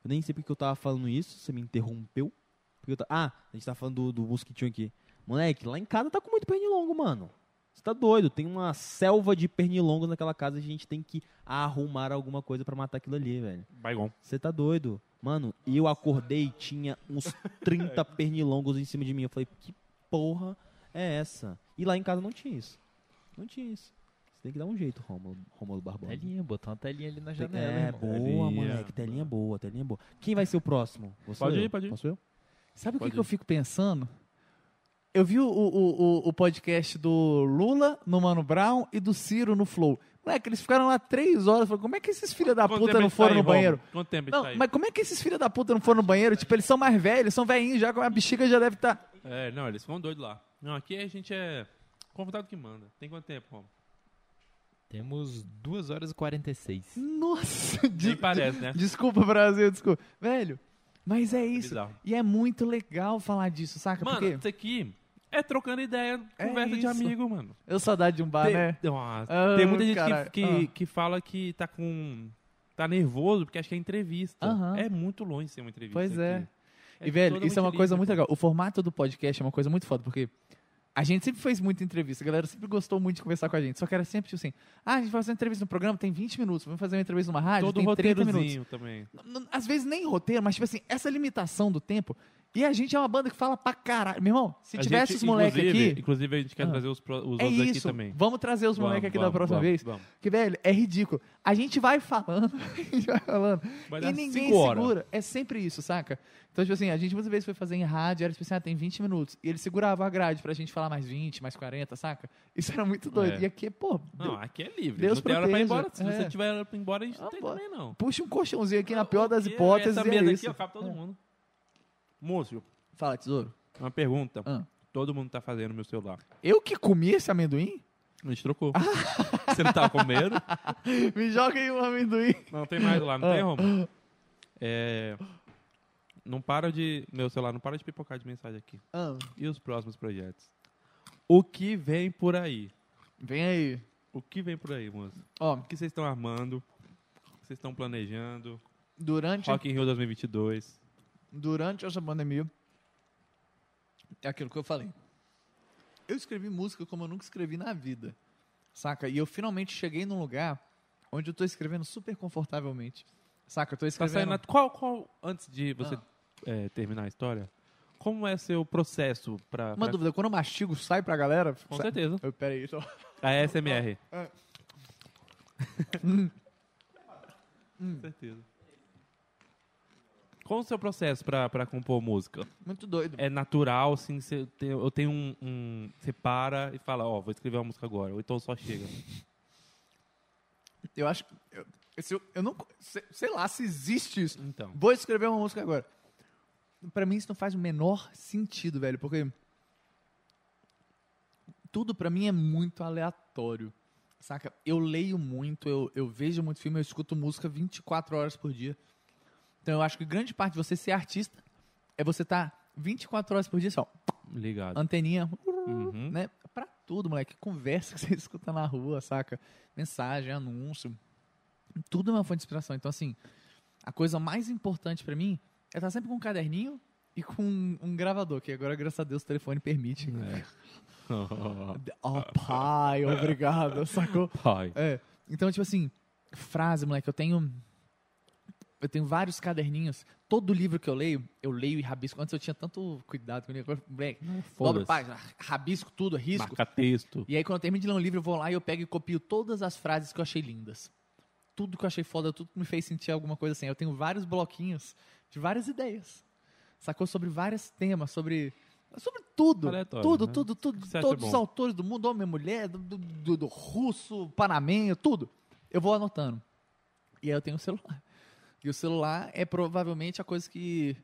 Eu nem sei porque eu tava falando isso, você me interrompeu. Porque ta- Ah, a gente tá falando do, do mosquitinho aqui. Moleque, lá em casa tá com muito pernilongo, mano. Você tá doido? Tem uma selva de pernilongo naquela casa a gente tem que arrumar alguma coisa pra matar aquilo ali, velho. Baigon. Você tá doido? Mano, eu acordei e tinha uns 30 pernilongos em cima de mim. Eu falei, que porra é essa? E lá em casa não tinha isso. Não tinha isso. Você tem que dar um jeito, Rômulo, Rômulo Barbosa. Telinha, botar uma telinha ali na janela. É, irmão. boa, Telinha. moleque. Telinha boa, telinha boa. Quem vai ser o próximo? Você Pode ir, pode ir. Posso eu? Sabe o que, Pode que eu fico pensando? Eu vi o, o, o, o podcast do Lula no Mano Brown e do Ciro no Flow. Moleque, eles ficaram lá três horas. Falei, como é que esses filhos da puta não gente foram tá aí, no banheiro? Romulo? Quanto tempo Não, tá aí? mas como é que esses filhos da puta não foram no banheiro? Tipo, eles são mais velhos, são velhinhos já, com a bexiga já deve estar. É, não, eles ficam doidos lá. Não, aqui a gente é convidado que manda. Tem quanto tempo, Romulo? Temos 2 horas e 46. Nossa, de- parece, né? desculpa, Brasil, desculpa. Velho, mas é isso. bizarro. e é muito legal falar disso, saca? Mano, Porque isso aqui é trocando ideia, É conversa de amigo, mano. eu saudade de um bar, tem, né? Nossa, Ah, tem muita gente caralho. que, que, Ah. que fala que tá com. tá nervoso porque acha que é entrevista. É muito longe ser uma entrevista. Pois é. aqui. E, velho, isso é uma coisa muito legal. O formato do podcast é uma coisa muito foda, porque a gente sempre fez muita entrevista. A galera sempre gostou muito de conversar com a gente. Só que era sempre tipo assim: ah, a gente vai fazer uma entrevista no programa, tem 20 minutos. Vamos fazer uma entrevista numa rádio, Todo tem 30 minutos. também. Às vezes nem roteiro, mas tipo assim, essa limitação do tempo. E a gente é uma banda que fala pra caralho. Meu irmão, se A tivesse gente, os moleques aqui. Inclusive, a gente quer Ah. trazer os, pro- os É outros aqui isso. também. Vamos trazer os moleques Vamos, aqui da vamos, próxima vamos, vez. vamos. Que, velho, é ridículo. A gente vai falando, a gente vai falando. Vai e dar ninguém segura. É sempre isso, saca? Então, tipo assim, a gente muitas vezes foi fazer em rádio, era tipo assim, ah, tem 20 minutos. E ele segurava a grade pra gente falar mais 20, mais 40, saca? Isso era muito doido. É. E aqui, pô, Não, aqui é livre. Deus não tem hora pra ir embora. Se É. você tiver hora pra ir embora, a gente não Ah, tem bora. também, não. puxa um colchãozinho aqui na pior das Porque hipóteses Essa e é mesa isso. aqui, ó, cabe todo mundo. Moço, Fala, tesouro. uma pergunta. Ah. Todo mundo tá fazendo meu celular. Eu que comi esse amendoim? A gente trocou. Você não tava com medo? Me joga aí um amendoim. Não, tem mais lá, não Ah. tem, Romulo? É... Não para de... Meu celular não para de pipocar de mensagem aqui. E os próximos projetos? O que vem por aí? Vem aí. O que vem por aí, moço? Ó, O que vocês estão armando? O que vocês estão planejando? durante, Rock in Rio 2022. Durante essa pandemia, é aquilo que eu falei. Eu escrevi música como eu nunca escrevi na vida. Saca? E eu finalmente cheguei num lugar onde eu tô escrevendo super confortavelmente. Saca? Eu tô Tá escrevendo... na- Qual, qual... Antes de você Ah. é, terminar a história, como é seu processo pra... Uma pra- dúvida, quando eu mastigo, sai pra galera? Com Sai- certeza. Eu, peraí, então. A SMR. Ah. Com certeza. Qual o seu processo pra, pra compor música? Muito doido. É natural, assim, você tem, eu tenho um, um... Você para e fala, ó, vou escrever uma música agora. Ou então só chega. Eu acho... Eu, eu, eu não... Sei, sei lá se existe isso. Então. Vou escrever uma música agora. Pra mim isso não faz o menor sentido, velho, porque tudo pra mim é muito aleatório. Saca? Eu leio muito, eu, eu vejo muito filme, eu escuto música 24 horas por dia. Então eu acho que grande parte de você ser artista é você estar tá 24 horas por dia só, Ligado. anteninha, Uhum. né? Pra tudo, moleque. Conversa que você escuta na rua, saca? Mensagem, anúncio. Tudo é uma fonte de inspiração. Então, assim, a coisa mais importante pra mim é estar sempre com um caderninho e com um, um gravador, que agora, graças a Deus, o telefone permite. É. Oh, pai, obrigado, sacou? Pai. É. Então, tipo assim, frase, moleque, eu tenho. Eu tenho vários caderninhos. Todo livro que eu leio, eu leio e rabisco. Antes eu tinha tanto cuidado com ele. Agora, moleque, dobro página, rabisco tudo, risco. Marca texto. E aí, quando eu termino de ler um livro, eu vou lá e eu pego e copio todas as frases que eu achei lindas. Tudo que eu achei foda, tudo que me fez sentir alguma coisa assim. Eu tenho vários bloquinhos de várias ideias. Sacou? Sobre vários temas, sobre. Sobre tudo. Aleatório, tudo, né? tudo, tudo. você Todos os bom? autores do mundo, homem e mulher, do, do, do- do russo, panamenho, tudo. Eu vou anotando. E aí eu tenho o celular. E o celular é provavelmente a coisa que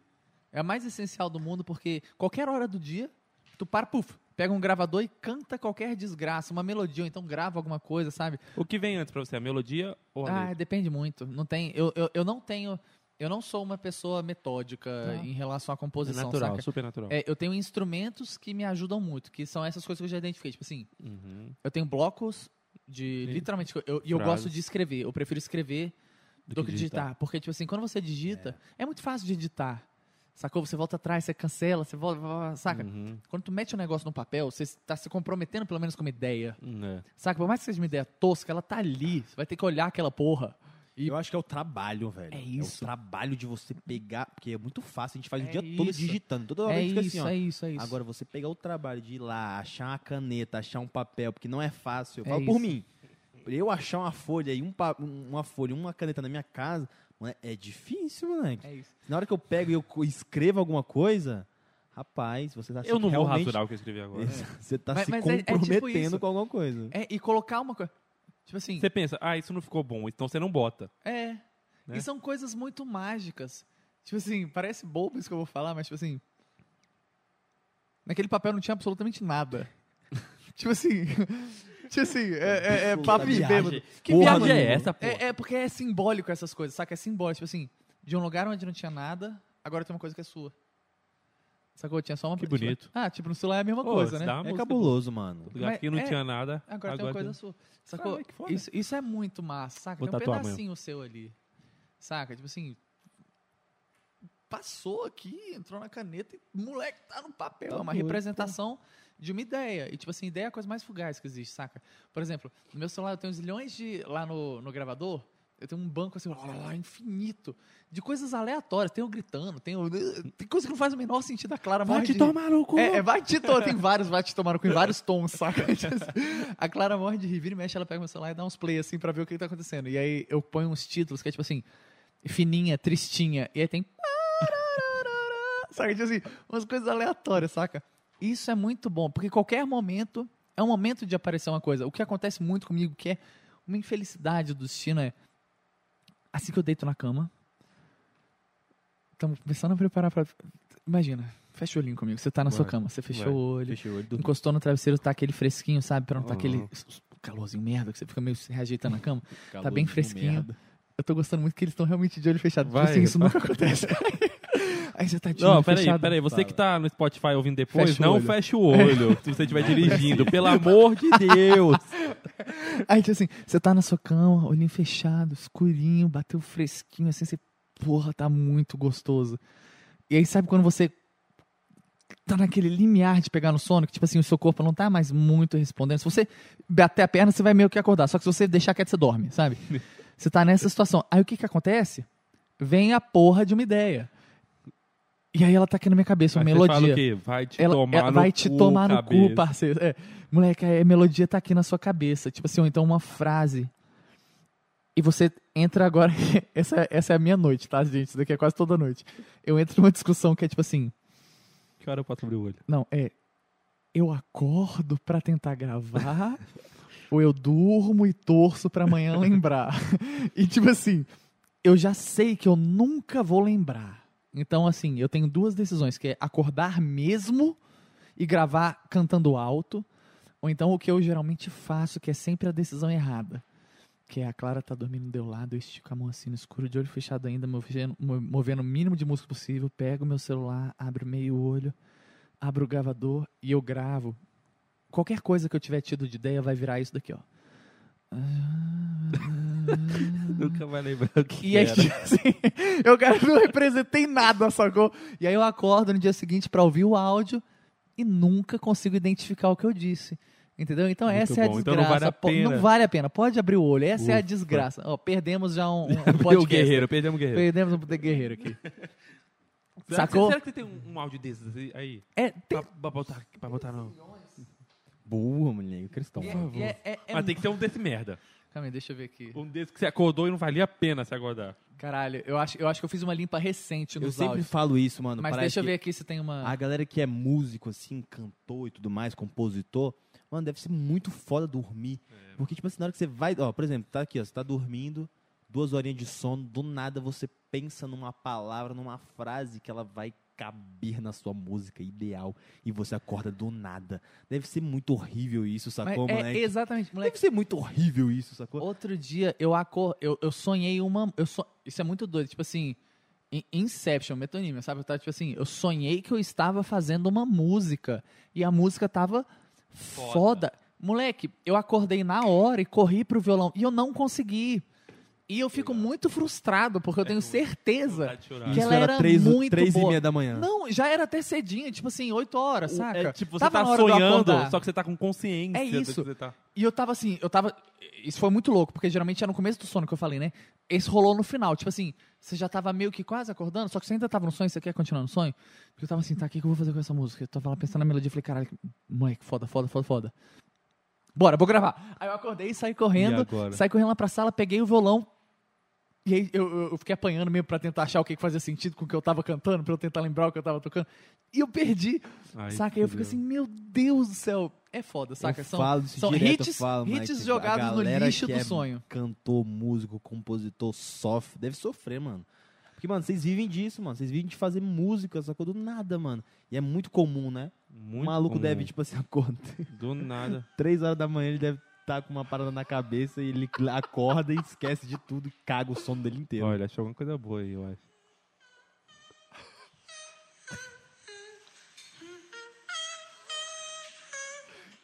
é a mais essencial do mundo, porque qualquer hora do dia, tu para, puf, pega um gravador e canta qualquer desgraça, uma melodia, ou então grava alguma coisa, sabe? O que vem antes pra você? A melodia ou a Ah, letra? depende muito. Não tem, eu, eu, eu não tenho, eu não sou uma pessoa metódica Tá. em relação à É composição, natural, saca? super natural. É, eu tenho instrumentos que me ajudam muito, que são essas coisas que eu já identifiquei. Tipo assim, Uhum. eu tenho blocos de. Literalmente, eu, e eu Frases. gosto de escrever. Eu prefiro escrever do, Do que que digitar. digitar. Porque, tipo assim, quando você digita, é. muito fácil de editar. Sacou? Você volta atrás, você cancela, você volta. Saca? Uhum. Quando tu mete um negócio no papel, você está se comprometendo pelo menos com uma ideia. Hum, é. Saca? Por mais que seja uma ideia tosca, ela tá ali. Você vai ter que olhar aquela porra. E- Eu acho que é o trabalho, velho. É isso. o trabalho de você pegar, porque é muito fácil, a gente faz É o dia todo isso. digitando. Toda hora É fica isso, assim, ó. é isso, é isso. Agora, você pegar o trabalho de ir lá, achar uma caneta, achar um papel, porque não é fácil. Eu É falo por isso. mim. Eu achar uma folha e um uma folha, e uma caneta na minha casa, mano, é difícil, moleque. É isso. Na hora que eu pego e eu escrevo alguma coisa, rapaz, você tá se Eu não vou realmente... rasurar o que eu escrevi agora. Você tá Mas- se mas é- é tipo comprometendo com alguma coisa. É, e colocar uma coisa. Tipo assim, Você pensa, ah, isso não ficou bom, então você não bota. é. Né? E são coisas muito mágicas. Tipo assim, parece bobo isso que eu vou falar, mas tipo assim. Naquele papel não tinha absolutamente nada. tipo assim. Tipo assim, é, é, é papo de bêbado. Que Porra, viagem é essa, pô? É, é porque é simbólico essas coisas, saca? É simbólico. Tipo assim, de um lugar onde não tinha nada, agora tem uma coisa que é sua. Sacou? Tinha só uma Que tipo, bonito. Ah, tipo, no celular é a mesma Pô, coisa, né? dá uma É música cabuloso, mano. Mas que não é- tinha nada. Agora, tem uma coisa sua. Sacou? Caralho, que foda. Isso, isso é muito massa, saca? Vou tem um tatuar amanhã. pedacinho seu ali. Saca? Tipo assim. Passou aqui, entrou na caneta e moleque tá no papel. Tá é uma doido, representação de uma ideia. E, tipo assim, ideia é a coisa mais fugaz que existe, saca? Por exemplo, no meu celular eu tenho zilhões de. Lá no, no gravador, eu tenho um banco assim, lá, lá, infinito. De coisas aleatórias. Tem eu gritando, tem, o- tem coisa que não faz o menor sentido. A Clara morre de rir. no cu. É, é, vai te tomar, tem vários vai te tomar no cu em vários tons, saca? A Clara morre de rir, e mexe, ela pega meu celular e dá uns play assim pra ver o que, que tá acontecendo. E aí eu ponho uns títulos que é tipo assim, fininha, tristinha, e aí tem. Saca? Tipo assim, umas coisas aleatórias, saca? Isso é muito bom, porque qualquer momento é um momento de aparecer uma coisa. O que acontece muito comigo, que é uma infelicidade do destino, é assim que eu deito na cama. Estamos começando a preparar pra. Imagina, fecha o olhinho comigo. Você tá na sua cama, você fechou vai. o olho, o olho. encostou no travesseiro, tá aquele fresquinho, sabe? Pra não tá Uhum. aquele calorzinho merda, que você fica meio se reajeitando na cama. Tá bem fresquinho. merda. Eu tô gostando muito que eles estão realmente de olho fechado. Tipo Vai, assim, isso nunca acontece. Aí você tá de Não, peraí, fechado. peraí. Você que tá no Spotify ouvindo depois, Fecha não feche o olho se você estiver dirigindo. Pelo amor de Deus. Aí, tipo assim, você tá na sua cama, olhinho fechado, escurinho, bateu fresquinho, assim, você, porra, tá muito gostoso. E aí, sabe quando você tá naquele limiar de pegar no sono, que, tipo assim, o seu corpo não tá mais muito respondendo. Se você bater a perna, você vai meio que acordar. Só que se você deixar quieto, você dorme, sabe? Você tá nessa situação. Aí, o que que acontece? Vem a porra de uma ideia. E aí, ela tá aqui na minha cabeça, uma Aí você fala o melodia. quê? Vai te Ela, tomar ela no vai te cu, tomar no cabeça. cu, parceiro. É. Moleque, a melodia tá aqui na sua cabeça. Tipo assim, ou então uma frase. E você entra agora. essa, essa é a minha noite, tá, gente? Isso daqui é quase toda noite. Eu entro numa discussão que é tipo assim. Que hora eu posso abrir o olho? Não, é. Eu acordo pra tentar gravar. ou eu durmo e torço pra amanhã lembrar. e tipo assim, eu já sei que eu nunca vou lembrar. Então, assim, eu tenho duas decisões, que é acordar mesmo e gravar cantando alto. Ou então o que eu geralmente faço, que é sempre a decisão errada. Que é a Clara tá dormindo do meu lado, eu estico a mão assim no escuro, de olho fechado ainda, movendo, mo- movendo o mínimo de música possível, pego meu celular, abro meio olho, abro o gravador e eu gravo. Qualquer coisa que eu tiver tido de ideia vai virar isso daqui, ó. Nunca vai lembrar o que E aí, era. tipo assim, eu não representei nada, sacou? E aí eu acordo no dia seguinte pra ouvir o áudio e nunca consigo identificar o que eu disse. Entendeu? Então Muito essa é a bom. desgraça. Então não vale a pena. Não vale a pena. Pode abrir o olho. Essa é a Ufa. desgraça. Ó, perdemos já um, um o podcast. guerreiro, perdemos o guerreiro. Perdemos um guerreiro aqui. Sacou? será que você tem um, um áudio desses aí? É, tem, Pra, pra botar, pra botar no... Boa, moleque. Cristão. é- e é- é- é- Mas tem que ter um desse merda. Calma aí, deixa eu ver aqui. Um desse que você acordou e não valia a pena se acordar. Caralho, eu acho, eu acho que eu fiz uma limpa recente Eu nos sempre áudios. falo isso, mano. Mas parece deixa eu que ver aqui se tem uma... A galera que é músico, assim, cantor e tudo mais, compositor, mano, deve ser muito foda dormir. Porque, tipo assim, na hora que você vai. Ó, por exemplo, tá aqui, ó, você tá dormindo, duas horinhas de sono, do nada você pensa numa palavra, numa frase que ela vai caber na sua música ideal e você acorda do nada. Deve ser muito horrível isso, Mas sacou, é moleque? exatamente, moleque. Deve ser muito horrível isso, sacou? Outro dia eu acor... eu, eu sonhei uma. Eu so... Isso é muito doido. Tipo assim, in- Inception, metonímia, sabe? Eu tava, tipo assim, eu sonhei que eu estava fazendo uma música. E a música tava foda. Moleque, eu acordei na hora e corri pro violão. E eu não consegui. E eu fico muito frustrado, porque eu tenho certeza que ela era três, muito três e boa. meia da manhã. Não, já era até cedinho, tipo assim, 8 horas, saca? É, tipo, você Tava tá sonhando, só que você tá com consciência É que isso. você tá. E eu tava assim, eu tava. Isso foi muito louco, porque geralmente é no começo do sono que eu falei, né? Esse rolou no final. Tipo assim, você já tava meio que quase acordando, só que você ainda tava no sonho, você quer continuar no sonho? Porque eu tava assim, tá, o que, que eu vou fazer com essa música? Eu tava lá pensando na melodia e falei, caralho, moleque, foda, foda, foda, foda. Bora, vou gravar. Aí eu acordei, saí E correndo, saí correndo lá pra sala, peguei o violão, E aí eu, eu- fiquei apanhando mesmo pra tentar achar o que que fazia sentido com o que eu tava cantando, pra eu tentar lembrar o que eu tava tocando. E eu perdi, Ai, saca? E eu fico assim, meu Deus do céu. É foda, saca? Eu São, falo isso são direto, hits, falo, hits Mike, a jogados no lixo que do é sonho. Cantor, músico, compositor, sofre. Deve sofrer, mano. Porque, mano, vocês vivem disso, mano. Vocês vivem de fazer música, sacou? Do nada, mano. E é muito comum, né? Muito o maluco comum. deve, tipo assim, acordar. Do nada. Três horas da manhã ele deve estar com uma parada na cabeça e ele acorda e esquece de tudo e caga o sono dele inteiro. Olha, achou alguma coisa boa aí, eu acho.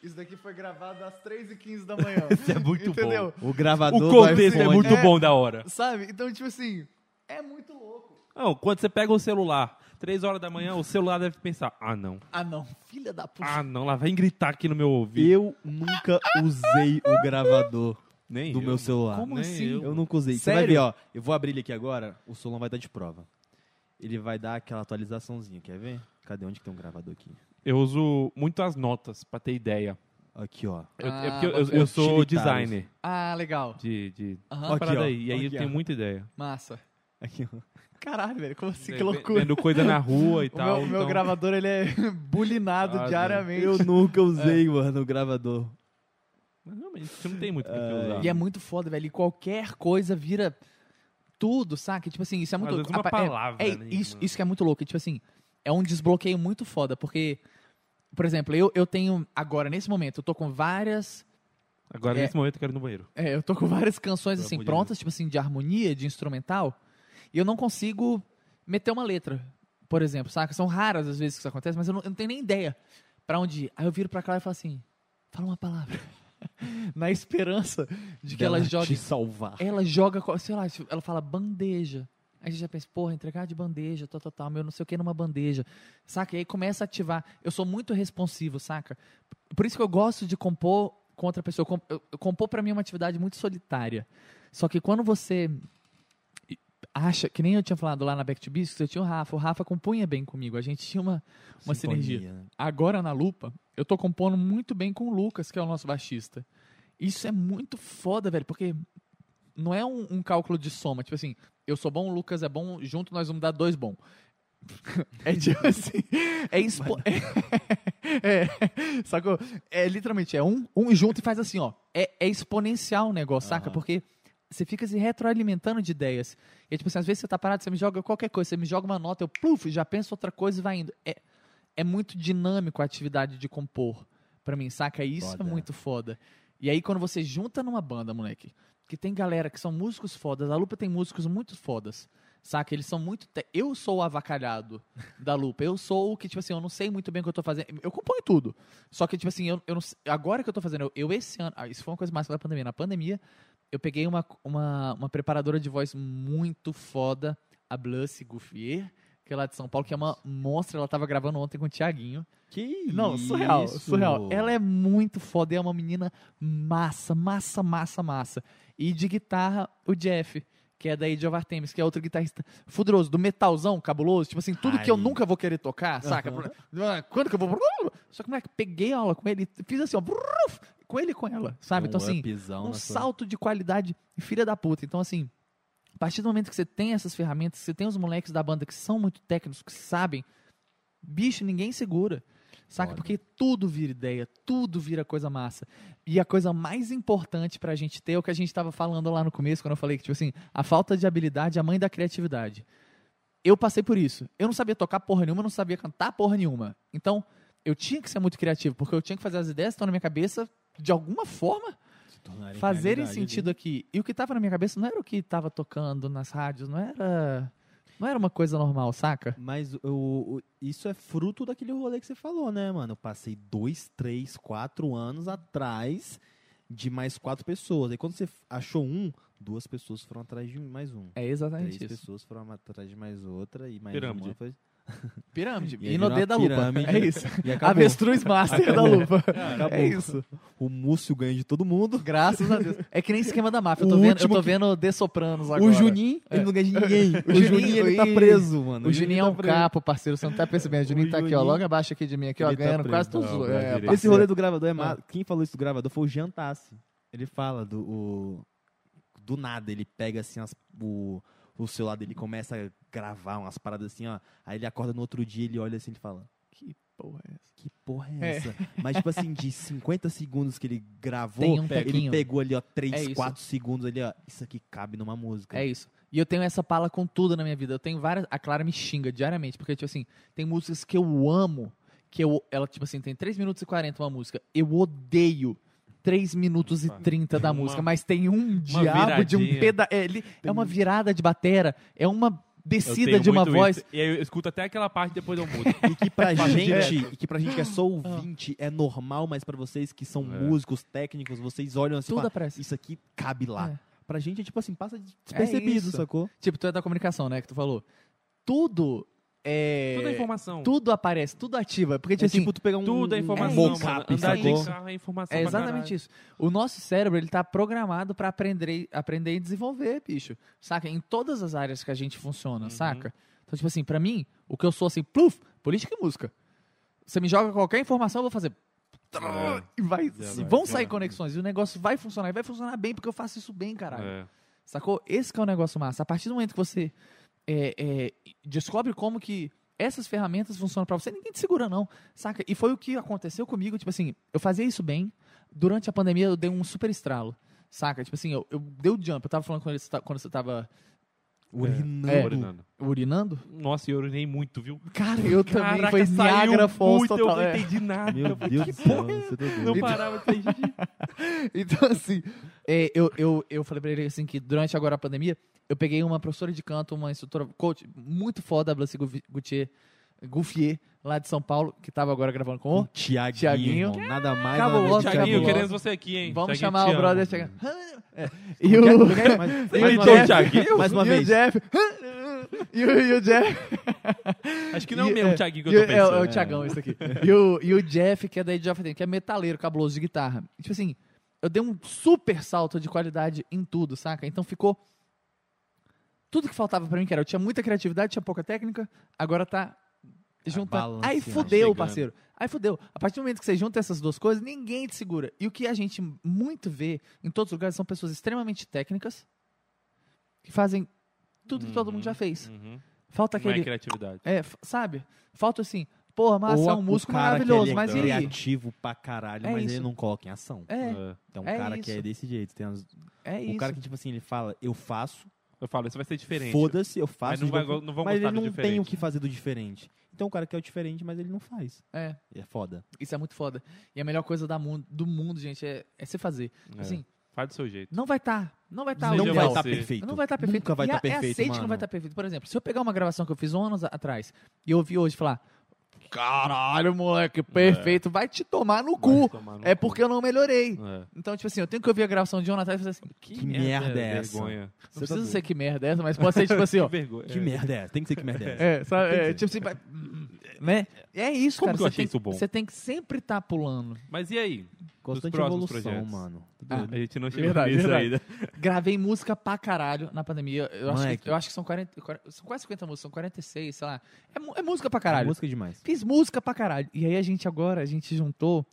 Isso daqui foi gravado às 3h15 da manhã. Isso é muito Entendeu? bom. O gravador O contexto é muito É. bom da hora. Sabe? Então, tipo assim, é muito louco. Não, quando você pega o celular, três horas da manhã, o celular deve pensar, ah não, Ah, não. Filha da puta. ah não, lá vem gritar aqui no meu ouvido. Eu nunca usei o gravador Nem do eu, meu celular. Como nem assim? eu. Eu nunca usei. Você vai Sério? ver, ó. Eu vou abrir ele aqui agora. O Solon vai estar de prova. Ele vai dar aquela atualizaçãozinha. Quer ver? Cadê? Onde que tem um gravador aqui? Eu uso muito as notas, pra ter ideia. Aqui, ó. Eu, Ah, é porque eu, eu- eu sou designer Ah, legal. de, de Aham. Aqui, parada ó. aí. E aí eu Aqui, tenho ó. muita ideia. Massa. Aqui, ó. Caralho, velho, como assim? Que loucura. Vendo coisa na rua e O tal. meu, o meu então- gravador, ele é bulinado Ah, diariamente. Eu nunca usei, mano, o gravador. Mas realmente, você não tem muito o que usar. E é muito foda, velho. E qualquer coisa vira tudo, saca? Tipo assim, isso é muito Às vezes uma é- palavra, é, né, isso, mano? isso que é muito louco. Tipo assim, é um desbloqueio muito foda, porque, por exemplo, eu, eu tenho, agora, nesse momento, eu tô com várias. Agora, É. nesse momento, eu quero ir no banheiro. é, eu tô com várias canções assim prontas, tipo assim, de harmonia, de instrumental, e eu não consigo meter uma letra, por exemplo, saca? São raras as vezes que isso acontece, mas eu não, eu não tenho nem ideia pra onde ir. Aí eu viro pra cá e falo assim: fala uma palavra. Na esperança de que ela jogue te salvar. ela joga, sei lá, ela fala bandeja. Aí a gente já pensa, porra, entregar de bandeja, tal, tal, tal, meu não sei o que numa bandeja. Saca? E aí começa a ativar. Eu sou muito responsivo, saca? Por isso que eu gosto de compor com outra pessoa. Com- eu- eu- Compor pra mim é uma atividade muito solitária. Só que quando você acha, que nem eu tinha falado lá na Back to Biscuits, eu tinha o Rafa. O Rafa compunha bem comigo. A gente tinha uma, uma sinergia. né? Agora na Lupa, eu tô compondo muito bem com o Lucas, que é o nosso baixista. Isso é muito foda, velho, porque não é um, um cálculo de soma. Tipo assim, eu sou bom, o Lucas é bom, junto nós vamos dar dois bom. É tipo assim, é, expo... é, sacou? É literalmente, é um, um junto e faz assim, ó. É, é exponencial o negócio, saca? Aham. Porque você fica se retroalimentando de ideias. E tipo assim, às vezes você tá parado, você me joga qualquer coisa, você me joga uma nota, eu pluf, já penso outra coisa e vai indo. É, é muito dinâmico a atividade de compor pra mim, saca? Isso Foda. é muito foda. E aí quando você junta numa banda, moleque, que tem galera que são músicos fodas, a Lupa tem músicos muito fodas. Saca? Eles são muito. te- Eu sou o avacalhado da Lupa. Eu sou o que, tipo assim, eu não sei muito bem o que eu tô fazendo. Eu componho tudo. Só que, tipo assim, eu, eu não agora que eu tô fazendo, eu, eu esse ano. ah, Isso foi uma coisa massa da pandemia. Na pandemia, eu peguei uma, uma, uma preparadora de voz muito foda, a Blussy Gouffier, que é lá de São Paulo, que é uma monstra. Ela tava gravando ontem com o Thiaguinho. Que Não, surreal, isso? surreal. Ela é muito foda, é uma menina massa, massa, massa, massa. E de guitarra, o Jeff, que é da Age of Artemis, que é outro guitarrista fuderoso, do metalzão, cabuloso, tipo assim, tudo que eu Ai. nunca vou querer tocar, saca? Ah, Quando que eu vou... Só que, moleque, peguei aula com ele, fiz assim, ó, com ele e com ela, sabe? Um então, assim, um na sua- salto de qualidade filha da puta. Então, assim, a partir do momento que você tem essas ferramentas, que você tem os moleques da banda que são muito técnicos, que sabem, bicho, ninguém segura. Saca? Foda. Porque tudo vira ideia, tudo vira coisa massa. E a coisa mais importante pra gente ter é o que a gente tava falando lá no começo, quando eu falei que, tipo assim, a falta de habilidade é a mãe da criatividade. Eu passei por isso. Eu não sabia tocar porra nenhuma, não sabia cantar porra nenhuma. Então, eu tinha que ser muito criativo, porque eu tinha que fazer as ideias que estão na minha cabeça de alguma forma fazerem realidade sentido aqui. E o que tava na minha cabeça não era o que tava tocando nas rádios, não era. Não era uma coisa normal, saca? Mas o, o- isso é fruto daquele rolê que você falou, né, mano? Eu passei dois, três, quatro anos atrás de mais quatro pessoas. Aí quando você achou um, duas pessoas foram atrás de mais um. É exatamente Três isso. pessoas foram atrás de mais outra e mais Pirâmide. uma foi... Pirâmide. E E no D da lupa. É isso. Avestruz Master da lupa. Acabou. É isso. O Múcio ganha de todo mundo. Graças a Deus. É que nem esquema da máfia. Eu O tô vendo, eu tô vendo The Sopranos agora. O Juninho, ele É. não ganha de ninguém. O, O Juninho, Juninho, ele tá preso, mano. O Juninho é tá um preso. capo, parceiro. Você não tá percebendo. O Juninho O tá aqui, ó. Juninho- Logo abaixo aqui de mim, aqui, ó. Ele tá Ganhando preso. quase todos É. Esse rolê do gravador é. Ah. Quem falou isso do gravador foi o Jean Tassi. Ele fala do, o- do nada, ele pega assim as, o, o celular dele começa a gravar umas paradas assim, ó. Aí ele acorda no outro dia, ele olha assim e fala, Que porra é essa? que porra é É. essa? Mas, tipo assim, de 50 segundos que ele gravou, um ele pegou ali, ó, 3, É isso. 4 segundos ali, ó. Isso aqui cabe numa música. É isso. E eu tenho essa pala com tudo na minha vida. Eu tenho várias. A Clara me xinga diariamente, porque, tipo assim, tem músicas que eu amo, que eu. Ela, tipo assim, tem 3 minutos e 40 uma música. Eu odeio 3 minutos e Opa. 30 da Uma- música, mas tem um diabo de um peda. É, ele- é uma virada de batera, é uma descida de uma voz. isso. E aí eu escuto até aquela parte depois eu mudo. E que pra gente, e que pra gente que é só ouvinte, é normal, mas pra vocês que são É. músicos, técnicos, vocês olham assim e Tudo falam, aparece. isso aqui cabe lá. É. Pra gente é tipo assim, passa despercebido, isso. sacou? Tipo, tu é da comunicação, né? Que tu falou. Tudo é. Tudo é informação. Tudo aparece, tudo ativa. Porque, tipo, É assim, tipo tu pegar um, Tudo é um informação, mocap, mano. Andar de carro é informação É exatamente isso. O nosso cérebro, ele tá programado pra aprender, aprender e desenvolver, bicho. Saca? Em todas as áreas que a gente funciona, Uhum. saca? Então, tipo assim, pra mim, o que eu sou assim, pluf, política e música. Você me joga qualquer informação, eu vou fazer. É. E vai, vai, vão sair conexões. E o negócio vai funcionar. E vai funcionar bem, porque eu faço isso bem, caralho. É. Sacou? Esse que é o negócio massa. A partir do momento que você é, é, descobre como que essas ferramentas funcionam pra você, ninguém te segura, não. Saca? E foi o que aconteceu comigo. Tipo assim, eu fazia isso bem. Durante a pandemia, eu dei um super estralo. Saca? Tipo assim, eu, eu dei o jump. Eu tava falando com ele quando você tava Urinando. É. Urinando. urinando. Nossa, eu urinei muito, viu? Cara, eu também. Caraca, Foi saiu Niagara Falls muito, total. Eu não é. entendi nada. Meu Deus que do céu, porra é você tá doido. Não parava de. Então, assim, é, eu, eu, eu falei pra ele assim que durante agora a pandemia, eu peguei uma professora de canto, uma instrutora, coach, muito foda, a Blancy Gutier, Guffier, lá de São Paulo, que tava agora gravando com o. Tiaguinho, Tiaguinho. nada mais. Cabuloso, nada menos que Tiaguinho, queremos você aqui, hein? Vamos Tiaguinho, chamar o brother. amo. Chega... É. E o, é? Mais- e uma vez. Thiaguinho? Mais uma e o vez. Jeff. E o, e o Jeff. Acho que não é o mesmo é, Thiaguinho que eu tô é, o- é pensando. o Thiagão, isso aqui. E o, e o Jeff, que é da Age of Ten, que é metaleiro, cabuloso de guitarra. E, tipo assim, eu dei um super salto de qualidade em tudo, saca? Então ficou. Tudo que faltava pra mim, que era, eu tinha muita criatividade, tinha pouca técnica, agora tá juntando. balanceando. Aí fudeu, Chegando. parceiro. Aí fudeu. A partir do momento que você junta essas duas coisas, ninguém te segura. E o que a gente muito vê em todos os lugares são pessoas extremamente técnicas que fazem tudo que todo mundo já fez. Uhum. Falta Não é aquele. criatividade. É, sabe? Falta assim, porra, massa, Ou é a- um músico cara que maravilhoso, ele é mas e aí? criativo pra caralho, É mas isso. ele não coloca em ação. É, É. Tem um É cara que é isso. desse jeito. Tem uns- é o isso. cara que, tipo assim, ele fala, eu faço, Eu falo, isso vai ser diferente. foda-se, eu faço. Mas não, vai, não vão mas gostar ele não diferente. tem o que fazer do diferente. Então o cara quer o diferente, mas ele não faz. É, E é foda. isso é muito foda. E a melhor coisa da mundo, do mundo, gente, é, é se fazer. É. Assim, Faz do seu jeito. não vai estar, não vai estar Seja não vai você. estar perfeito. Não vai estar perfeito. Nunca vai estar a- perfeito, é aceite que mano. não vai estar perfeito. Por exemplo, se eu pegar uma gravação que eu fiz anos atrás e eu ouvir hoje falar, caralho, moleque, perfeito, vai te tomar no cu. Tomar no É cu. porque eu não melhorei. É. Então, tipo assim, eu tenho que ouvir a gravação de atrás e fazer assim, Que merda é essa? Vergonha. não Você tá precisa doido. ser que merda é essa, mas pode ser tipo assim, Que ó. vergonha. Que É. merda é essa? Tem que ser que merda é essa. É, sabe? É, que tipo assim, vai- né? É isso, Como cara. que eu achei tem, isso bom? Você tem que sempre estar pulando. Mas e aí? Constante próximos evolução, projetos. mano. Tá doido. A gente não chegou Verdade, nisso verdade. ainda. Gravei música pra caralho na pandemia. Eu, acho que, eu acho que são 40, 40 São quase 50 músicas, são 46, sei lá. É, é música pra caralho. Música demais. Fiz música pra caralho. E aí a gente agora, a gente juntou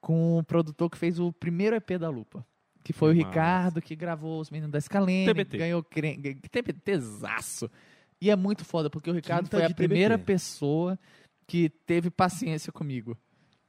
com o produtor que fez o primeiro EP da Lupa. Que foi o Ricardo, que gravou os meninos da Scalene. TBT. Ganhou cre- ganhou- TBTzaço. E é muito foda, porque o Ricardo Quinta foi a primeira TBT. pessoa que teve paciência comigo.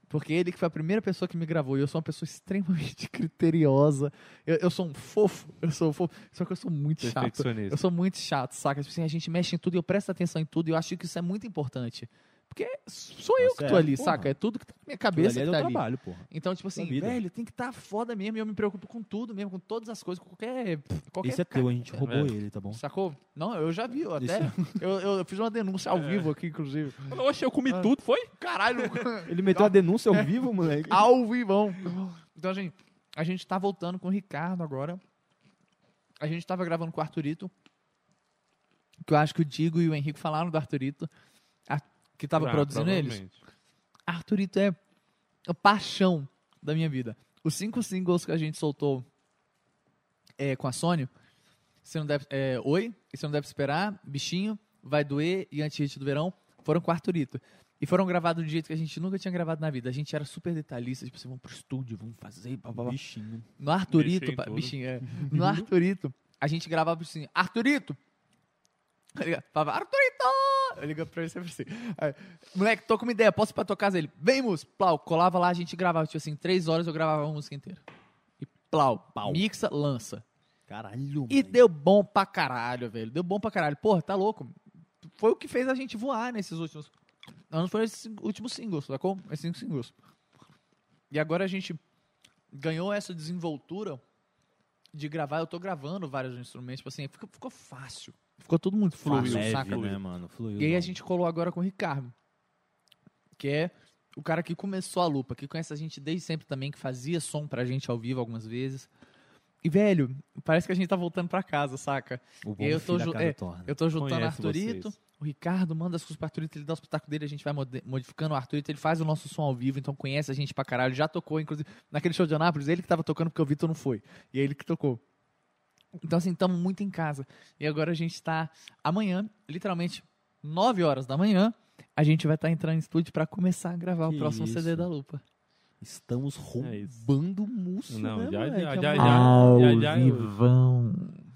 Porque ele que foi a primeira pessoa que me gravou. E eu sou uma pessoa extremamente criteriosa. Eu, eu sou um fofo. Eu sou um fofo. Só que eu sou muito chato. Eu sou muito chato, saca? Tipo assim, a gente mexe em tudo e eu presto atenção em tudo e eu acho que isso é muito importante. Porque sou eu Tá que tô ali, porra. saca? É tudo que tá na minha cabeça ali é que tá ali. trabalho, porra. Então, tipo assim, velho, tem que estar tá foda mesmo e eu me preocupo com tudo mesmo, com todas as coisas, com qualquer. qualquer Esse é teu, a gente roubou É. ele, tá bom? Sacou? Não, eu já vi, eu até. Esse- Eu, eu, fiz uma denúncia ao vivo aqui, inclusive. Oxe, eu Ah. comi tudo, foi? Caralho! Ele meteu a denúncia ao vivo, moleque. ao vivão. Então, assim, a gente tá voltando com o Ricardo agora. A gente tava gravando com o Arthurito. Que eu acho que o Digo e o Henrique falaram do Arthurito. Que tava Ah, produzindo eles. Arthurito é a paixão da minha vida. Os cinco singles que a gente soltou é, com a Sony, você não deve, é, Oi, e Você Não Deve Esperar, Bichinho, Vai Doer e Anti-Hit do Verão, foram com o Arthurito. E foram gravados de um jeito que a gente nunca tinha gravado na vida. A gente era super detalhista, tipo assim, vamos pro estúdio, vamos fazer, blá, blá, blá. Bichinho. No Arthurito, pa- bichinho, é. No Arthurito, a gente gravava assim, Arthurito! Ligava, falava, Arthurito! Eu ligava pra ele sempre assim. Aí, Moleque, tô com uma ideia, posso ir pra tua casa? Ele, vem, música. Plau, colava lá, a gente gravava, tipo assim, três horas eu gravava uma música inteira. E plau, Pau. mixa, lança. Caralho, E mãe. deu bom pra caralho, velho. Deu bom pra caralho. Porra, tá louco. Foi o que fez a gente voar nesses últimos anos. Foram esses últimos singles, sacou? Esses cinco singles. E agora a gente ganhou essa desenvoltura de gravar. Eu tô gravando vários instrumentos. Tipo assim, ficou, ficou fácil. Ficou tudo muito fácil, Leve, saca? né, mano? Fluiu. E aí a gente colou agora com o Ricardo, que é o cara que começou a lupa, que conhece a gente desde sempre também, que fazia som pra gente ao vivo algumas vezes. E, velho, parece que a gente tá voltando pra casa, saca? O bom eu tô filho da ju- casa é, torna. Eu tô juntando o Arthurito, vocês. o Ricardo manda as coisas pro Arthurito, ele dá o espetáculo dele, a gente vai modificando o Arthurito, ele faz o nosso som ao vivo, então conhece a gente pra caralho, já tocou, inclusive, naquele show de Anápolis, ele que tava tocando porque o Vitor não foi, e é ele que tocou. Então, assim, estamos muito em casa. E agora a gente tá, amanhã, literalmente, 9 horas da manhã, a gente vai estar entrando em estúdio pra começar a gravar Que o próximo CD isso. da Lupa. Estamos É roubando música, Não, né, já- já- É já- já- já- vivão.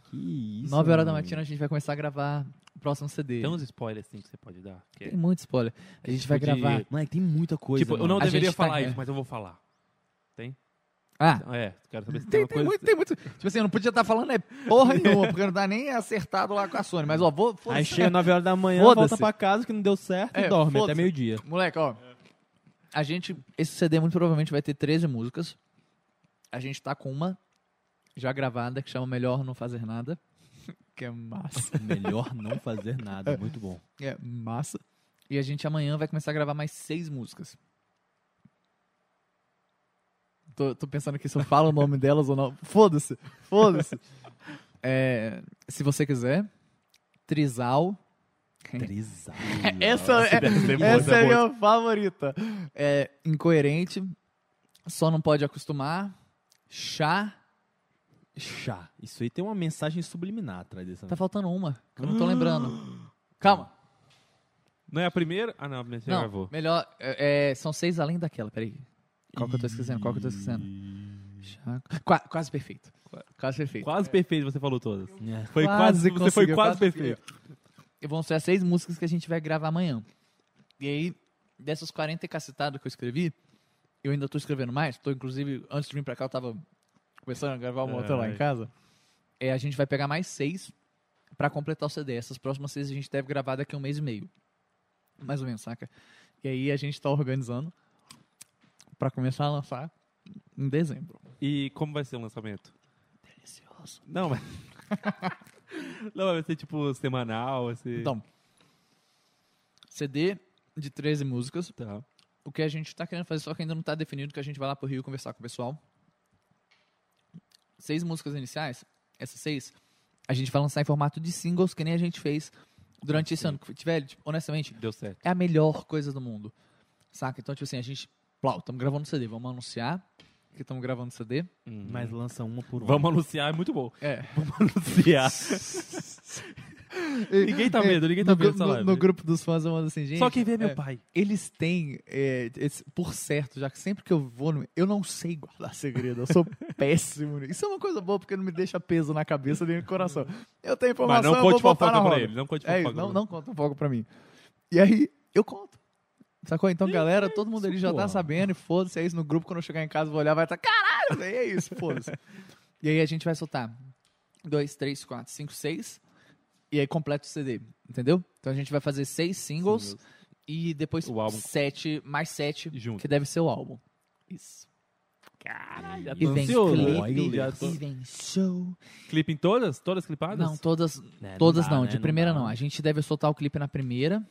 Que isso, 9 horas da mano. matina a gente vai começar a gravar o próximo CD. Tem uns spoilers assim que você pode dar. que é- Tem muito spoiler. A gente vai tipo de- gravar. Moleque, tem muita coisa, Tipo, eu mano. não A deveria tá- falar é. isso, mas eu vou falar. Ah, É, quero saber se tem, tem, tem coisa. muito, tem muito. Tipo assim, eu não podia estar falando é porra nenhuma, porque não tá nem acertado lá com a Sony. Mas, ó, vou. Aí chega 9 horas da manhã, volta pra casa que não deu certo É, e dorme até meio-dia. Moleque, ó. A gente. Esse CD muito provavelmente vai ter 13 músicas. A gente tá com uma já gravada que chama Melhor Não Fazer Nada. Que é massa. Melhor não fazer nada, muito bom. É massa. E a gente amanhã vai começar a gravar mais seis músicas. Tô, tô pensando aqui se eu falo o nome delas ou não. Foda-se, foda-se. É, se você quiser, Trisal. Trisal. Essa é, essa é a minha favorita. É, incoerente. Só não pode acostumar. Chá. Chá. Isso aí tem uma mensagem subliminar atrás dessa. Tá faltando uma, que eu não tô lembrando. Calma. Não é a primeira? Ah, não, a primeira Não, gravou. melhor. é, é, são seis além daquela, peraí. Qual que eu tô esquecendo? Qual que eu tô esquecendo? Qua- quase perfeito. Quase perfeito. Quase perfeito você falou todas. É. Foi quase, você foi conseguiu, quase perfeito. E vão ser as seis músicas que a gente vai gravar amanhã. E aí, dessas 40 e cacetadas que eu escrevi, eu ainda tô escrevendo mais. Tô, inclusive, antes de vir pra cá, eu tava começando a gravar uma outra lá Ai. em casa. É, a gente vai pegar mais seis pra completar o CD. Essas próximas seis a gente deve gravar daqui a um mês e meio. Mais ou menos, saca? E aí a gente tá organizando pra começar a lançar em dezembro. E como vai ser o lançamento? Delicioso. Não, mas. não, vai ser tipo semanal, vai ser. Então, CD de 13 músicas. Tá. o que a gente tá querendo fazer, só que ainda não tá definido, que a gente vai lá pro Rio conversar com o pessoal. Seis músicas iniciais, essas seis, a gente vai lançar em formato de singles, que nem a gente fez durante esse ano. Que, velho, tipo, honestamente, Deu certo. é a melhor coisa do mundo. Saca? Então, tipo assim, a gente. Plau, estamos gravando CD, vamos anunciar que estamos gravando CD. Hum. Mas lança uma por uma. Vamos anunciar, é muito bom. É. Vamos anunciar. ninguém tá vendo, ninguém tá no, vendo essa no- live. no grupo dos fãs eu mando assim, gente. Só quem vê é meu é, pai. Eles têm, é, esse- por certo, já que sempre que eu vou, no, eu não sei guardar segredo, eu sou péssimo. Isso é uma coisa boa, porque não me deixa peso na cabeça nem no coração. Eu tenho Mas informação, não eu vou conte botar fofoca pra ele. Não conte É fofoca não, não conta um pra mim. E aí, eu conto. Sacou? Então, galera, todo mundo ali já tá sabendo, e foda-se, é isso no grupo, quando eu chegar em casa, vou olhar, vai estar, caralho, velho, é isso, foda-se. e aí a gente vai soltar dois, três, quatro, cinco, seis, e aí completa o CD, entendeu? Então a gente vai fazer seis singles, e depois O álbum. sete, mais sete, Junto. que deve ser o álbum. Isso. Caralho, e vem clipe, tô- e vem show. Clipe em todas? Todas clipadas? Não, todas, É, Todas dá, não, né? de primeira dá. não. A gente deve soltar o clipe na primeira.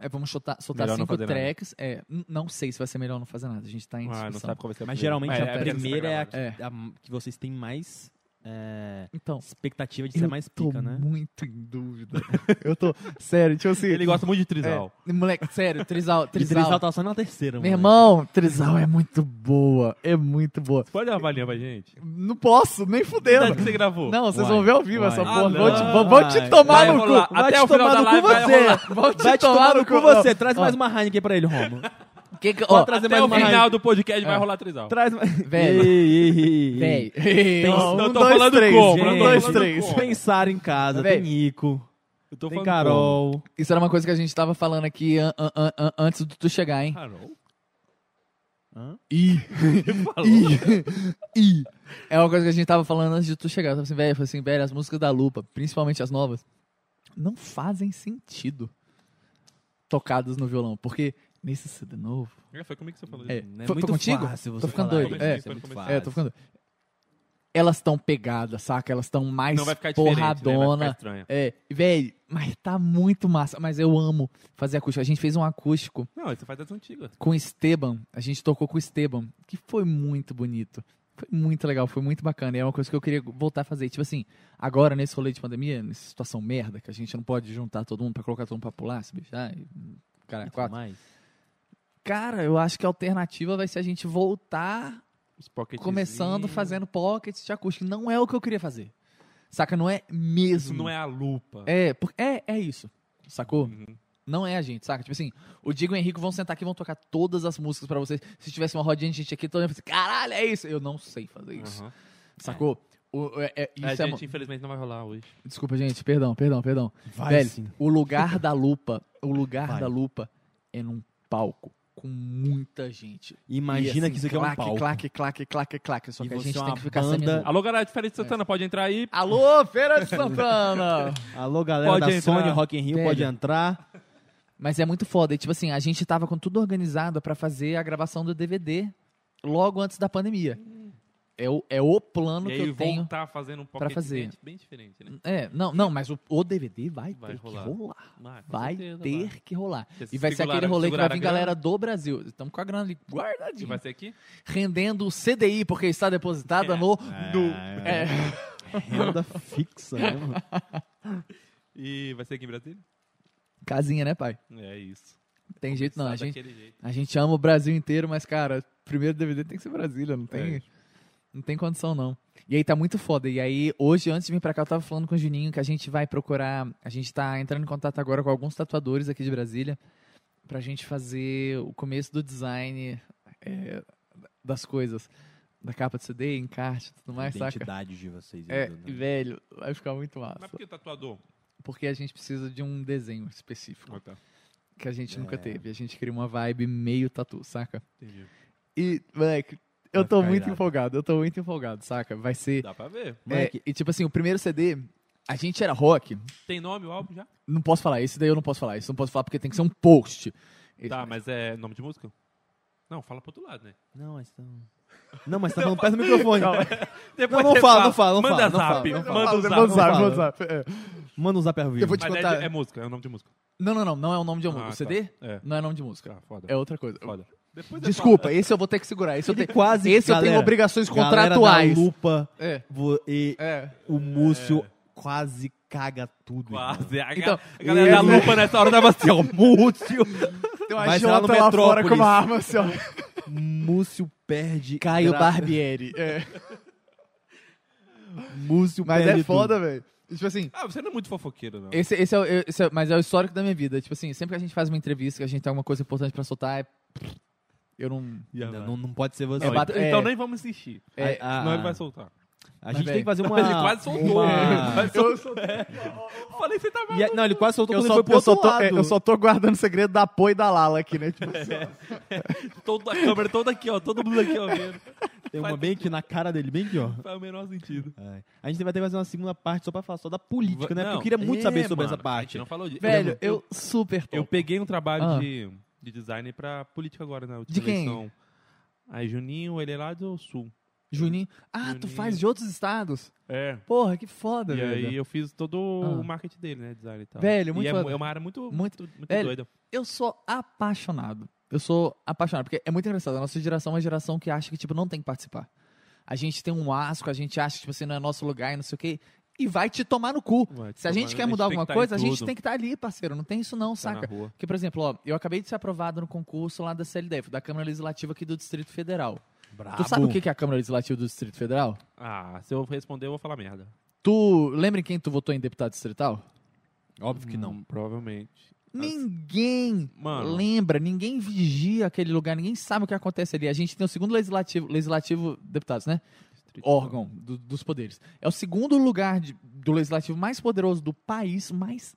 É, vamos soltar, soltar cinco tracks. É, não sei se vai ser melhor não fazer nada. A gente tá em Ah, não discussão. sabe qual vai ser a Mas geralmente É, a é, primeira é que, a que vocês têm mais é, Então, expectativa de ser eu mais tô pica, né? muito em dúvida. eu tô, sério, tipo assim... Ele gosta muito de trisal. é, moleque, sério, Trisal, E Trisal. Trisal tá só na terceira, Meu irmão, Trisal é muito boa. É muito boa. Pode dar uma palhinha pra gente? Não posso, nem fudendo. que você gravou. Não, vocês Vai, vão ver ao vivo vai. essa Ah, porra. não. vou, te, vou, vou te Vai. tomar Vai no rolar. cu. Vai Até te o final tomar no cu live vai você. rolar. Vou te Vai te tomar no cu você. Traz Ó. mais uma Heineken pra ele, Romo. Que que, ó, trazer Até mais o uma final do podcast É. vai rolar trisal. Traz mais. Velho. Ei, ei, ei, ei. Véi. Ó, Eu um, tô dois, falando três. como, Um, eu tô dois, falando três. como. Pensar em casa, Véi. tem Nico, Eu tô tem falando Carol. Isso era uma coisa que a gente tava falando aqui an- an- an- an- antes de tu chegar, hein? Carol? Hã? Ih. Falou. Ih. É uma coisa que a gente tava falando antes de tu chegar. Eu tava assim, velho, eu falei assim, velho, as músicas da Lupa, principalmente as novas, não fazem sentido tocadas no violão. Porque nesse CD novo. É, foi comigo que você falou É, isso. Não é Foi- foi muito contigo? fácil você Tô ficando falar doido. É. Foi-. É, tô ficando. Elas estão pegadas, saca? Elas estão mais Não vai ficar diferente, né? Vai porradona. ficar estranho. É, velho, mas tá muito massa. Mas eu amo fazer acústico. A gente fez um acústico Não, isso faz das antigas. com o Esteban. A gente tocou com o Esteban, que foi muito bonito. Foi muito legal, foi muito bacana. E é uma coisa que eu queria voltar a fazer. Tipo assim, agora nesse rolê de pandemia, nessa situação merda, que a gente não pode juntar todo mundo pra colocar todo mundo pra pular, se beijar, e, cara, quatro. mais. Cara, eu acho que a alternativa vai ser a gente voltar começando fazendo pockets de acústico. Não é o que eu queria fazer. Saca? Não é mesmo. Isso não é a lupa. É, é, é isso. Sacou? Uhum. Não é a gente, saca? Tipo assim, o Diego e o Henrique vão sentar aqui e vão tocar todas as músicas pra vocês. Se tivesse uma rodinha de gente aqui, todo mundo ia falar assim, caralho, é isso. Eu não sei fazer isso. Aham. Sacou? O- é- é- isso A é gente, mo- infelizmente, não vai rolar hoje. Desculpa, gente. Perdão, perdão, perdão. Vai Velho, sim. o lugar da lupa, o lugar Vai. da lupa é num palco com muita gente. Imagina assim, que isso aqui é um palco. Claque, claque, claque, claque. Só E que a gente é tem que ficar banda- sendo... Alô, galera de Feira de Santana, pode entrar aí. Alô, Feira de Santana! Alô, galera Pode da entrar. Sony Rock in Rio, Velho. pode entrar. Mas é muito foda. E, tipo assim, a gente tava com tudo organizado pra fazer a gravação do DVD logo antes da pandemia. É o, é o plano E que aí eu tenho. voltar fazendo um pra pocket fazer. bem, diferente, né? É, não, não, mas o, o DVD vai, Vai ter rolar. que rolar. Vai, com Vai certeza, ter vai. que rolar. Porque E vai ser aquele rolê que vai vir galera do Brasil. Estamos com a grana ali E guardadinha. vai ser aqui? Rendendo o CDI, porque está depositada no. no é, Renda fixa, né, mano? E vai ser aqui em Brasília? casinha, né, pai? É isso. Tem jeito não. A gente, jeito. a gente ama o Brasil inteiro, mas, cara, primeiro DVD tem que ser Brasília, não tem. É. Não tem condição, não. E aí tá muito foda. E aí, hoje, antes de vir pra cá, eu tava falando com o Juninho que a gente vai procurar. A gente tá entrando em contato agora com alguns tatuadores aqui de Brasília pra gente fazer o começo do design é, das coisas. Da capa de CD, encarte e tudo mais, saca? Identidade de vocês. É, né? velho, vai ficar muito massa. Mas por que tatuador? Porque a gente precisa de um desenho específico Ah, tá. que a gente nunca É. teve. A gente cria uma vibe meio tatu, saca? Entendi. E, moleque, eu tô muito irado. empolgado, eu tô muito empolgado, saca? Vai ser. Dá pra ver. É, e tipo assim, o primeiro CD, a gente era rock. Tem nome o álbum já? Não posso falar, esse daí eu não posso falar. Isso não posso falar porque tem que ser um post. Esse- Tá, mas é nome de música? Não, fala pro outro lado, né? Não, mas tá... Não, mas tá falando perto do microfone. Depois Não, não fala, não fala, não Manda fala, não zap, fala, não manda o zap. Manda o zap, Manda manda o o zap, é. Manda um zap ao vivo. Eu vou te Mas é, contar. de- é música, é o nome de música. Não, não, não. Não é o nome de música. Ah, o tá. CD É. não é nome de música. Tá, foda. É outra coisa. Foda. Desculpa, esse eu vou ter que segurar. Esse eu tenho, quase... esse eu tenho galera, obrigações galera contratuais. Da lupa É, vo- e é. o Múcio quase caga tudo. Quase. A, Então, a galera da lupa nessa hora tava assim, ó, múcio. Tem uma jota lá fora com uma arma assim, ó. Múcio perde... Caio gra- Barbieri. É. Múcio Mas perde é foda, velho. Tipo assim, Ah, você não é muito fofoqueiro, não. esse, esse, é, o- esse é- mas é o histórico da minha vida. Tipo assim, sempre que a gente faz uma entrevista, que a gente tem alguma coisa importante pra soltar, é... eu não... Não, não, não pode ser você. É, Não, bate- então, então é- nem vamos insistir. É, A- Senão ele vai soltar. A gente tem que fazer uma... Ele quase soltou. uma- Vai soltar. Falei, você tá E a- não, ele quase soltou Eu quando só, ele foi pro eu, só tô, lado. é, eu só tô guardando o segredo da Pô e da Lala aqui, né? Tipo, Toda a câmera toda aqui, ó. Todo mundo aqui, ó. Vendo. Tem uma bem aqui na cara dele, bem aqui, ó. Faz o menor sentido. É. A gente vai ter que fazer uma segunda parte só pra falar só da política, né? Porque eu Não, queria muito é, saber sobre mano, essa A parte. gente não falou disso. Velho, eu super Eu topo. peguei um trabalho Ah. de, de design pra política agora na última De quem? eleição. Aí Juninho, ele é lá do sul. Juninho. Ah, tu Juninho. faz de outros estados? É. Porra, que foda, E velho. aí eu fiz todo Ah. o marketing dele, né? Design e tal. Velho, muito e é, foda. mu- é uma área muito, Muito- muito, muito Velho, doida. Eu sou apaixonado. Eu sou apaixonado, porque é muito engraçado. A nossa geração é uma geração que acha que, tipo, não tem que participar. A gente tem um asco, a gente acha que, tipo assim, não é nosso lugar e não sei o quê. E vai te tomar no cu. Se a gente quer mudar alguma tá coisa, a gente tem que estar ali, parceiro. Não tem isso não, Tá saca? Porque, por exemplo, ó, eu acabei de ser aprovado no concurso lá da CLDF, da Câmara Legislativa aqui do Distrito Federal. Brabo. Tu sabe o que que é a Câmara Legislativa do Distrito Federal? Ah, se eu responder, eu vou falar merda. Tu lembra em quem tu votou em deputado distrital? Óbvio que não. Hum, provavelmente. Ninguém Mano. lembra, ninguém vigia aquele lugar, ninguém sabe o que acontece ali. A gente tem o segundo legislativo, legislativo deputados, né? Órgão do- dos poderes. É o segundo lugar de- do legislativo mais poderoso do país, mais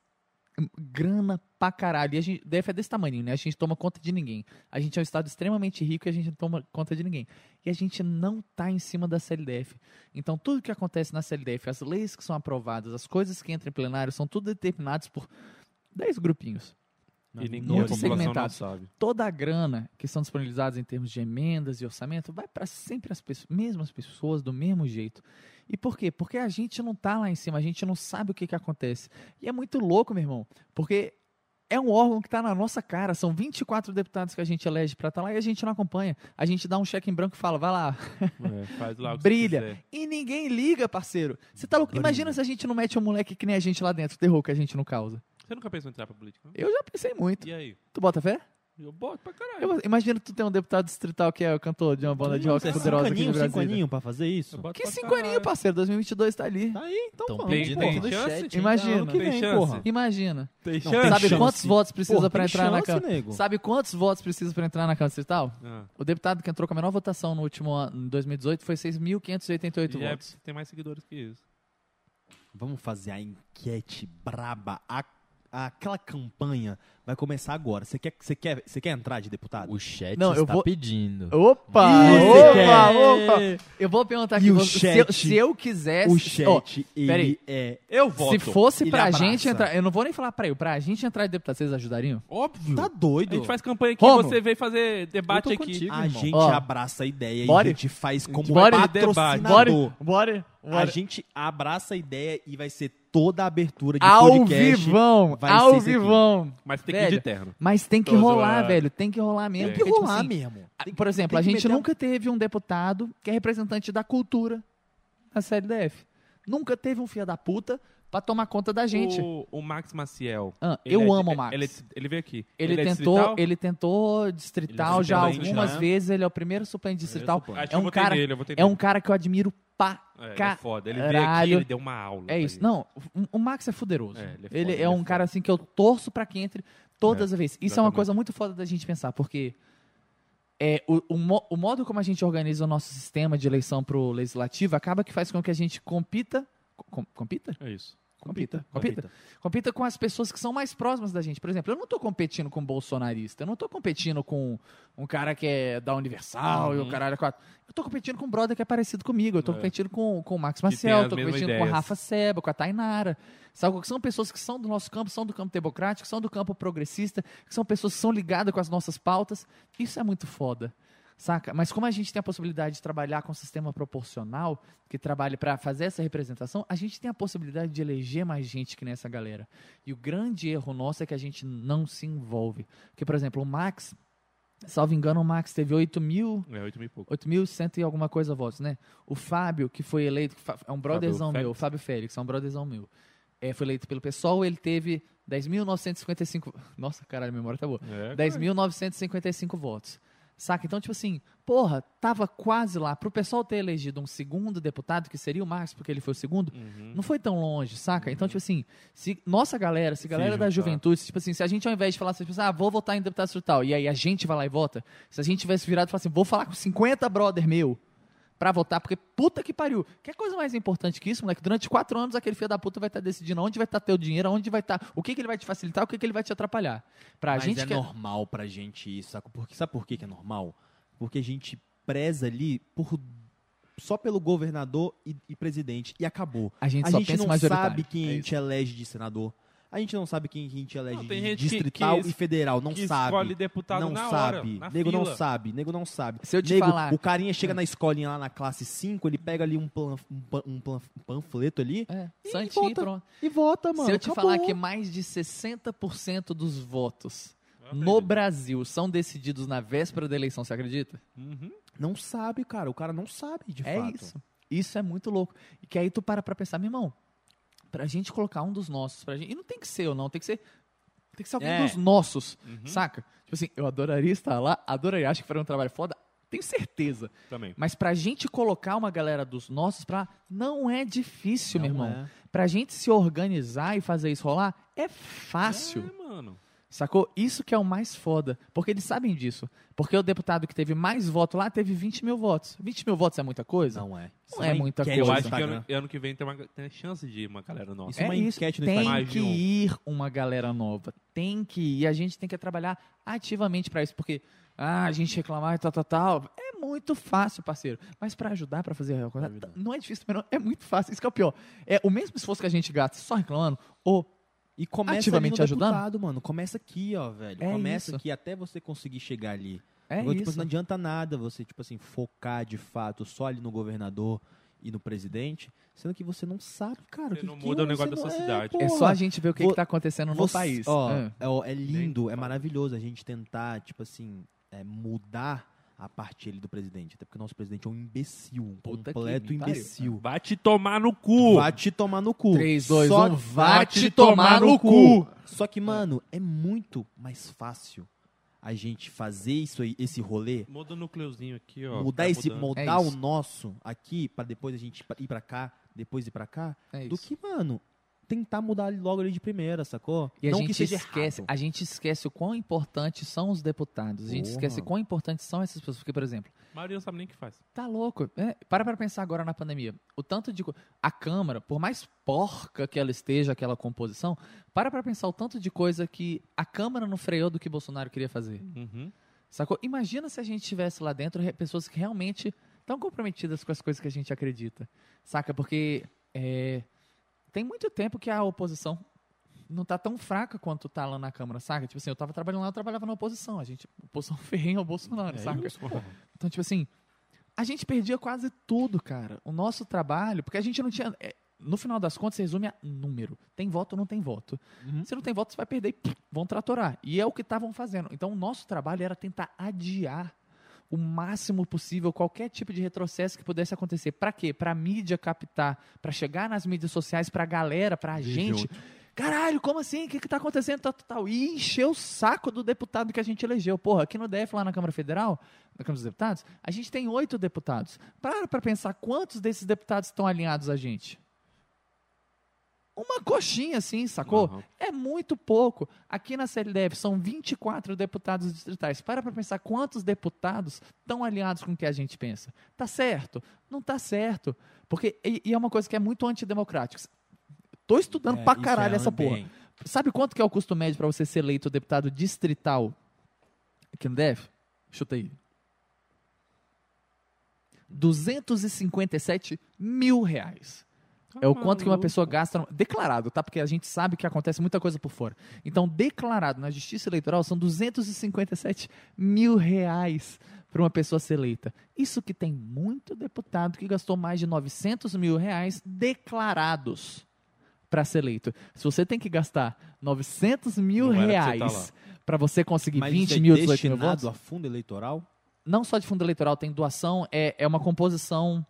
grana pra caralho. E a gente, DF é desse tamanho, né? A gente toma conta de ninguém. A gente é um estado extremamente rico e a gente não toma conta de ninguém. E a gente não tá em cima da CLDF. Então, tudo que acontece na CLDF, as leis que são aprovadas, as coisas que entram em plenário, são tudo determinadas por 10 grupinhos E ninguém, Muito segmentado. sabe. toda a grana que são disponibilizadas em termos de emendas e orçamento vai para sempre as pessoas, mesmas pessoas do mesmo jeito. E por quê? Porque a gente não tá lá em cima, a gente não sabe o que, que acontece. E é muito louco, meu irmão, porque é um órgão que está na nossa cara. São 24 deputados que a gente elege para estar lá e a gente não acompanha. A gente dá um cheque em branco e fala, vai lá, É, faz lá o que Brilha. e ninguém liga, parceiro. Você tá louco? Imagina se a gente não mete um moleque que nem a gente lá dentro, terror que a gente não causa. Você nunca pensou em entrar pra política? não? Eu já pensei muito. E aí? Tu bota fé? Eu boto pra caralho. Eu, imagina tu ter um deputado distrital que é o cantor de uma banda de rock é cinco poderosa aqui no cinco Brasil. aninho pra fazer isso? Que cinco caralho. aninhos, parceiro? 2022 tá ali. Tá aí, então Tão vamos. pedindo tem aqui no chance? Imagina. Que Tem vem, chance? porra. Imagina. Tem Não, chance? tem Sabe chance. quantos votos precisa Porra, pra tem entrar na chance, Câmara? nego. Sabe quantos votos precisa pra entrar na Câmara Distrital? Ah. O deputado que entrou com a menor votação no último ano, em 2018, foi 6.588 E é, votos. tem mais seguidores que isso. Vamos fazer a enquete braba. A, aquela campanha vai começar agora. Você quer, você quer, você quer entrar de deputado? O chat Não, eu está vou- pedindo. Opa! Ih, opa, quer. opa! Eu vou perguntar aqui, E o você- se, eu, chat? se eu quisesse... O chat, peraí. ele é... Eu se voto. fosse Ele pra abraça. gente entrar... Eu não vou nem falar pra eu, pra gente entrar de deputado, vocês ajudariam? Óbvio. Tá A doido. gente faz campanha aqui, Como? você veio fazer debate Eu aqui. contigo. A irmão. gente Ó. abraça a ideia Bora. e a gente faz como Bora. patrocinador. Bora! A gente abraça a ideia e vai ser toda a abertura de Ao podcast. vivão! vai Ao vivão! Mas tem que ir de terno. Mas tem que Tô rolar, zoando. velho. Tem que rolar mesmo. Tem Tem que porque, tipo rolar assim, mesmo. Por exemplo, a gente meter nunca teve um deputado que é representante da cultura na CLDF. Nunca teve um filho da puta pra tomar conta da gente. O, o Max Maciel. Ah, ele eu é- amo o Max. Ele, ele veio aqui. Ele, é tentou, distrital? ele tentou distrital Ele é já algumas né? vezes. Ele é o primeiro suplente distrital. suplente. É eu um cara, é um cara que eu admiro pra É, ele é foda. Ele veio aqui, ele deu uma aula. É isso. Não, o, o Max é fuderoso. É, ele, ele é é, foda, ele é um foda. cara assim que eu torço pra que entre todas É, as vezes. Isso é uma exatamente. coisa muito foda da gente pensar, porque é, o, o, o modo como a gente organiza o nosso sistema de eleição pro legislativo acaba que faz com que a gente compita. Com- compita? É isso. Compita. Compita. Compita com as pessoas que são mais próximas da gente. Por exemplo, eu não tô competindo com um bolsonarista, eu não tô competindo com um cara que é da Universal e o Uhum. caralho é quatro. Eu tô competindo com um brother que é parecido comigo. Eu tô É. competindo com, com o Max tô mesmas competindo com a ideias. Rafa Seba, com a Tainara. Sabe? Que são pessoas que são do nosso campo, são do campo democrático, são do campo progressista, que são pessoas que são ligadas com as nossas pautas. Isso é muito foda. Saca? Mas como a gente tem a possibilidade de trabalhar com um sistema proporcional, que trabalhe para fazer essa representação, a gente tem a possibilidade de eleger mais gente que nessa galera. E o grande erro nosso é que a gente não se envolve. Porque, por exemplo, o Max, salvo engano, o Max teve 8 mil, É, oito mil e pouco. 8.100 e alguma coisa votos, né? O Fábio, que foi eleito, é um brotherzão Félix. meu, o Fábio Félix, é um brotherzão meu. É, foi eleito pelo PSOL, ele teve 10.955. Nossa, caralho, a memória tá boa. É, 10.955 votos. Saca? Então, tipo assim, porra, tava quase lá. Pro pessoal ter elegido um segundo deputado, que seria o Marcos, porque ele foi o segundo, Uhum. não foi tão longe, saca? Então, tipo assim, se nossa galera, se galera da juntar. juventude, tipo assim, se a gente ao invés de falar assim, tipo assim, ah, vou votar em deputado tal, e aí a gente vai lá e vota, se a gente tivesse virado e falar assim, vou falar com 50 brother meu pra votar, porque puta que pariu. Que coisa mais importante que isso, moleque? Durante quatro anos aquele filho da puta vai estar decidindo onde vai estar teu dinheiro, onde vai estar, o que, que ele vai te facilitar, o que, que ele vai te atrapalhar. Pra Mas gente é que é- normal pra gente isso. Sabe por, sabe por que que é normal? Porque a gente preza ali por só pelo governador e, e presidente e acabou. a gente A gente não sabe quem É a gente elege de senador. A gente não sabe quem a gente elege Não, tem de gente que- distrital que e federal. Não que sabe. escolhe deputado não na sabe. hora, na nego não fila. sabe. Nego não sabe. Se eu te Nego, falar- O carinha chega na escolinha lá na classe 5, ele pega ali um, plan- um pan- um pan- um panfleto ali É, E santinho e vota. pronto. e vota, mano. Se eu te Acabou. falar que mais de 60% dos votos no. Brasil são decididos na véspera da eleição, você acredita? Uhum. Não sabe, cara. O cara não sabe, de é fato. isso. Isso é muito louco. E que aí tu para pra pensar, meu irmão, pra gente colocar um dos nossos, pra gente, e não tem que ser ou não, tem que ser tem que ser alguém É. dos nossos, Uhum. saca? Tipo assim, eu adoraria estar lá, adoraria, acho que faria um trabalho foda, tenho certeza. Também. Mas pra gente colocar uma galera dos nossos pra não é difícil, meu Não irmão. é. Pra gente se organizar e fazer isso rolar, é fácil. É, mano. Sacou? Isso que é o mais foda. Porque eles sabem disso. Porque o deputado que teve mais voto lá teve 20 mil votos. 20 mil votos é muita coisa? Não é. Não é muita enquete Eu coisa. no acho que ano, ano que vem tem, uma, tem chance de ir uma galera nossa. Isso é uma isso. enquete no tem Instagram. Que ir uma galera nova. Tem que ir. E a gente tem que trabalhar ativamente pra isso. Porque ah, a gente reclamar e tal, tal, tal. É muito fácil, parceiro. Mas pra ajudar, pra fazer a coisa, ajudar. não é difícil também, não. É muito fácil. Isso que é o pior. É o mesmo esforço que a gente gasta só reclamando, ou E começa Ativamente ali no ajudando? deputado, mano. Começa aqui, ó, velho. É começa isso. aqui até você conseguir chegar ali. é Agora, tipo, isso. não adianta nada você, tipo assim, focar de fato só ali no governador e no presidente, sendo que você não sabe, cara. Você que, não que muda o negócio você da sua cidade. É porra. só a gente ver o que, Vo- que tá acontecendo no Você- país. Ó, É. é, ó, é lindo, Nem é maravilhoso a gente tentar, tipo assim, é, mudar a parte ali do presidente. Até porque o nosso presidente é um imbecil, um Puta que completo pariu. imbecil. Vai te tomar no cu! Vai te tomar no cu. 3, 2, Só 1, vai te tomar no cu! Só que, mano, é muito mais fácil a gente fazer isso aí, esse rolê, Muda o núcleozinho aqui, ó. mudar Tá esse, mudando. moldar É o nosso aqui pra depois a gente ir pra cá, depois ir pra cá, É do isso. que, mano, tentar mudar logo ali de primeira, sacou? E a Não gente que seja esquece, errado. a gente esquece o quão importantes são os deputados. A gente Porra. esquece o quão importantes são essas pessoas. Porque, por exemplo, A maioria não sabe nem o que faz. tá louco. É, para pra pensar agora na pandemia. O tanto de. A Câmara, por mais porca que ela esteja, aquela composição, para pra pensar o tanto de coisa que a Câmara não freou do que Bolsonaro queria fazer. Uhum. Sacou? Imagina se a gente tivesse lá dentro pessoas que realmente estão comprometidas com as coisas que a gente acredita. Saca? Porque é, tem muito tempo que a oposição não tá tão fraca quanto tá lá na Câmara, saca? Tipo assim, eu tava trabalhando lá, eu trabalhava na oposição. A gente, oposição ferrenha ao Bolsonaro, saca? Então, tipo assim, a gente perdia quase tudo, cara. O nosso trabalho, porque a gente não tinha. é, no final das contas, se resume a número. Tem voto ou não tem voto. Uhum. Se não tem voto, você vai perder e pff, vão tratorar. E é o que estavam fazendo. Então, o nosso trabalho era tentar adiar o máximo possível qualquer tipo de retrocesso que pudesse acontecer. Pra quê? Pra mídia captar, pra chegar nas mídias sociais, pra galera, pra gente. Caralho, como assim? O que, que tá acontecendo? Tal, tal. E encher o saco do deputado que a gente elegeu. Porra, aqui no DF, lá na Câmara Federal, na Câmara dos Deputados, a gente tem oito deputados. Para pra pensar quantos desses deputados estão alinhados a gente. Uma coxinha, assim, sacou? Aham. É muito pouco. Aqui na CLDF são 24 deputados distritais. Para pra pensar quantos deputados estão alinhados com o que a gente pensa. Tá certo? Não tá certo. Porque, e, e é uma coisa que é muito antidemocrática. Tô estudando É, pra caralho é essa porra. Sabe quanto que é o custo médio para você ser eleito deputado distrital aqui no DF? Chuta aí. 257 mil reais. É o quanto que uma pessoa gasta declarado, tá? Porque a gente sabe que acontece muita coisa por fora. Então, declarado na Justiça Eleitoral são 257 mil reais para uma pessoa ser eleita. Isso que tem muito deputado que gastou mais de 900 mil reais declarados para ser eleito. Se você tem que gastar 900 mil você tá reais para você conseguir Mas 20 isso é mil, 18 mil votos, a fundo eleitoral? não só de fundo eleitoral, tem doação, é, é uma composição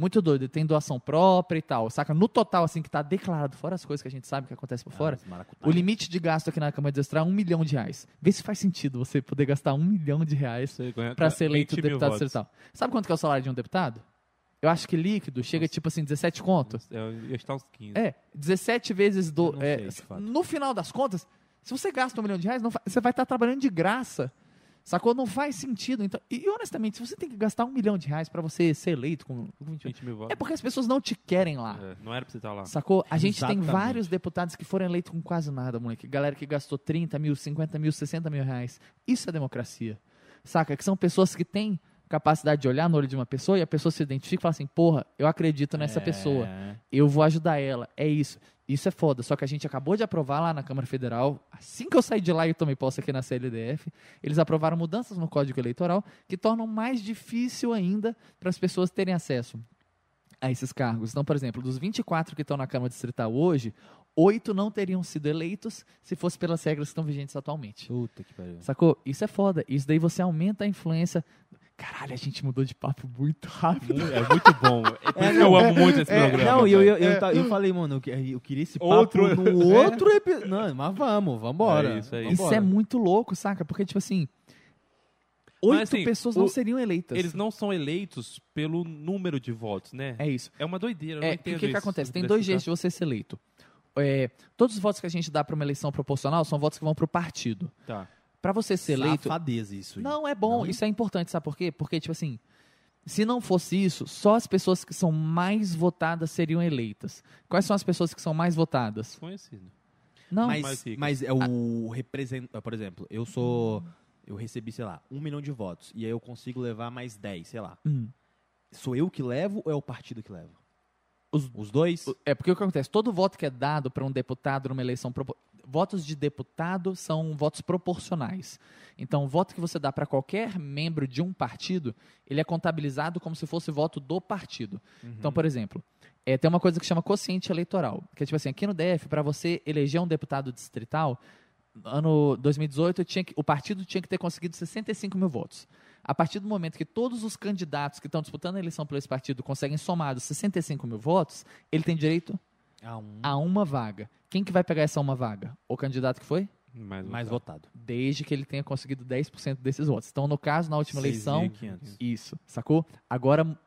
muito doida. Tem doação própria e tal, saca? No total, assim, que tá declarado, fora as coisas que a gente sabe que acontece por fora, Ah, maracutaias. o limite de gasto aqui na Câmara de Extra é um milhão de reais. Vê se faz sentido você poder gastar um milhão de reais para ser eleito 20 mil deputado distrital. Sabe quanto que é o salário de um deputado? Eu acho que líquido chega tipo assim, 17 conto. Eu ia estar uns 15. É, 17 vezes do. É, sei, no final das contas, se você gasta um milhão de reais, não você vai estar trabalhando de graça. Sacou? Não faz sentido. Então, e, e, honestamente, se você tem que gastar um milhão de reais para você ser eleito com, com 20 20 mil votos. é porque as pessoas não te querem lá. É, não era pra você estar lá. Sacou? A gente tem Exatamente. vários deputados que foram eleitos com quase nada, moleque. Galera que gastou 30 mil, 50 mil, 60 mil reais. Isso é democracia. Saca? Que são pessoas que têm capacidade de olhar no olho de uma pessoa e a pessoa se identifica e fala assim: porra, eu acredito nessa É. pessoa. Eu vou ajudar ela. É isso. Isso é foda. Só que a gente acabou de aprovar lá na Câmara Federal, assim que eu saí de lá e tomei posse aqui na CLDF, eles aprovaram mudanças no Código Eleitoral que tornam mais difícil ainda para as pessoas terem acesso a esses cargos. Então, por exemplo, dos 24 que estão na Câmara Distrital hoje, oito não teriam sido eleitos se fosse pelas regras que estão vigentes atualmente. Puta que pariu. Sacou? Isso é foda. Isso daí você aumenta a influência. Caralho, a gente mudou de papo muito rápido. É muito bom. É por isso que eu amo muito esse É, programa. não, e eu, eu, eu, eu falei, mano, eu, que- eu queria esse papo Outro- no outro episódio. Não, mas vamos, vambora. É isso aí. Isso é muito louco, saca? Porque, tipo assim. Oito assim, pessoas o- não seriam eleitas. Eles não são eleitos pelo número de votos, né? É isso. É uma doideira, eu não É, o que, que isso acontece? Tem desse dois jeitos de você ser eleito. é, todos os votos que a gente dá para uma eleição proporcional são votos que vão para o partido. Tá. Para você ser eleito. Safadeza isso. aí. Não, é bom, Não? isso é importante, sabe por quê? Porque, tipo assim, se não fosse isso, só as pessoas que são mais votadas seriam eleitas. Quais são as pessoas que são mais votadas? Conhecido. Não, mais Mas, mas é o representa, por exemplo, eu sou, eu recebi, sei lá, um milhão de votos e aí eu consigo levar mais 10, sei lá. Hum. Sou eu que levo ou é o partido que leva? Os- Os dois? É porque o que acontece? Todo voto que é dado para um deputado numa eleição. Votos de deputado são votos proporcionais. Então, o voto que você dá para qualquer membro de um partido, ele é contabilizado como se fosse voto do partido. Então, por exemplo, é, tem uma coisa que chama quociente eleitoral. Que é tipo assim, aqui no DF, para você eleger um deputado distrital, ano 2018, tinha que- o partido tinha que ter conseguido 65 mil votos. A partir do momento que todos os candidatos que estão disputando a eleição pelo esse partido conseguem somados 65 mil votos, ele tem direito Ah, um a uma vaga. Quem que vai pegar essa uma vaga? O candidato que foi? Mais, mais votado. Desde que ele tenha conseguido 10% desses votos. Então, no caso, na última eleição, 6.500. isso, sacou? Agora,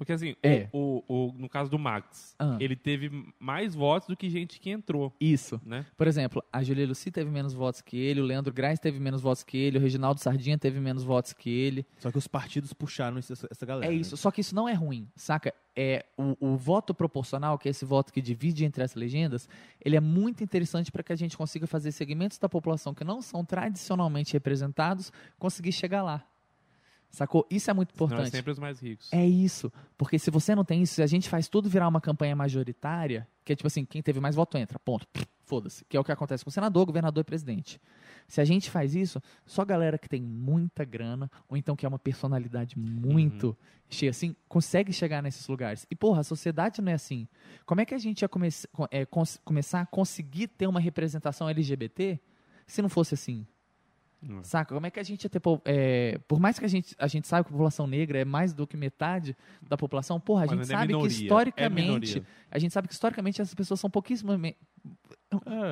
Porque assim, É. o, o, o- no caso do Max, Ah. ele teve mais votos do que gente que entrou, isso. né? Por exemplo, a Julia Luci teve menos votos que ele, o Leandro Graz teve menos votos que ele, o Reginaldo Sardinha teve menos votos que ele. Só que os partidos puxaram essa, essa galera. É né? isso. Só que isso não é ruim, saca? É o, o voto proporcional, que é esse voto que divide entre as legendas, ele é muito interessante para que a gente consiga fazer segmentos da população que não são tradicionalmente representados conseguir chegar lá. Sacou? Isso é muito Não é importante. sempre os mais ricos. É isso. Porque se você não tem isso, se a gente faz tudo virar uma campanha majoritária, que é tipo assim, quem teve mais voto entra, ponto. Foda-se. Que é o que acontece com senador, governador e presidente. Se a gente faz isso, só galera que tem muita grana, ou então que é uma personalidade muito cheia assim, consegue chegar nesses lugares. E, porra, a sociedade não é assim. Como é que a gente ia come co- é, começar a conseguir ter uma representação LGBT se não fosse assim? Hum. Saca? Como é que a gente ia ter. é, por mais que a gente, a gente saiba que a população negra é mais do que metade da população, porra, a Mas gente é sabe minoria, que é historicamente. minoria. a gente sabe que historicamente essas pessoas são pouquíssimas. É.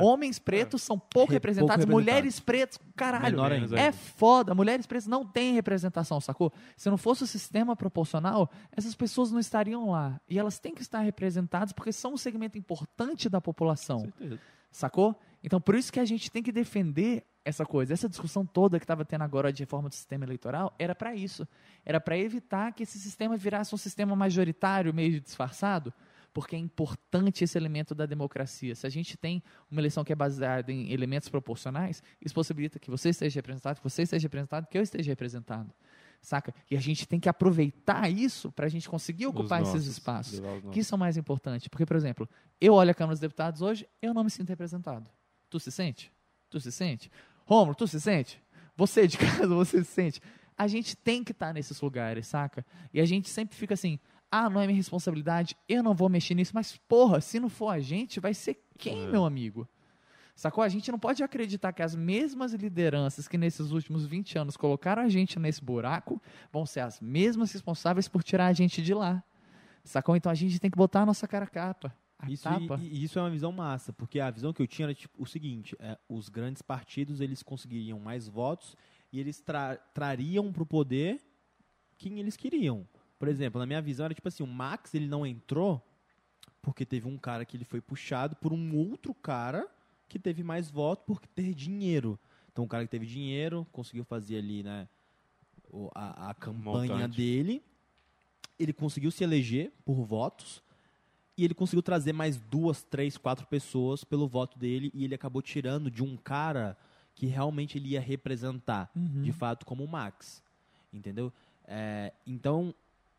Homens pretos são pouco Re- representados, pouco mulheres pretas, caralho. É foda, mulheres pretas não têm representação, sacou? Se não fosse o sistema proporcional, essas pessoas não estariam lá. E elas têm que estar representadas porque são um segmento importante da população. Certeza. Sacou? Então, por isso que a gente tem que defender essa coisa. Essa discussão toda que estava tendo agora de reforma do sistema eleitoral era para isso. Era para evitar que esse sistema virasse um sistema majoritário, meio disfarçado, porque é importante esse elemento da democracia. Se a gente tem uma eleição que é baseada em elementos proporcionais, isso possibilita que você esteja representado, que você esteja representado, que eu esteja representado. Saca? E a gente tem que aproveitar isso para a gente conseguir ocupar Os esses nossos, espaços. Que nossos. isso é o mais importante. Porque, por exemplo, eu olho a Câmara dos Deputados hoje, eu não me sinto representado. Tu se sente? Tu se sente? Romulo, tu se sente? Você de casa, você se sente? A gente tem que estar nesses lugares, saca? E a gente sempre fica assim, ah, não é minha responsabilidade, eu não vou mexer nisso, mas porra, se não for a gente, vai ser quem, É. meu amigo? Sacou? A gente não pode acreditar que as mesmas lideranças que nesses últimos 20 anos colocaram a gente nesse buraco vão ser as mesmas responsáveis por tirar a gente de lá. Sacou? Então a gente tem que botar a nossa cara a capa. A Isso, tapa. e, e isso é uma visão massa, porque a visão que eu tinha era tipo, o seguinte: é, os grandes partidos eles conseguiriam mais votos e eles tra trariam para o poder quem eles queriam. Por exemplo, na minha visão era tipo assim: o Max ele não entrou porque teve um cara que ele foi puxado por um outro cara que teve mais votos por ter dinheiro. Então o cara que teve dinheiro conseguiu fazer ali, né, a, a campanha Montante. dele. Ele conseguiu se eleger por votos e ele conseguiu trazer mais duas, três, quatro pessoas pelo voto dele e ele acabou tirando de um cara que realmente ele ia representar, Uhum. de fato, como o Max. Entendeu? É, então,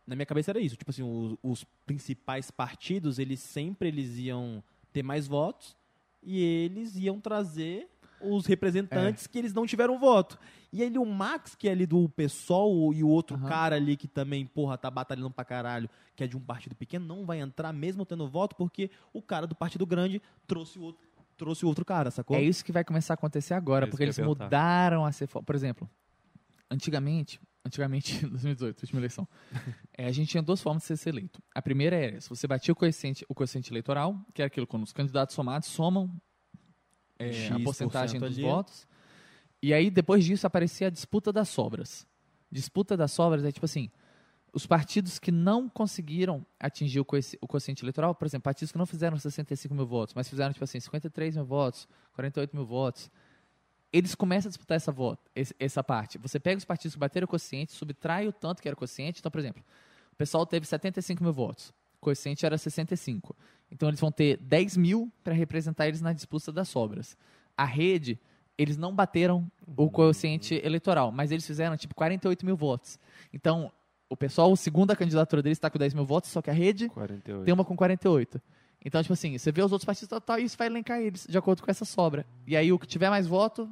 na minha cabeça era isso. Tipo assim, os, os principais partidos, eles sempre eles iam ter mais votos e eles iam trazer os representantes que eles não tiveram voto. E aí o Max, que é ali do PSOL, e o outro Aham. cara ali que também, porra, tá batalhando pra caralho, que é de um partido pequeno, não vai entrar mesmo tendo voto, porque o cara do partido grande trouxe o outro, trouxe o outro cara, sacou? É isso que vai começar a acontecer agora, É porque eles mudaram a ser. Por exemplo, antigamente, antigamente, em 2018, última eleição, é, a gente tinha duas formas de ser eleito. A primeira era, se você batia o coeficiente, o coeficiente eleitoral, que é aquilo quando os candidatos somados somam é, a porcentagem dos ali. votos. E aí, depois disso, aparecia a disputa das sobras. Disputa das sobras é tipo assim: Os partidos que não conseguiram atingir o, o quociente eleitoral, por exemplo, partidos que não fizeram 65 mil votos, mas fizeram, tipo assim, 53 mil votos, 48 mil votos, eles começam a disputar essa, voto, essa parte. Você pega os partidos que bateram o quociente, subtrai o tanto que era o quociente. Então, por exemplo, o pessoal teve 75 mil votos, o quociente era 65. Então, eles vão ter 10 mil para representar eles na disputa das sobras. A rede, eles não bateram o quociente eleitoral, mas eles fizeram, tipo, 48 mil votos. Então, o pessoal, o segundo a candidatura deles está com 10 mil votos, só que a rede 48. tem uma com 48. Então, tipo assim, você vê os outros partidos tal, tal, e isso vai elencar eles de acordo com essa sobra. E aí, o que tiver mais voto,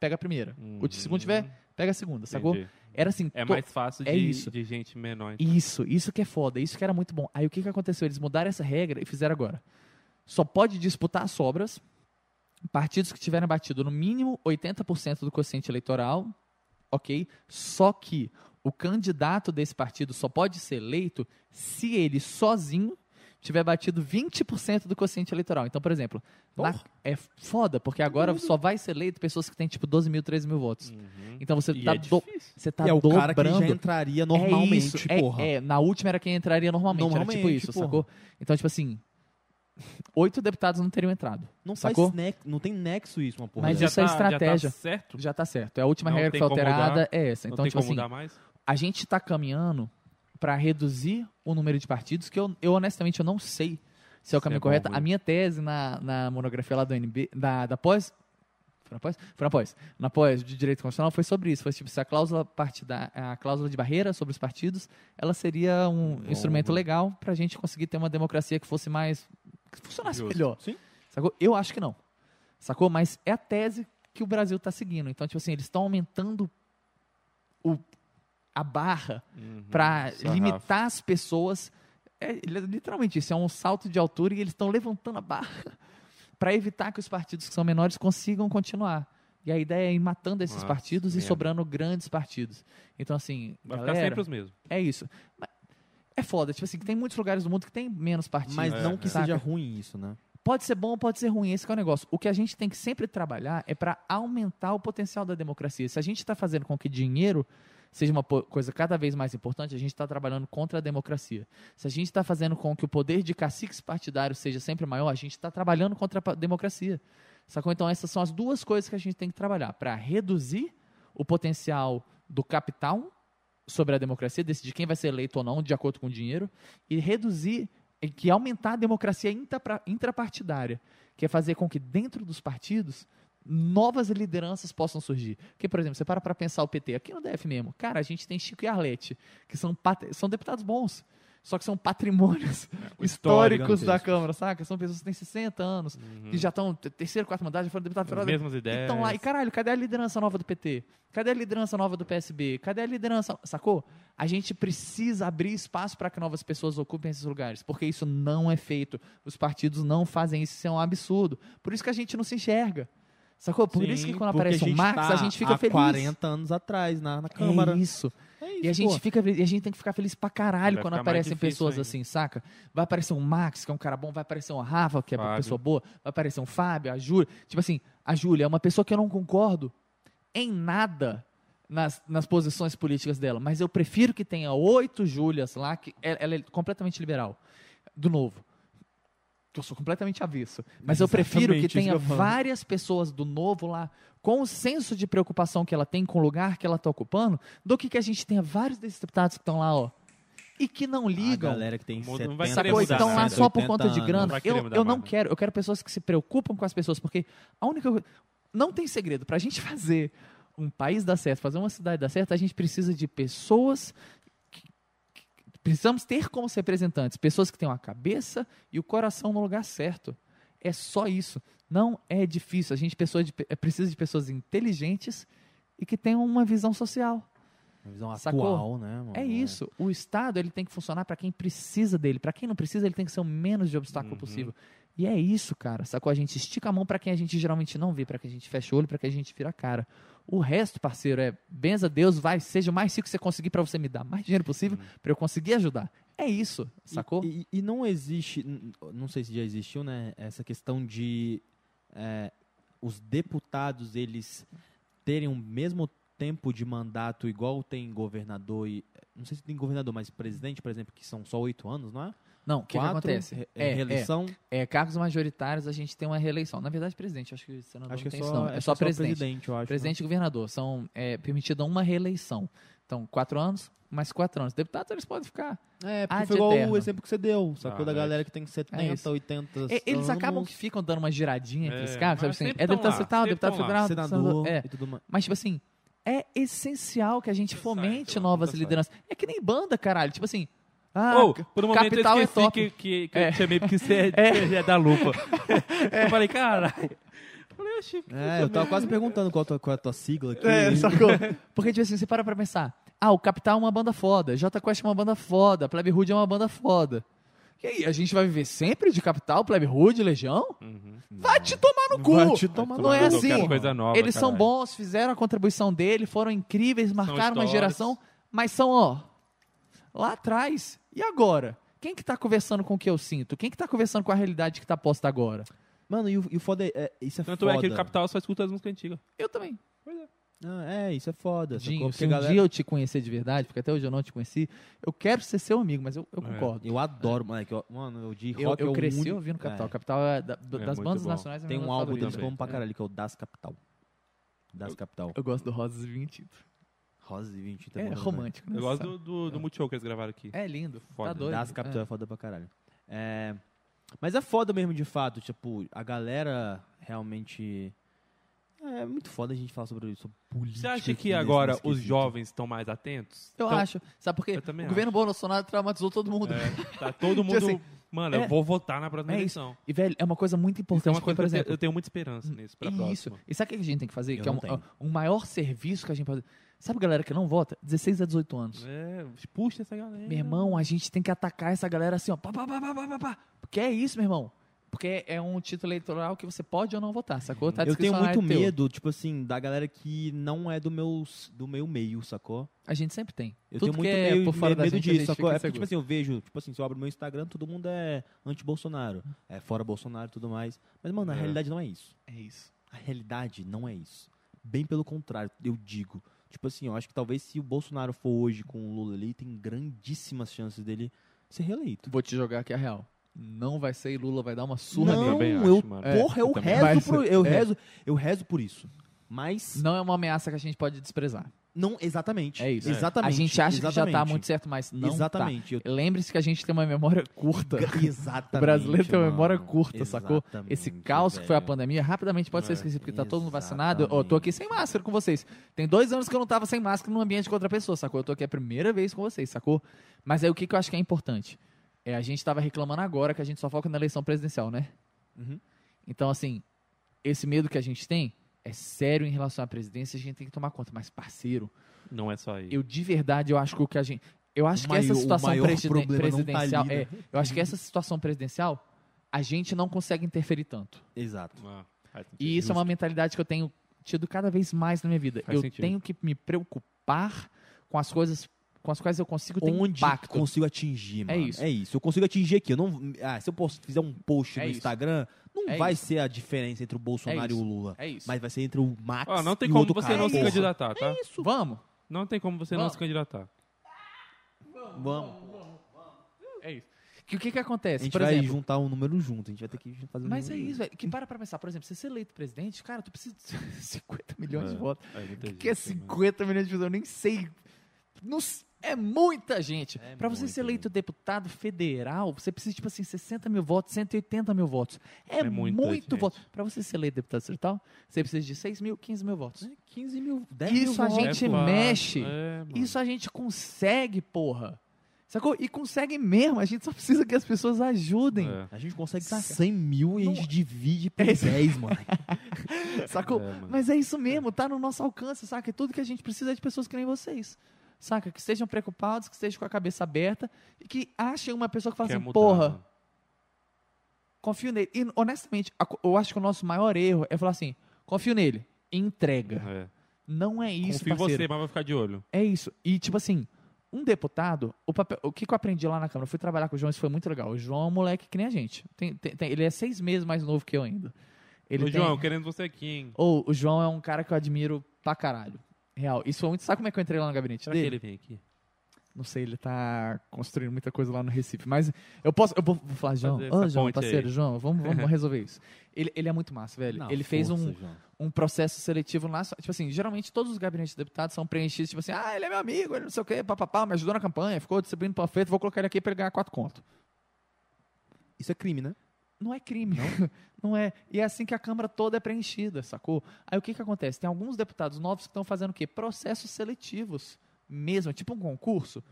pega a primeira. O que segundo tiver, pega a segunda, sacou? Entendi. Era assim. É mais fácil de, é isso. de gente menor. Isso, isso que é foda, isso que era muito bom. Aí o que, que aconteceu? Eles mudaram essa regra e fizeram agora. Só pode disputar as sobras partidos que tiverem batido no mínimo 80% do quociente eleitoral, ok? Só que o candidato desse partido só pode ser eleito se ele sozinho tiver batido 20% do quociente eleitoral. Então, por exemplo, na- é foda, porque agora só vai ser eleito pessoas que têm tipo 12 mil, 13 mil votos. Uhum. Então você E tá, é do- você tá é o dobrando. cara que já entraria normalmente, é isso, é- porra. É, na última era quem entraria normalmente, era tipo Normalmente, isso, porra. sacou? Então, tipo assim, oito deputados não teriam entrado. Não faz Sacou? não tem nexo isso, uma porra. Mas dessa. isso é estratégia. Já tá certo? Já tá certo. É a última Não regra que foi alterada mudar? é essa. Não Então, tem tipo como assim, mudar mais? a gente tá caminhando para reduzir o número de partidos, que eu, eu honestamente eu não sei se é o Se caminho é bom correto. A minha tese na, na monografia lá do NB, da, da pós. Foi na pós? Foi na pós. Na pós de direito constitucional foi sobre isso. Foi tipo, se a cláusula, partida, a cláusula de barreira sobre os partidos, ela seria um Bom, instrumento né? legal para a gente conseguir ter uma democracia que fosse mais. que funcionasse Justo. melhor. Sim. Sacou? Eu acho que não. Sacou? Mas é a tese que o Brasil está seguindo. Então, tipo assim, eles estão aumentando o, a barra Uhum. para limitar as pessoas. É li- literalmente isso, é um salto de altura e eles estão levantando a barra para evitar que os partidos que são menores consigam continuar. E a ideia é ir matando esses Nossa, partidos e merda. sobrando grandes partidos. Então, assim, Vai ficar galera, sempre os mesmos. é isso. Mas é foda, tipo assim, tem muitos lugares do mundo que tem menos partidos. Mas É, não que é. seja ruim isso, né? Pode ser bom, pode ser ruim, esse que é o negócio. O que a gente tem que sempre trabalhar é para aumentar o potencial da democracia. Se a gente está fazendo com que dinheiro seja uma coisa cada vez mais importante, a gente está trabalhando contra a democracia. Se a gente está fazendo com que o poder de caciques partidários seja sempre maior, a gente está trabalhando contra a democracia. Sacou? Então, essas são as duas coisas que a gente tem que trabalhar para reduzir o potencial do capital sobre a democracia, decidir quem vai ser eleito ou não, de acordo com o dinheiro, e reduzir, que aumentar a democracia intrapartidária, que é fazer com que dentro dos partidos novas lideranças possam surgir. Porque, por exemplo, você para para pensar o PT, aqui no DF mesmo, cara, a gente tem Chico e Arlete, que são, são deputados bons, só que são patrimônios O históricos histórico, da. Câmara, saca? São pessoas que têm 60 anos, que já estão terceiro, quarto mandato, já foram deputados As federal, mesmas ideias. Estão lá, e caralho, cadê a liderança nova do PT? Cadê a liderança nova do PSB? Cadê a liderança, sacou? A gente precisa abrir espaço para que novas pessoas ocupem esses lugares, porque isso não é feito. Os partidos não fazem isso, isso é um absurdo. Por isso que a gente não se enxerga. Sacou? Por isso que Sim, quando aparece um Marx, tá a gente fica há feliz. 40 anos atrás na, na Câmara. É isso. É isso, E a gente pô. fica e a gente tem que ficar feliz pra caralho Vai quando aparecem pessoas ainda. assim, saca? Vai aparecer um Max, que é um cara bom, vai aparecer um Rafa, que é uma pessoa boa, vai aparecer um Fábio, a Júlia. Tipo assim, a Júlia é uma pessoa que eu não concordo em nada nas, nas posições políticas dela, mas eu prefiro que tenha oito Júlias lá, que ela ela é completamente liberal. Do novo. Que eu sou completamente avesso. Mas eu prefiro que Exatamente, tenha que várias pessoas do novo lá com o senso de preocupação que ela tem com o lugar que ela está ocupando, do que que a gente tenha vários desses deputados que estão lá, ó, e que não A ligam. galera que tem Não 70 vai querer Sacou? mudar Estão lá nada. só por 80 conta de grana. vai querer Eu, eu não quero. Eu quero pessoas que se preocupam com as pessoas, porque a única coisa. Não tem segredo. Para a gente fazer um país dar certo, fazer uma cidade dar certo, a gente precisa de pessoas. Precisamos ter como representantes pessoas que tenham a cabeça e o coração no lugar certo. É só isso. Não é difícil. A gente pessoa de- precisa de pessoas inteligentes e que tenham uma visão social. Uma visão Sacou? atual, né? mano? É isso. O Estado ele tem que funcionar para quem precisa dele. Para quem não precisa, ele tem que ser o menos de obstáculo Uhum. possível. E é isso, cara. Sacou? A gente estica a mão para quem a gente geralmente não vê, para quem a gente fecha o olho, para quem a gente vira a cara. O resto, parceiro, é benza a Deus, vai, seja o mais rico que você conseguir para você me dar mais dinheiro possível, para eu conseguir ajudar. É isso, E- sacou? E, e não existe, não sei se já existiu, né? Essa questão de é, os deputados eles terem o mesmo tempo de mandato igual tem governador e. Não sei se tem governador, mas presidente, por exemplo, que são só oito anos, não é? Não, o que, que acontece? É, reeleição. É, é, cargos majoritários a gente tem uma reeleição. Na verdade, presidente, acho que o senador Acho não que é tem só, isso, não. É, acho só que presidente. eu acho. né? Presidente e governador. São é, permitida uma reeleição. Então, quatro anos, mais quatro anos. Deputados, eles podem ficar. É, porque foi igual eterno. o exemplo que você deu, sacou? Ah, da é. galera que tem 70, isso. 80 E- eles anos, acabam que ficam dando uma giradinha entre É, os cargos, sabe assim? É deputado sempre deputado federal, senador É. e tudo mais. Mas, tipo assim, é essencial que a gente fomente novas lideranças. É que nem banda, caralho. Tipo assim. Ah, Ou, por um momento capital eu é esqueci top. que, que, que É. eu te chamei porque você é, é da lupa. Eu falei, caralho. Eu Falei, oxi, É, eu tava quase perguntando qual, a tua- qual é a tua sigla aqui. É, sacou? Porque, tipo assim, você para pra pensar. Ah, o Capital é uma banda foda. J Quest é uma banda foda. Plebe Hood é uma banda foda. E aí, a gente vai viver sempre de Capital, Plebe Hood, Legião? Uhum. Vai te tomar no cu! Vai te tomar Não no é assim. coisa nova, Eles são caralho. bons, fizeram a contribuição dele, foram incríveis, marcaram uma geração, mas são, ó, lá atrás. E agora? Quem que tá conversando com o que eu sinto? Quem que tá conversando com a realidade que tá posta agora? Mano, e o, e o foda é, é- isso é Tanto foda. é que o Capital só escuta as músicas antigas. Eu também. Ah, é, isso é foda. Dinho, se um galera- dia eu te conhecer de verdade, porque até hoje eu não te conheci, eu quero ser seu amigo, mas eu, eu É. concordo. Eu adoro, moleque. eu- Mano, o de Eu, rock eu é o cresci único- ouvindo Capital. é. Capital é da- das muito bandas bom. nacionais. é Tem um álbum deles que eu amo pra É. caralho, que é o Das Capital. Das Capital. Eu gosto do Rosas e Vinho Tinto. Rosa e 20 É bom, né? romântico, né? Eu gosto do, do, do Multishow que eles gravaram aqui. É lindo. Foda. Tá doido. Das Capital é. foda pra caralho. É, Mas é foda mesmo, de fato. Tipo, a galera realmente... É muito foda a gente falar sobre, sobre política. Você acha que agora os jovens estão mais atentos? Eu Então, acho. Sabe por quê? eu também o governo Bolsonaro traumatizou todo mundo. É, tá todo mundo. assim, mano, é- eu vou votar na próxima é isso. eleição. E, velho, é uma coisa muito Isso é importante. uma porque, coisa por que eu te- exemplo, eu tenho muita esperança nisso pra Isso. próxima. E sabe o que a gente tem que fazer? Eu que é não um, tenho. um maior serviço que a gente pode fazer. Sabe a galera que não vota? 16 a 18 anos. É, puxa essa galera. Meu irmão, a gente tem que atacar essa galera assim, ó. Pá, pá, pá, pá, pá, pá. Porque é isso, meu irmão. Porque é um título eleitoral que você pode ou não votar, sacou? Tá Eu tenho muito teu. medo, tipo assim, da galera que não é do meu, do meu meio, sacou? A gente sempre tem. Eu Tudo tenho muito é meio, por fora da medo gente, disso, sacou? É porque, tipo assim, eu vejo, tipo assim, se eu abro meu Instagram, todo mundo é anti-Bolsonaro. É fora Bolsonaro e tudo mais. Mas, mano, a É. realidade não é isso. É isso. A realidade não é isso. Bem pelo contrário, eu digo. Tipo assim, eu acho que talvez se o Bolsonaro for hoje com o Lula ali, tem grandíssimas chances dele ser reeleito. Vou te jogar aqui a real. Não vai ser e Lula vai dar uma surra não, nele. eu, acho, mano. porra, eu, Eu rezo por, eu É. rezo, eu rezo por isso. Mas Não é uma ameaça que a gente pode desprezar. Não exatamente. É isso. Exatamente. A gente acha que já tá exatamente. muito certo, mas não Exatamente. Eu- tá. Lembre-se que a gente tem uma memória curta. Exatamente. O brasileiro tem uma memória curta, sacou? Exatamente, Esse caos que foi a velho. pandemia, rapidamente pode ser esquecido, porque tá todo mundo vacinado. Eu tô aqui sem Exatamente. máscara com vocês. Tem dois anos que eu não tava sem máscara num ambiente com outra pessoa, sacou? Eu tô aqui a primeira vez com vocês, sacou? Mas aí o que, que eu acho que é importante? É, a gente tava reclamando agora que a gente só foca na eleição presidencial, né? Uhum. Então, assim, esse medo que a gente tem é sério em relação à presidência, a gente tem que tomar conta. Mas, parceiro, Não é só aí. eu de verdade, eu acho que o que a gente. Eu acho O que essa maior- o situação presiden- tá presidencial. ali, né? é, eu acho que essa situação presidencial, a gente não consegue interferir tanto. Exato. Ah. E isso é uma mentalidade que eu tenho tido cada vez mais na minha vida. Faz eu sentido. tenho que me preocupar com as coisas com as quais eu consigo ter Onde impacto. consigo atingir, mano. É isso. É isso. Eu consigo atingir aqui. Eu não, ah, se eu posso, fizer um post É no isso. Instagram, não É vai isso. ser a diferença entre o Bolsonaro É e o isso. Lula. É isso. Mas vai ser entre o Max Ó, não tem e como outro você cara. não se candidatar, tá? Vamos. Não tem como você não Vamos. se candidatar. Vamos. É isso. Que o que que A acontece? gente Por vai exemplo, juntar um número junto. A gente vai ter que fazer um mas é isso, velho. Que para pra pensar, por exemplo, você ser eleito presidente, cara, tu precisa de 50 milhões de É. votos. É O que é gente, mano. 50 milhões de pessoas? Eu nem sei. Não é muita gente. É Pra você ser eleito deputado federal, você precisa, tipo assim, 60 mil votos, 180 mil votos. É, É muita muito gente. voto. Pra você ser eleito deputado estadual, você precisa de 6 mil, 15 mil votos. É, 15 mil, 10 Isso mil a votos. gente É mexe. é. Isso a gente consegue, porra. Sacou? E consegue mesmo. A gente só precisa que as pessoas ajudem. É. A gente consegue Saca? 100 mil e a gente divide por É isso. 10, mano. Sacou? É, mano. Mas é isso mesmo, tá no nosso alcance, saca? E tudo que a gente precisa é de pessoas que nem vocês. Saca? Que estejam preocupados, que estejam com a cabeça aberta e que achem uma pessoa que fala Quer assim, mudar, porra, confio nele. E honestamente, eu acho que o nosso maior erro é falar assim, confio nele, entrega. É. Não é isso, Confio em parceiro. você, mas vai ficar de olho. É isso. E tipo assim, um deputado, o, papel, o que, que eu aprendi lá na Câmara? Eu fui trabalhar com o João, isso foi muito legal. O João é um moleque que nem a gente. Tem- tem- tem- ele é seis meses mais novo que eu ainda. Ele Ô, tem- João, querendo você aqui, hein? Ou o João é um cara que eu admiro pra caralho. Real. Isso foi muito. Sabe como é que eu entrei lá no gabinete Será que dele? ele vem aqui? Não sei, ele tá construindo muita coisa lá no Recife. Mas eu posso. Eu vou vou falar, João. Ô, essa João, parceiro, aí. João, vamos, vamos resolver isso. Ele, ele é muito massa, velho. Não, ele fez um, força, João. um processo seletivo lá. Tipo assim, geralmente todos os gabinetes de deputados são preenchidos, tipo assim, ah, ele é meu amigo, ele não sei o quê, papapá, me ajudou na campanha, ficou distribuindo panfleto, vou colocar ele aqui pra ele ganhar quatro conto. Isso é crime, né? Não é crime. Não? é. E é assim que a Câmara toda é preenchida, sacou? Aí o que que acontece? Tem alguns deputados novos que estão fazendo o quê? Processos seletivos. Mesmo, é tipo um concurso.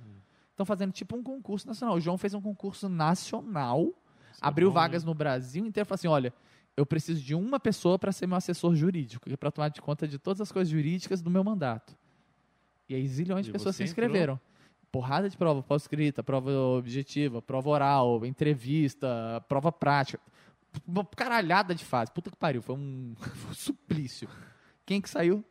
Estão fazendo tipo um concurso nacional. O João fez um concurso nacional, abriu bom, vagas no Brasil inteiro e falou assim: olha, eu preciso de uma pessoa para ser meu assessor jurídico, para tomar de conta de todas as coisas jurídicas do meu mandato. E aí zilhões de E pessoas se você entrou? Porrada de prova, pós-escrita, prova objetiva, prova oral, entrevista, prova prática. Uma caralhada de fase. Puta que pariu, foi um, foi um suplício. Quem que saiu?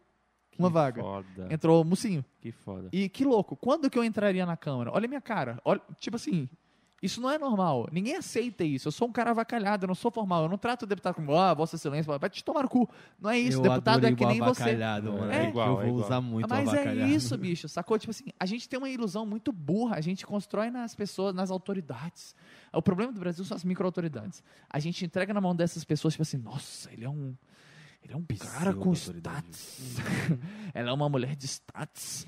Que Uma vaga. Foda. Entrou o Mocinho. Que foda. E que louco, quando que eu entraria na Câmara? Olha a minha cara. Olha, tipo assim, isso não é normal. Ninguém aceita isso. Eu sou um cara avacalhado, eu não sou formal. Eu não trato o deputado como, ah, Vossa Excelência, vai te tomar no cu. Não é isso. Eu deputado é que o nem você. avacalhado, mano. É que igual, eu é vou igual. usar muito Mas é isso, bicho, sacou? Tipo assim, a gente tem uma ilusão muito burra, a gente constrói nas pessoas, nas autoridades. O problema do Brasil são as microautoridades. A gente entrega na mão dessas pessoas, tipo assim, nossa, ele é um. Ele é um cara com status. Ela é uma mulher de status.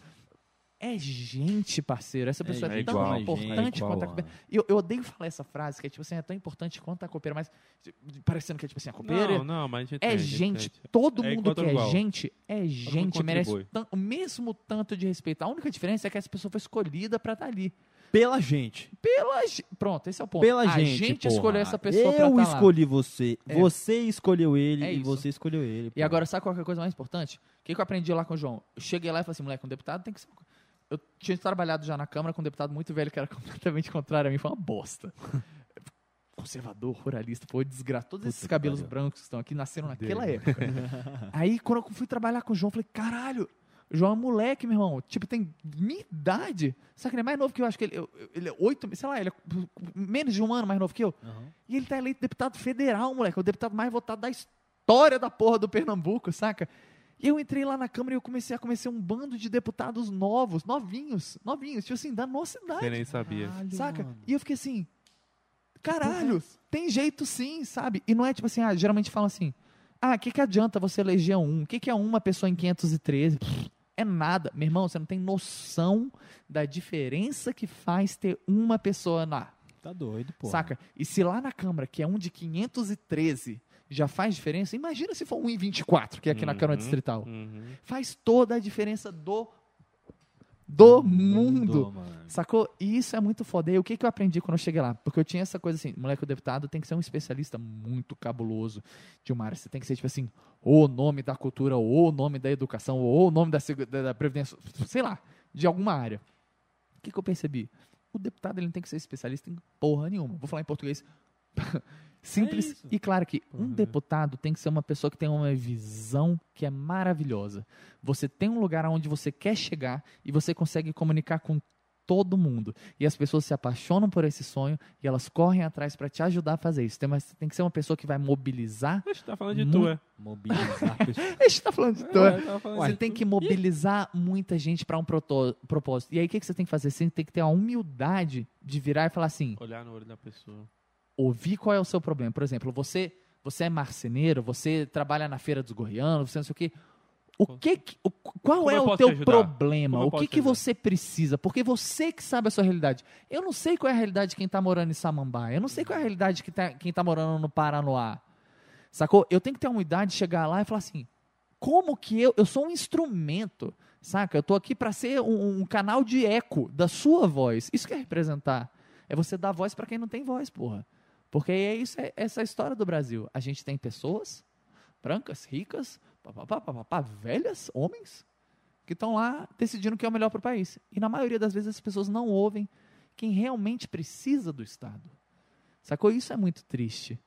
É gente, parceiro. Essa pessoa é, é tão igual, importante é igual, quanto a copeira. E Eu, eu odeio falar essa frase, que é tipo assim, é tão importante quanto a copeira, mas parecendo que é tipo assim, a copeira Não, não, mas a gente é entende, gente. entende. Todo É mundo igual, que é igual. gente é gente, merece o mesmo tanto de respeito. A única diferença é que essa pessoa foi escolhida pra estar ali. Pela gente. Pela Pronto, esse é o ponto. Pela a gente, porra. escolheu essa pessoa pra Eu estar lá. escolhi você. É. Você escolheu ele É e você escolheu ele. E pô. agora, sabe qual é a coisa mais importante? O que, que eu aprendi lá com o João? Eu cheguei lá e falei assim, moleque, um deputado tem que ser... Eu tinha trabalhado já na Câmara com um deputado muito velho que era completamente contrário a mim. Foi uma bosta. Conservador, ruralista, foi desgraça. Todos esses Puta que cabelos brancos que estão aqui nasceram naquela época. Aí, quando eu fui trabalhar com o João, falei, caralho, o João é moleque, meu irmão. Tipo, tem minha idade. Sabe que ele é mais novo que eu? Acho que ele, ele é oito, sei lá, ele é menos de um ano mais novo que eu. Aham. E ele tá eleito deputado federal, moleque. É o deputado mais votado da história da porra do Pernambuco, saca? E eu entrei lá na Câmara e eu comecei a conhecer um bando de deputados novos, novinhos, novinhos, tipo assim, da nossa idade, Você nem sabia. Caralho, saca? mano. E eu fiquei assim, caralho, tem jeito sim, sabe? E não é tipo assim, ah, geralmente falam assim, ah, o que, que adianta você eleger um? O que, que é uma pessoa em 513? Pff, É nada. Meu irmão, você não tem noção da diferença que faz ter uma pessoa lá. Tá doido, pô. Saca? E se lá na Câmara, que é um de 513, já faz diferença, imagina se for um em 24, que é aqui na Câmara Uhum, Distrital. uhum. Faz toda a diferença do, do mundo. mano. Sacou? E isso é muito foda. E o que, que eu aprendi quando eu cheguei lá? Porque eu tinha essa coisa assim, moleque, o deputado tem que ser um especialista muito cabuloso de uma área. Você tem que ser, tipo assim, o nome da cultura, ou o nome da educação, ou o nome da, da previdência, sei lá, de alguma área. O que, que eu percebi? O deputado ele não tem que ser especialista em porra nenhuma. Vou falar em português simples isso. e claro que um deputado tem que ser uma pessoa que tem uma visão que é maravilhosa. Você tem um lugar onde você quer chegar e você consegue comunicar com todo mundo. E as pessoas se apaixonam por esse sonho e elas correm atrás para te ajudar a fazer isso. Tem, mas tem que ser uma pessoa que vai mobilizar. Acho que tá falando de tu, é. Mobilizar pessoas. A gente tá falando de tu, é? É, Você de tem tu. que mobilizar muita gente para um proto- propósito. E aí o que, que você tem que fazer? Você tem que ter a humildade de virar e falar assim: Olhar no olho da pessoa. Ouvir qual é o seu problema. Por exemplo, você você é marceneiro, você trabalha na feira dos gorrianos, você não sei o quê. O que, o- qual Como é o teu te problema? Como O que, que você precisa? Porque você que sabe a sua realidade. Eu não sei qual é a realidade de quem está morando em Samambaia. Eu não sei qual é a realidade de quem tá, quem tá morando no Paranoá. Sacou? Eu tenho que ter a humildade de chegar lá e falar assim: como que eu. Eu sou um instrumento, saca? Eu tô aqui para ser um, um canal de eco da sua voz. Isso que é representar. É você dar voz para quem não tem voz, porra. Porque é isso, é essa é a história do Brasil. A gente tem pessoas brancas, ricas, papapá, papapá, velhas, homens, que estão lá decidindo o que é o melhor para o país. E na maioria das vezes as pessoas não ouvem quem realmente precisa do Estado. Sacou? Isso é muito triste.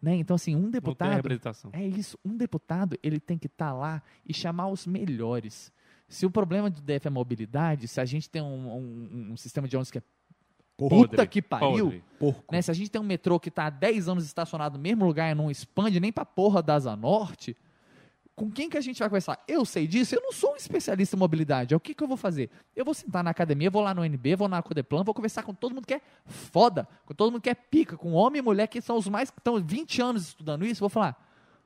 Né? Então, assim, um deputado. representação. É isso. Um deputado, ele tem que estar lá e chamar os melhores. Se o problema do DF é mobilidade, se a gente tem um, um- um sistema de ônibus que é puta Podre, que pariu, né? Se a gente tem um metrô que está há 10 anos estacionado no mesmo lugar e não expande nem pra porra da Asa Norte, Com quem que a gente vai conversar? Eu sei disso, eu não sou um especialista em mobilidade. É o que, que eu vou fazer? Eu vou sentar na academia, vou lá no NB, vou na Codeplan, vou conversar com todo mundo que é foda, com todo mundo que é pica, com homem e mulher que são os mais que estão 20 anos estudando isso, vou falar.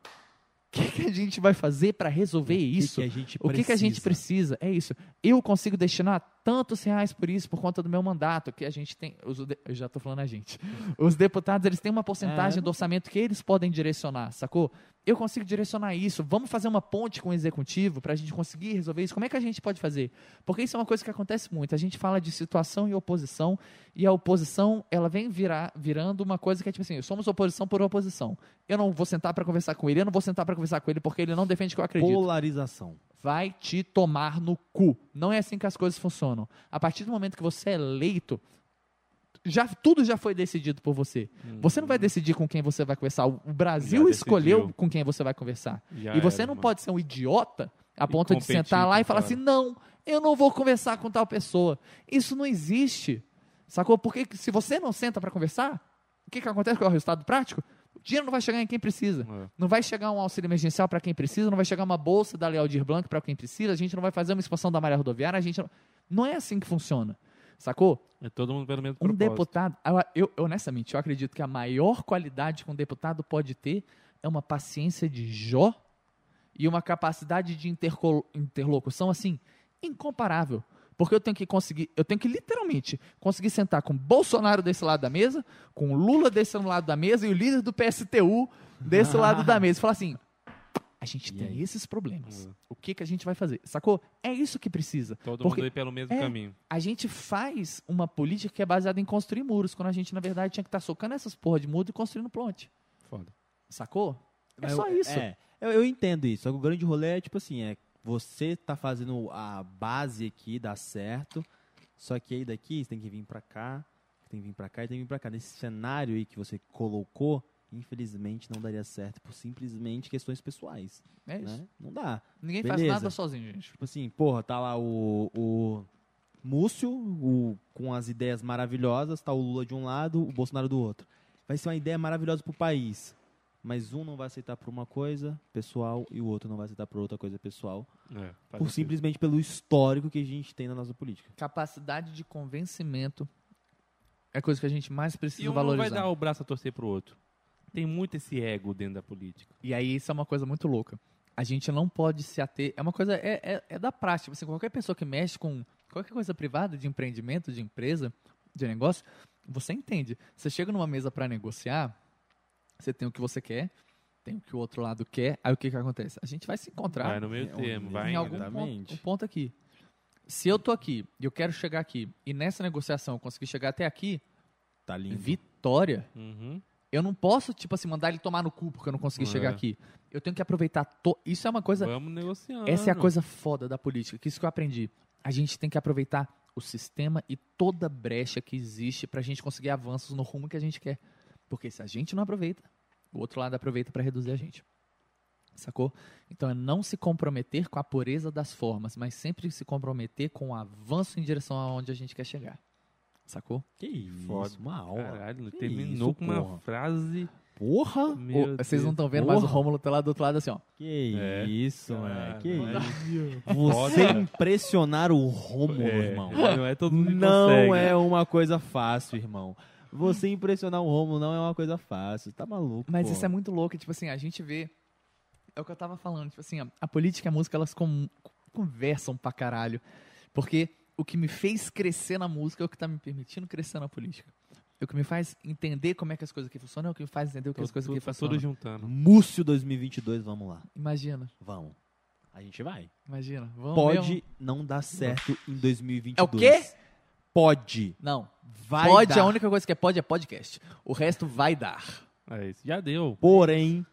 O que, que a gente vai fazer para resolver isso? que a gente O que, que a gente precisa? precisa? É isso. Eu consigo destinar tantos reais por isso por conta do meu mandato, que a gente tem. os eu já estou falando a gente. Os deputados, eles têm uma porcentagem É. do orçamento que eles podem direcionar, sacou? Eu consigo direcionar isso. Vamos fazer uma ponte com o executivo para a gente conseguir resolver isso. Como é que a gente pode fazer? Porque isso é uma coisa que acontece muito. A gente fala de situação e oposição, e a oposição, ela vem virar, virando uma coisa que é tipo assim: somos oposição por oposição. Eu não vou sentar para conversar com ele, eu não vou sentar para conversar com ele porque ele não defende o que eu acredito Polarização. Vai te tomar no cu. Não é assim que as coisas funcionam. A partir do momento que você é eleito, já, tudo já foi decidido por você. Você não vai decidir com quem você vai conversar. O Brasil Já escolheu decidiu. com quem você vai conversar. Já e você era, não mano. pode ser um idiota a ponto de sentar lá e com falar cara. assim: não, eu não vou conversar com tal pessoa. Isso não existe. Sacou? Porque se você não senta para conversar, o que, que acontece? Qual é o resultado prático? Dinheiro não vai chegar em quem precisa. É. Não vai chegar um auxílio emergencial para quem precisa, não vai chegar uma bolsa da Lei Aldir Blanc para quem precisa, a gente não vai fazer uma expansão da malha rodoviária, a gente não... não é assim que funciona. Sacou? É todo mundo pelo mesmo Um propósito. deputado, eu, eu, honestamente, eu acredito que a maior qualidade que um deputado pode ter é uma paciência de Jó e uma capacidade de interlocução assim incomparável. Porque eu tenho que conseguir, eu tenho que literalmente conseguir sentar com Bolsonaro desse lado da mesa, com Lula desse lado da mesa e o líder do PSTU desse lado da mesa e falar assim: a gente E tem aí? esses problemas. Uhum. O que que a gente vai fazer? Sacou? É isso que precisa. Todo Porque mundo ir pelo mesmo é, caminho. a gente faz uma política que é baseada em construir muros, quando a gente, na verdade, tinha que estar socando essas porra de muro e construindo ponte. Foda. Sacou? É Mas só eu- isso. É, eu, eu entendo isso. Só que o grande rolê é tipo assim, é você tá fazendo a base aqui, dá certo. Só que aí daqui você tem que vir pra cá, tem que vir pra cá e tem que vir pra cá. Nesse cenário aí que você colocou, infelizmente não daria certo por simplesmente questões pessoais. É isso. Né? Não dá. Ninguém faz Beleza. nada sozinho, gente. Tipo assim, porra, tá lá o, o Múcio o, com as ideias maravilhosas, tá o Lula de um lado, o Bolsonaro do outro. Vai ser uma ideia maravilhosa pro país. Mas um não vai aceitar por uma coisa pessoal e o outro não vai aceitar por outra coisa pessoal. É, por sentido. simplesmente pelo histórico que a gente tem na nossa política. Capacidade de convencimento é a coisa que a gente mais precisa E um não valorizar. vai dar o braço a torcer pro outro. Tem muito esse ego dentro da política. E aí isso é uma coisa muito louca. A gente não pode se ater. É uma coisa. É, é, é da prática. Assim, qualquer pessoa que mexe com qualquer coisa privada, de empreendimento, de empresa, de negócio, você entende. Você chega numa mesa para negociar, você tem o que você quer, tem o que o outro lado quer. Aí o que, que acontece? A gente vai se encontrar Vai no meio é, termo, um- vai em algum ponto, um ponto aqui. Se eu tô aqui e eu quero chegar aqui, e nessa negociação eu conseguir chegar até aqui, Tá lindo. vitória. Uhum. Eu não posso, tipo assim, mandar ele tomar no cu porque eu não consegui É. chegar aqui. Eu tenho que aproveitar. To... Isso é uma coisa. Vamos negociando. Essa é a coisa foda da política, que isso que eu aprendi. A gente tem que aproveitar o sistema e toda brecha que existe pra gente conseguir avanços no rumo que a gente quer. Porque se a gente não aproveita, o outro lado aproveita pra reduzir a gente. Sacou? Então é não se comprometer com a pureza das formas, mas sempre se comprometer com o avanço em direção aonde a gente quer chegar. Sacou? Que isso, Foda. uma aula. Caralho, Que terminou isso, com uma porra. frase. Porra! Meu Ô, vocês não estão vendo, mas o Porra. Rômulo tá lá do outro lado assim, ó. Que É. isso, mano. Que isso. Você impressionar o Rômulo, É, irmão. Não é todo mundo Não consegue. é uma coisa fácil, irmão. Você impressionar o Romulo não é uma coisa fácil. Tá maluco, Mas pô. isso é muito louco, tipo assim, a gente vê. É o que eu tava falando, tipo assim, a, a política e a música, elas com- conversam pra caralho. Porque o que me fez crescer na música é o que tá me permitindo crescer na política. É o que me faz entender como é que as coisas aqui funcionam, é o que me faz entender o que as coisas aqui tá funcionam. tudo juntando. Múcio 2022, vamos lá. Imagina, Vamos. A gente vai. imagina. Vamos Pode mesmo? não dar certo em 2022. É o quê? Pode. Não. Vai pode, dar. a única coisa que é pode é podcast. O resto vai dar. É isso. Já deu. Porém,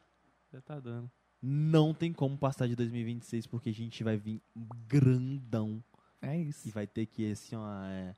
Já tá dando. não tem como passar de 2026 porque a gente vai vir grandão É e isso. vai ter que, assim, ó, é,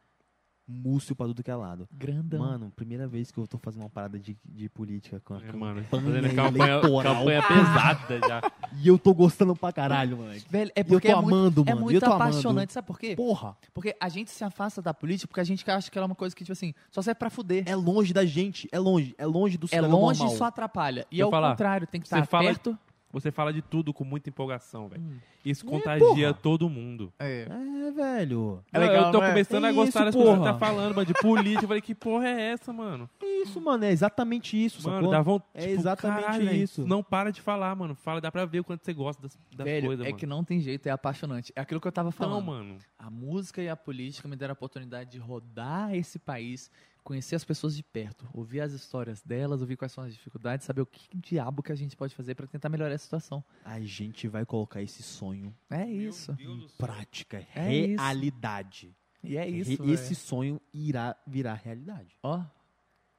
múcio pra tudo que é lado. Grandão. Mano, primeira vez que eu tô fazendo uma parada de, de política com a É, mano. campanha Fazendo campanha, eleitoral. campanha pesada já. E eu tô gostando pra caralho, moleque. Velho, é E eu porque tô é muito, amando, é mano. muito eu tô amando. apaixonante. Sabe por quê? Porra, Porque a gente se afasta da política porque a gente acha que ela é uma coisa que, tipo assim, só serve pra fuder. é longe da gente. É longe. É longe do É longe normal. e só atrapalha. E ao falar. contrário, tem que estar fala- perto Você fala de tudo com muita empolgação, velho. Hum. Isso É, contagia porra. todo mundo. É. É, velho. É legal, eu tô não é? começando É a gostar isso, das coisas que porra. tá falando, mano, de política. Eu falei, que porra é essa, mano? É isso, mano. É exatamente isso, Mano, sacou? dá vontade. É exatamente isso. Não para de falar, mano. Fala, dá pra ver o quanto você gosta das, das Velho, coisas, é mano. que não tem jeito, é apaixonante. É aquilo que eu tava Então, falando. mano. A música e a política me deram a oportunidade de rodar esse país, conhecer as pessoas de perto, ouvir as histórias delas, ouvir quais são as dificuldades, saber o que diabo que a gente pode fazer pra tentar melhorar a situação. A gente vai colocar esse sonho É isso. em prática, É isso. realidade. E é isso. Re- Esse sonho irá virar realidade. Ó.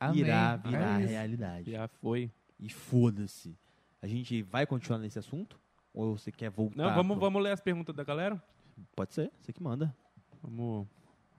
Amém. Irá virar É isso. realidade. Já foi. E foda-se. A gente vai continuar nesse assunto? Ou você quer voltar? Não, vamos, pro- vamos ler as perguntas da galera? Pode ser, você que manda. Vamos,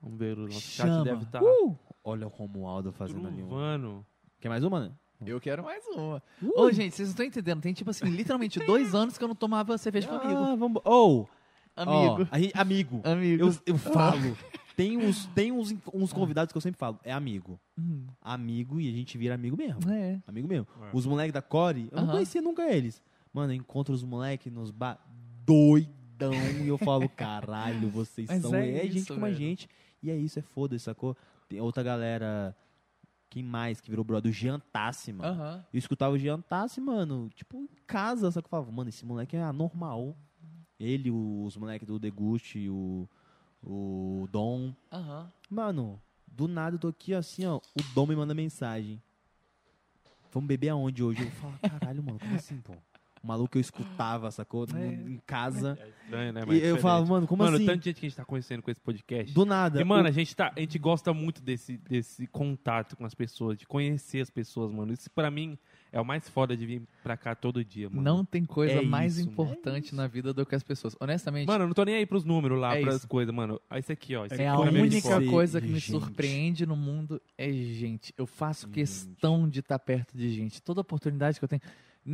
vamos ver. O nosso Chama. chat deve estar Uh! Olha o Romualdo fazendo ali um. Quer mais uma, né? Eu quero mais uma. Uh! Ô, gente, vocês não estão entendendo. Tem, tipo assim, literalmente dois anos que eu não tomava cerveja com amigo. Ah, vamos. Ou, Amigo. a gente- amigo. Amigo. Eu, eu falo. Tem, uns, tem uns, uns convidados que eu sempre falo. É amigo. Hum, Amigo e a gente vira amigo mesmo. é. Amigo mesmo. É. Os moleques da Core, eu não Aham. conhecia nunca eles. Mano, eu encontro os moleques nos bar doidão e eu falo, caralho, vocês Mas são. é É, gente isso, como a gente. E é isso, é foda-se, sacou? Tem outra galera. Quem mais que virou brother? O Jean Tassi, mano. Aham. Eu escutava o Jean Tassi, mano, tipo, em casa, só que eu falava, mano, esse moleque é anormal. Ele, os moleques do Deguste, o, o Dom. Aham. Mano, do nada eu tô aqui assim, ó. O Dom me manda mensagem. Vamos beber aonde hoje? Eu falo, caralho, mano, como assim, pô? O maluco eu escutava, sacou? É. Em casa. É estranho, né? E Mas eu diferente. falo, mano, como mano, assim? tanta gente que a gente tá conhecendo com esse podcast. Do nada. E, mano, o- a gente, tá, a gente gosta muito desse, desse contato com as pessoas, de conhecer as pessoas, mano. Isso pra mim é o mais foda de vir pra cá todo dia, mano. Não tem coisa É mais isso, importante na vida do que as pessoas. Honestamente, Mano, eu não tô nem aí pros números lá, É pras isso. coisas, mano. Ah, Isso aqui, ó. Isso é aqui a minha única coisa que me gente. surpreende no mundo é gente. Eu faço Gente. questão de estar perto de gente. Toda oportunidade que eu tenho.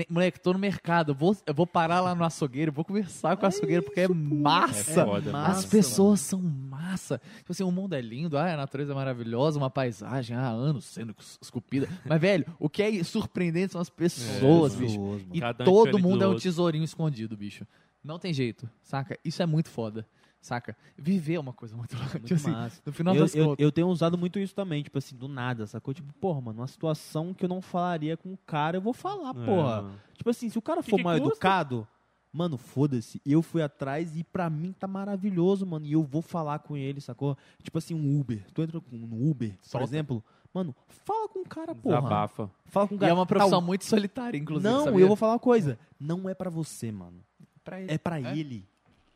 Moleque, tô no mercado, eu vou, eu vou parar lá no açougueiro, vou conversar com o açougueiro, porque é massa. É foda, As massa, pessoas são massa. Tipo assim, o mundo é lindo, ah, a natureza é maravilhosa, uma paisagem, ah, anos sendo es- esculpida. Mas, velho, o que é surpreendente são as pessoas, É, bicho. mano. E Cada um todo mundo do é um tesourinho escondido, bicho. Não tem jeito, saca? Isso é muito foda, saca? Viver é uma coisa muito louca. Muito Tipo assim, massa. no final Eu, das eu, contas. eu tenho usado muito isso também, tipo assim, do nada, sacou? Tipo, porra, mano, uma situação que eu não falaria com o cara, eu vou falar, É, porra. Tipo assim, se o cara Que for que mal custa? educado, mano, foda-se. Eu fui atrás e pra mim tá maravilhoso, mano. E eu vou falar com ele, sacou? Tipo assim, um Uber. Tu entra com- no Uber, por Solta. exemplo. Mano, fala com o cara, porra. Desabafa. Fala com o E cara. é uma profissão Tal- muito solitária, inclusive. Não, sabia? eu vou falar uma coisa. Não é pra você, mano. Pra ele. É pra É? ele.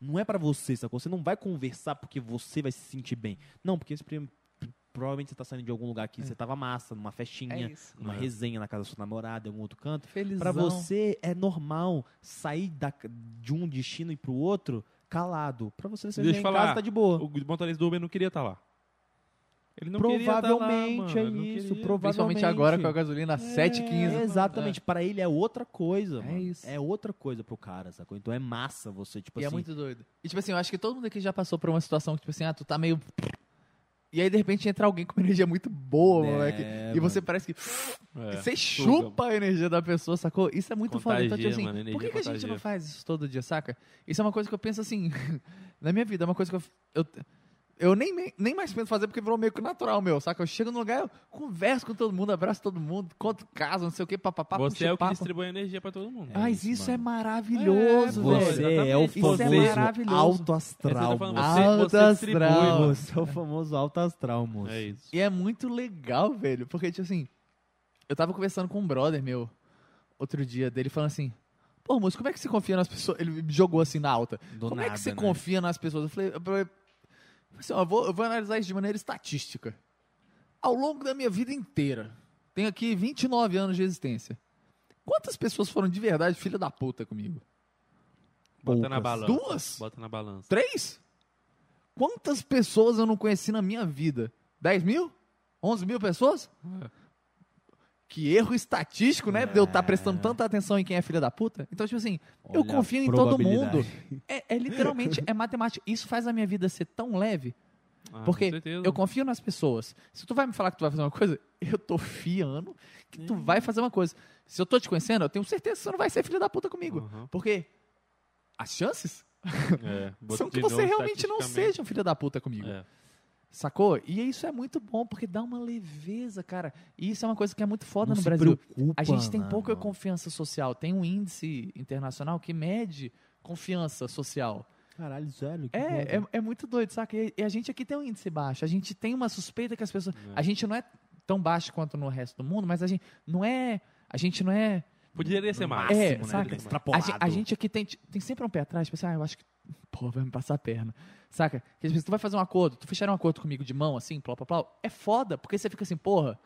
Não é pra você, sacou? Você não vai conversar porque você vai se sentir bem. Não, porque esse provavelmente você tá saindo de algum lugar que você tava massa, numa festinha, É isso. numa É. resenha na casa da sua namorada, em algum outro canto. Felizão. Pra você é normal sair da- de um destino e pro outro calado. Pra você você Deixa em falar, casa tá de boa. O motorista do Uber não queria estar lá. Ele não queria tá lá, Provavelmente mano. é isso, queria. provavelmente. Principalmente agora com a gasolina a 7,15. É, exatamente, Pra ele é outra coisa, É mano. isso. É outra coisa pro cara, sacou? Então é massa você, tipo E é assim. muito doido. E tipo assim, eu acho que todo mundo aqui já passou por uma situação que, tipo assim, ah, tu tá meio. E aí, de repente, entra alguém com uma energia muito boa, É, moleque. E você parece que. É, você chupa a energia da pessoa, sacou? Isso é muito foda. Então, tipo Contagia, assim, mano, por que, que a gente contagia. não faz isso todo dia, saca? Isso é uma coisa que eu penso assim, na minha vida, é uma coisa que eu. Eu, eu nem, nem mais penso fazer porque virou meio que natural, meu, saca? Eu chego no lugar, eu converso com todo mundo, abraço todo mundo, conto caso, não sei o que, papapá, Você é o que papo. distribui energia pra todo mundo. É Mas isso, isso é maravilhoso, É, velho. Você é o é famoso maravilhoso. alto É, astral. tá Alto você astral. Você é o famoso alto astral, moço. É isso. E é muito legal, velho, porque, tipo assim, eu tava conversando com um brother meu outro dia, dele falando assim, pô, moço, como é que você confia nas pessoas? Ele me jogou assim na alta. Do como é que nada, você né? confia nas pessoas? Eu falei, eu falei assim, ó, eu, vou, eu vou analisar isso de maneira estatística. Ao longo da minha vida inteira, tenho aqui 29 anos de existência. Quantas pessoas foram de verdade filha da puta comigo? Bota na Poucas. balança. Duas? Bota na balança. Três? Quantas pessoas eu não conheci na minha vida? 10 mil? 11 mil pessoas? Que erro estatístico, né? De eu estar prestando tanta atenção em quem é filha da puta. Então, tipo assim, eu Olha a confio em todo mundo. É, é literalmente, é matemática. Isso faz a minha vida ser tão leve. Ah, Porque eu confio nas pessoas. Se tu vai me falar que tu vai fazer uma coisa, eu tô fiando que tu vai fazer uma coisa. Se eu tô te conhecendo, eu tenho certeza que você não vai ser filho da puta comigo. Aham. Porque as chances É, são que você realmente não seja um filho da puta comigo. É. Sacou? E isso é muito bom, porque dá uma leveza, cara. E isso é uma coisa que é muito foda Não no se Brasil. preocupa, A gente tem né, pouca mano? confiança social. Tem um índice internacional que mede confiança social. Caralho, sério? que É, é, é muito doido, saca? E, e a gente aqui tem um índice baixo. A gente tem uma suspeita que as pessoas. A gente não é tão baixo quanto no resto do mundo, mas a gente não é. A gente não é. Poderia ser mais. É, Máximo, né? saca? Extrapolado. A, gen- a gente aqui tem, tem sempre um pé atrás, tipo assim, ah, eu acho que. Pô, vai me passar a perna. Saca? Que às vezes tu vai fazer um acordo, tu fechar um acordo comigo de mão, assim, plá, plá, plá. É foda, porque você fica assim, porra.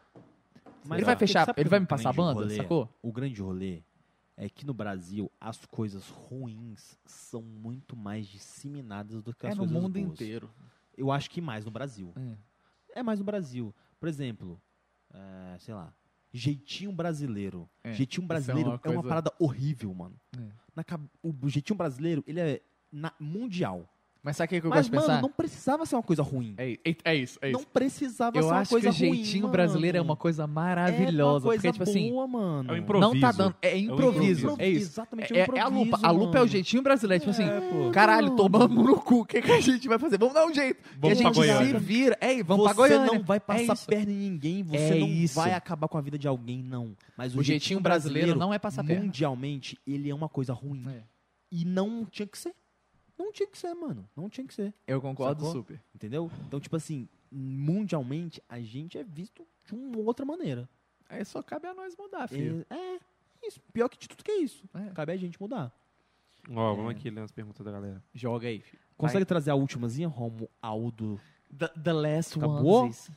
ele vai fechar, ele vai me passar a banda, rolê- sacou? O grande rolê é que no Brasil as coisas ruins são muito mais disseminadas do que as É no coisas mundo boas. inteiro. Eu acho que mais no Brasil. É. É mais no Brasil. Por exemplo, é, sei lá, jeitinho brasileiro. É, Jeitinho é brasileiro uma é uma, coisa- parada horrível, mano. É. Na o jeitinho brasileiro, ele é na- mundial. Mas sabe o que, que eu Mas, gosto de mano, pensar? não precisava ser uma coisa ruim. É, é, é isso, é não isso. precisava Eu ser uma acho que coisa o jeitinho ruim, brasileiro é mano. uma coisa É uma maravilhosa. coisa porque, tipo assim, boa, mano. É o improviso. não tá dando. É improviso. improviso. É isso. Exatamente, É, é, é a lupa. improviso, A lupa é o mano. jeitinho brasileiro. Tipo assim, pô. caralho, Mano. tomamos no cu. O que, que a gente vai fazer? Vamos dar um jeito. Vamos e a pra gente se Goiânia. vira. Ei, vamos pra você Goiânia. não vai É passar isso. perna em ninguém, você É não isso. vai acabar com a vida de alguém, não. Mas o, O jeitinho brasileiro não é passar perna. Mundialmente, ele é uma coisa ruim. É. E não tinha que ser. Não tinha que ser, mano. Não tinha que ser. Eu concordo Sacou? super. Entendeu? Então, tipo assim, mundialmente, a gente é visto de uma outra maneira. Aí só cabe a nós mudar, filho. É, é isso. Pior que de tudo que é isso. É. Cabe a gente mudar. Ó, vamos aqui ler as perguntas da galera. Joga aí, filho. Consegue trazer a últimazinha, Romo Aldo? The, the last Acabou? Ones.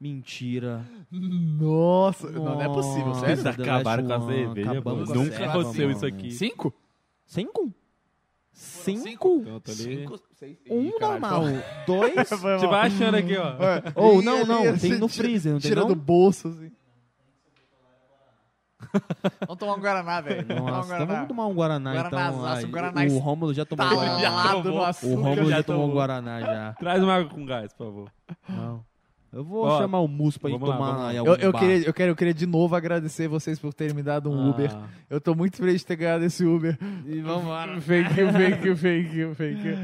Mentira. Nossa, não, não é possível, sério? The acabaram com a One, cerveja, Nunca aconteceu isso aqui. Cinco? Cinco? Cinco? Cinco? Seis. Um normal. Dois? Gente vai achando aqui, ó. Ou Ih, não, não. ali, Tem no freezer, não tem Tira não? do bolso, assim. Vamos tomar um Guaraná, velho. Vamos tomar um Nossa, então Guaraná. vamos tomar um Guaraná, Guaranazaço, então. aí. um Guaraná o Rômulo já tomou Talhado Guaraná. no O açúcar. Rômulo já, já tomou tomou. Guaraná já. Traz uma água com gás, por favor. Não. Eu vou Ó, chamar o Mus pra ir vamos lá, tomar vamos lá. em Eu, algum eu, bar. queria, eu, quero, eu queria de novo agradecer vocês por terem me dado um Uber. Ah, Eu tô muito feliz de ter ganhado esse Uber. E vamos lá. Fake you, fake you, fake you, fake you.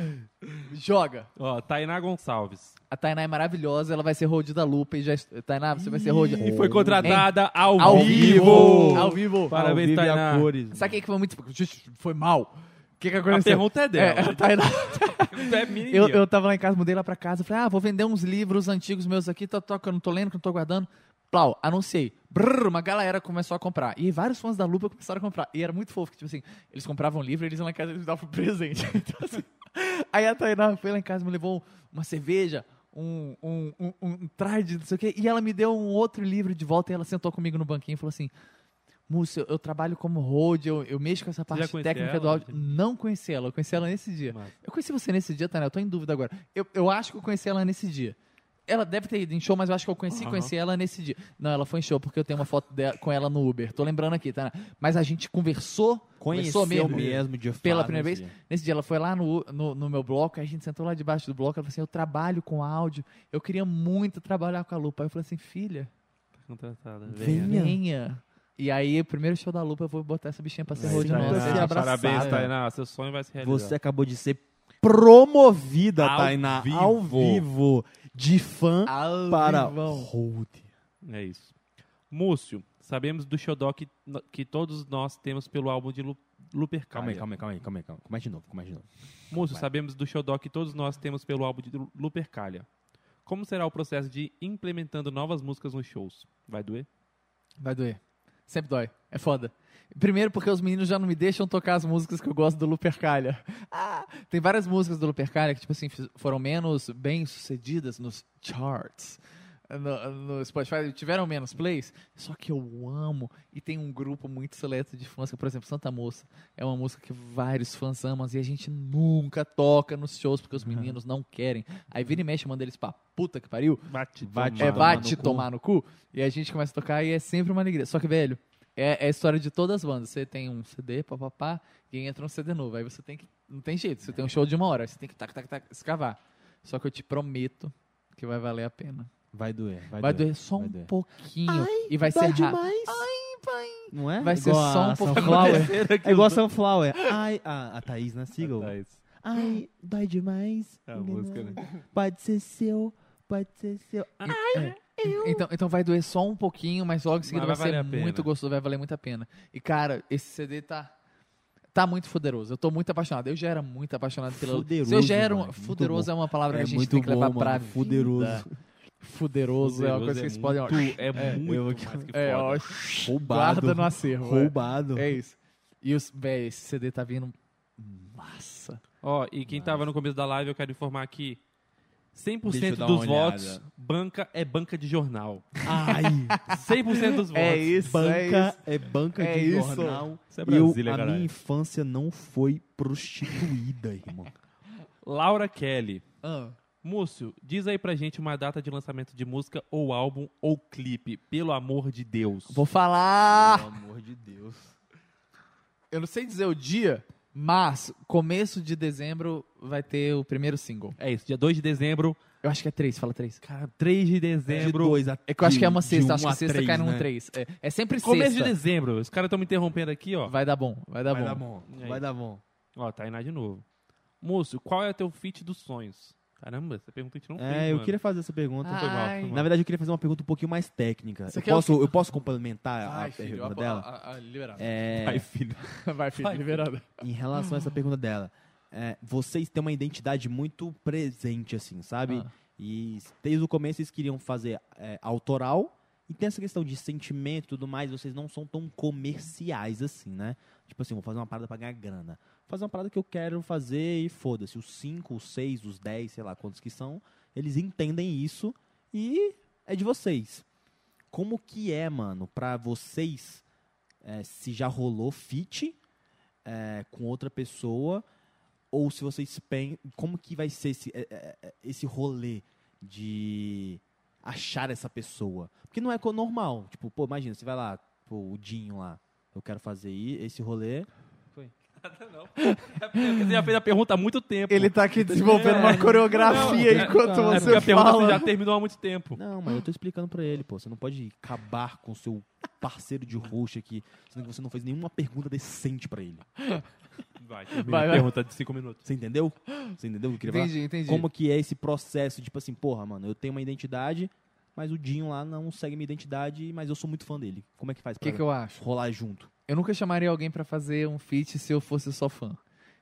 Joga. Ó, Tainá Gonçalves. A Tainá é maravilhosa, ela vai ser hold da Lupa e já. Tainá, você vai ser hold. E foi contratada ao, Ao vivo. vivo! Ao vivo! Parabéns, Ao vivo e a Tainá. cores. Sabe o que que foi muito. Foi mal. O que, que A aconteceu? pergunta é dela. É, a Tainá. É. Eu, eu tava lá em casa, mudei lá pra casa, falei, ah, vou vender uns livros antigos meus aqui, tô, tô, que eu não tô lendo, que eu não tô guardando. Plau, anunciei. Brrr, uma galera começou a comprar. E vários fãs da Lupa começaram a comprar. E era muito fofo, que, tipo assim, eles compravam livro e eles iam lá em casa e eles davam presente. Então, assim, aí a Tainá foi lá em casa, me levou uma cerveja, um, um, um, um trade, não sei o quê, e ela me deu um outro livro de volta e ela sentou comigo no banquinho e falou assim, Múcio, eu, trabalho como road, eu, eu mexo com essa parte técnica do ela? áudio. Não conheci ela, eu conheci ela nesse dia. Mas- Eu conheci você nesse dia, Tainá, eu tô em dúvida agora. Eu, eu acho que eu conheci ela nesse dia. Ela deve ter ido em show, mas eu acho que eu conheci, Aham. conheci ela nesse dia. Não, ela foi em show porque eu tenho uma foto dela, com ela no Uber. Tô lembrando aqui, Tainá. Mas a gente conversou, Conheceu conversou mesmo, mesmo. de Pela primeira vez, dia. nesse dia ela foi lá no, no, no meu bloco, a gente sentou lá debaixo do bloco, ela falou assim, eu trabalho com áudio, eu queria muito trabalhar com a Lupa. Aí eu falei assim, filha, Contratada. Venha. Venha. E aí, o primeiro show da Lupa, eu vou botar essa bichinha pra ser Vai road ser nossa. abraçada. Parabéns, Tainá. Seu sonho vai se realizar. Você acabou de ser promovida, Ao Tainá, vivo. ao vivo. De fã Ao para vivão. hold. É isso. Múcio, sabemos do xodó que, que todos nós temos pelo álbum de Lu, Lupercalia. Calma aí, calma aí, calma aí, calma aí. Calma. Começa de novo, começa de novo. Múcio, sabemos do xodó que todos nós temos pelo álbum de Lu- Lupercalia. Como será o processo de implementando novas músicas nos shows? Vai doer? Vai doer. Sempre dói. É foda. Primeiro porque os meninos já não me deixam tocar as músicas que eu gosto do Lupercalia. Ah, tem várias músicas do Lupercalia que, tipo assim, foram menos bem sucedidas nos charts. No, no Spotify tiveram menos plays, só que eu amo. E tem um grupo muito seleto de fãs, que, por exemplo, Santa Moça é uma música que vários fãs amam e a gente nunca toca nos shows porque os meninos não querem. Aí vira e mexe, manda eles pra puta que pariu. Bate, Bate, É, tomar vai no te cu. tomar no cu. E a gente começa a tocar e é sempre uma alegria. Só que, velho, é, é a história de todas as bandas. Você tem um CD, papapá, e entra um CD novo. Aí você tem que. Não tem jeito. Você tem um show de uma hora. Você tem que tac, tac, tac, escavar. Só que eu te prometo que vai valer a pena. Vai doer. Vai, Vai, doer só vai um doer. pouquinho. e vai ser rápido. Não é? Vai ser Igual só a um pouco- Sunflower. É igual a Sunflower. Ai, a, a Thaís. Tá isso. Ai, dói demais. É a música, né? Pode ser seu, pode ser seu. É. Então, então vai doer só um pouquinho, mas logo em seguida Mas vai, vai ser muito gostoso, vai valer muito a pena. E cara, esse CD tá tá muito fuderoso. Eu tô muito apaixonado. Eu já era muito apaixonado pela Fuderoso, Se eu já era um, fuderoso é uma palavra que É a gente muito tem que levar bom, pra mano. vida. Fuderoso. Fuderoso, é uma coisa que vocês podem, ó, É É, muito eu- mais que é, ó. Roubado. guarda no acervo. é. Roubado. É isso. E os, véi, esse CD tá vindo massa. Ó, e quem tava no começo da live, eu quero informar que 100% Deixa eu dar dos uma olhada. votos, banca é banca de jornal. Ai, 100% dos votos. É isso, banca é isso. é, banca É de isso. jornal. Isso é eu, Brasília, a caralho. minha infância não foi prostituída, irmão. Laura Kelly. Ah, Múcio, diz aí pra gente uma data de lançamento de música ou álbum ou clipe, pelo amor de Deus. vou falar. Pelo amor de Deus. Eu não sei dizer o dia, mas começo de dezembro vai ter o primeiro single. É isso, dia 2 de dezembro. Eu acho que é três, fala três. Cara, 3 de De dezembro. dois a É que eu acho que é uma de sexta, um acho que sexta três, cai num né? três. É, é sempre Começo de sexta. dezembro. Os caras estão me interrompendo aqui, ó. Vai dar bom, vai dar Vai bom. dar bom. E aí? Vai dar bom. Ó, Tainá de novo. Múcio, qual é o teu feat dos sonhos? Caramba, essa pergunta a gente não fez, É, eu mano. queria fazer essa pergunta. Foi mal, foi mal. Na verdade, eu queria fazer uma pergunta um pouquinho mais técnica. Você Eu quer o posso, eu posso complementar a Vai, filho, pergunta a- dela? a- a- liberado. É, Ai, filho. Vai, filho, Vai, liberado. em relação a essa pergunta dela, é, vocês têm uma identidade muito presente, assim, sabe? Ah. E desde o começo vocês queriam fazer é, autoral. E tem essa questão de sentimento e tudo mais, vocês não são tão comerciais assim, né? Tipo assim, vou fazer uma parada pra ganhar grana. Fazer uma parada que eu quero fazer e foda-se. Os 5, os 6, os 10, sei lá quantos que são, eles entendem isso e é de vocês. Como que é, mano, pra vocês, é, se já rolou fit é, com outra pessoa, ou se vocês pensam, como que vai ser esse, é, é, é, esse rolê de achar essa pessoa? Porque não é normal. Tipo, pô, imagina, você vai lá, pô, o Dinho lá, eu quero fazer esse rolê. É porque você já fez a pergunta há muito tempo. Ele tá aqui desenvolvendo uma Não, coreografia é- enquanto é É porque você a pergunta fala. você já terminou há muito tempo. Não, mas eu tô explicando pra ele, pô. Você não pode acabar com o seu parceiro de roxo aqui, sendo que você não fez nenhuma pergunta decente pra ele. Vai, Vai, a vai. pergunta de 5 minutos. Você entendeu? Você entendeu o que eu queria falar? Entendi, entendi. Como que é esse processo, tipo assim, porra, mano, eu tenho uma identidade, mas o Dinho lá não segue minha identidade, mas eu sou muito fã dele. Como é que faz O pra que, que eu acho? rolar junto? Eu nunca chamaria alguém pra fazer um feat se eu fosse só fã.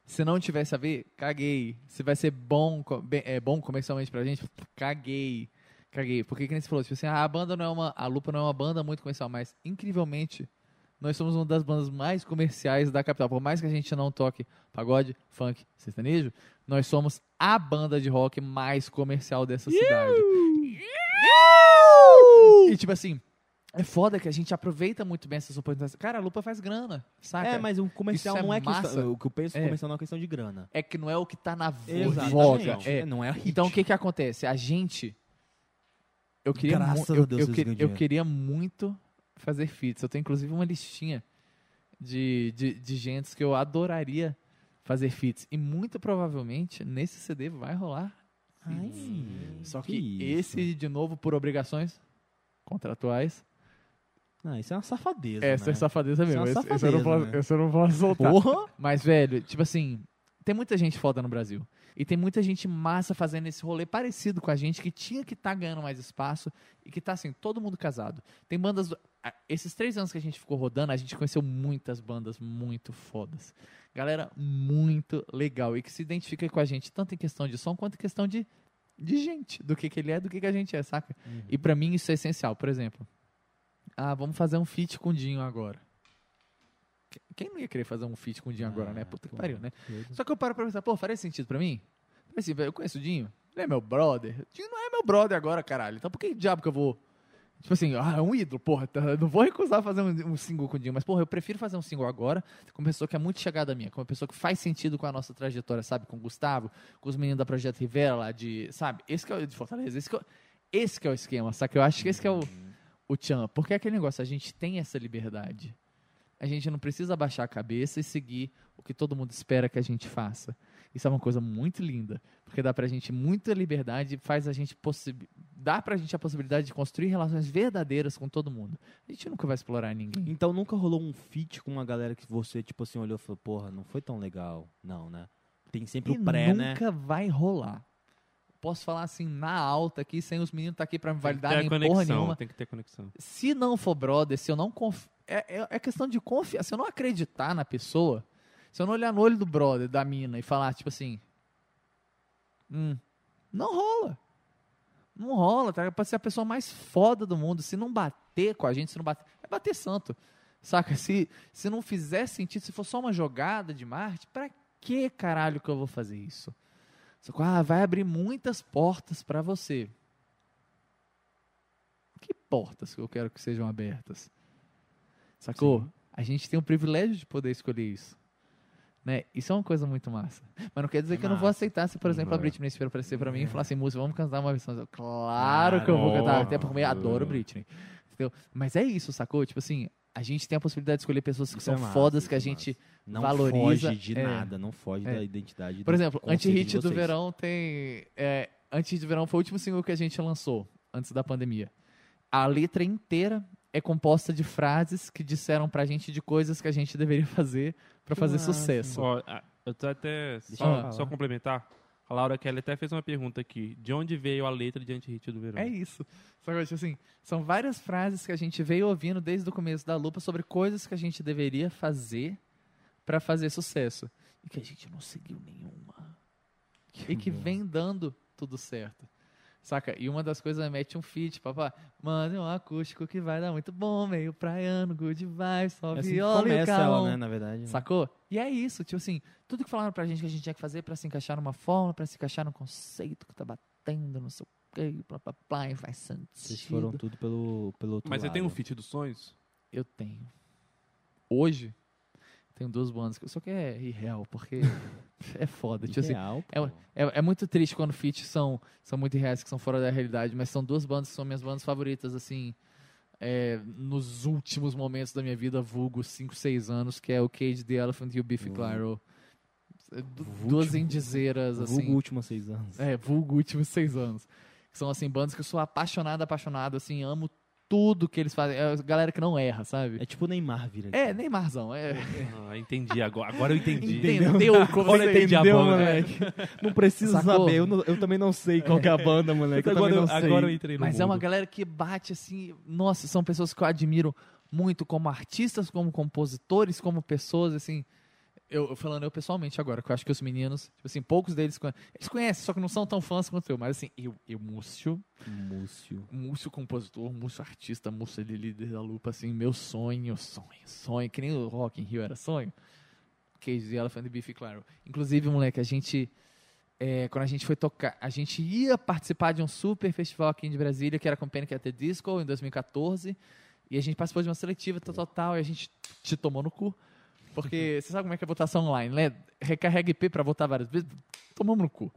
Se não tivesse a ver, caguei. Se vai ser bom, é bom comercialmente pra gente, caguei. Caguei. Porque que nem você falou, tipo assim, ah, a banda não é uma. A Lupa não é uma banda muito comercial, mas incrivelmente, nós somos uma das bandas mais comerciais da capital. Por mais que a gente não toque pagode, funk, sertanejo, nós somos a banda de rock mais comercial dessa cidade. E tipo assim, é foda que a gente aproveita muito bem essas oportunidades. Cara, a Lupa faz grana, saca? É, mas o comercial isso é não é massa. questão. O que eu penso É. comercial não é questão de grana. É que não é o que tá na Exatamente. voga. É. Não é hit. Então o que que acontece? A gente eu queria Graças eu, a Deus eu, eu dinheiro. queria muito fazer feats. Eu tenho inclusive uma listinha de, de, de gentes que eu adoraria fazer feats. E muito provavelmente nesse CD vai rolar feats. Só que, que esse, de novo, por obrigações contratuais. Ah, isso é uma safadeza. Essa né? é safadeza Isso é mesmo. uma safadeza, posso, né? eu não posso soltar. Porra! Mas, velho, tipo assim, tem muita gente foda no Brasil. E tem muita gente massa fazendo esse rolê parecido com a gente, que tinha que estar ganhando mais espaço e que tá assim, todo mundo casado. Tem bandas. do- Esses três anos que a gente ficou rodando, a gente conheceu muitas bandas muito fodas. Galera muito legal e que se identifica com a gente, tanto em questão de som quanto em questão de, de gente, do que, que ele é, do que, que a gente é, saca? E pra mim isso é essencial. Por exemplo, ah, vamos fazer um feat com o Dinho agora. Qu- Quem não ia querer fazer um feat com o Dinho agora, né? Puta que pariu, né? Só que eu paro pra pensar, pô, faria sentido pra mim? Falei assim, velho, eu conheço o Dinho, ele é meu brother. O Dinho não é meu brother agora, caralho. Então por que diabo que eu vou. Tipo assim, ah, é um ídolo, porra. tá, não vou recusar fazer um, um single com o Dinho, mas, porra, eu prefiro fazer um single agora com uma pessoa que é muito chegada a mim, com uma pessoa que faz sentido com a nossa trajetória, sabe? Com o Gustavo, com os meninos da Projeto Rivera lá de. Sabe? Esse que é o de Fortaleza. Esse que é o, esse que é o esquema, saca? Eu acho que esse que é o, o tchan. Porque é aquele negócio, a gente tem essa liberdade. A gente não precisa baixar a cabeça e seguir o que todo mundo espera que a gente faça. Isso é uma coisa muito linda, porque dá pra gente muita liberdade, faz a gente dá pra gente a possibilidade de construir relações verdadeiras com todo mundo. A gente nunca vai explorar ninguém. Então nunca rolou um feat com uma galera que você, tipo assim, olhou e falou, porra, não foi tão legal. Não, né? Tem sempre E o pré, né? nunca vai rolar. Posso falar assim na alta aqui, sem os meninos estar aqui pra me validar nem a porra conexão, nenhuma. tem que ter conexão. Se não for brother, se eu não conf... é, é, é questão de confiar. Se eu não acreditar na pessoa, se eu não olhar no olho do brother, da mina, e falar, tipo assim. Hum, não rola. Não rola, tá? Pode ser a pessoa mais foda do mundo. Se não bater com a gente, se não bater. É bater santo. Saca? Se, se não fizer sentido, se for só uma jogada de Marte, pra que caralho que eu vou fazer isso? Sacou? Ah, vai abrir muitas portas pra você. Que portas que eu quero que sejam abertas? Sacou? A gente tem o privilégio de poder escolher isso. Né? Isso é uma coisa muito massa. Mas não quer dizer É que eu não vou massa. aceitar se, por exemplo, a É. Britney Spears aparecer pra mim e falar assim, música, vamos cantar uma versão. Claro que eu vou cantar, até porque eu adoro Britney. Entendeu? Mas é isso, sacou? Tipo assim, a gente tem a possibilidade de escolher pessoas que Isso são é massa, fodas que a é gente Não valoriza, foge de é. nada, não foge É. da identidade Por exemplo, Anti-Hit do. Verão tem. É, Anti-Hit do Verão foi o último single que a gente lançou antes da pandemia. A letra inteira é composta de frases que disseram pra gente de coisas que a gente deveria fazer pra Que fazer massa. sucesso. Ó, eu tô até. Deixa Só, eu só complementar. A Laura Kelly até fez uma pergunta aqui. De onde veio a letra de Anti-Hit do Verão? É isso. Só que, assim, são várias frases que a gente veio ouvindo desde o começo da lupa sobre coisas que a gente deveria fazer pra fazer sucesso. E que a gente não seguiu nenhuma. e que vem dando tudo certo. Saca? E uma das coisas é mete um feat, papá. Manda um acústico que vai dar muito bom, meio praiano, good vibes, só É assim viola e o começa ela, né, na verdade. né? Sacou? E é isso, tipo assim, tudo que falaram pra gente que a gente tinha que fazer pra se encaixar numa forma, pra se encaixar num conceito que tá batendo, não sei o quê, blá blá blá, e faz sentido. Vocês foram tudo pelo, pelo outro Mas você lado. tem um feat dos sonhos? Eu tenho. Hoje, tenho duas bandas que eu só que é irreal, porque é foda. Tipo assim, é, é, é muito triste quando feats são, são muito irreais, que são fora da realidade, mas são duas bandas que são minhas bandas favoritas, assim, é, nos últimos momentos da minha vida, vulgo 5, 6 anos, que é o Cage the Elephant e o Biffy Vulgo. Clyro. É, du- Vulgo- Duas indizeiras, assim. Vulgo últimos seis anos. É, vulgo últimos seis anos. Que são, assim, bandas que eu sou apaixonado, apaixonado, assim, amo tudo que eles fazem. É a galera que não erra, sabe? É tipo o Neymar vira. É, Neymarzão. É, Ah, entendi. Agora, agora eu entendi. entendeu como Agora eu você entendi a Entendeu, banda. moleque? Não precisa Sacou? saber. Eu, não- eu também não sei qual que é a banda, moleque. Eu agora, também eu, não sei. agora eu entrei no Mas é uma mundo. galera que bate assim. Nossa, são pessoas que eu admiro muito como artistas, como compositores, como pessoas, assim. Eu, eu falando eu pessoalmente agora, que eu acho que os meninos, tipo assim, poucos deles conhecem. Eles conhecem, só que não são tão fãs quanto eu. Mas assim, eu, eu Múcio, Múcio. Múcio compositor, Múcio artista, Múcio ele líder da lupa, assim, meu sonho, sonho, sonho, que nem o Rock in Rio era sonho. Cage the Elephant e Beefy Claro. Inclusive, moleque, a gente, é, quando a gente foi tocar, a gente ia participar de um super festival aqui de Brasília, que era com Panic! at the Disco, em 2014, e a gente participou de uma seletiva, tal, tal, tal, e a gente te tomou no cu. Porque você sabe como é que é a votação online, né? Recarrega IP pra votar várias vezes. Tomamos no cu.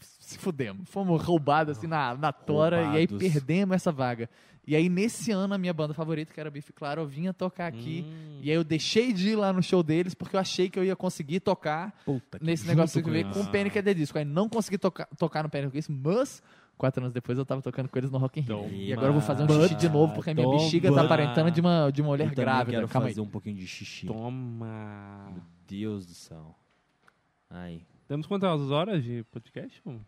Se fudemos. Fomos roubados assim na, na tora e aí Roubados. perdemos essa vaga. E aí, nesse ano, a minha banda favorita, que era Biff Claro, eu vinha tocar aqui. Hum. E aí eu deixei de ir lá no show deles porque eu achei que eu ia conseguir tocar Puta nesse negócio que com veio isso. com o Panic! at the Disco. Aí não consegui tocar, tocar no Panic! at the Disco, mas quatro anos depois eu tava tocando com eles no Rock in Rio. Toma. E agora eu vou fazer um xixi de novo porque a minha Toma. bexiga tá aparentando de uma, de uma Eu mulher também grávida. quero Calma aí. fazer um pouquinho de xixi. Toma. Meu Deus do céu. Ai. Temos quantas horas de podcast? mano?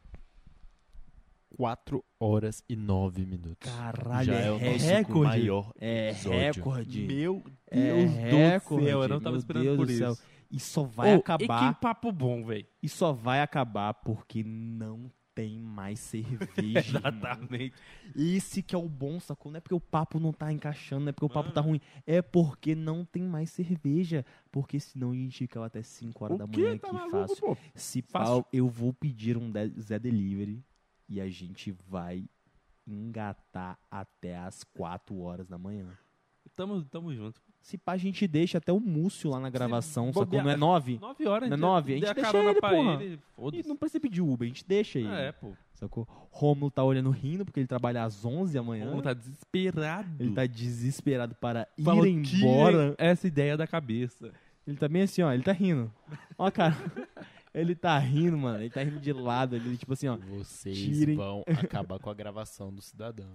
4 horas e 9 minutos. Caralho, Já é é o nosso recorde. maior É episódio. recorde. Meu É Deus recorde, do céu, eu não tava meu esperando Deus por isso. E só vai Ô, acabar. E que papo bom, velho. E só vai acabar porque não tem mais cerveja. Exatamente. Esse que é o bom, sacou? Não é porque o papo não tá encaixando, não é porque o papo tá ruim. É porque não tem mais cerveja. Porque senão a gente ficava até 5 horas O da manhã Tá aqui fácil. pô? Se Fácil. pau, eu vou pedir um de- Zé Delivery e a gente vai engatar até as 4 horas da manhã. Tamo, tamo junto. Se pá, a gente deixa até o Múcio lá na gravação, sacou? bobear- Não é 9? Nove horas. Não é nove? A gente deixa ele, porra. ele. E não precisa pedir Uber, a gente deixa ele. É, pô. Sacou? Rômulo tá olhando rindo porque ele trabalha às 11 da manhã. Como tá desesperado. Ele tá desesperado para ir Falou, embora. "Tirem essa ideia da cabeça. Ele tá bem assim, ó, ele tá rindo. Ó, cara. Ele tá rindo, mano. Ele tá rindo de lado. Ele, tipo assim, ó. Vocês Tirem. vão acabar com a gravação do cidadão.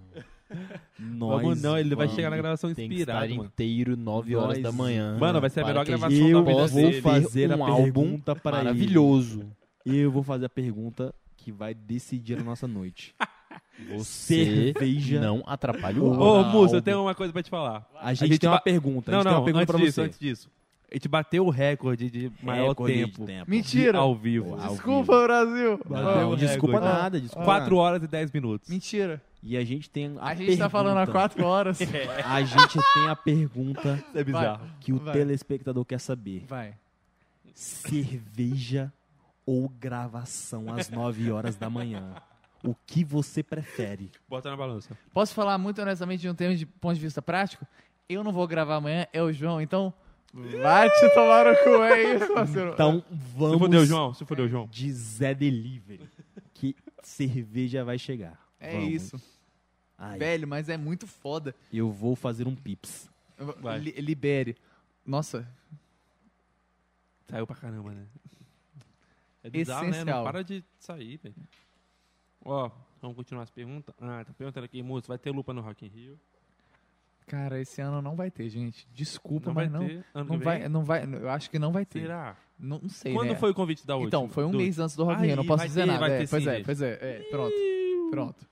Nós Vamos não, ele vai vamos- chegar na gravação Tem que estar inspirado, mano. inteiro 9 horas Nós- da manhã. Mano, vai ser a para melhor que a gravação da Eu vida vou dele. fazer a um álbum pergunta para ele. maravilhoso. Eu vou fazer a pergunta que vai decidir a nossa noite. Você Cerveja. não atrapalha o Ô, álbum. Moça, eu tenho uma coisa pra te falar. A gente, gente tem uma pergunta. a Não, gente tem não, uma pergunta antes pra disso, você. antes disso. A gente bateu o recorde de maior Recorde de tempo, tempo. Mentira. ao vivo. Ao Desculpa, vivo. Brasil. Não, Não, desculpa recorde. nada, desculpa 4 nada. horas e 10 minutos. Mentira. E a gente tem a, A gente tá falando há pergunta. quatro horas. A gente tem a pergunta é bizarro. que o Vai. telespectador quer saber. Vai. Cerveja ou gravação às 9 horas da manhã? O que você prefere? Bota na balança. Posso falar muito honestamente de um termo de ponto de vista prático? Eu não vou gravar amanhã, é o João, então vai te tomar o cu, é isso, parceiro. Então Se vamos fodeu, João. Se fodeu, João. de Zé Delivery. Que cerveja vai chegar. é Vamos. isso. Ai, Velho, mas é muito foda. eu vou fazer um pips. Li- libere. Nossa, Saiu pra caramba, né? É bizarro, né? Essencial. Não para de sair, velho. Ó, vamos continuar as perguntas. Ah, tá perguntando aqui, moço, vai ter lupa no Rock in Rio? Cara, esse ano não vai ter, gente. Desculpa, Não vai mas não. ter? Ano Não vai, não vai, eu acho que não vai ter. Será? Não, não sei, Quando né? foi o convite da última? Então, foi um Do- mês antes do Rock Aí, não posso vai dizer ter, nada. vai É, pois sim, é, gente. pois é, é, pronto, pronto.